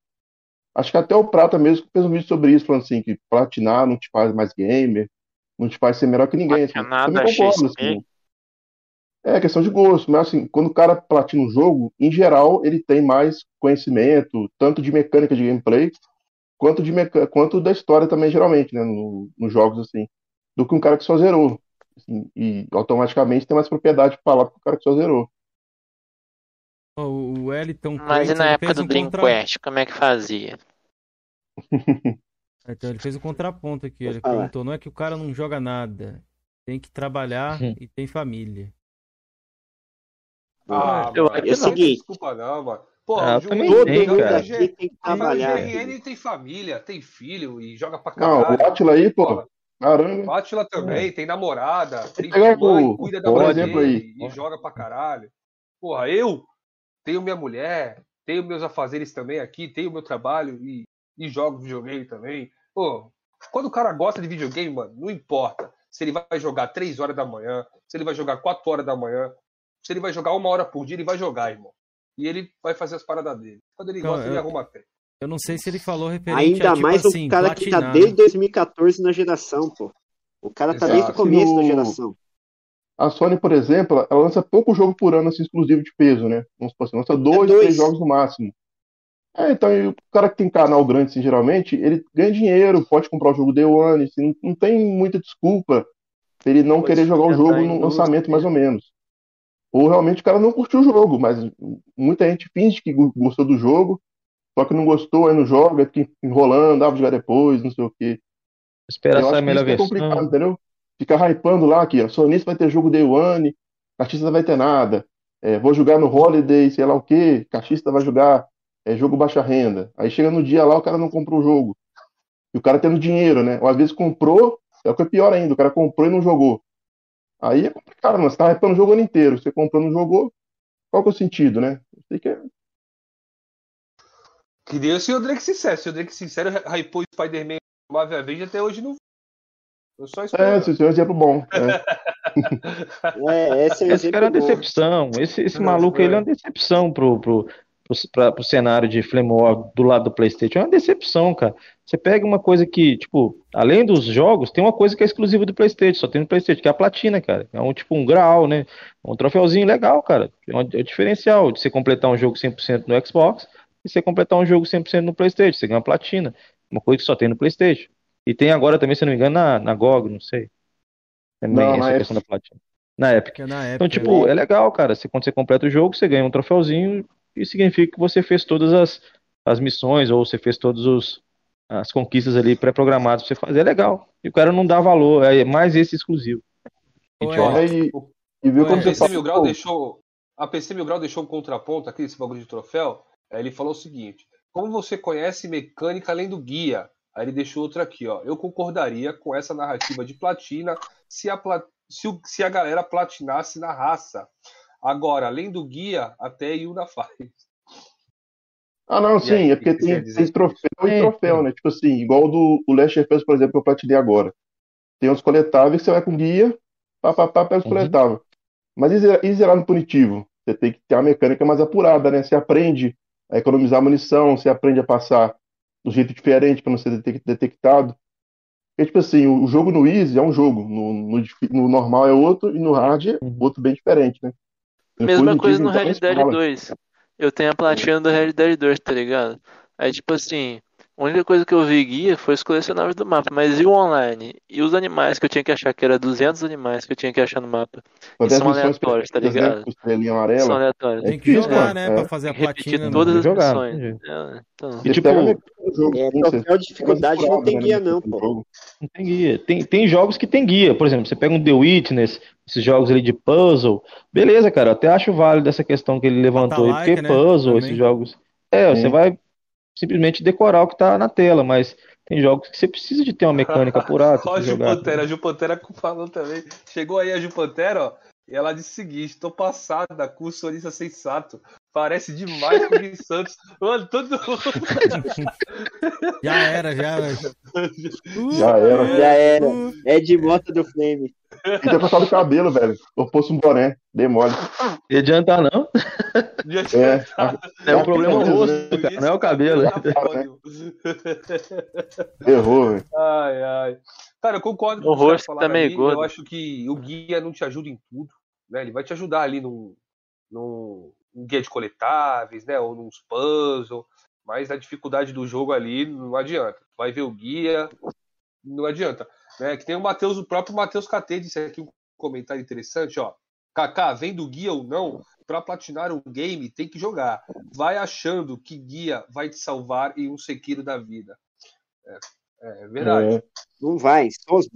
Acho que até o Prata mesmo fez um vídeo sobre isso, falando assim, que platinar não te faz mais gamer, não te faz ser melhor que ninguém. Assim. Também concordo, assim. É questão de gosto, mas assim, quando o cara platina um jogo, em geral, ele tem mais conhecimento, tanto de mecânica de gameplay, quanto de meca... quanto da história também, geralmente, né, no- nos jogos, assim, do que um cara que só zerou. Assim, e automaticamente tem mais propriedade para falar pro cara que só zerou. O Wellington Mas na ele época do um Dream contra- Quest, como é que fazia? Então, ele fez um contraponto aqui. Ele perguntou: não é que o cara não joga nada, tem que trabalhar Hum. e tem família. Ah, Eu- mano, é o não seguinte- tem desculpa não, mano. Pô, Ah, o eu Ju- também o Todo tem, mundo cara. tem que o trabalhar. GRN tem família, tem filho e joga pra Não, o caralho. Atila aí, pô, Porra, caramba. o Atila também tem namorada, tem mãe, o- cuida da aí. e joga pra caralho. Porra, eu tenho minha mulher, tenho meus afazeres também aqui, tenho meu trabalho e, e jogo videogame também. Pô, quando o cara gosta de videogame, mano, não importa se ele vai jogar 3 horas da manhã, se ele vai jogar 4 horas da manhã, se ele vai jogar uma hora por dia, ele vai jogar, irmão. E ele vai fazer as paradas dele. Quando ele Não, gosta, ele eu- arruma tempo. Eu não sei se ele falou referente Ainda a, tipo mais assim, o cara que tá platinar, desde né? 2014 na geração, pô. O cara tá desde o começo da geração. A Sony, por exemplo, ela lança pouco jogo por ano assim, exclusivo de peso, né? Vamos supor assim, lança dois, dois. três jogos no máximo. É, então, o cara que tem canal grande, assim, geralmente, ele ganha dinheiro, pode comprar o jogo Day One, assim, não, não tem muita desculpa pra ele não Pode querer jogar o jogo no lançamento, mais ou menos. Ou realmente o cara não curtiu o jogo, mas muita gente finge que go- gostou do jogo, só que não gostou, aí não joga, fica enrolando, ah, vou jogar depois, não sei o quê. Esperar sair a melhor é versão. complicado, entendeu? Fica hypando lá aqui, ó. Sonista vai ter jogo Day One, Caixista não vai ter nada. É, vou jogar no Holiday, sei lá o quê, Caixista vai jogar é, jogo baixa renda. Aí chega no dia lá, o cara não comprou o jogo. E o cara tendo dinheiro, né? Ou às vezes comprou, é o que é pior ainda, o cara comprou e não jogou. Aí é complicado, mano. Você tá hypando o jogo ano inteiro. Você comprou não jogou, qual que é o sentido, né? Sei que é- Que nem o Drake Sincero. O senhor Drake Sincero hypou o Spider-Man Marvel Avengers até hoje não. Eu só espero. É, esse é um exemplo bom. né? É, esse é um Esse cara é uma decepção. Esse, esse É, maluco é. ele é uma decepção pro, pro, pro, pra- pro cenário de Flame War do lado do PlayStation. É uma decepção, cara. Você pega uma coisa que, tipo, além dos jogos, tem uma coisa que é exclusiva do PlayStation, só tem no PlayStation, que é a platina, cara. É um tipo um grau, né? Um troféuzinho legal, cara. É um, é o diferencial de você completar um jogo 100% no Xbox e você completar um jogo 100% no PlayStation. Você ganha uma platina. Uma coisa que só tem no PlayStation. E tem agora também, se não me engano, na, na GOG, não sei. Também Não, essa na questão da platina. Na Epic. É na Então, época. tipo, é legal, cara. Você, quando você completa o jogo, você ganha um troféuzinho e significa que você fez todas as, as missões ou você fez todas os, as conquistas ali pré-programadas pra você fazer. É legal. E o cara não dá valor, é mais esse exclusivo. Ué. É, e, e viu Ué, como A você PC Mil falou, Grau deixou. A PC Mil Grau deixou um contraponto aqui, esse bagulho de troféu. Ele falou o seguinte: como você conhece mecânica além do guia? Aí ele deixou outra aqui, ó. Eu concordaria com essa narrativa de platina se a, pla- se o- se a galera platinasse na raça. Agora, além do guia, até Yuna faz. Ah, não, E sim, aí, é porque tem, tem troféu e É, troféu, né? Tipo assim, igual o do o Last Us, por exemplo, que eu platinei agora. Tem uns coletáveis que você vai com guia, pá, pá, pá, pega os Uhum. coletáveis. Mas e zerar, e zerar no punitivo? Você tem que ter uma mecânica mais apurada, né? Você aprende a economizar munição, você aprende a passar um jeito diferente para não ser detec- detectado. Porque, tipo assim, o jogo no Easy é um jogo, no, no, no normal é outro, e no hard é Uhum. outro bem diferente, né? No Mesma coisa no então, Red Dead fala. 2. Eu tenho a platina do Red Dead 2, tá ligado? Aí, tipo assim, a única coisa que eu vi guia foi os colecionáveis do mapa, mas e o online? E os animais que eu tinha que achar, que era 200 animais que eu tinha que achar no mapa? E tem as são aleatórios, tá né? ligado? São aleatórios. É Tem que difícil, jogar, mano. né? É. Pra fazer a Tem que repetir platina. todas né? as jogar, missões. jeito. É, então, E Você tipo, É, sim, troféu você de dificuldade não tem guia, né, não, pô. Não tem guia. Tem, tem jogos que tem guia. Por exemplo, você pega um The Witness, esses jogos ali de puzzle. Beleza, cara. Eu até acho válido essa questão que ele levantou aí, porque né? puzzle, Também. esses jogos. É, você Sim. vai simplesmente decorar o que tá na tela, mas tem jogos que você precisa de ter uma mecânica apurada Ó, a você Ju jogar. Pantera, a Ju Pantera falou também. Chegou aí a Ju Pantera, ó, e ela disse o seguinte: tô passada com o sonista sensato. Parece demais com o Gui Santos. Mano, todo mundo. Já era, já, velho. Já era. Já era. É de moto do Flame. E ter cortado o cabelo, velho. Ou fosse um boné. Dei mole. Não adianta não. Já É. É um problema Cabelo, rosto, cara. Não é o cabelo. Tá foda. Errou, velho. Ai, ai. Cara, eu concordo com O o que rosto tá falaram meio ali. gordo. Eu acho que o guia não te ajuda em tudo. Né? Ele vai te ajudar ali num, num, num guia de coletáveis, né? Ou nos puzzles. Mas a dificuldade do jogo ali não adianta. Vai ver o guia, não adianta. Né? Que tem o Matheus, o próprio Matheus KT disse aqui um comentário interessante, ó. Kaká, vendo guia ou não, para platinar um game tem que jogar. Vai achando que guia vai te salvar em um Sekiro da vida. É, é verdade. É. Não vai. Só os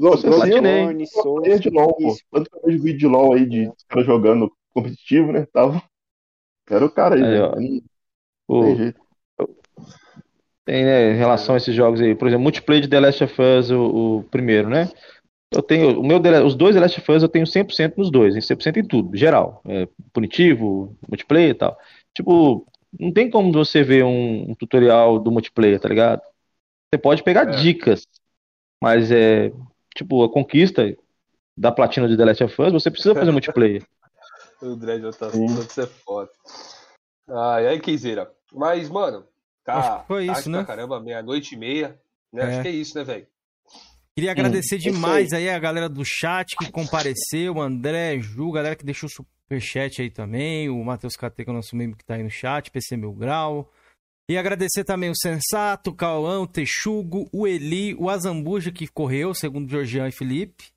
só os... Player de LOL, pô. Tanto que eu vejo vídeo de LOL aí de os caras jogando competitivo, né? Tava. Era o cara aí, Aí. Não Pô, tem né, em relação a esses jogos aí, por exemplo, multiplayer de The Last of Us, o, o primeiro, né? Eu tenho, o meu, os dois The Last of Us eu tenho 100% nos dois, em 100% em tudo, geral, é, punitivo, multiplayer e tal. Tipo, não tem como você ver um, um tutorial do multiplayer, tá ligado? Você pode pegar É. dicas, mas é, tipo, a conquista da platina de The Last of Us, você precisa fazer multiplayer. O Dredd tá é foda. Ai, aí, Keizeira. Mas, mano, tá. Acho que foi isso, né? caramba, meia-noite e meia. Né? É. Acho que é isso, né, velho? Queria agradecer isso demais aí a galera do chat que compareceu, o André, Ju, galera que deixou superchat aí também, o Matheus KT, que é o nosso membro que tá aí no chat, PC Mil Grau, E agradecer também o Sensato, o Cauã, o Texugo, o Eli, o Azambuja que correu, segundo o Georgian e Felipe.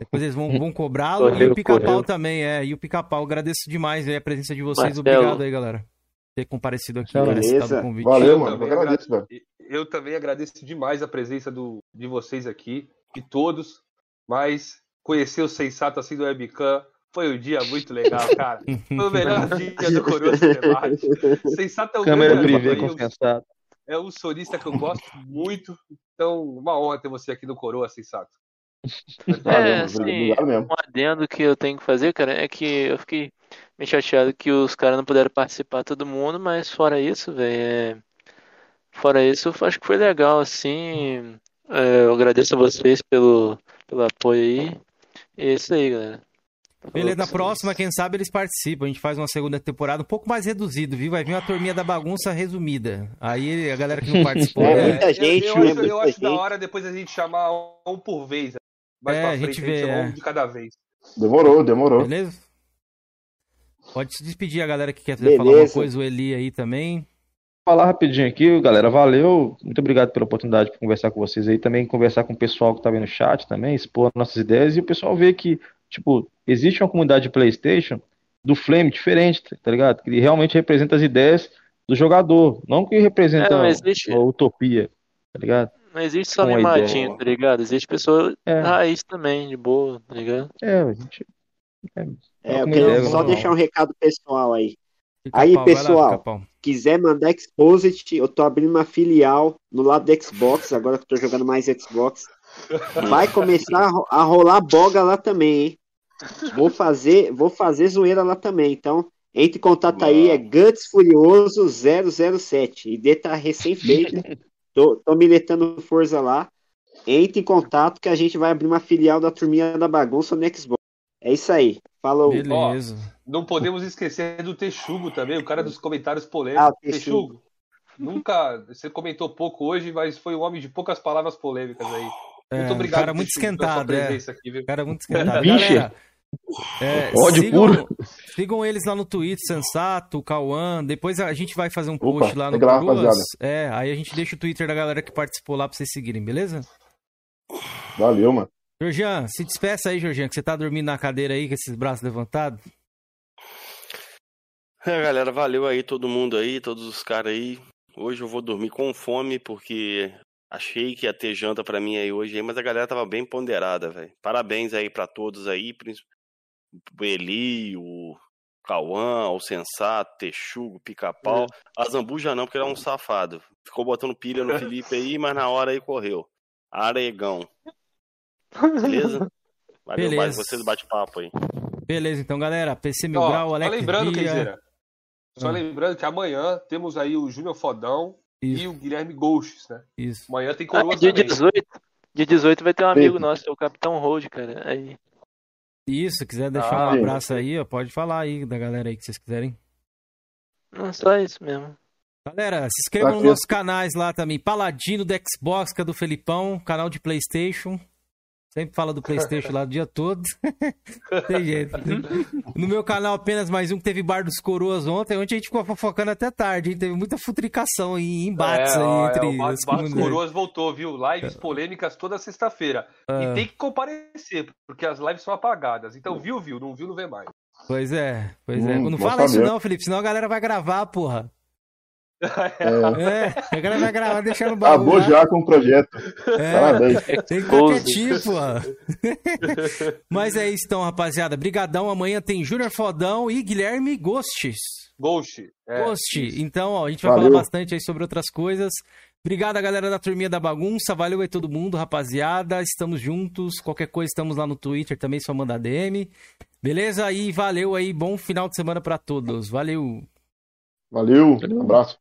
Depois eles vão, vão cobrá-lo. E o Pica-Pau também, é. E o Pica-Pau, agradeço demais aí a presença de vocês. Marcelo. Obrigado aí, galera. Ter comparecido aqui, aceitado o convite. Valeu, Eu mano. também Eu agradeço, agrade- velho. Eu também agradeço demais a presença do, de vocês aqui, de todos, mas conhecer o Sensato assim do Webcam foi um dia muito legal, cara. Foi o melhor dia do Coroa Debate. Sensato é um Câmera privê com sensato. é um sonista que eu gosto muito, então uma honra ter você aqui no Coroa, Sensato. Valeu, É, mano. assim, um adendo que eu tenho que fazer, cara, é que eu fiquei meio chateado que os caras não puderam participar todo mundo, mas fora isso, velho, é... fora isso, eu acho que foi legal, assim. É, eu agradeço a vocês pelo, pelo apoio aí. E é isso aí, galera. Beleza, na próxima, quem sabe eles participam. A gente faz uma segunda temporada um pouco mais reduzido, viu? Vai vir uma turminha da bagunça resumida. Aí a galera que não participou. É, né? muita gente, eu, né, acho, eu muita acho da gente. hora depois a gente chamar um por vez. Mais É, pra a frente, gente a gente vê, chama é. um de cada vez. Demorou, demorou. Beleza? Pode se despedir a galera que quer Beleza. falar alguma coisa, o Eli aí também. falar rapidinho aqui, galera. Valeu. Muito obrigado pela oportunidade de conversar com vocês aí. Também conversar com o pessoal que tá vendo no chat também, expor nossas ideias e o pessoal ver que, tipo, existe uma comunidade de PlayStation do Flame diferente, tá ligado? Que realmente representa as ideias do jogador, não que representa É, não existe- uma utopia, tá ligado? Não existe só a mimadinho, ideia. tá ligado? Existe pessoa É. raiz também, de boa, tá ligado? É, a gente. É, eu Como quero ideia, só deixar um recado pessoal aí. Fica Aí, pau, vai lá, pessoal. Quiser mandar Exposit, eu tô abrindo uma filial no lado do Xbox, agora que eu tô jogando mais Xbox. Vai começar a ro- a rolar boga lá também, hein? Vou fazer, vou fazer zoeira lá também. Então, entre em contato aí, é Guts Furioso 007. ID tá recém-feito. Tô, tô militando força lá. Entre em contato que a gente vai abrir uma filial da turminha da bagunça no Xbox. É isso aí. Falou. Beleza. Não podemos esquecer do Texugo também, o cara dos comentários polêmicos. Ah, Texugo. Texugo, nunca. Você comentou pouco hoje, mas foi um homem de poucas palavras polêmicas aí. É, Muito obrigado, cara muito Texugo, esquentado, é. aqui? Cara muito esquentado. Vixe. Galera, é, Ódio sigam, puro. Sigam eles lá no Twitter, Sensato, Cauã. Depois a gente vai fazer um Opa, post lá no rapaziada. É, aí a gente deixa o Twitter da galera que participou lá pra vocês seguirem, beleza? Valeu, mano. Georgian, se despeça aí, Georgian, que você tá dormindo na cadeira aí com esses braços levantados. É, galera, valeu aí todo mundo aí, todos os caras aí. Hoje eu vou dormir com fome porque achei que ia ter janta pra mim aí hoje, aí, mas a galera tava bem ponderada, velho. Parabéns aí pra todos aí, o Eli, o Cauã, o Sensato, Texugo, Pica-Pau. A Zambuja não, porque ele é um safado. Ficou botando pilha no Felipe aí, mas na hora aí correu. Aregão. Beleza? Valeu, Beleza. mais vocês bate-papo aí. Beleza, então, galera. PC Mil Ó, Grau, só Alex lembrando, Dia. Kenzeira, só Ah. lembrando que amanhã temos aí o Júnior Fodão e Isso, o Guilherme Ghosts, né? isso. Amanhã tem Ah, coroa dia também. 18. Dia 18 vai ter um amigo nosso, é o Capitão Hold, cara. Aí. Isso, quiser deixar Ah, um abraço aí, ó, pode falar aí da galera aí que vocês quiserem. Não, só isso mesmo. Galera, se inscrevam nos nossos canais lá também. Paladino do Xbox, que é do Felipão, canal de Playstation. Sempre fala do Playstation lá o dia todo. Tem jeito. No meu canal, apenas mais um que teve Bar dos Coroas ontem. Ontem a gente ficou fofocando até tarde, hein? Teve muita futricação e embates É, ó, aí entre é, o Bar- Bar dos. Coroas voltou, viu? Lives polêmicas toda sexta-feira. Ah. E tem que comparecer, porque as lives são apagadas. Então, viu, viu. Não viu, não vê mais. Pois é, pois é. Hum, Não bom fala isso não, Felipe, senão a galera vai gravar, porra. É, É, a galera vai gravar deixando o baú acabou lá. já com o projeto. É, Parabéns. Tem quietinho, pô. Mas é isso então, rapaziada. Brigadão. Amanhã tem Júnior Fodão e Guilherme Ghosts. Ghost. É, Ghost. Então, ó, a gente vai Valeu. falar bastante aí sobre outras coisas. Obrigado, a galera da Turminha da Bagunça. Valeu aí todo mundo, rapaziada. Estamos juntos. Qualquer coisa, estamos lá no Twitter também, só mandar DM. Beleza? E valeu aí. Bom final de semana pra todos. Valeu. Valeu, abraço.